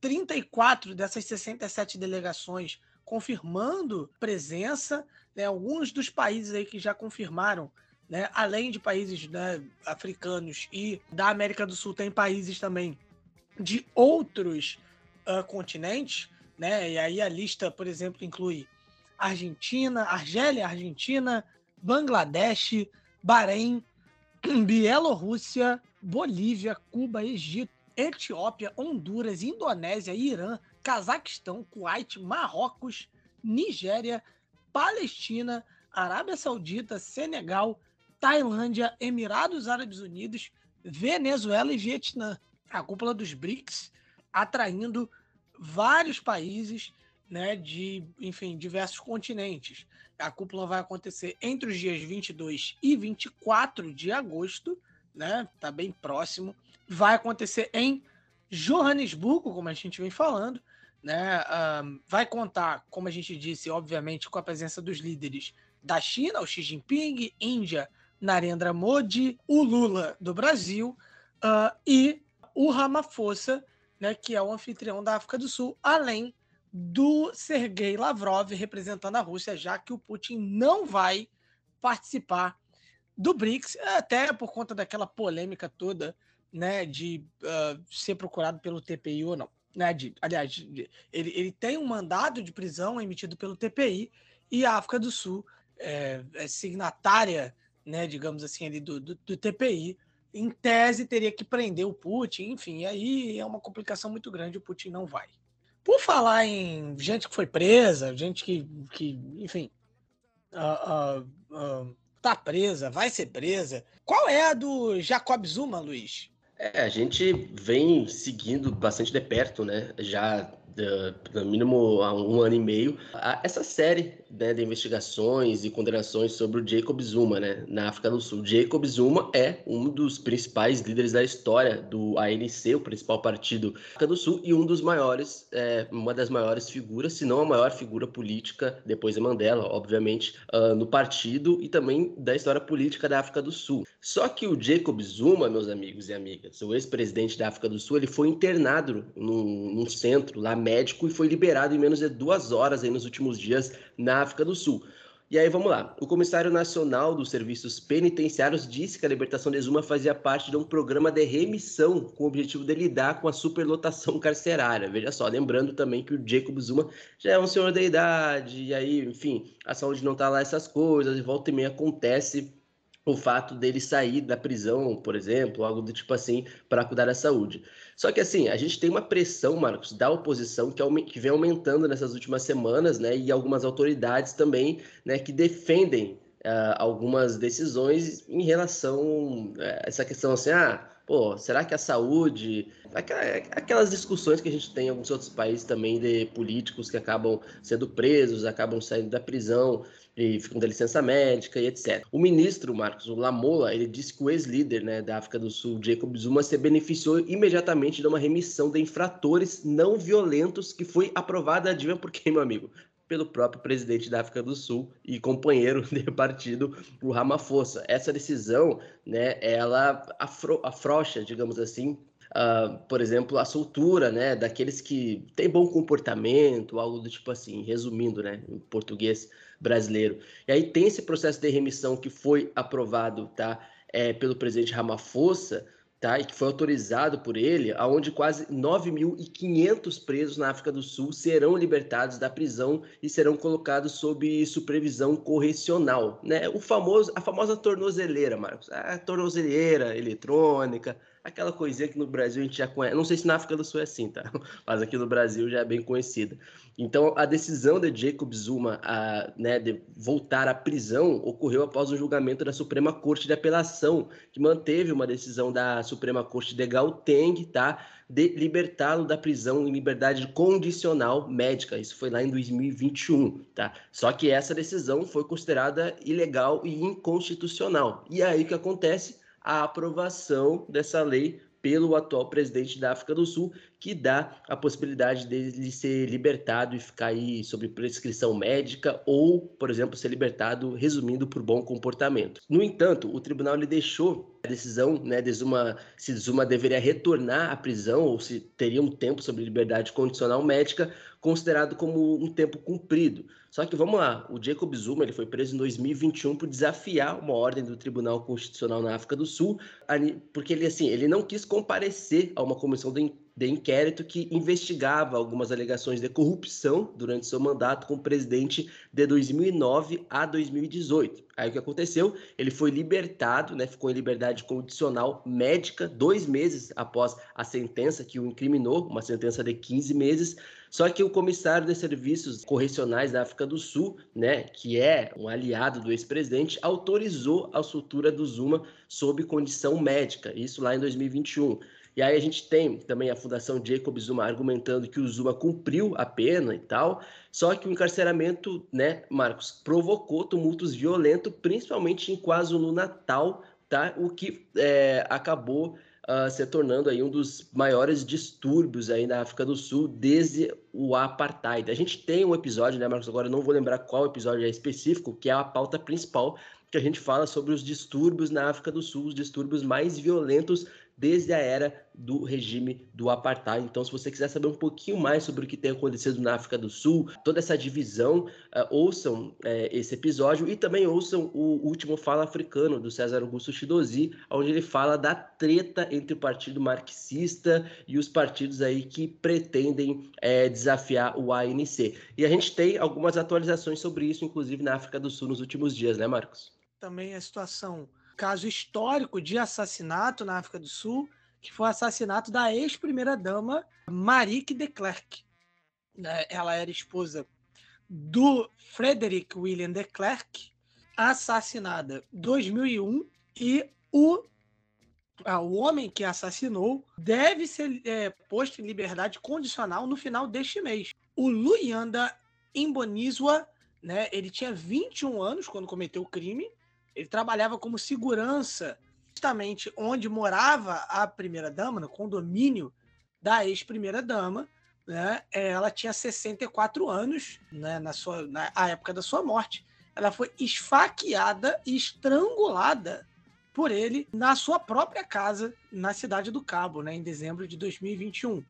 34 dessas 67 delegações confirmando presença, né, alguns dos países aí que já confirmaram né? Além de países né, africanos e da América do Sul, tem países também de outros uh, continentes, né? E aí a lista, por exemplo, inclui Argentina, Argélia, Argentina, Bangladesh, Bahrein, Bielorrússia, Bolívia, Cuba, Egito, Etiópia, Honduras, Indonésia, Irã, Cazaquistão, Kuwait, Marrocos, Nigéria, Palestina, Arábia Saudita, Senegal, Tailândia, Emirados Árabes Unidos, Venezuela e Vietnã. A cúpula dos BRICS atraindo vários países né, de, enfim, diversos continentes. A cúpula vai acontecer entre os dias 22 e 24 de agosto, né? Tá bem próximo. Vai acontecer em Johannesburgo, como a gente vem falando, né? Um, vai contar, como a gente disse, obviamente, com a presença dos líderes da China, o Xi Jinping, Índia, Narendra Modi, o Lula do Brasil uh, e o Ramaphosa, né, que é o anfitrião da África do Sul, além do Sergei Lavrov representando a Rússia, já que o Putin não vai participar do BRICS, até por conta daquela polêmica toda, né, de uh, ser procurado pelo TPI ou não. Né, de, aliás, de, ele, ele tem um mandado de prisão emitido pelo TPI e a África do Sul é, é signatária, né, digamos assim, ali do, do, do, TPI. Em tese, teria que prender o Putin, enfim, aí é uma complicação muito grande, o Putin não vai. Por falar em gente que foi presa, gente que, que enfim, uh, uh, uh, tá presa, vai ser presa. Qual é a do Jacob Zuma, Luiz? É, a gente vem seguindo bastante de perto, né? Já no mínimo há um ano e meio, essa série né, de investigações e condenações sobre o Jacob Zuma, né, na África do Sul. Jacob Zuma é um dos principais líderes da história do ANC, o principal partido da África do Sul, e um dos maiores, é, uma das maiores figuras, se não a maior figura política, depois de Mandela, obviamente, uh, no partido e também da história política da África do Sul. Só que o Jacob Zuma, meus amigos e amigas, o ex-presidente da África do Sul, ele foi internado num, num centro lá médico e foi liberado em menos de duas horas aí nos últimos dias na África do Sul. E aí vamos lá. O Comissário Nacional dos Serviços Penitenciários disse que a libertação de Zuma fazia parte de um programa de remissão com o objetivo de lidar com a superlotação carcerária. Veja só, lembrando também que o Jacob Zuma já é um senhor da idade, e aí, enfim, a saúde não tá lá essas coisas, e volta e meia acontece o fato dele sair da prisão, por exemplo, algo do tipo assim, para cuidar da saúde. Só que assim, a gente tem uma pressão, Marcos, da oposição que, que vem aumentando nessas últimas semanas, né? E algumas autoridades também, né, que defendem uh, algumas decisões em relação a essa questão assim, ah, pô, será que a saúde. Aquelas discussões que a gente tem em alguns outros países também de políticos que acabam sendo presos, acabam saindo da prisão e ficam da licença médica e etc. O ministro, Marcos, Lamola, ele disse que o ex-líder né, da África do Sul, Jacob Zuma, se beneficiou imediatamente de uma remissão de infratores não violentos que foi aprovada, adivinha por quem, meu amigo? Pelo próprio presidente da África do Sul e companheiro de partido, o Ramaphosa. Essa decisão, né, ela afro, afrouxa, digamos assim, Uh, por exemplo, a soltura, né, daqueles que têm bom comportamento, algo do tipo assim, resumindo, né, em português, brasileiro. E aí tem esse processo de remissão que foi aprovado, tá, é, pelo presidente Ramaphosa, tá, e que foi autorizado por ele, aonde quase 9.500 presos na África do Sul serão libertados da prisão e serão colocados sob supervisão correcional, né? O famoso, a famosa tornozeleira, Marcos, a tornozeleira eletrônica, aquela coisinha que no Brasil a gente já conhece. Não sei se na África do Sul é assim, tá? Mas aqui no Brasil já é bem conhecida. Então, a decisão de Jacob Zuma a, né, de voltar à prisão ocorreu após o julgamento da Suprema Corte de Apelação, que manteve uma decisão da Suprema Corte de Gauteng, tá? De libertá-lo da prisão em liberdade condicional médica. Isso foi lá em 2021, tá? Só que essa decisão foi considerada ilegal e inconstitucional. E aí o que acontece? A aprovação dessa lei pelo atual presidente da África do Sul, que dá a possibilidade dele ser libertado e ficar aí sob prescrição médica ou, por exemplo, ser libertado resumindo por bom comportamento. No entanto, o tribunal ele deixou a decisão né, de Zuma, se Zuma deveria retornar à prisão ou se teria um tempo sobre liberdade condicional médica considerado como um tempo cumprido. Só que vamos lá, o Jacob Zuma ele foi preso em 2021 por desafiar uma ordem do Tribunal Constitucional na África do Sul, porque ele assim, ele não quis comparecer a uma comissão de de inquérito que investigava algumas alegações de corrupção durante seu mandato como presidente de 2009 a 2018. Aí o que aconteceu? Ele foi libertado, né, ficou em liberdade condicional médica dois meses após a sentença que o incriminou, uma sentença de 15 meses. Só que o comissário de serviços correcionais da África do Sul, né, que é um aliado do ex-presidente, autorizou a soltura do Zuma sob condição médica, isso lá em 2021. E aí a gente tem também a Fundação Jacob Zuma argumentando que o Zuma cumpriu a pena e tal, só que o encarceramento, né, Marcos, provocou tumultos violentos, principalmente em KwaZulu-Natal, tá? O que é, acabou uh, se tornando aí um dos maiores distúrbios aí na África do Sul desde o apartheid. A gente tem um episódio, né, Marcos? Agora eu não vou lembrar qual episódio é específico, que é a pauta principal que a gente fala sobre os distúrbios na África do Sul, os distúrbios mais violentos desde a era do regime do apartheid. Então, se você quiser saber um pouquinho mais sobre o que tem acontecido na África do Sul, toda essa divisão, uh, ouçam uh, esse episódio e também ouçam o último Fala Africano do César Augusto Chidozi, onde ele fala da treta entre o Partido Marxista e os partidos aí que pretendem uh, desafiar o ANC. E a gente tem algumas atualizações sobre isso, inclusive na África do Sul nos últimos dias, né, Marcos? Também a situação caso histórico de assassinato na África do Sul, que foi o assassinato da ex-primeira-dama Marique de Klerk. Né, ela era esposa do Frederick William de Klerk, assassinada em 2001, e o, o homem que assassinou deve ser é, posto em liberdade condicional no final deste mês. O Luyanda Imbonizwa, né, ele tinha 21 anos quando cometeu o crime, ele trabalhava como segurança, justamente onde morava a primeira-dama, no condomínio da ex-primeira-dama. Né? Ela tinha 64 anos né? na, sua, na época da sua morte. Ela foi esfaqueada e estrangulada por ele na sua própria casa, na cidade do Cabo, né? em dezembro de 2021.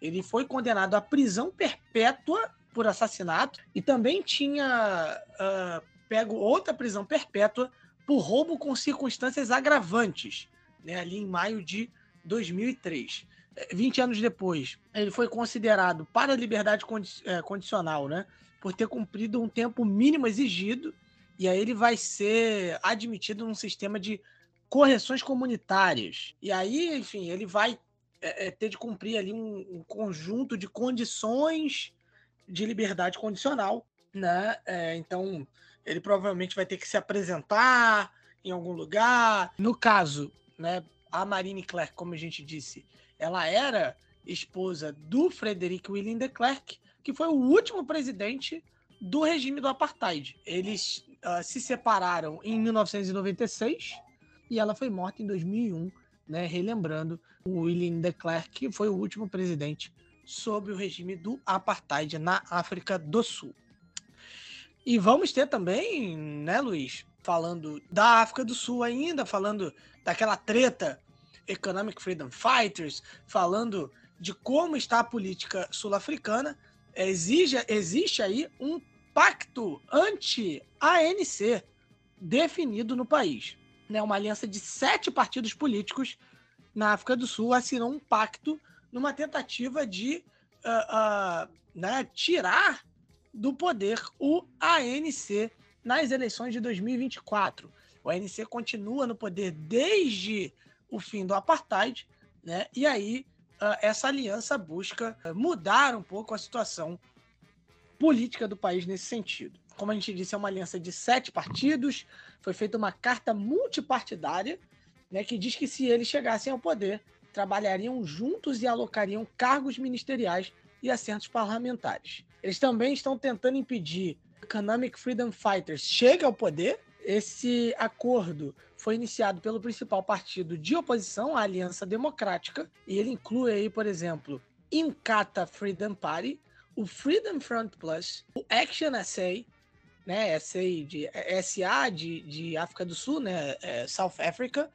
Ele foi condenado à prisão perpétua por assassinato e também tinha uh, pego outra prisão perpétua por roubo com circunstâncias agravantes, né, ali em maio de 2003. 20 é, anos depois, ele foi considerado para liberdade é, condicional, né, por ter cumprido um tempo mínimo exigido, e aí ele vai ser admitido num sistema de correções comunitárias. E aí, enfim, ele vai é, ter de cumprir ali um, um, conjunto de condições de liberdade condicional, né? É, então, ele provavelmente vai ter que se apresentar em algum lugar. No caso, né, a Marine Clerc, como a gente disse, ela era esposa do Frederick William de Klerk, que foi o último presidente do regime do apartheid. Eles uh, se separaram em 1996 e ela foi morta em 2001, né, relembrando o William de Klerk, que foi o último presidente sob o regime do apartheid na África do Sul. E vamos ter também, né, Luiz, falando da África do Sul ainda, falando daquela treta Economic Freedom Fighters, falando de como está a política sul-africana, exige, existe aí um pacto anti-ANC definido no país. Né? Uma aliança de sete partidos políticos na África do Sul assinou um pacto numa tentativa de uh, uh, né, tirar do poder o ANC nas eleições de 2024. O ANC continua no poder desde o fim do apartheid, né? E aí uh, essa aliança busca mudar um pouco a situação política do país nesse sentido. Como a gente disse, é uma aliança de sete partidos. Foi feita uma carta multipartidária, né, que diz que se eles chegassem ao poder, trabalhariam juntos e alocariam cargos ministeriais e assentos parlamentares. Eles também estão tentando impedir Economic Freedom Fighters chegue ao poder. Esse acordo foi iniciado pelo principal partido de oposição, a Aliança Democrática, e ele inclui aí, por exemplo, Inkatha Freedom Party, o Freedom Front Plus, o Action SA, né, SA de SA de, de África do Sul, né, é, South Africa,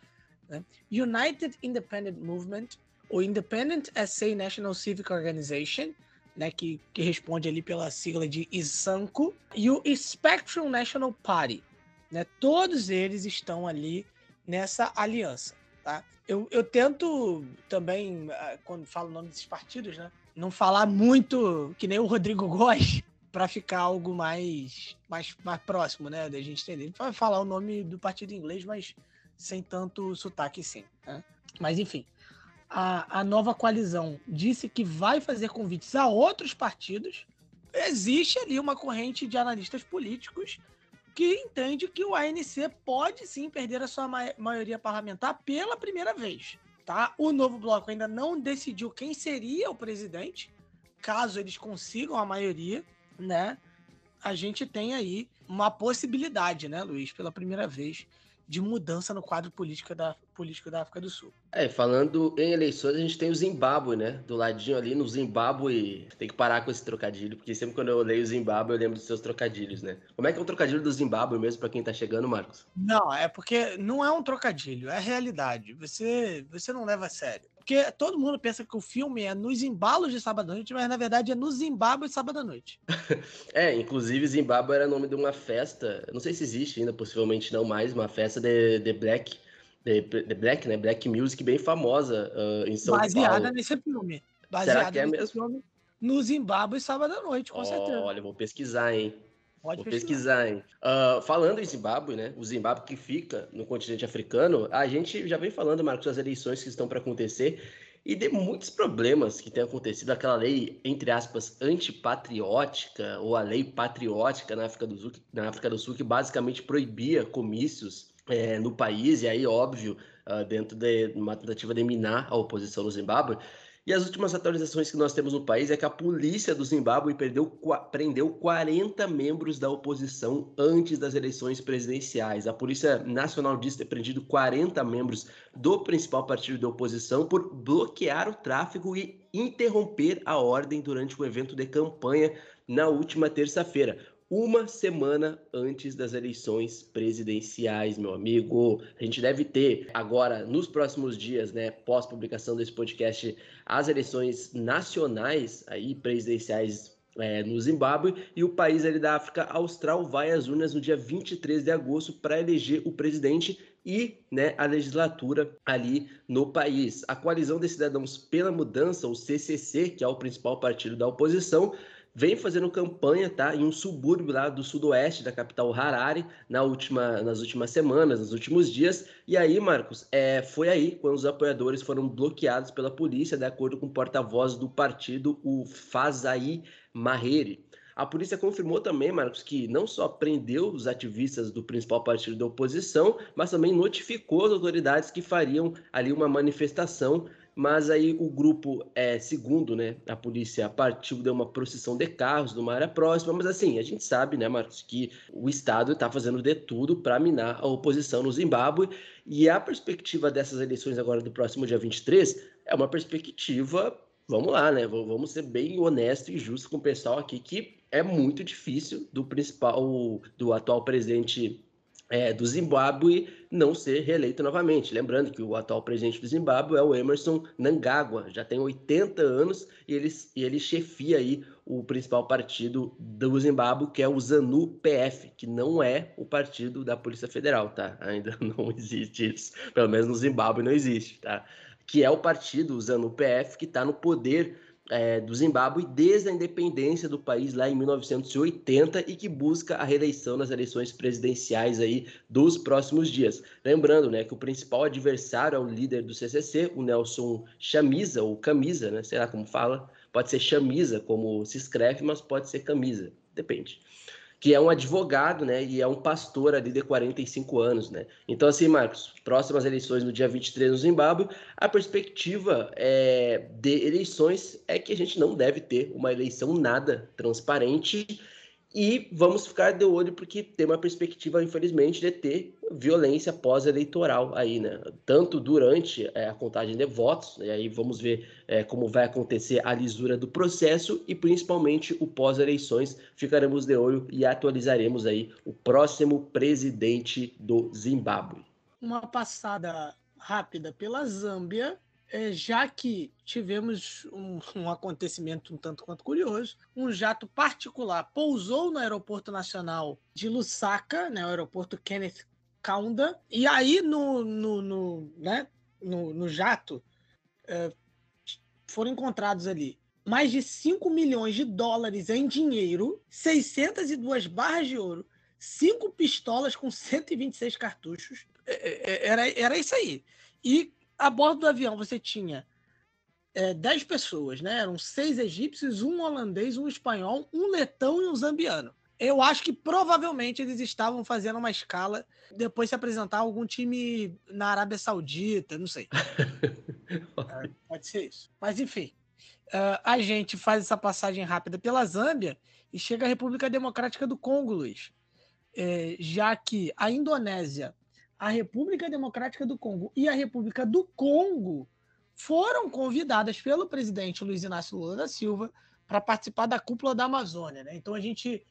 né, United Independent Movement, o Independent SA National Civic Organization, né, que, que responde ali pela sigla de ISANCO, e o Spectrum National Party. Né, todos eles estão ali nessa aliança. Tá? Eu, eu tento também, ah, quando falo o nome desses partidos, né, não falar muito que nem o Rodrigo Góes, para ficar algo mais, mais, mais próximo né, da gente entender. Vai falar o nome do partido inglês, mas sem tanto sotaque sim. Né? Mas enfim, a, a nova coalizão disse que vai fazer convites a outros partidos. Existe ali uma corrente de analistas políticos que entende que o ANC pode sim perder a sua ma maioria parlamentar pela primeira vez. Tá? O novo bloco ainda não decidiu quem seria o presidente, caso eles consigam a maioria, né? A gente tem aí uma possibilidade, né, Luiz, pela primeira vez, de mudança no quadro político da, político da África do Sul. É, falando em eleições, a gente tem o Zimbábue, né? Do ladinho ali, no Zimbábue. Tem que parar com esse trocadilho, porque sempre quando eu leio o Zimbábue, eu lembro dos seus trocadilhos, né? Como é que é o trocadilho do Zimbábue mesmo, para quem tá chegando, Marcos? Não, é porque não é um trocadilho, é realidade. Você, você não leva a sério. Porque todo mundo pensa que o filme é nos embalos de sábado à noite, mas na verdade é no Zimbábue de sábado à noite. é, inclusive Zimbábue era nome de uma festa, não sei se existe ainda, possivelmente não mais, uma festa de, de Black, de, de Black, né? Black Music bem famosa uh, em São Baseada Paulo. Baseada nesse filme. Baseada Será que é mesmo? Filme, no Zimbábue sábado à noite, com oh, certeza. Olha, vou pesquisar, hein? Pode Vou pesquisar, hein? Uh, falando em Zimbábue, né? O Zimbábue que fica no continente africano, a gente já vem falando, Marcos, das eleições que estão para acontecer e de muitos problemas que tem acontecido, aquela lei, entre aspas, antipatriótica, ou a lei patriótica na África do Sul, na África do Sul que basicamente proibia comícios é, no país, e aí, óbvio, uh, dentro de uma tentativa de minar a oposição no Zimbábue. E as últimas atualizações que nós temos no país é que a polícia do Zimbábue perdeu, prendeu 40 membros da oposição antes das eleições presidenciais. A Polícia Nacional disse ter prendido 40 membros do principal partido da oposição por bloquear o tráfego e interromper a ordem durante o evento de campanha na última terça-feira uma semana antes das eleições presidenciais, meu amigo. A gente deve ter agora, nos próximos dias, né, pós publicação desse podcast, as eleições nacionais aí presidenciais é, no Zimbábue e o país ali da África Austral vai às urnas no dia 23 de agosto para eleger o presidente e né, a legislatura ali no país. A coalizão de cidadãos pela mudança, o CCC, que é o principal partido da oposição, vem fazendo campanha, tá, em um subúrbio lá do sudoeste da capital Harare na última, nas últimas semanas, nos últimos dias. E aí, Marcos, é, foi aí quando os apoiadores foram bloqueados pela polícia, de acordo com o porta-voz do partido, o Fazai Mahere. A polícia confirmou também, Marcos, que não só prendeu os ativistas do principal partido da oposição, mas também notificou as autoridades que fariam ali uma manifestação mas aí o grupo, é, segundo né, a polícia, partiu de uma procissão de carros numa área próxima, mas assim, a gente sabe, né, Marcos, que o Estado está fazendo de tudo para minar a oposição no Zimbábue, e a perspectiva dessas eleições agora do próximo dia 23 é uma perspectiva, vamos lá, né, vamos ser bem honesto e justo com o pessoal aqui, que é muito difícil do principal, do atual presidente é, do Zimbábue não ser reeleito novamente. Lembrando que o atual presidente do Zimbábue é o Emerson Nangagwa, já tem 80 anos e ele, e ele chefia aí o principal partido do Zimbábue, que é o ZANU-PF, que não é o partido da Polícia Federal, tá? Ainda não existe isso. Pelo menos no Zimbábue não existe, tá? Que é o partido, o ZANU-PF, que está no poder é, do Zimbábue desde a independência do país lá em 1980 e que busca a reeleição nas eleições presidenciais aí dos próximos dias. Lembrando, né, que o principal adversário é o líder do CCC, o Nelson Chamisa ou Camisa, né, sei lá como fala, pode ser Chamisa como se escreve, mas pode ser Camisa, depende que é um advogado, né, e é um pastor ali de 45 anos, né. Então, assim, Marcos, próximas eleições no dia 23 no Zimbábue, a perspectiva é, de eleições é que a gente não deve ter uma eleição nada transparente e vamos ficar de olho porque tem uma perspectiva, infelizmente, de ter violência pós-eleitoral aí, né? Tanto durante é, a contagem de votos, e aí vamos ver é, como vai acontecer a lisura do processo e principalmente o pós-eleições. Ficaremos de olho e atualizaremos aí o próximo presidente do Zimbábue. Uma passada rápida pela Zâmbia, é, já que tivemos um, um, acontecimento um tanto quanto curioso, um jato particular pousou no aeroporto nacional de Lusaka, né, o aeroporto Kenneth Kaunda, e aí no, no, no, né, no, no jato é, foram encontrados ali mais de 5 milhões de dólares em dinheiro, 602 barras de ouro, cinco pistolas com 126 cartuchos. É, é, era, era isso aí. E a bordo do avião você tinha é, 10 pessoas, né? Eram seis egípcios, um holandês, um espanhol, um letão e um zambiano. Eu acho que provavelmente eles estavam fazendo uma escala depois se apresentar algum time na Arábia Saudita, não sei. é, pode ser isso. Mas enfim, uh, a gente faz essa passagem rápida pela Zâmbia e chega à República Democrática do Congo, Luiz. É, já que a Indonésia a República Democrática do Congo e a República do Congo foram convidadas pelo presidente Luiz Inácio Lula da Silva para participar da cúpula da Amazônia. Né? Então a gente,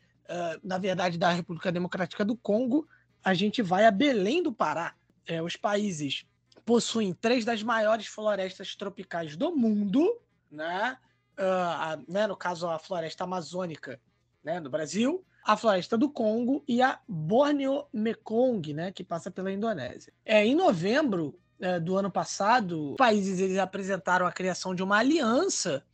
na verdade, da República Democrática do Congo, a gente vai a Belém do Pará. É, os países possuem três das maiores florestas tropicais do mundo, né? Né? no caso a floresta amazônica né? no Brasil, a floresta do Congo e a Borneo Mekong, né, que passa pela Indonésia. É, em novembro é, do ano passado, os países eles apresentaram a criação de uma aliança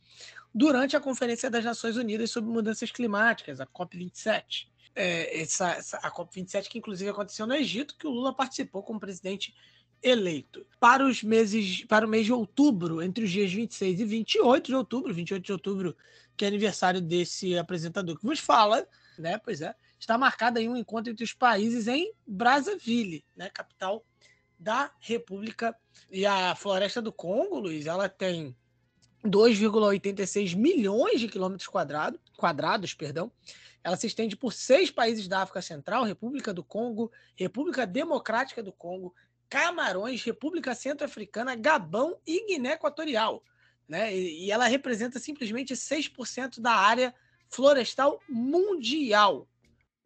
durante a Conferência das Nações Unidas sobre Mudanças Climáticas, a COP27. É, essa, essa, a COP27 que inclusive aconteceu no Egito, que o Lula participou como presidente eleito. Para os meses, para o mês de outubro, entre os dias 26 e 28 de outubro, 28 de outubro, que é aniversário desse apresentador que vos fala, né? Pois é. Está marcado aí um encontro entre os países em Brazzaville, né? Capital da República. E a Floresta do Congo, Luiz, ela tem 2,86 milhões de quilômetros quadrados, quadrados, perdão. Ela se estende por seis países da África Central: República do Congo, República Democrática do Congo, Camarões, República Centro-Africana, Gabão e Guiné Equatorial. Né? E ela representa simplesmente 6% da área florestal mundial.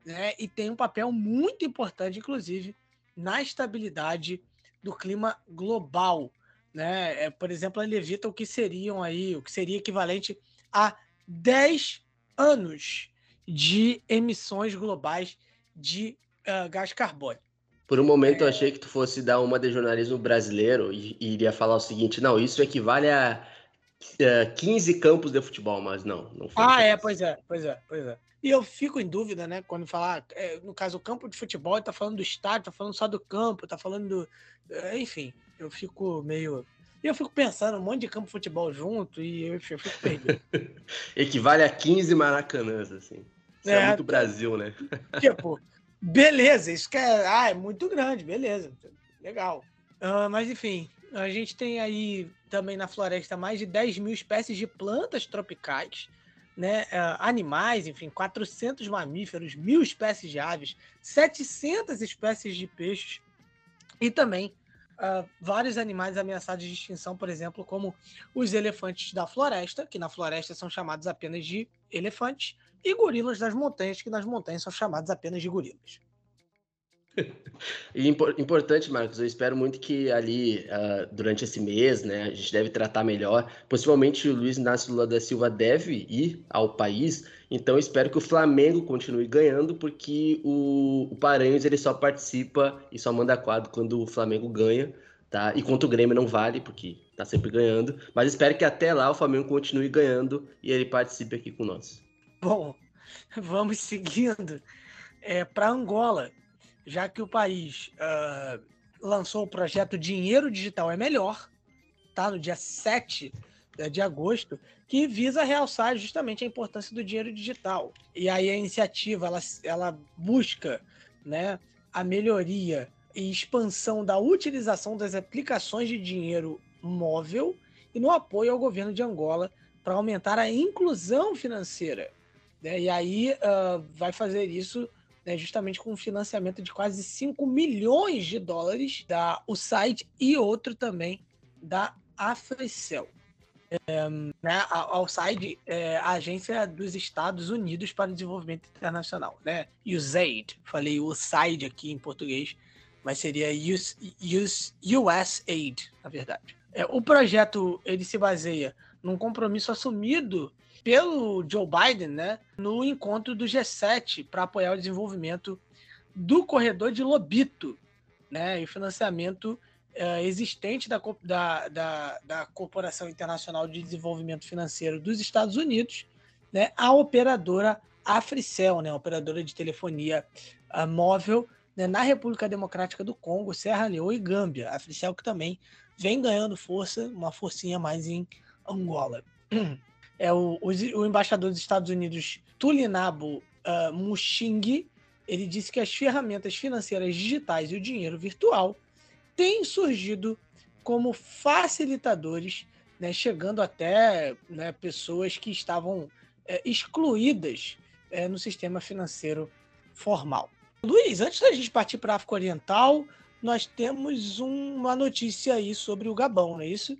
Né? E tem um papel muito importante, inclusive, na estabilidade do clima global. Né? É, por exemplo, ela evita o que seriam aí, o que seria equivalente a 10 anos de emissões globais de uh, gás carbônico. Por um momento é... eu achei que tu fosse dar uma de jornalismo brasileiro e, e iria falar o seguinte: não, isso equivale a 15 é, campos de futebol, mas não. não ah, é, pois é, pois é, pois é. E eu fico em dúvida, né, quando falar, é, no caso, o campo de futebol, tá falando do estádio, tá falando só do campo, tá falando do. É, enfim, eu fico meio. E eu fico pensando um monte de campo de futebol junto e eu, eu fico perdido. Equivale a 15 maracanãs, assim. Isso é, é muito Brasil, né? tipo, beleza, isso que é. Ah, é muito grande, beleza. Legal. Uh, mas enfim, a gente tem aí também na floresta mais de 10 mil espécies de plantas tropicais, né? Uh, animais, enfim, 400 mamíferos, mil espécies de aves, 700 espécies de peixes e também uh, vários animais ameaçados de extinção, por exemplo, como os elefantes da floresta, que na floresta são chamados apenas de elefantes, e gorilas das montanhas, que nas montanhas são chamados apenas de gorilas. E importante, Marcos, eu espero muito que ali, uh, durante esse mês, né, a gente deve tratar melhor. Possivelmente o Luiz Inácio Lula da Silva deve ir ao país, então espero que o Flamengo continue ganhando, porque o, o Paranhos ele só participa e só manda quadro quando o Flamengo ganha, tá? E contra o Grêmio não vale, porque tá sempre ganhando. Mas espero que até lá o Flamengo continue ganhando e ele participe aqui com nós. Bom, vamos seguindo. É, Para Angola, já que o país uh, lançou o projeto Dinheiro Digital é Melhor, tá? no dia 7 né, de agosto, que visa realçar justamente a importância do dinheiro digital. E aí a iniciativa ela, ela busca né, a melhoria e expansão da utilização das aplicações de dinheiro móvel e no apoio ao governo de Angola para aumentar a inclusão financeira. Né? E aí uh, vai fazer isso né, justamente com um financiamento de quase 5 milhões de dólares da USAID e outro também da Africel. É, né, a é a Agência dos Estados Unidos para o Desenvolvimento Internacional, né? USAID, falei USAID aqui em português, mas seria US, US, USAID, na verdade. É, o projeto ele se baseia num compromisso assumido pelo Joe Biden, né, no encontro do G7 para apoiar o desenvolvimento do corredor de Lobito, né, e financiamento uh, existente da, da, da, da, Corporação Internacional de Desenvolvimento Financeiro dos Estados Unidos, né, a operadora Africel, né, operadora de telefonia uh, móvel né, na República Democrática do Congo, Serra Leoa e Gâmbia. A Africel que também vem ganhando força, uma forcinha mais em Angola. é o, o, o embaixador dos Estados Unidos, Tulinabo uh, Muxing, ele disse que as ferramentas financeiras digitais e o dinheiro virtual têm surgido como facilitadores, né, chegando até né, pessoas que estavam é, excluídas é, no sistema financeiro formal. Luiz, antes da gente partir para a África Oriental, nós temos uma notícia aí sobre o Gabão, não é isso?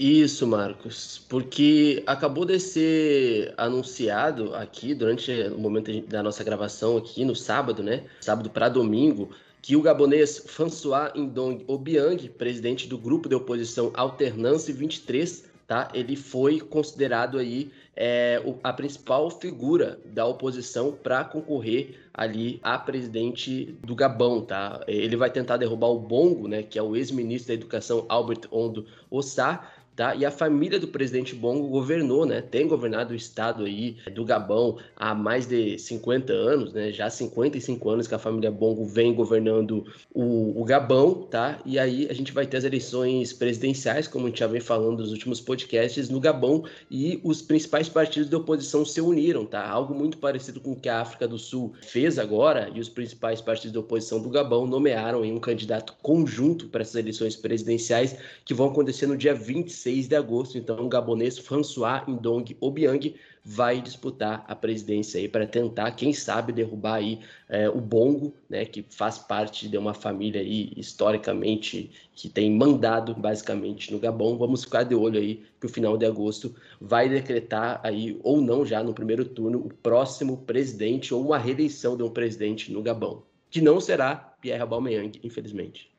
Isso, Marcos, porque acabou de ser anunciado aqui durante o momento da nossa gravação aqui no sábado, né? Sábado para domingo, que o gabonês François Ndong Obiang, presidente do grupo de oposição Alternância 23, tá? Ele foi considerado aí é, a principal figura da oposição para concorrer ali a presidente do Gabão, tá? Ele vai tentar derrubar o Bongo, né, que é o ex-ministro da Educação Albert Ondo Ossá, Tá? E a família do presidente Bongo governou, né? Tem governado o estado aí do Gabão há mais de 50 anos, né? Já 55 anos que a família Bongo vem governando o, o Gabão, tá? E aí a gente vai ter as eleições presidenciais, como a gente já vem falando nos últimos podcasts, no Gabão, e os principais partidos de oposição se uniram, tá? Algo muito parecido com o que a África do Sul fez agora, e os principais partidos de oposição do Gabão nomearam um candidato conjunto para essas eleições presidenciais que vão acontecer no dia 26 6 de agosto. Então, o gabonês François Ndong Obiang vai disputar a presidência aí para tentar, quem sabe, derrubar aí é, o Bongo, né, que faz parte de uma família aí historicamente que tem mandado basicamente no Gabão. Vamos ficar de olho aí que o final de agosto vai decretar aí ou não já no primeiro turno o próximo presidente ou uma reeleição de um presidente no Gabão, que não será Pierre Aubameyang, infelizmente.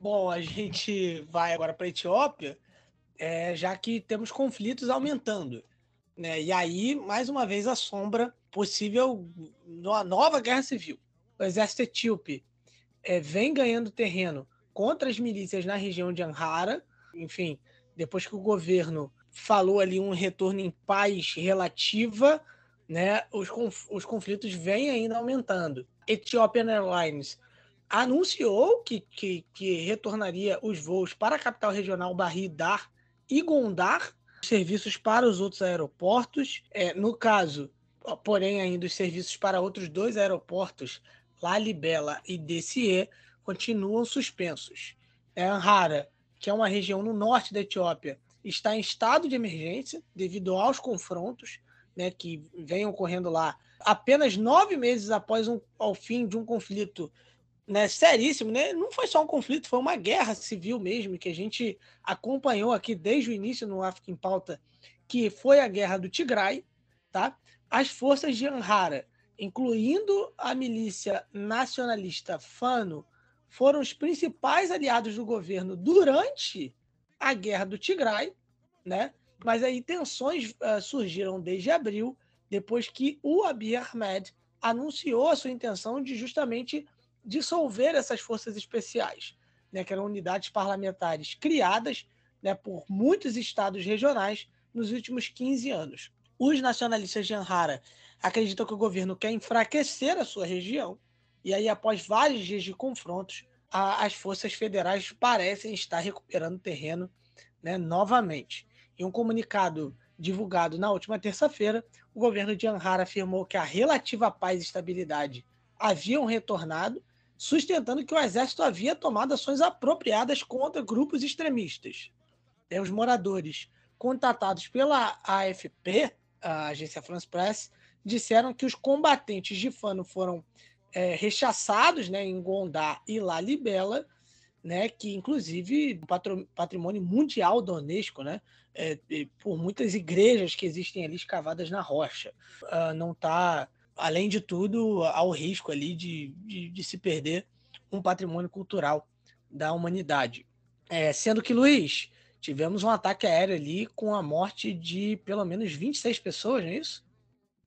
Bom, a gente vai agora para a Etiópia é, já que temos conflitos aumentando. Né? E aí, mais uma vez, a sombra possível uma nova guerra civil. O exército etíope é, vem ganhando terreno contra as milícias na região de Amhara. Enfim, depois que o governo falou ali um retorno em paz relativa, né, os, conf os conflitos vêm ainda aumentando. Ethiopian Airlines anunciou que, que, que retornaria os voos para a capital regional Bahia Dar e Gondar serviços para os outros aeroportos. É, no caso, porém, ainda os serviços para outros dois aeroportos, Lalibela e Dessie, continuam suspensos. É, Anhara, que é uma região no norte da Etiópia, está em estado de emergência devido aos confrontos né, que vêm ocorrendo lá apenas nove meses após um, ao fim de um conflito né, seríssimo, né? Não foi só um conflito, foi uma guerra civil mesmo, que a gente acompanhou aqui desde o início no África em Pauta, que foi a guerra do Tigray, tá? As forças de Anhara, incluindo a milícia nacionalista Fano, foram os principais aliados do governo durante a guerra do Tigray, né? Mas aí tensões uh, surgiram desde abril, depois que o Abiy Ahmed anunciou a sua intenção de justamente dissolver essas forças especiais, né, que eram unidades parlamentares criadas né, por muitos estados regionais nos últimos 15 anos. Os nacionalistas de Anhara acreditam que o governo quer enfraquecer a sua região, e aí, após vários dias de confrontos, a, as forças federais parecem estar recuperando terreno né, novamente. Em um comunicado divulgado na última terça-feira, o governo de Anhara afirmou que a relativa paz e estabilidade haviam retornado sustentando que o exército havia tomado ações apropriadas contra grupos extremistas. Os moradores contatados pela AFP, a agência France Press, disseram que os combatentes de Fano foram é, rechaçados né, em Gondar e Lalibela, né, que inclusive patrimônio mundial da Unesco, né, é, por muitas igrejas que existem ali escavadas na rocha. Uh, não está, além de tudo, ao risco ali de, de, de, se perder um patrimônio cultural da humanidade. É, sendo que, Luiz, tivemos um ataque aéreo ali com a morte de pelo menos 26 pessoas, não é isso?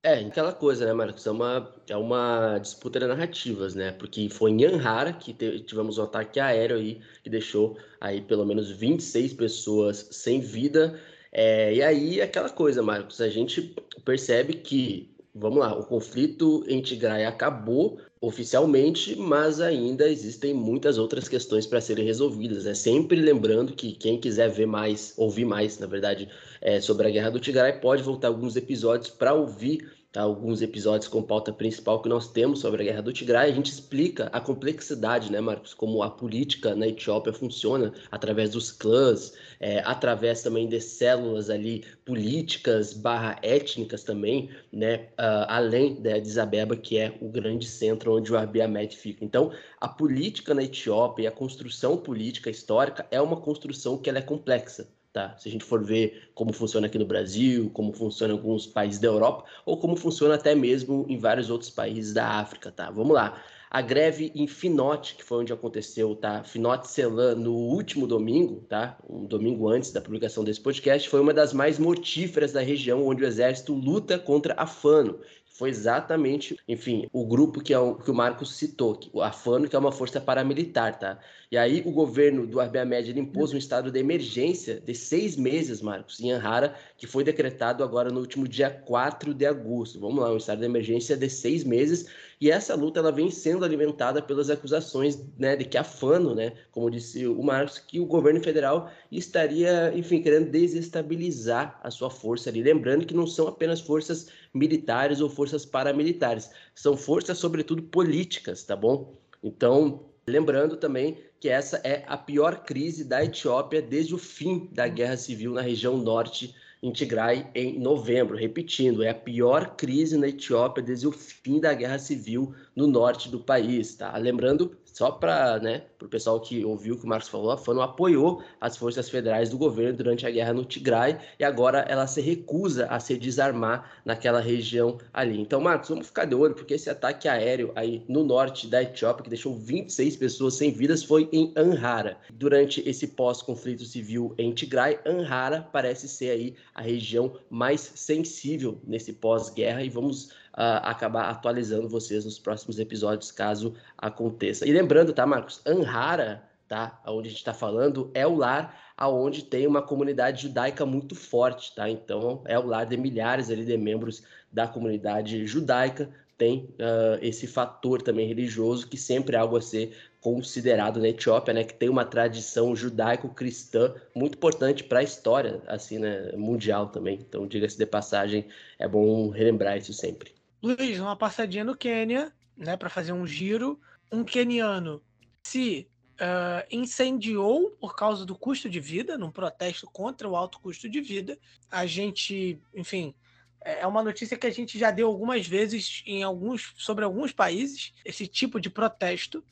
É, aquela coisa, né, Marcos? É uma, é uma disputa de narrativas, né? Porque foi em Anhara que tivemos um ataque aéreo aí, que deixou aí pelo menos 26 pessoas sem vida. É, e aí, aquela coisa, Marcos, a gente percebe que, vamos lá, o conflito em Tigray acabou oficialmente, mas ainda existem muitas outras questões para serem resolvidas. É né? sempre lembrando que quem quiser ver mais, ouvir mais, na verdade, é, sobre a guerra do Tigray, pode voltar alguns episódios para ouvir alguns episódios com pauta principal que nós temos sobre a guerra do Tigray. A gente explica a complexidade, né, Marcos, como a política na Etiópia funciona através dos clãs, é, através também de células ali políticas barra étnicas também, né, uh, além de Addis Abeba, que é o grande centro onde o Abiy Ahmed fica. Então, a política na Etiópia e a construção política histórica é uma construção que ela é complexa. Tá? Se a gente for ver como funciona aqui no Brasil, como funciona em alguns países da Europa, ou como funciona até mesmo em vários outros países da África, tá? Vamos lá. A greve em Finote, que foi onde aconteceu, tá? Finote Celan, no último domingo, tá? Um domingo antes da publicação desse podcast, foi uma das mais mortíferas da região onde o exército luta contra a Fano foi exatamente, enfim, o grupo que, é o, que o Marcos citou, a FANO, que é uma força paramilitar, tá? E aí o governo do Abiy Ahmed ele impôs um estado de emergência de seis meses, Marcos, em Anhara, que foi decretado agora no último dia 4 de agosto. Vamos lá, um estado de emergência de seis meses e essa luta ela vem sendo alimentada pelas acusações né, de que a FANO, né, como disse o Marcos, que o governo federal estaria, enfim, querendo desestabilizar a sua força ali. Lembrando que não são apenas forças militares ou forças paramilitares, são forças, sobretudo, políticas, tá bom? Então, lembrando também que essa é a pior crise da Etiópia desde o fim da guerra civil na região norte em Tigray em novembro. Repetindo, é a pior crise na Etiópia desde o fim da guerra civil no norte do país. Tá? Lembrando só para né, o pessoal que ouviu o que o Marcos falou, a FANO apoiou as forças federais do governo durante a guerra no Tigray e agora ela se recusa a se desarmar naquela região ali. Então, Marcos, vamos ficar de olho, porque esse ataque aéreo aí no norte da Etiópia, que deixou 26 pessoas sem vidas, foi em Anhara. Durante esse pós-conflito civil em Tigray, Anhara parece ser aí a região mais sensível nesse pós-guerra e vamos uh, acabar atualizando vocês nos próximos episódios, caso aconteça. E lembrando, tá, Marcos? Anhara, tá? Onde a gente está falando, é o lar aonde tem uma comunidade judaica muito forte, tá? Então, é o lar de milhares ali de membros da comunidade judaica, tem uh, esse fator também religioso que sempre é algo a ser considerado na Etiópia, né, que tem uma tradição judaico-cristã muito importante para a história assim, né, mundial também. Então, diga-se de passagem, é bom relembrar isso sempre. Luiz, uma passadinha no Quênia, né, para fazer um giro. Um queniano se uh, incendiou por causa do custo de vida, num protesto contra o alto custo de vida. A gente, enfim, é uma notícia que a gente já deu algumas vezes em alguns, sobre alguns países, esse tipo de protesto.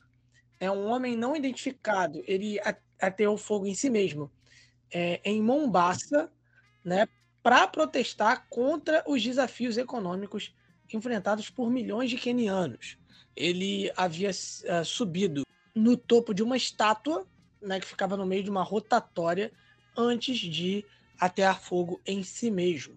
É um homem não identificado, ele ateou fogo em si mesmo, é, em Mombasa, né, para protestar contra os desafios econômicos enfrentados por milhões de quenianos. Ele havia uh, subido no topo de uma estátua, né, que ficava no meio de uma rotatória, antes de atear fogo em si mesmo.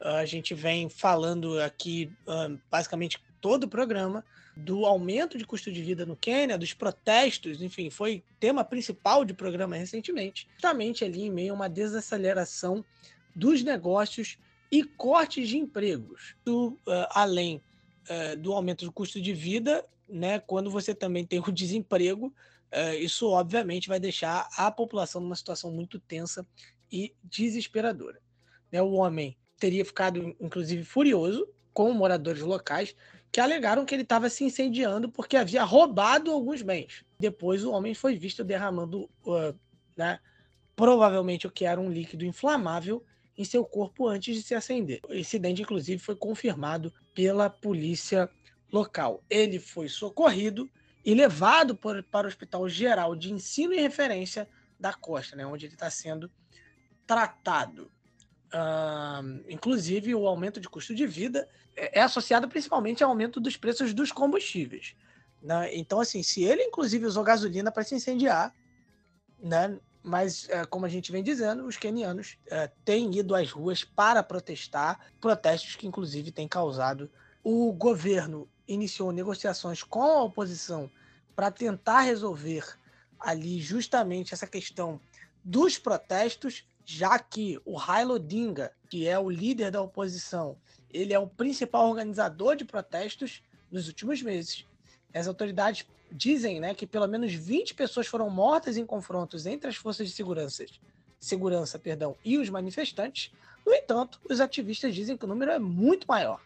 Uh, a gente vem falando aqui, uh, basicamente, todo o programa, do aumento de custo de vida no Quênia, dos protestos, enfim, foi tema principal de programa recentemente, justamente ali em meio a uma desaceleração dos negócios e cortes de empregos. Do, uh, além uh, do aumento do custo de vida, né, quando você também tem o desemprego, uh, isso obviamente vai deixar a população numa situação muito tensa e desesperadora. Né, o homem teria ficado, inclusive, furioso com moradores locais que alegaram que ele estava se incendiando porque havia roubado alguns bens. Depois o homem foi visto derramando, né, provavelmente o que era um líquido inflamável em seu corpo antes de se acender. O incidente, inclusive, foi confirmado pela polícia local. Ele foi socorrido e levado por, para o Hospital Geral de Ensino e Referência da Costa, né, onde ele está sendo tratado. Uh, inclusive, o aumento de custo de vida é, é associado principalmente ao aumento dos preços dos combustíveis. Né? Então, assim, se ele inclusive usou gasolina para se incendiar, né? Mas é, como a gente vem dizendo, os quenianos é, têm ido às ruas para protestar, protestos que inclusive têm causado. O governo iniciou negociações com a oposição para tentar resolver ali justamente essa questão dos protestos, já que o Raila Odinga, que é o líder da oposição, ele é o principal organizador de protestos nos últimos meses. As autoridades dizem né, que pelo menos 20 pessoas foram mortas em confrontos entre as forças de segurança, segurança perdão, e os manifestantes. No entanto, os ativistas dizem que o número é muito maior.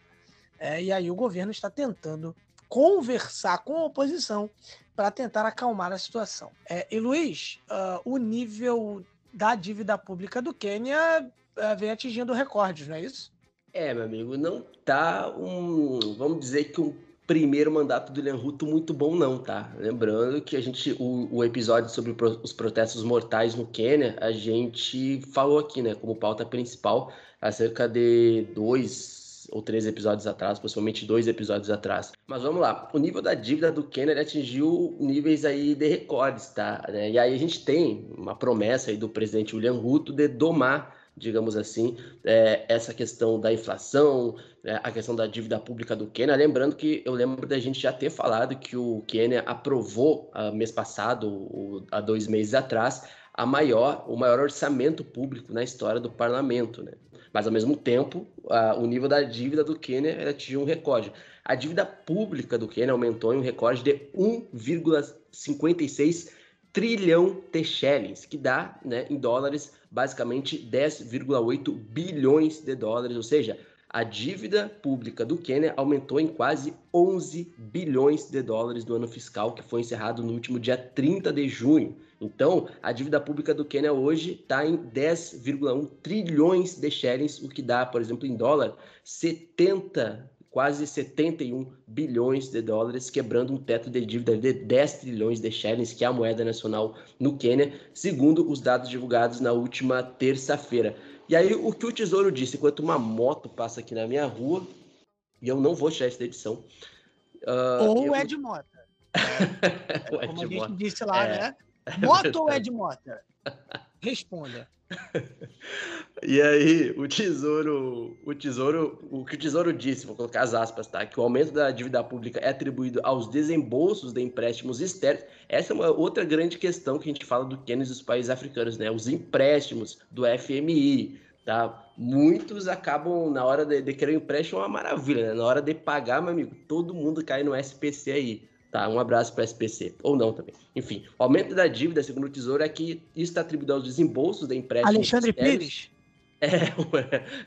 É, e aí o governo está tentando conversar com a oposição para tentar acalmar a situação. É, e Luiz, uh, o nível da dívida pública do Quênia uh, vem atingindo recordes, não é isso? É, meu amigo, não tá um, vamos dizer que um primeiro mandato do William Ruto muito bom não, tá? Lembrando que a gente, o, o episódio sobre os protestos mortais no Quênia, a gente falou aqui, né, como pauta principal, há cerca de dois ou três episódios atrás, possivelmente dois episódios atrás. Mas vamos lá, o nível da dívida do Quênia atingiu níveis aí de recordes, tá? E aí a gente tem uma promessa aí do presidente William Ruto de domar digamos assim, é, essa questão da inflação, é, a questão da dívida pública do Quênia. Lembrando que eu lembro da gente já ter falado que o Quênia aprovou, uh, mês passado, o, há dois meses atrás, a maior, o maior orçamento público na história do parlamento. Né? Mas, ao mesmo tempo, o nível da dívida do Quênia atingiu um recorde. A dívida pública do Quênia aumentou em um recorde de 1,56 trilhão de shillings, que dá, né, em dólares, basicamente 10,8 bilhões de dólares, ou seja, a dívida pública do Quênia aumentou em quase 11 bilhões de dólares no ano fiscal que foi encerrado no último dia 30 de junho. Então, a dívida pública do Quênia hoje está em 10,1 trilhões de shillings, o que dá, por exemplo, em dólar, 70 quase 71 bilhões de dólares, quebrando um teto de dívida de 10 trilhões de shillings, que é a moeda nacional no Quênia, segundo os dados divulgados na última terça-feira. E aí, o que o Tesouro disse, enquanto uma moto passa aqui na minha rua, e eu não vou tirar essa edição. Uh, ou eu... Ed Mota. É, como a gente disse lá, é, né? Moto ou Ed Mota? Responda. E aí, o tesouro, o tesouro, o que o tesouro disse, vou colocar as aspas, tá? Que o aumento da dívida pública é atribuído aos desembolsos de empréstimos externos. Essa é uma outra grande questão que a gente fala do e dos países africanos, né? Os empréstimos do FMI, tá? Muitos acabam, na hora de, de querer um empréstimo, é uma maravilha, né? Na hora de pagar, meu amigo, todo mundo cai no SPC aí. Tá, um abraço para a SPC, ou não também. Enfim, o aumento da dívida, segundo o Tesouro, é que isso está atribuído aos desembolsos da empréstimos. Alexandre Pires? É,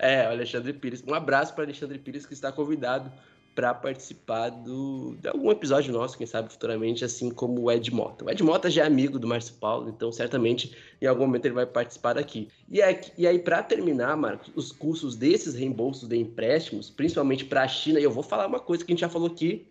é, o Alexandre Pires. Um abraço para Alexandre Pires, que está convidado para participar do, de algum episódio nosso, quem sabe futuramente, assim como o Ed Mota. O Ed Mota já é amigo do Márcio Paulo, então certamente em algum momento ele vai participar daqui. E, é, e aí, para terminar, Marcos, os custos desses reembolsos de empréstimos, principalmente para a China, e eu vou falar uma coisa que a gente já falou aqui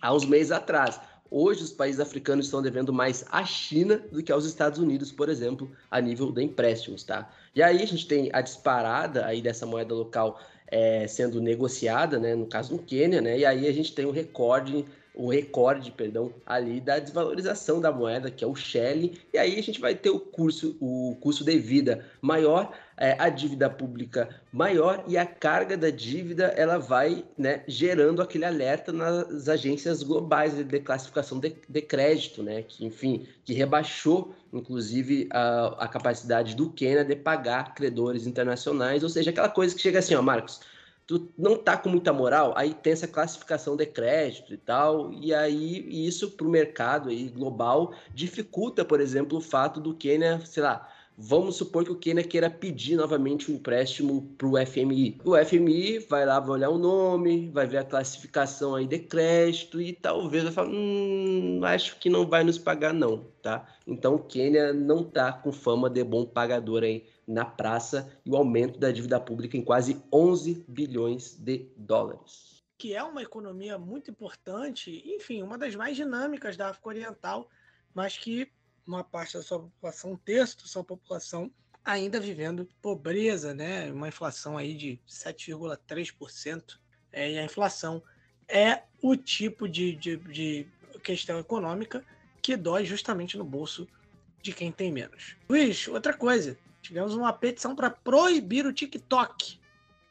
há uns meses atrás. Hoje, os países africanos estão devendo mais à China do que aos Estados Unidos, por exemplo, a nível de empréstimos, tá? E aí a gente tem a disparada aí dessa moeda local é, sendo negociada, né? No caso no Quênia, né? E aí a gente tem um recorde o recorde, perdão, ali da desvalorização da moeda, que é o Shell, e aí a gente vai ter o curso, o custo de vida maior, é, a dívida pública maior e a carga da dívida ela vai né, gerando aquele alerta nas agências globais de classificação de, de crédito, né, que enfim, que rebaixou inclusive a, a capacidade do Quênia de pagar credores internacionais, ou seja, aquela coisa que chega assim, ó, Marcos, tu não tá com muita moral, aí tem essa classificação de crédito e tal, e aí isso para o mercado aí global dificulta, por exemplo, o fato do Quênia, sei lá, vamos supor que o Quênia queira pedir novamente um empréstimo para o FMI. O FMI vai lá, vai olhar o nome, vai ver a classificação aí de crédito e talvez vai falar, hum, acho que não vai nos pagar não, tá? Então o Quênia não tá com fama de bom pagador aí na praça e o aumento da dívida pública em quase 11 bilhões de dólares. que é uma economia muito importante, enfim, uma das mais dinâmicas da África Oriental, mas que uma parte da sua população, um terço da sua população, ainda vivendo pobreza, né? Uma inflação aí de 7,3%. É, e a inflação é o tipo de, de, de questão econômica que dói justamente no bolso de quem tem menos. Luiz, outra coisa. Tivemos uma petição para proibir o TikTok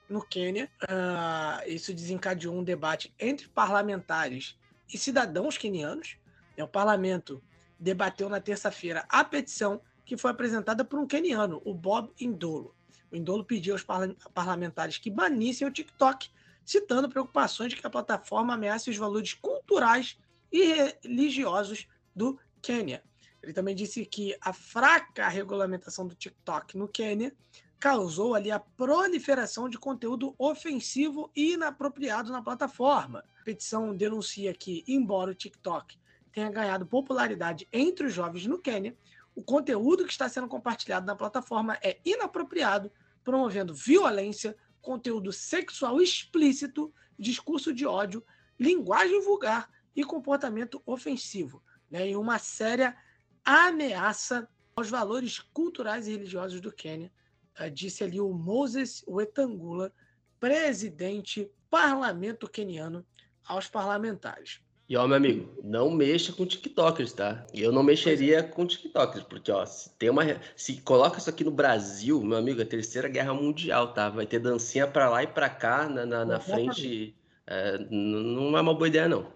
no Quênia. Uh, isso desencadeou um debate entre parlamentares e cidadãos quenianos. O parlamento debateu na terça-feira a petição que foi apresentada por um queniano, o Bob Indolo. O Indolo pediu aos parlamentares que banissem o TikTok, citando preocupações de que a plataforma ameace os valores culturais e religiosos do Quênia. Ele também disse que a fraca regulamentação do TikTok no Quênia causou ali a proliferação de conteúdo ofensivo e inapropriado na plataforma. A petição denuncia que, embora o TikTok tenha ganhado popularidade entre os jovens no Quênia, o conteúdo que está sendo compartilhado na plataforma é inapropriado, promovendo violência, conteúdo sexual explícito, discurso de ódio, linguagem vulgar e comportamento ofensivo, né, em uma séria ameaça aos valores culturais e religiosos do Quênia, uh, disse ali o Moses Wetangula, presidente parlamento queniano, aos parlamentares. E ó, meu amigo, não mexa com TikTokers, tá? Eu não mexeria com TikTokers, porque ó, se tem uma. Se coloca isso aqui no Brasil, meu amigo, é a terceira guerra mundial, tá? Vai ter dancinha pra lá e pra cá na, na, na frente. É, não é uma boa ideia, não.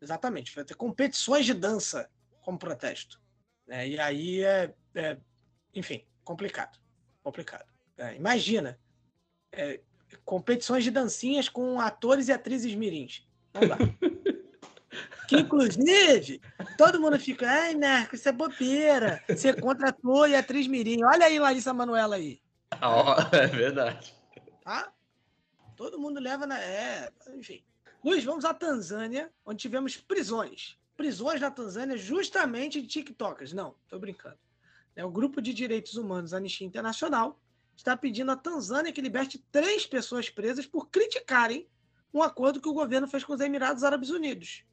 Exatamente, vai ter competições de dança como protesto. Né? E aí é, é, enfim, complicado. Complicado. É, imagina, é, competições de dancinhas com atores e atrizes mirins. Não dá. Que, inclusive, todo mundo fica, ai, Marco, isso é bobeira. Você contratou e atriz Mirim. Olha aí, Larissa Manuela aí. Oh, é verdade. Tá? Todo mundo leva na. É, enfim. Luiz, vamos à Tanzânia, onde tivemos prisões. Prisões na Tanzânia justamente de TikTokers. Não, tô brincando. É, o grupo de direitos humanos Anistia Internacional está pedindo à Tanzânia que liberte três pessoas presas por criticarem um acordo que o governo fez com os Emirados Árabes Unidos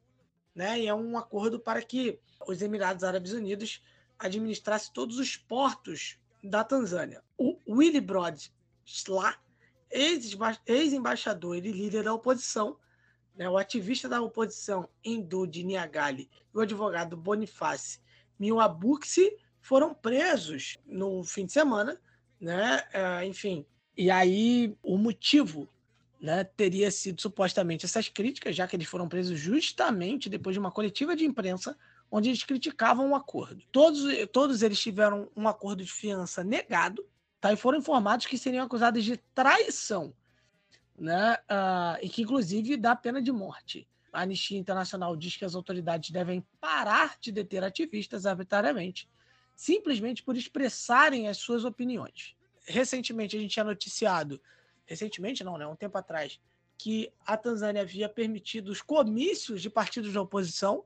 né? E é um acordo para que os Emirados Árabes Unidos administrasse todos os portos da Tanzânia. O Willy Brod Slaa, ex-embaixador e líder da oposição, né, o ativista da oposição Endudi Niagali e o advogado Boniface Miwabuksi foram presos no fim de semana, né? É, enfim, e aí o motivo né, teria sido supostamente essas críticas, já que eles foram presos justamente depois de uma coletiva de imprensa onde eles criticavam o acordo. Todos, todos eles tiveram um acordo de fiança negado tá, e foram informados que seriam acusados de traição, né, uh, e que inclusive dá pena de morte. A Anistia Internacional diz que as autoridades devem parar de deter ativistas arbitrariamente, simplesmente por expressarem as suas opiniões. Recentemente a gente tinha noticiado recentemente não, né, um tempo atrás, que a Tanzânia havia permitido os comícios de partidos da oposição,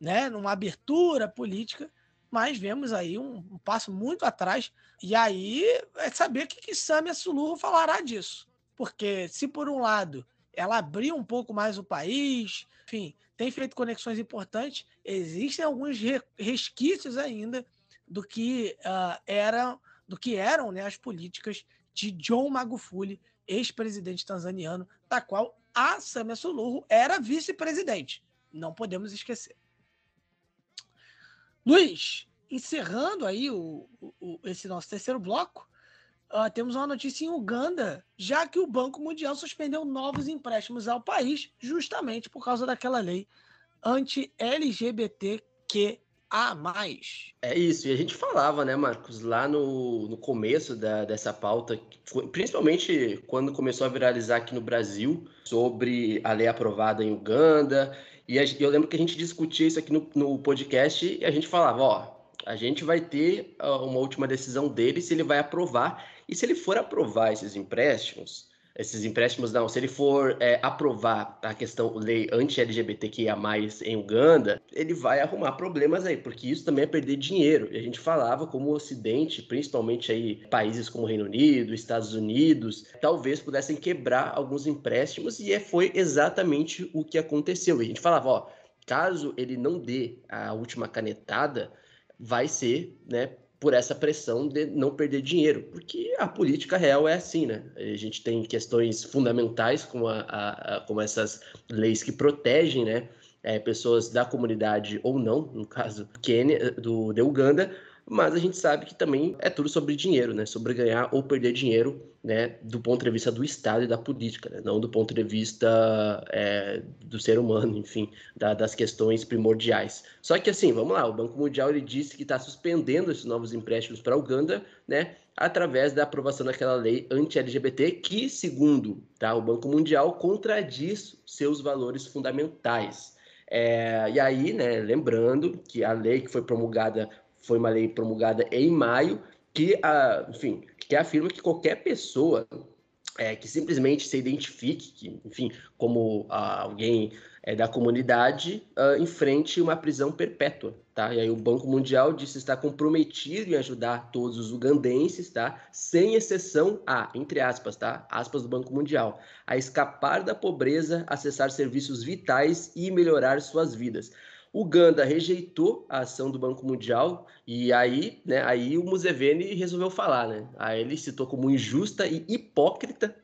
né, numa abertura política, mas vemos aí um, um passo muito atrás. E aí é saber o que, que Samia falará disso. Porque se por um lado ela abriu um pouco mais o país, enfim, tem feito conexões importantes, existem alguns resquícios ainda do que uh, eram do que eram né, as políticas de John Magufuli ex-presidente tanzaniano, da qual a Samia Suluhu era vice-presidente. Não podemos esquecer. Luiz, encerrando aí o, o, esse nosso terceiro bloco, uh, temos uma notícia em Uganda, já que o Banco Mundial suspendeu novos empréstimos ao país, justamente por causa daquela lei anti-LGBTQ a mais. É isso, e a gente falava, né, Marcos, lá no, no começo da, dessa pauta, principalmente quando começou a viralizar aqui no Brasil, sobre a lei aprovada em Uganda, e a, eu lembro que a gente discutia isso aqui no, no podcast e a gente falava, ó, a gente vai ter uh, uma última decisão dele se ele vai aprovar, e se ele for aprovar esses empréstimos, esses empréstimos não. Se ele for é, aprovar a questão lei anti-LGBTQIA+, em Uganda, ele vai arrumar problemas aí, porque isso também é perder dinheiro. E a gente falava como o Ocidente, principalmente aí países como Reino Unido, Estados Unidos, talvez pudessem quebrar alguns empréstimos e é, foi exatamente o que aconteceu. E a gente falava, ó, caso ele não dê a última canetada, vai ser, né, por essa pressão de não perder dinheiro, porque a política real é assim, né? A gente tem questões fundamentais como, a, a, a como essas leis que protegem, né, é, pessoas da comunidade ou não, no caso Quênia, do, de Uganda, mas a gente sabe que também é tudo sobre dinheiro, né? Sobre ganhar ou perder dinheiro, né? Do ponto de vista do Estado e da política, né? Não do ponto de vista é, do ser humano, enfim, da, das questões primordiais. Só que assim, vamos lá, o Banco Mundial ele disse que está suspendendo esses novos empréstimos para a Uganda, né? Através da aprovação daquela lei anti-LGBT que, segundo tá, o Banco Mundial, contradiz seus valores fundamentais. É, e aí, né, lembrando que a lei que foi promulgada foi uma lei promulgada em maio que, a, enfim, que afirma que qualquer pessoa é, que simplesmente se identifique, que, enfim, como ah, alguém é, da comunidade, uh, enfrente uma prisão perpétua, tá? E aí o Banco Mundial disse estar comprometido em ajudar todos os ugandenses, tá? Sem exceção a, entre aspas, tá? Aspas do Banco Mundial, a escapar da pobreza, acessar serviços vitais e melhorar suas vidas. Uganda rejeitou a ação do Banco Mundial e aí, né, aí o Museveni resolveu falar, né? Aí ele citou como injusta e hipócrita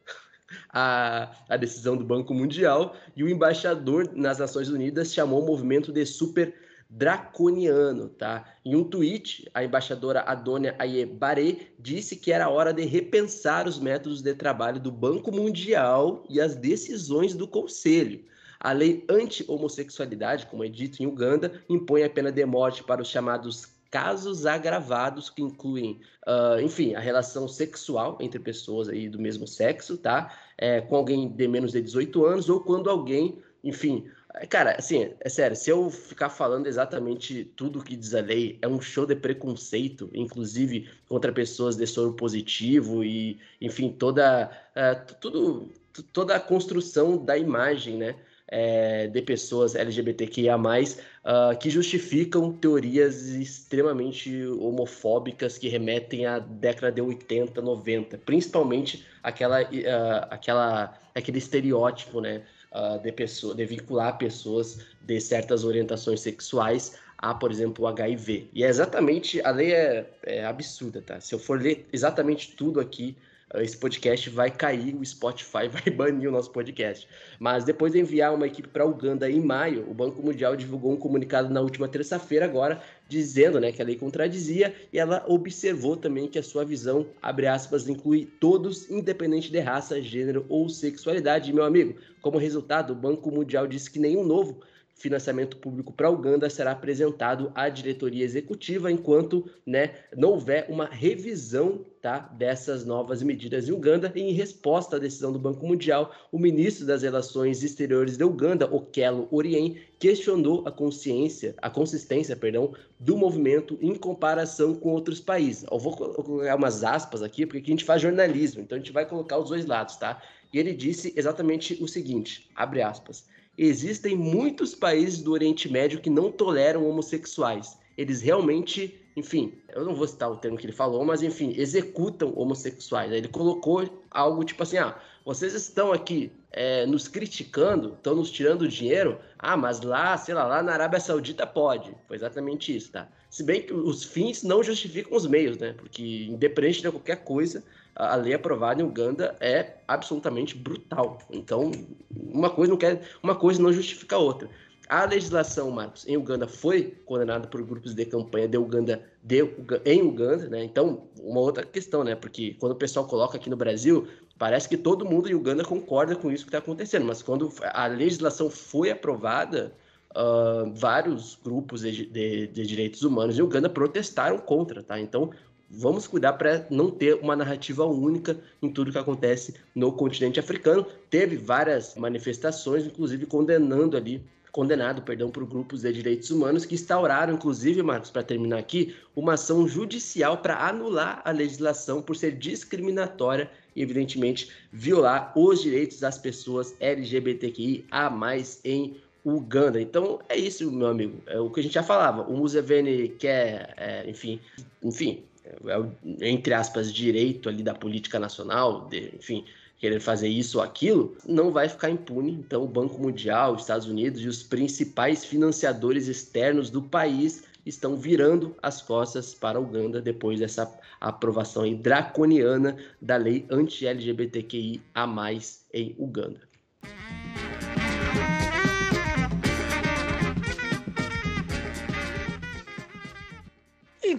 a, a decisão do Banco Mundial e o embaixador nas Nações Unidas chamou o movimento de super draconiano, tá? Em um tweet, a embaixadora Adônia Ayebare disse que era hora de repensar os métodos de trabalho do Banco Mundial e as decisões do Conselho. A lei anti-homossexualidade, como é dito em Uganda, impõe a pena de morte para os chamados casos agravados que incluem, uh, enfim, a relação sexual entre pessoas aí do mesmo sexo, tá? É, com alguém de menos de 18 anos ou quando alguém, enfim, Cara, assim, é sério, se eu ficar falando exatamente tudo que diz a lei, é um show de preconceito, inclusive contra pessoas de soro positivo e, enfim, toda, uh, tudo, toda a construção da imagem, né? É, de pessoas LGBTQIA, uh, que justificam teorias extremamente homofóbicas que remetem à década de 80, 90, principalmente aquela, uh, aquela, aquele estereótipo né, uh, de, pessoa, de vincular pessoas de certas orientações sexuais a, por exemplo, o HIV. E é exatamente, a lei é, é absurda, tá? Se eu for ler exatamente tudo aqui, esse podcast vai cair, o Spotify vai banir o nosso podcast. Mas depois de enviar uma equipe para Uganda em maio, o Banco Mundial divulgou um comunicado na última terça-feira agora, dizendo né, que a lei contradizia e ela observou também que a sua visão, abre aspas, inclui todos, independente de raça, gênero ou sexualidade. E, meu amigo, como resultado, o Banco Mundial disse que nenhum novo financiamento público para Uganda será apresentado à diretoria executiva enquanto né, não houver uma revisão tá, dessas novas medidas em Uganda. E em resposta à decisão do Banco Mundial, o ministro das Relações Exteriores de Uganda, Okello Orien, questionou a consciência, a consistência, perdão, do movimento em comparação com outros países. Eu vou colocar umas aspas aqui, porque aqui a gente faz jornalismo, então a gente vai colocar os dois lados, tá? E ele disse exatamente o seguinte, abre aspas, existem muitos países do Oriente Médio que não toleram homossexuais. Eles realmente, enfim, eu não vou citar o termo que ele falou, mas enfim, executam homossexuais. Ele colocou algo tipo assim: ah, vocês estão aqui é, nos criticando, estão nos tirando dinheiro. Ah, mas lá, sei lá, lá na Arábia Saudita pode. Foi exatamente isso, tá? Se bem que os fins não justificam os meios, né? Porque independente de qualquer coisa, a lei aprovada em Uganda é absolutamente brutal. Então, uma coisa não quer, uma coisa não justifica a outra. A legislação, Marcos, em Uganda foi condenada por grupos de campanha de Uganda, de, em Uganda, né? Então, uma outra questão, né? Porque quando o pessoal coloca aqui no Brasil, parece que todo mundo em Uganda concorda com isso que está acontecendo, mas quando a legislação foi aprovada, uh, vários grupos de, de, de, direitos humanos em Uganda protestaram contra, tá? Então, vamos cuidar para não ter uma narrativa única em tudo que acontece no continente africano. Teve várias manifestações, inclusive condenando ali condenado, perdão, por grupos de direitos humanos que instauraram, inclusive, Marcos, para terminar aqui, uma ação judicial para anular a legislação por ser discriminatória e, evidentemente, violar os direitos das pessoas LGBTQI a mais em Uganda. Então é isso, meu amigo. É o que a gente já falava. O Museveni quer, é, enfim, enfim, é, entre aspas, direito ali da política nacional, de, enfim, querer fazer isso ou aquilo, não vai ficar impune. Então, o Banco Mundial, os Estados Unidos e os principais financiadores externos do país estão virando as costas para Uganda depois dessa aprovação draconiana da lei anti-LGBTQI a mais em Uganda.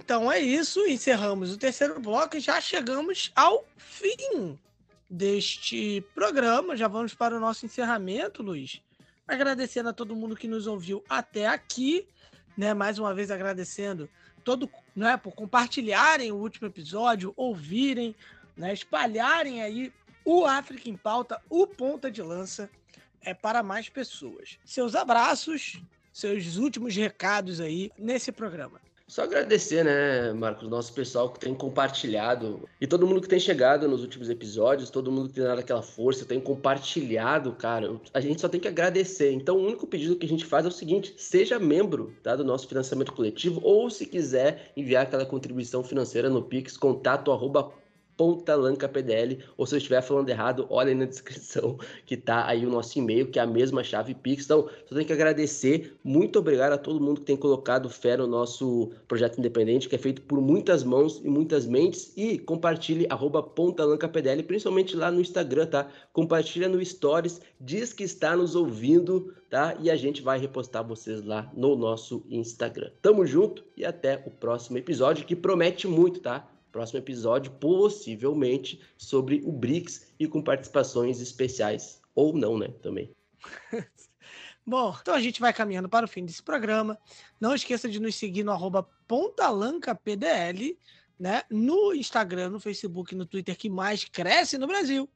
Então é isso, encerramos o terceiro bloco e já chegamos ao fim deste programa. Já vamos para o nosso encerramento, Luiz. Agradecendo a todo mundo que nos ouviu até aqui, né? Mais uma vez agradecendo todo, né, por compartilharem o último episódio, ouvirem, né, espalharem aí o África em Pauta, o ponta de lança é para mais pessoas. Seus abraços, seus últimos recados aí nesse programa. Só agradecer, né, Marcos, nosso pessoal que tem compartilhado e todo mundo que tem chegado nos últimos episódios, todo mundo que tem dado aquela força, tem compartilhado, cara. A gente só tem que agradecer. Então, o único pedido que a gente faz é o seguinte: seja membro tá, do nosso financiamento coletivo ou, se quiser, enviar aquela contribuição financeira no Pix, contato arroba PDL, ou se eu estiver falando errado, olha aí na descrição que tá aí o nosso e-mail, que é a mesma chave Pix. Então, só tenho que agradecer, muito obrigado a todo mundo que tem colocado fé no nosso projeto independente, que é feito por muitas mãos e muitas mentes, e compartilhe arroba PDL, principalmente lá no Instagram, tá? Compartilha no Stories, diz que está nos ouvindo, tá? E a gente vai repostar vocês lá no nosso Instagram. Tamo junto e até o próximo episódio, que promete muito, tá? Próximo episódio, possivelmente sobre o BRICS e com participações especiais, ou não, né, também. Bom, então a gente vai caminhando para o fim desse programa. Não esqueça de nos seguir no arroba pontalancapdl, né? No Instagram, no Facebook, no Twitter que mais cresce no Brasil.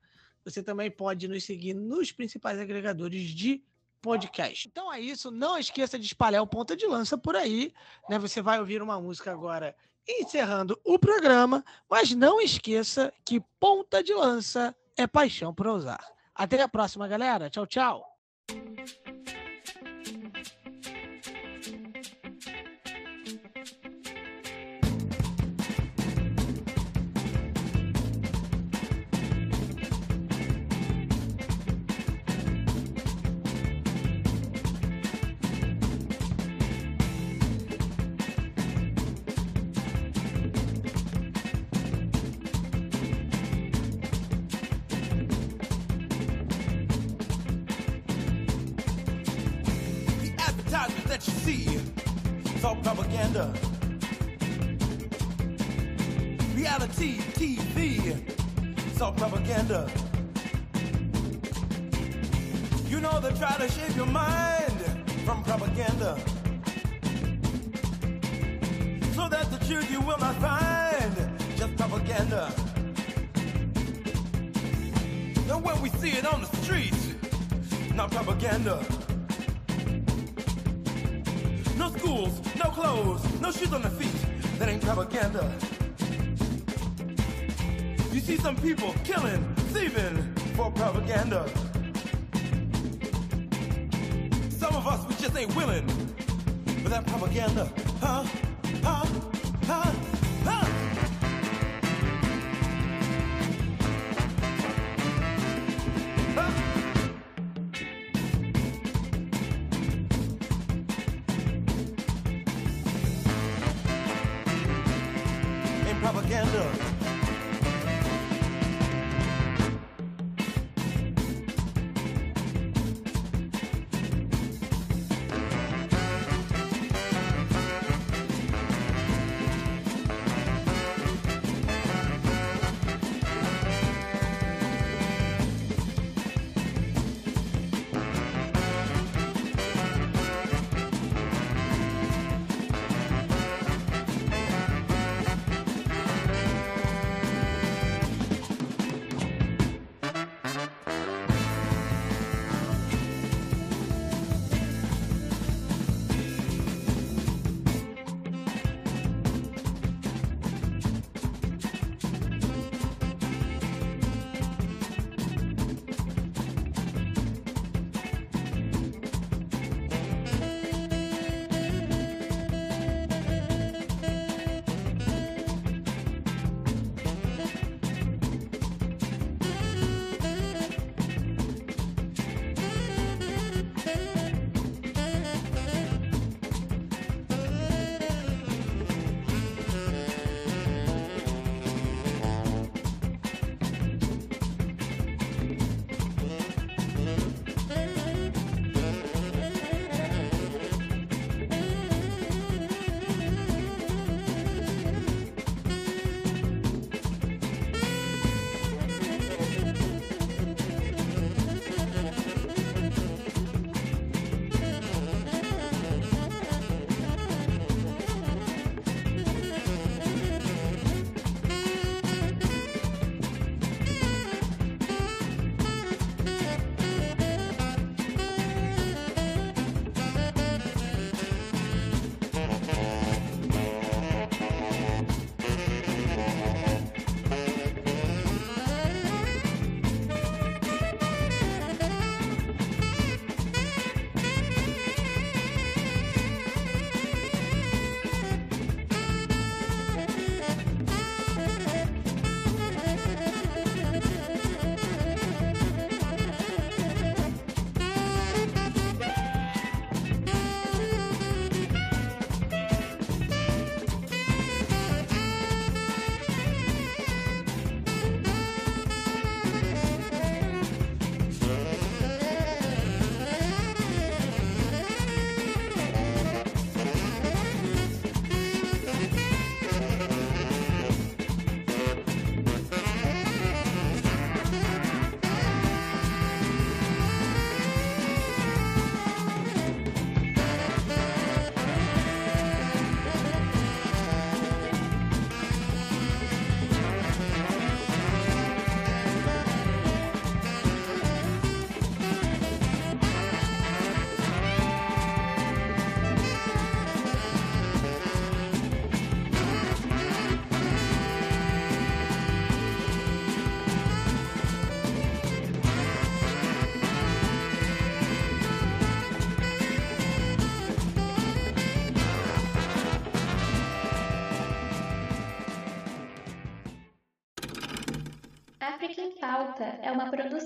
Você também pode nos seguir nos principais agregadores de podcast. Então é isso. Não esqueça de espalhar o ponta de lança por aí. Né? Você vai ouvir uma música agora encerrando o programa, mas não esqueça que ponta de lança é paixão por usar. Até a próxima, galera. Tchau, tchau.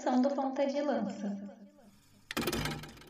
Produção do Ponta de Lança.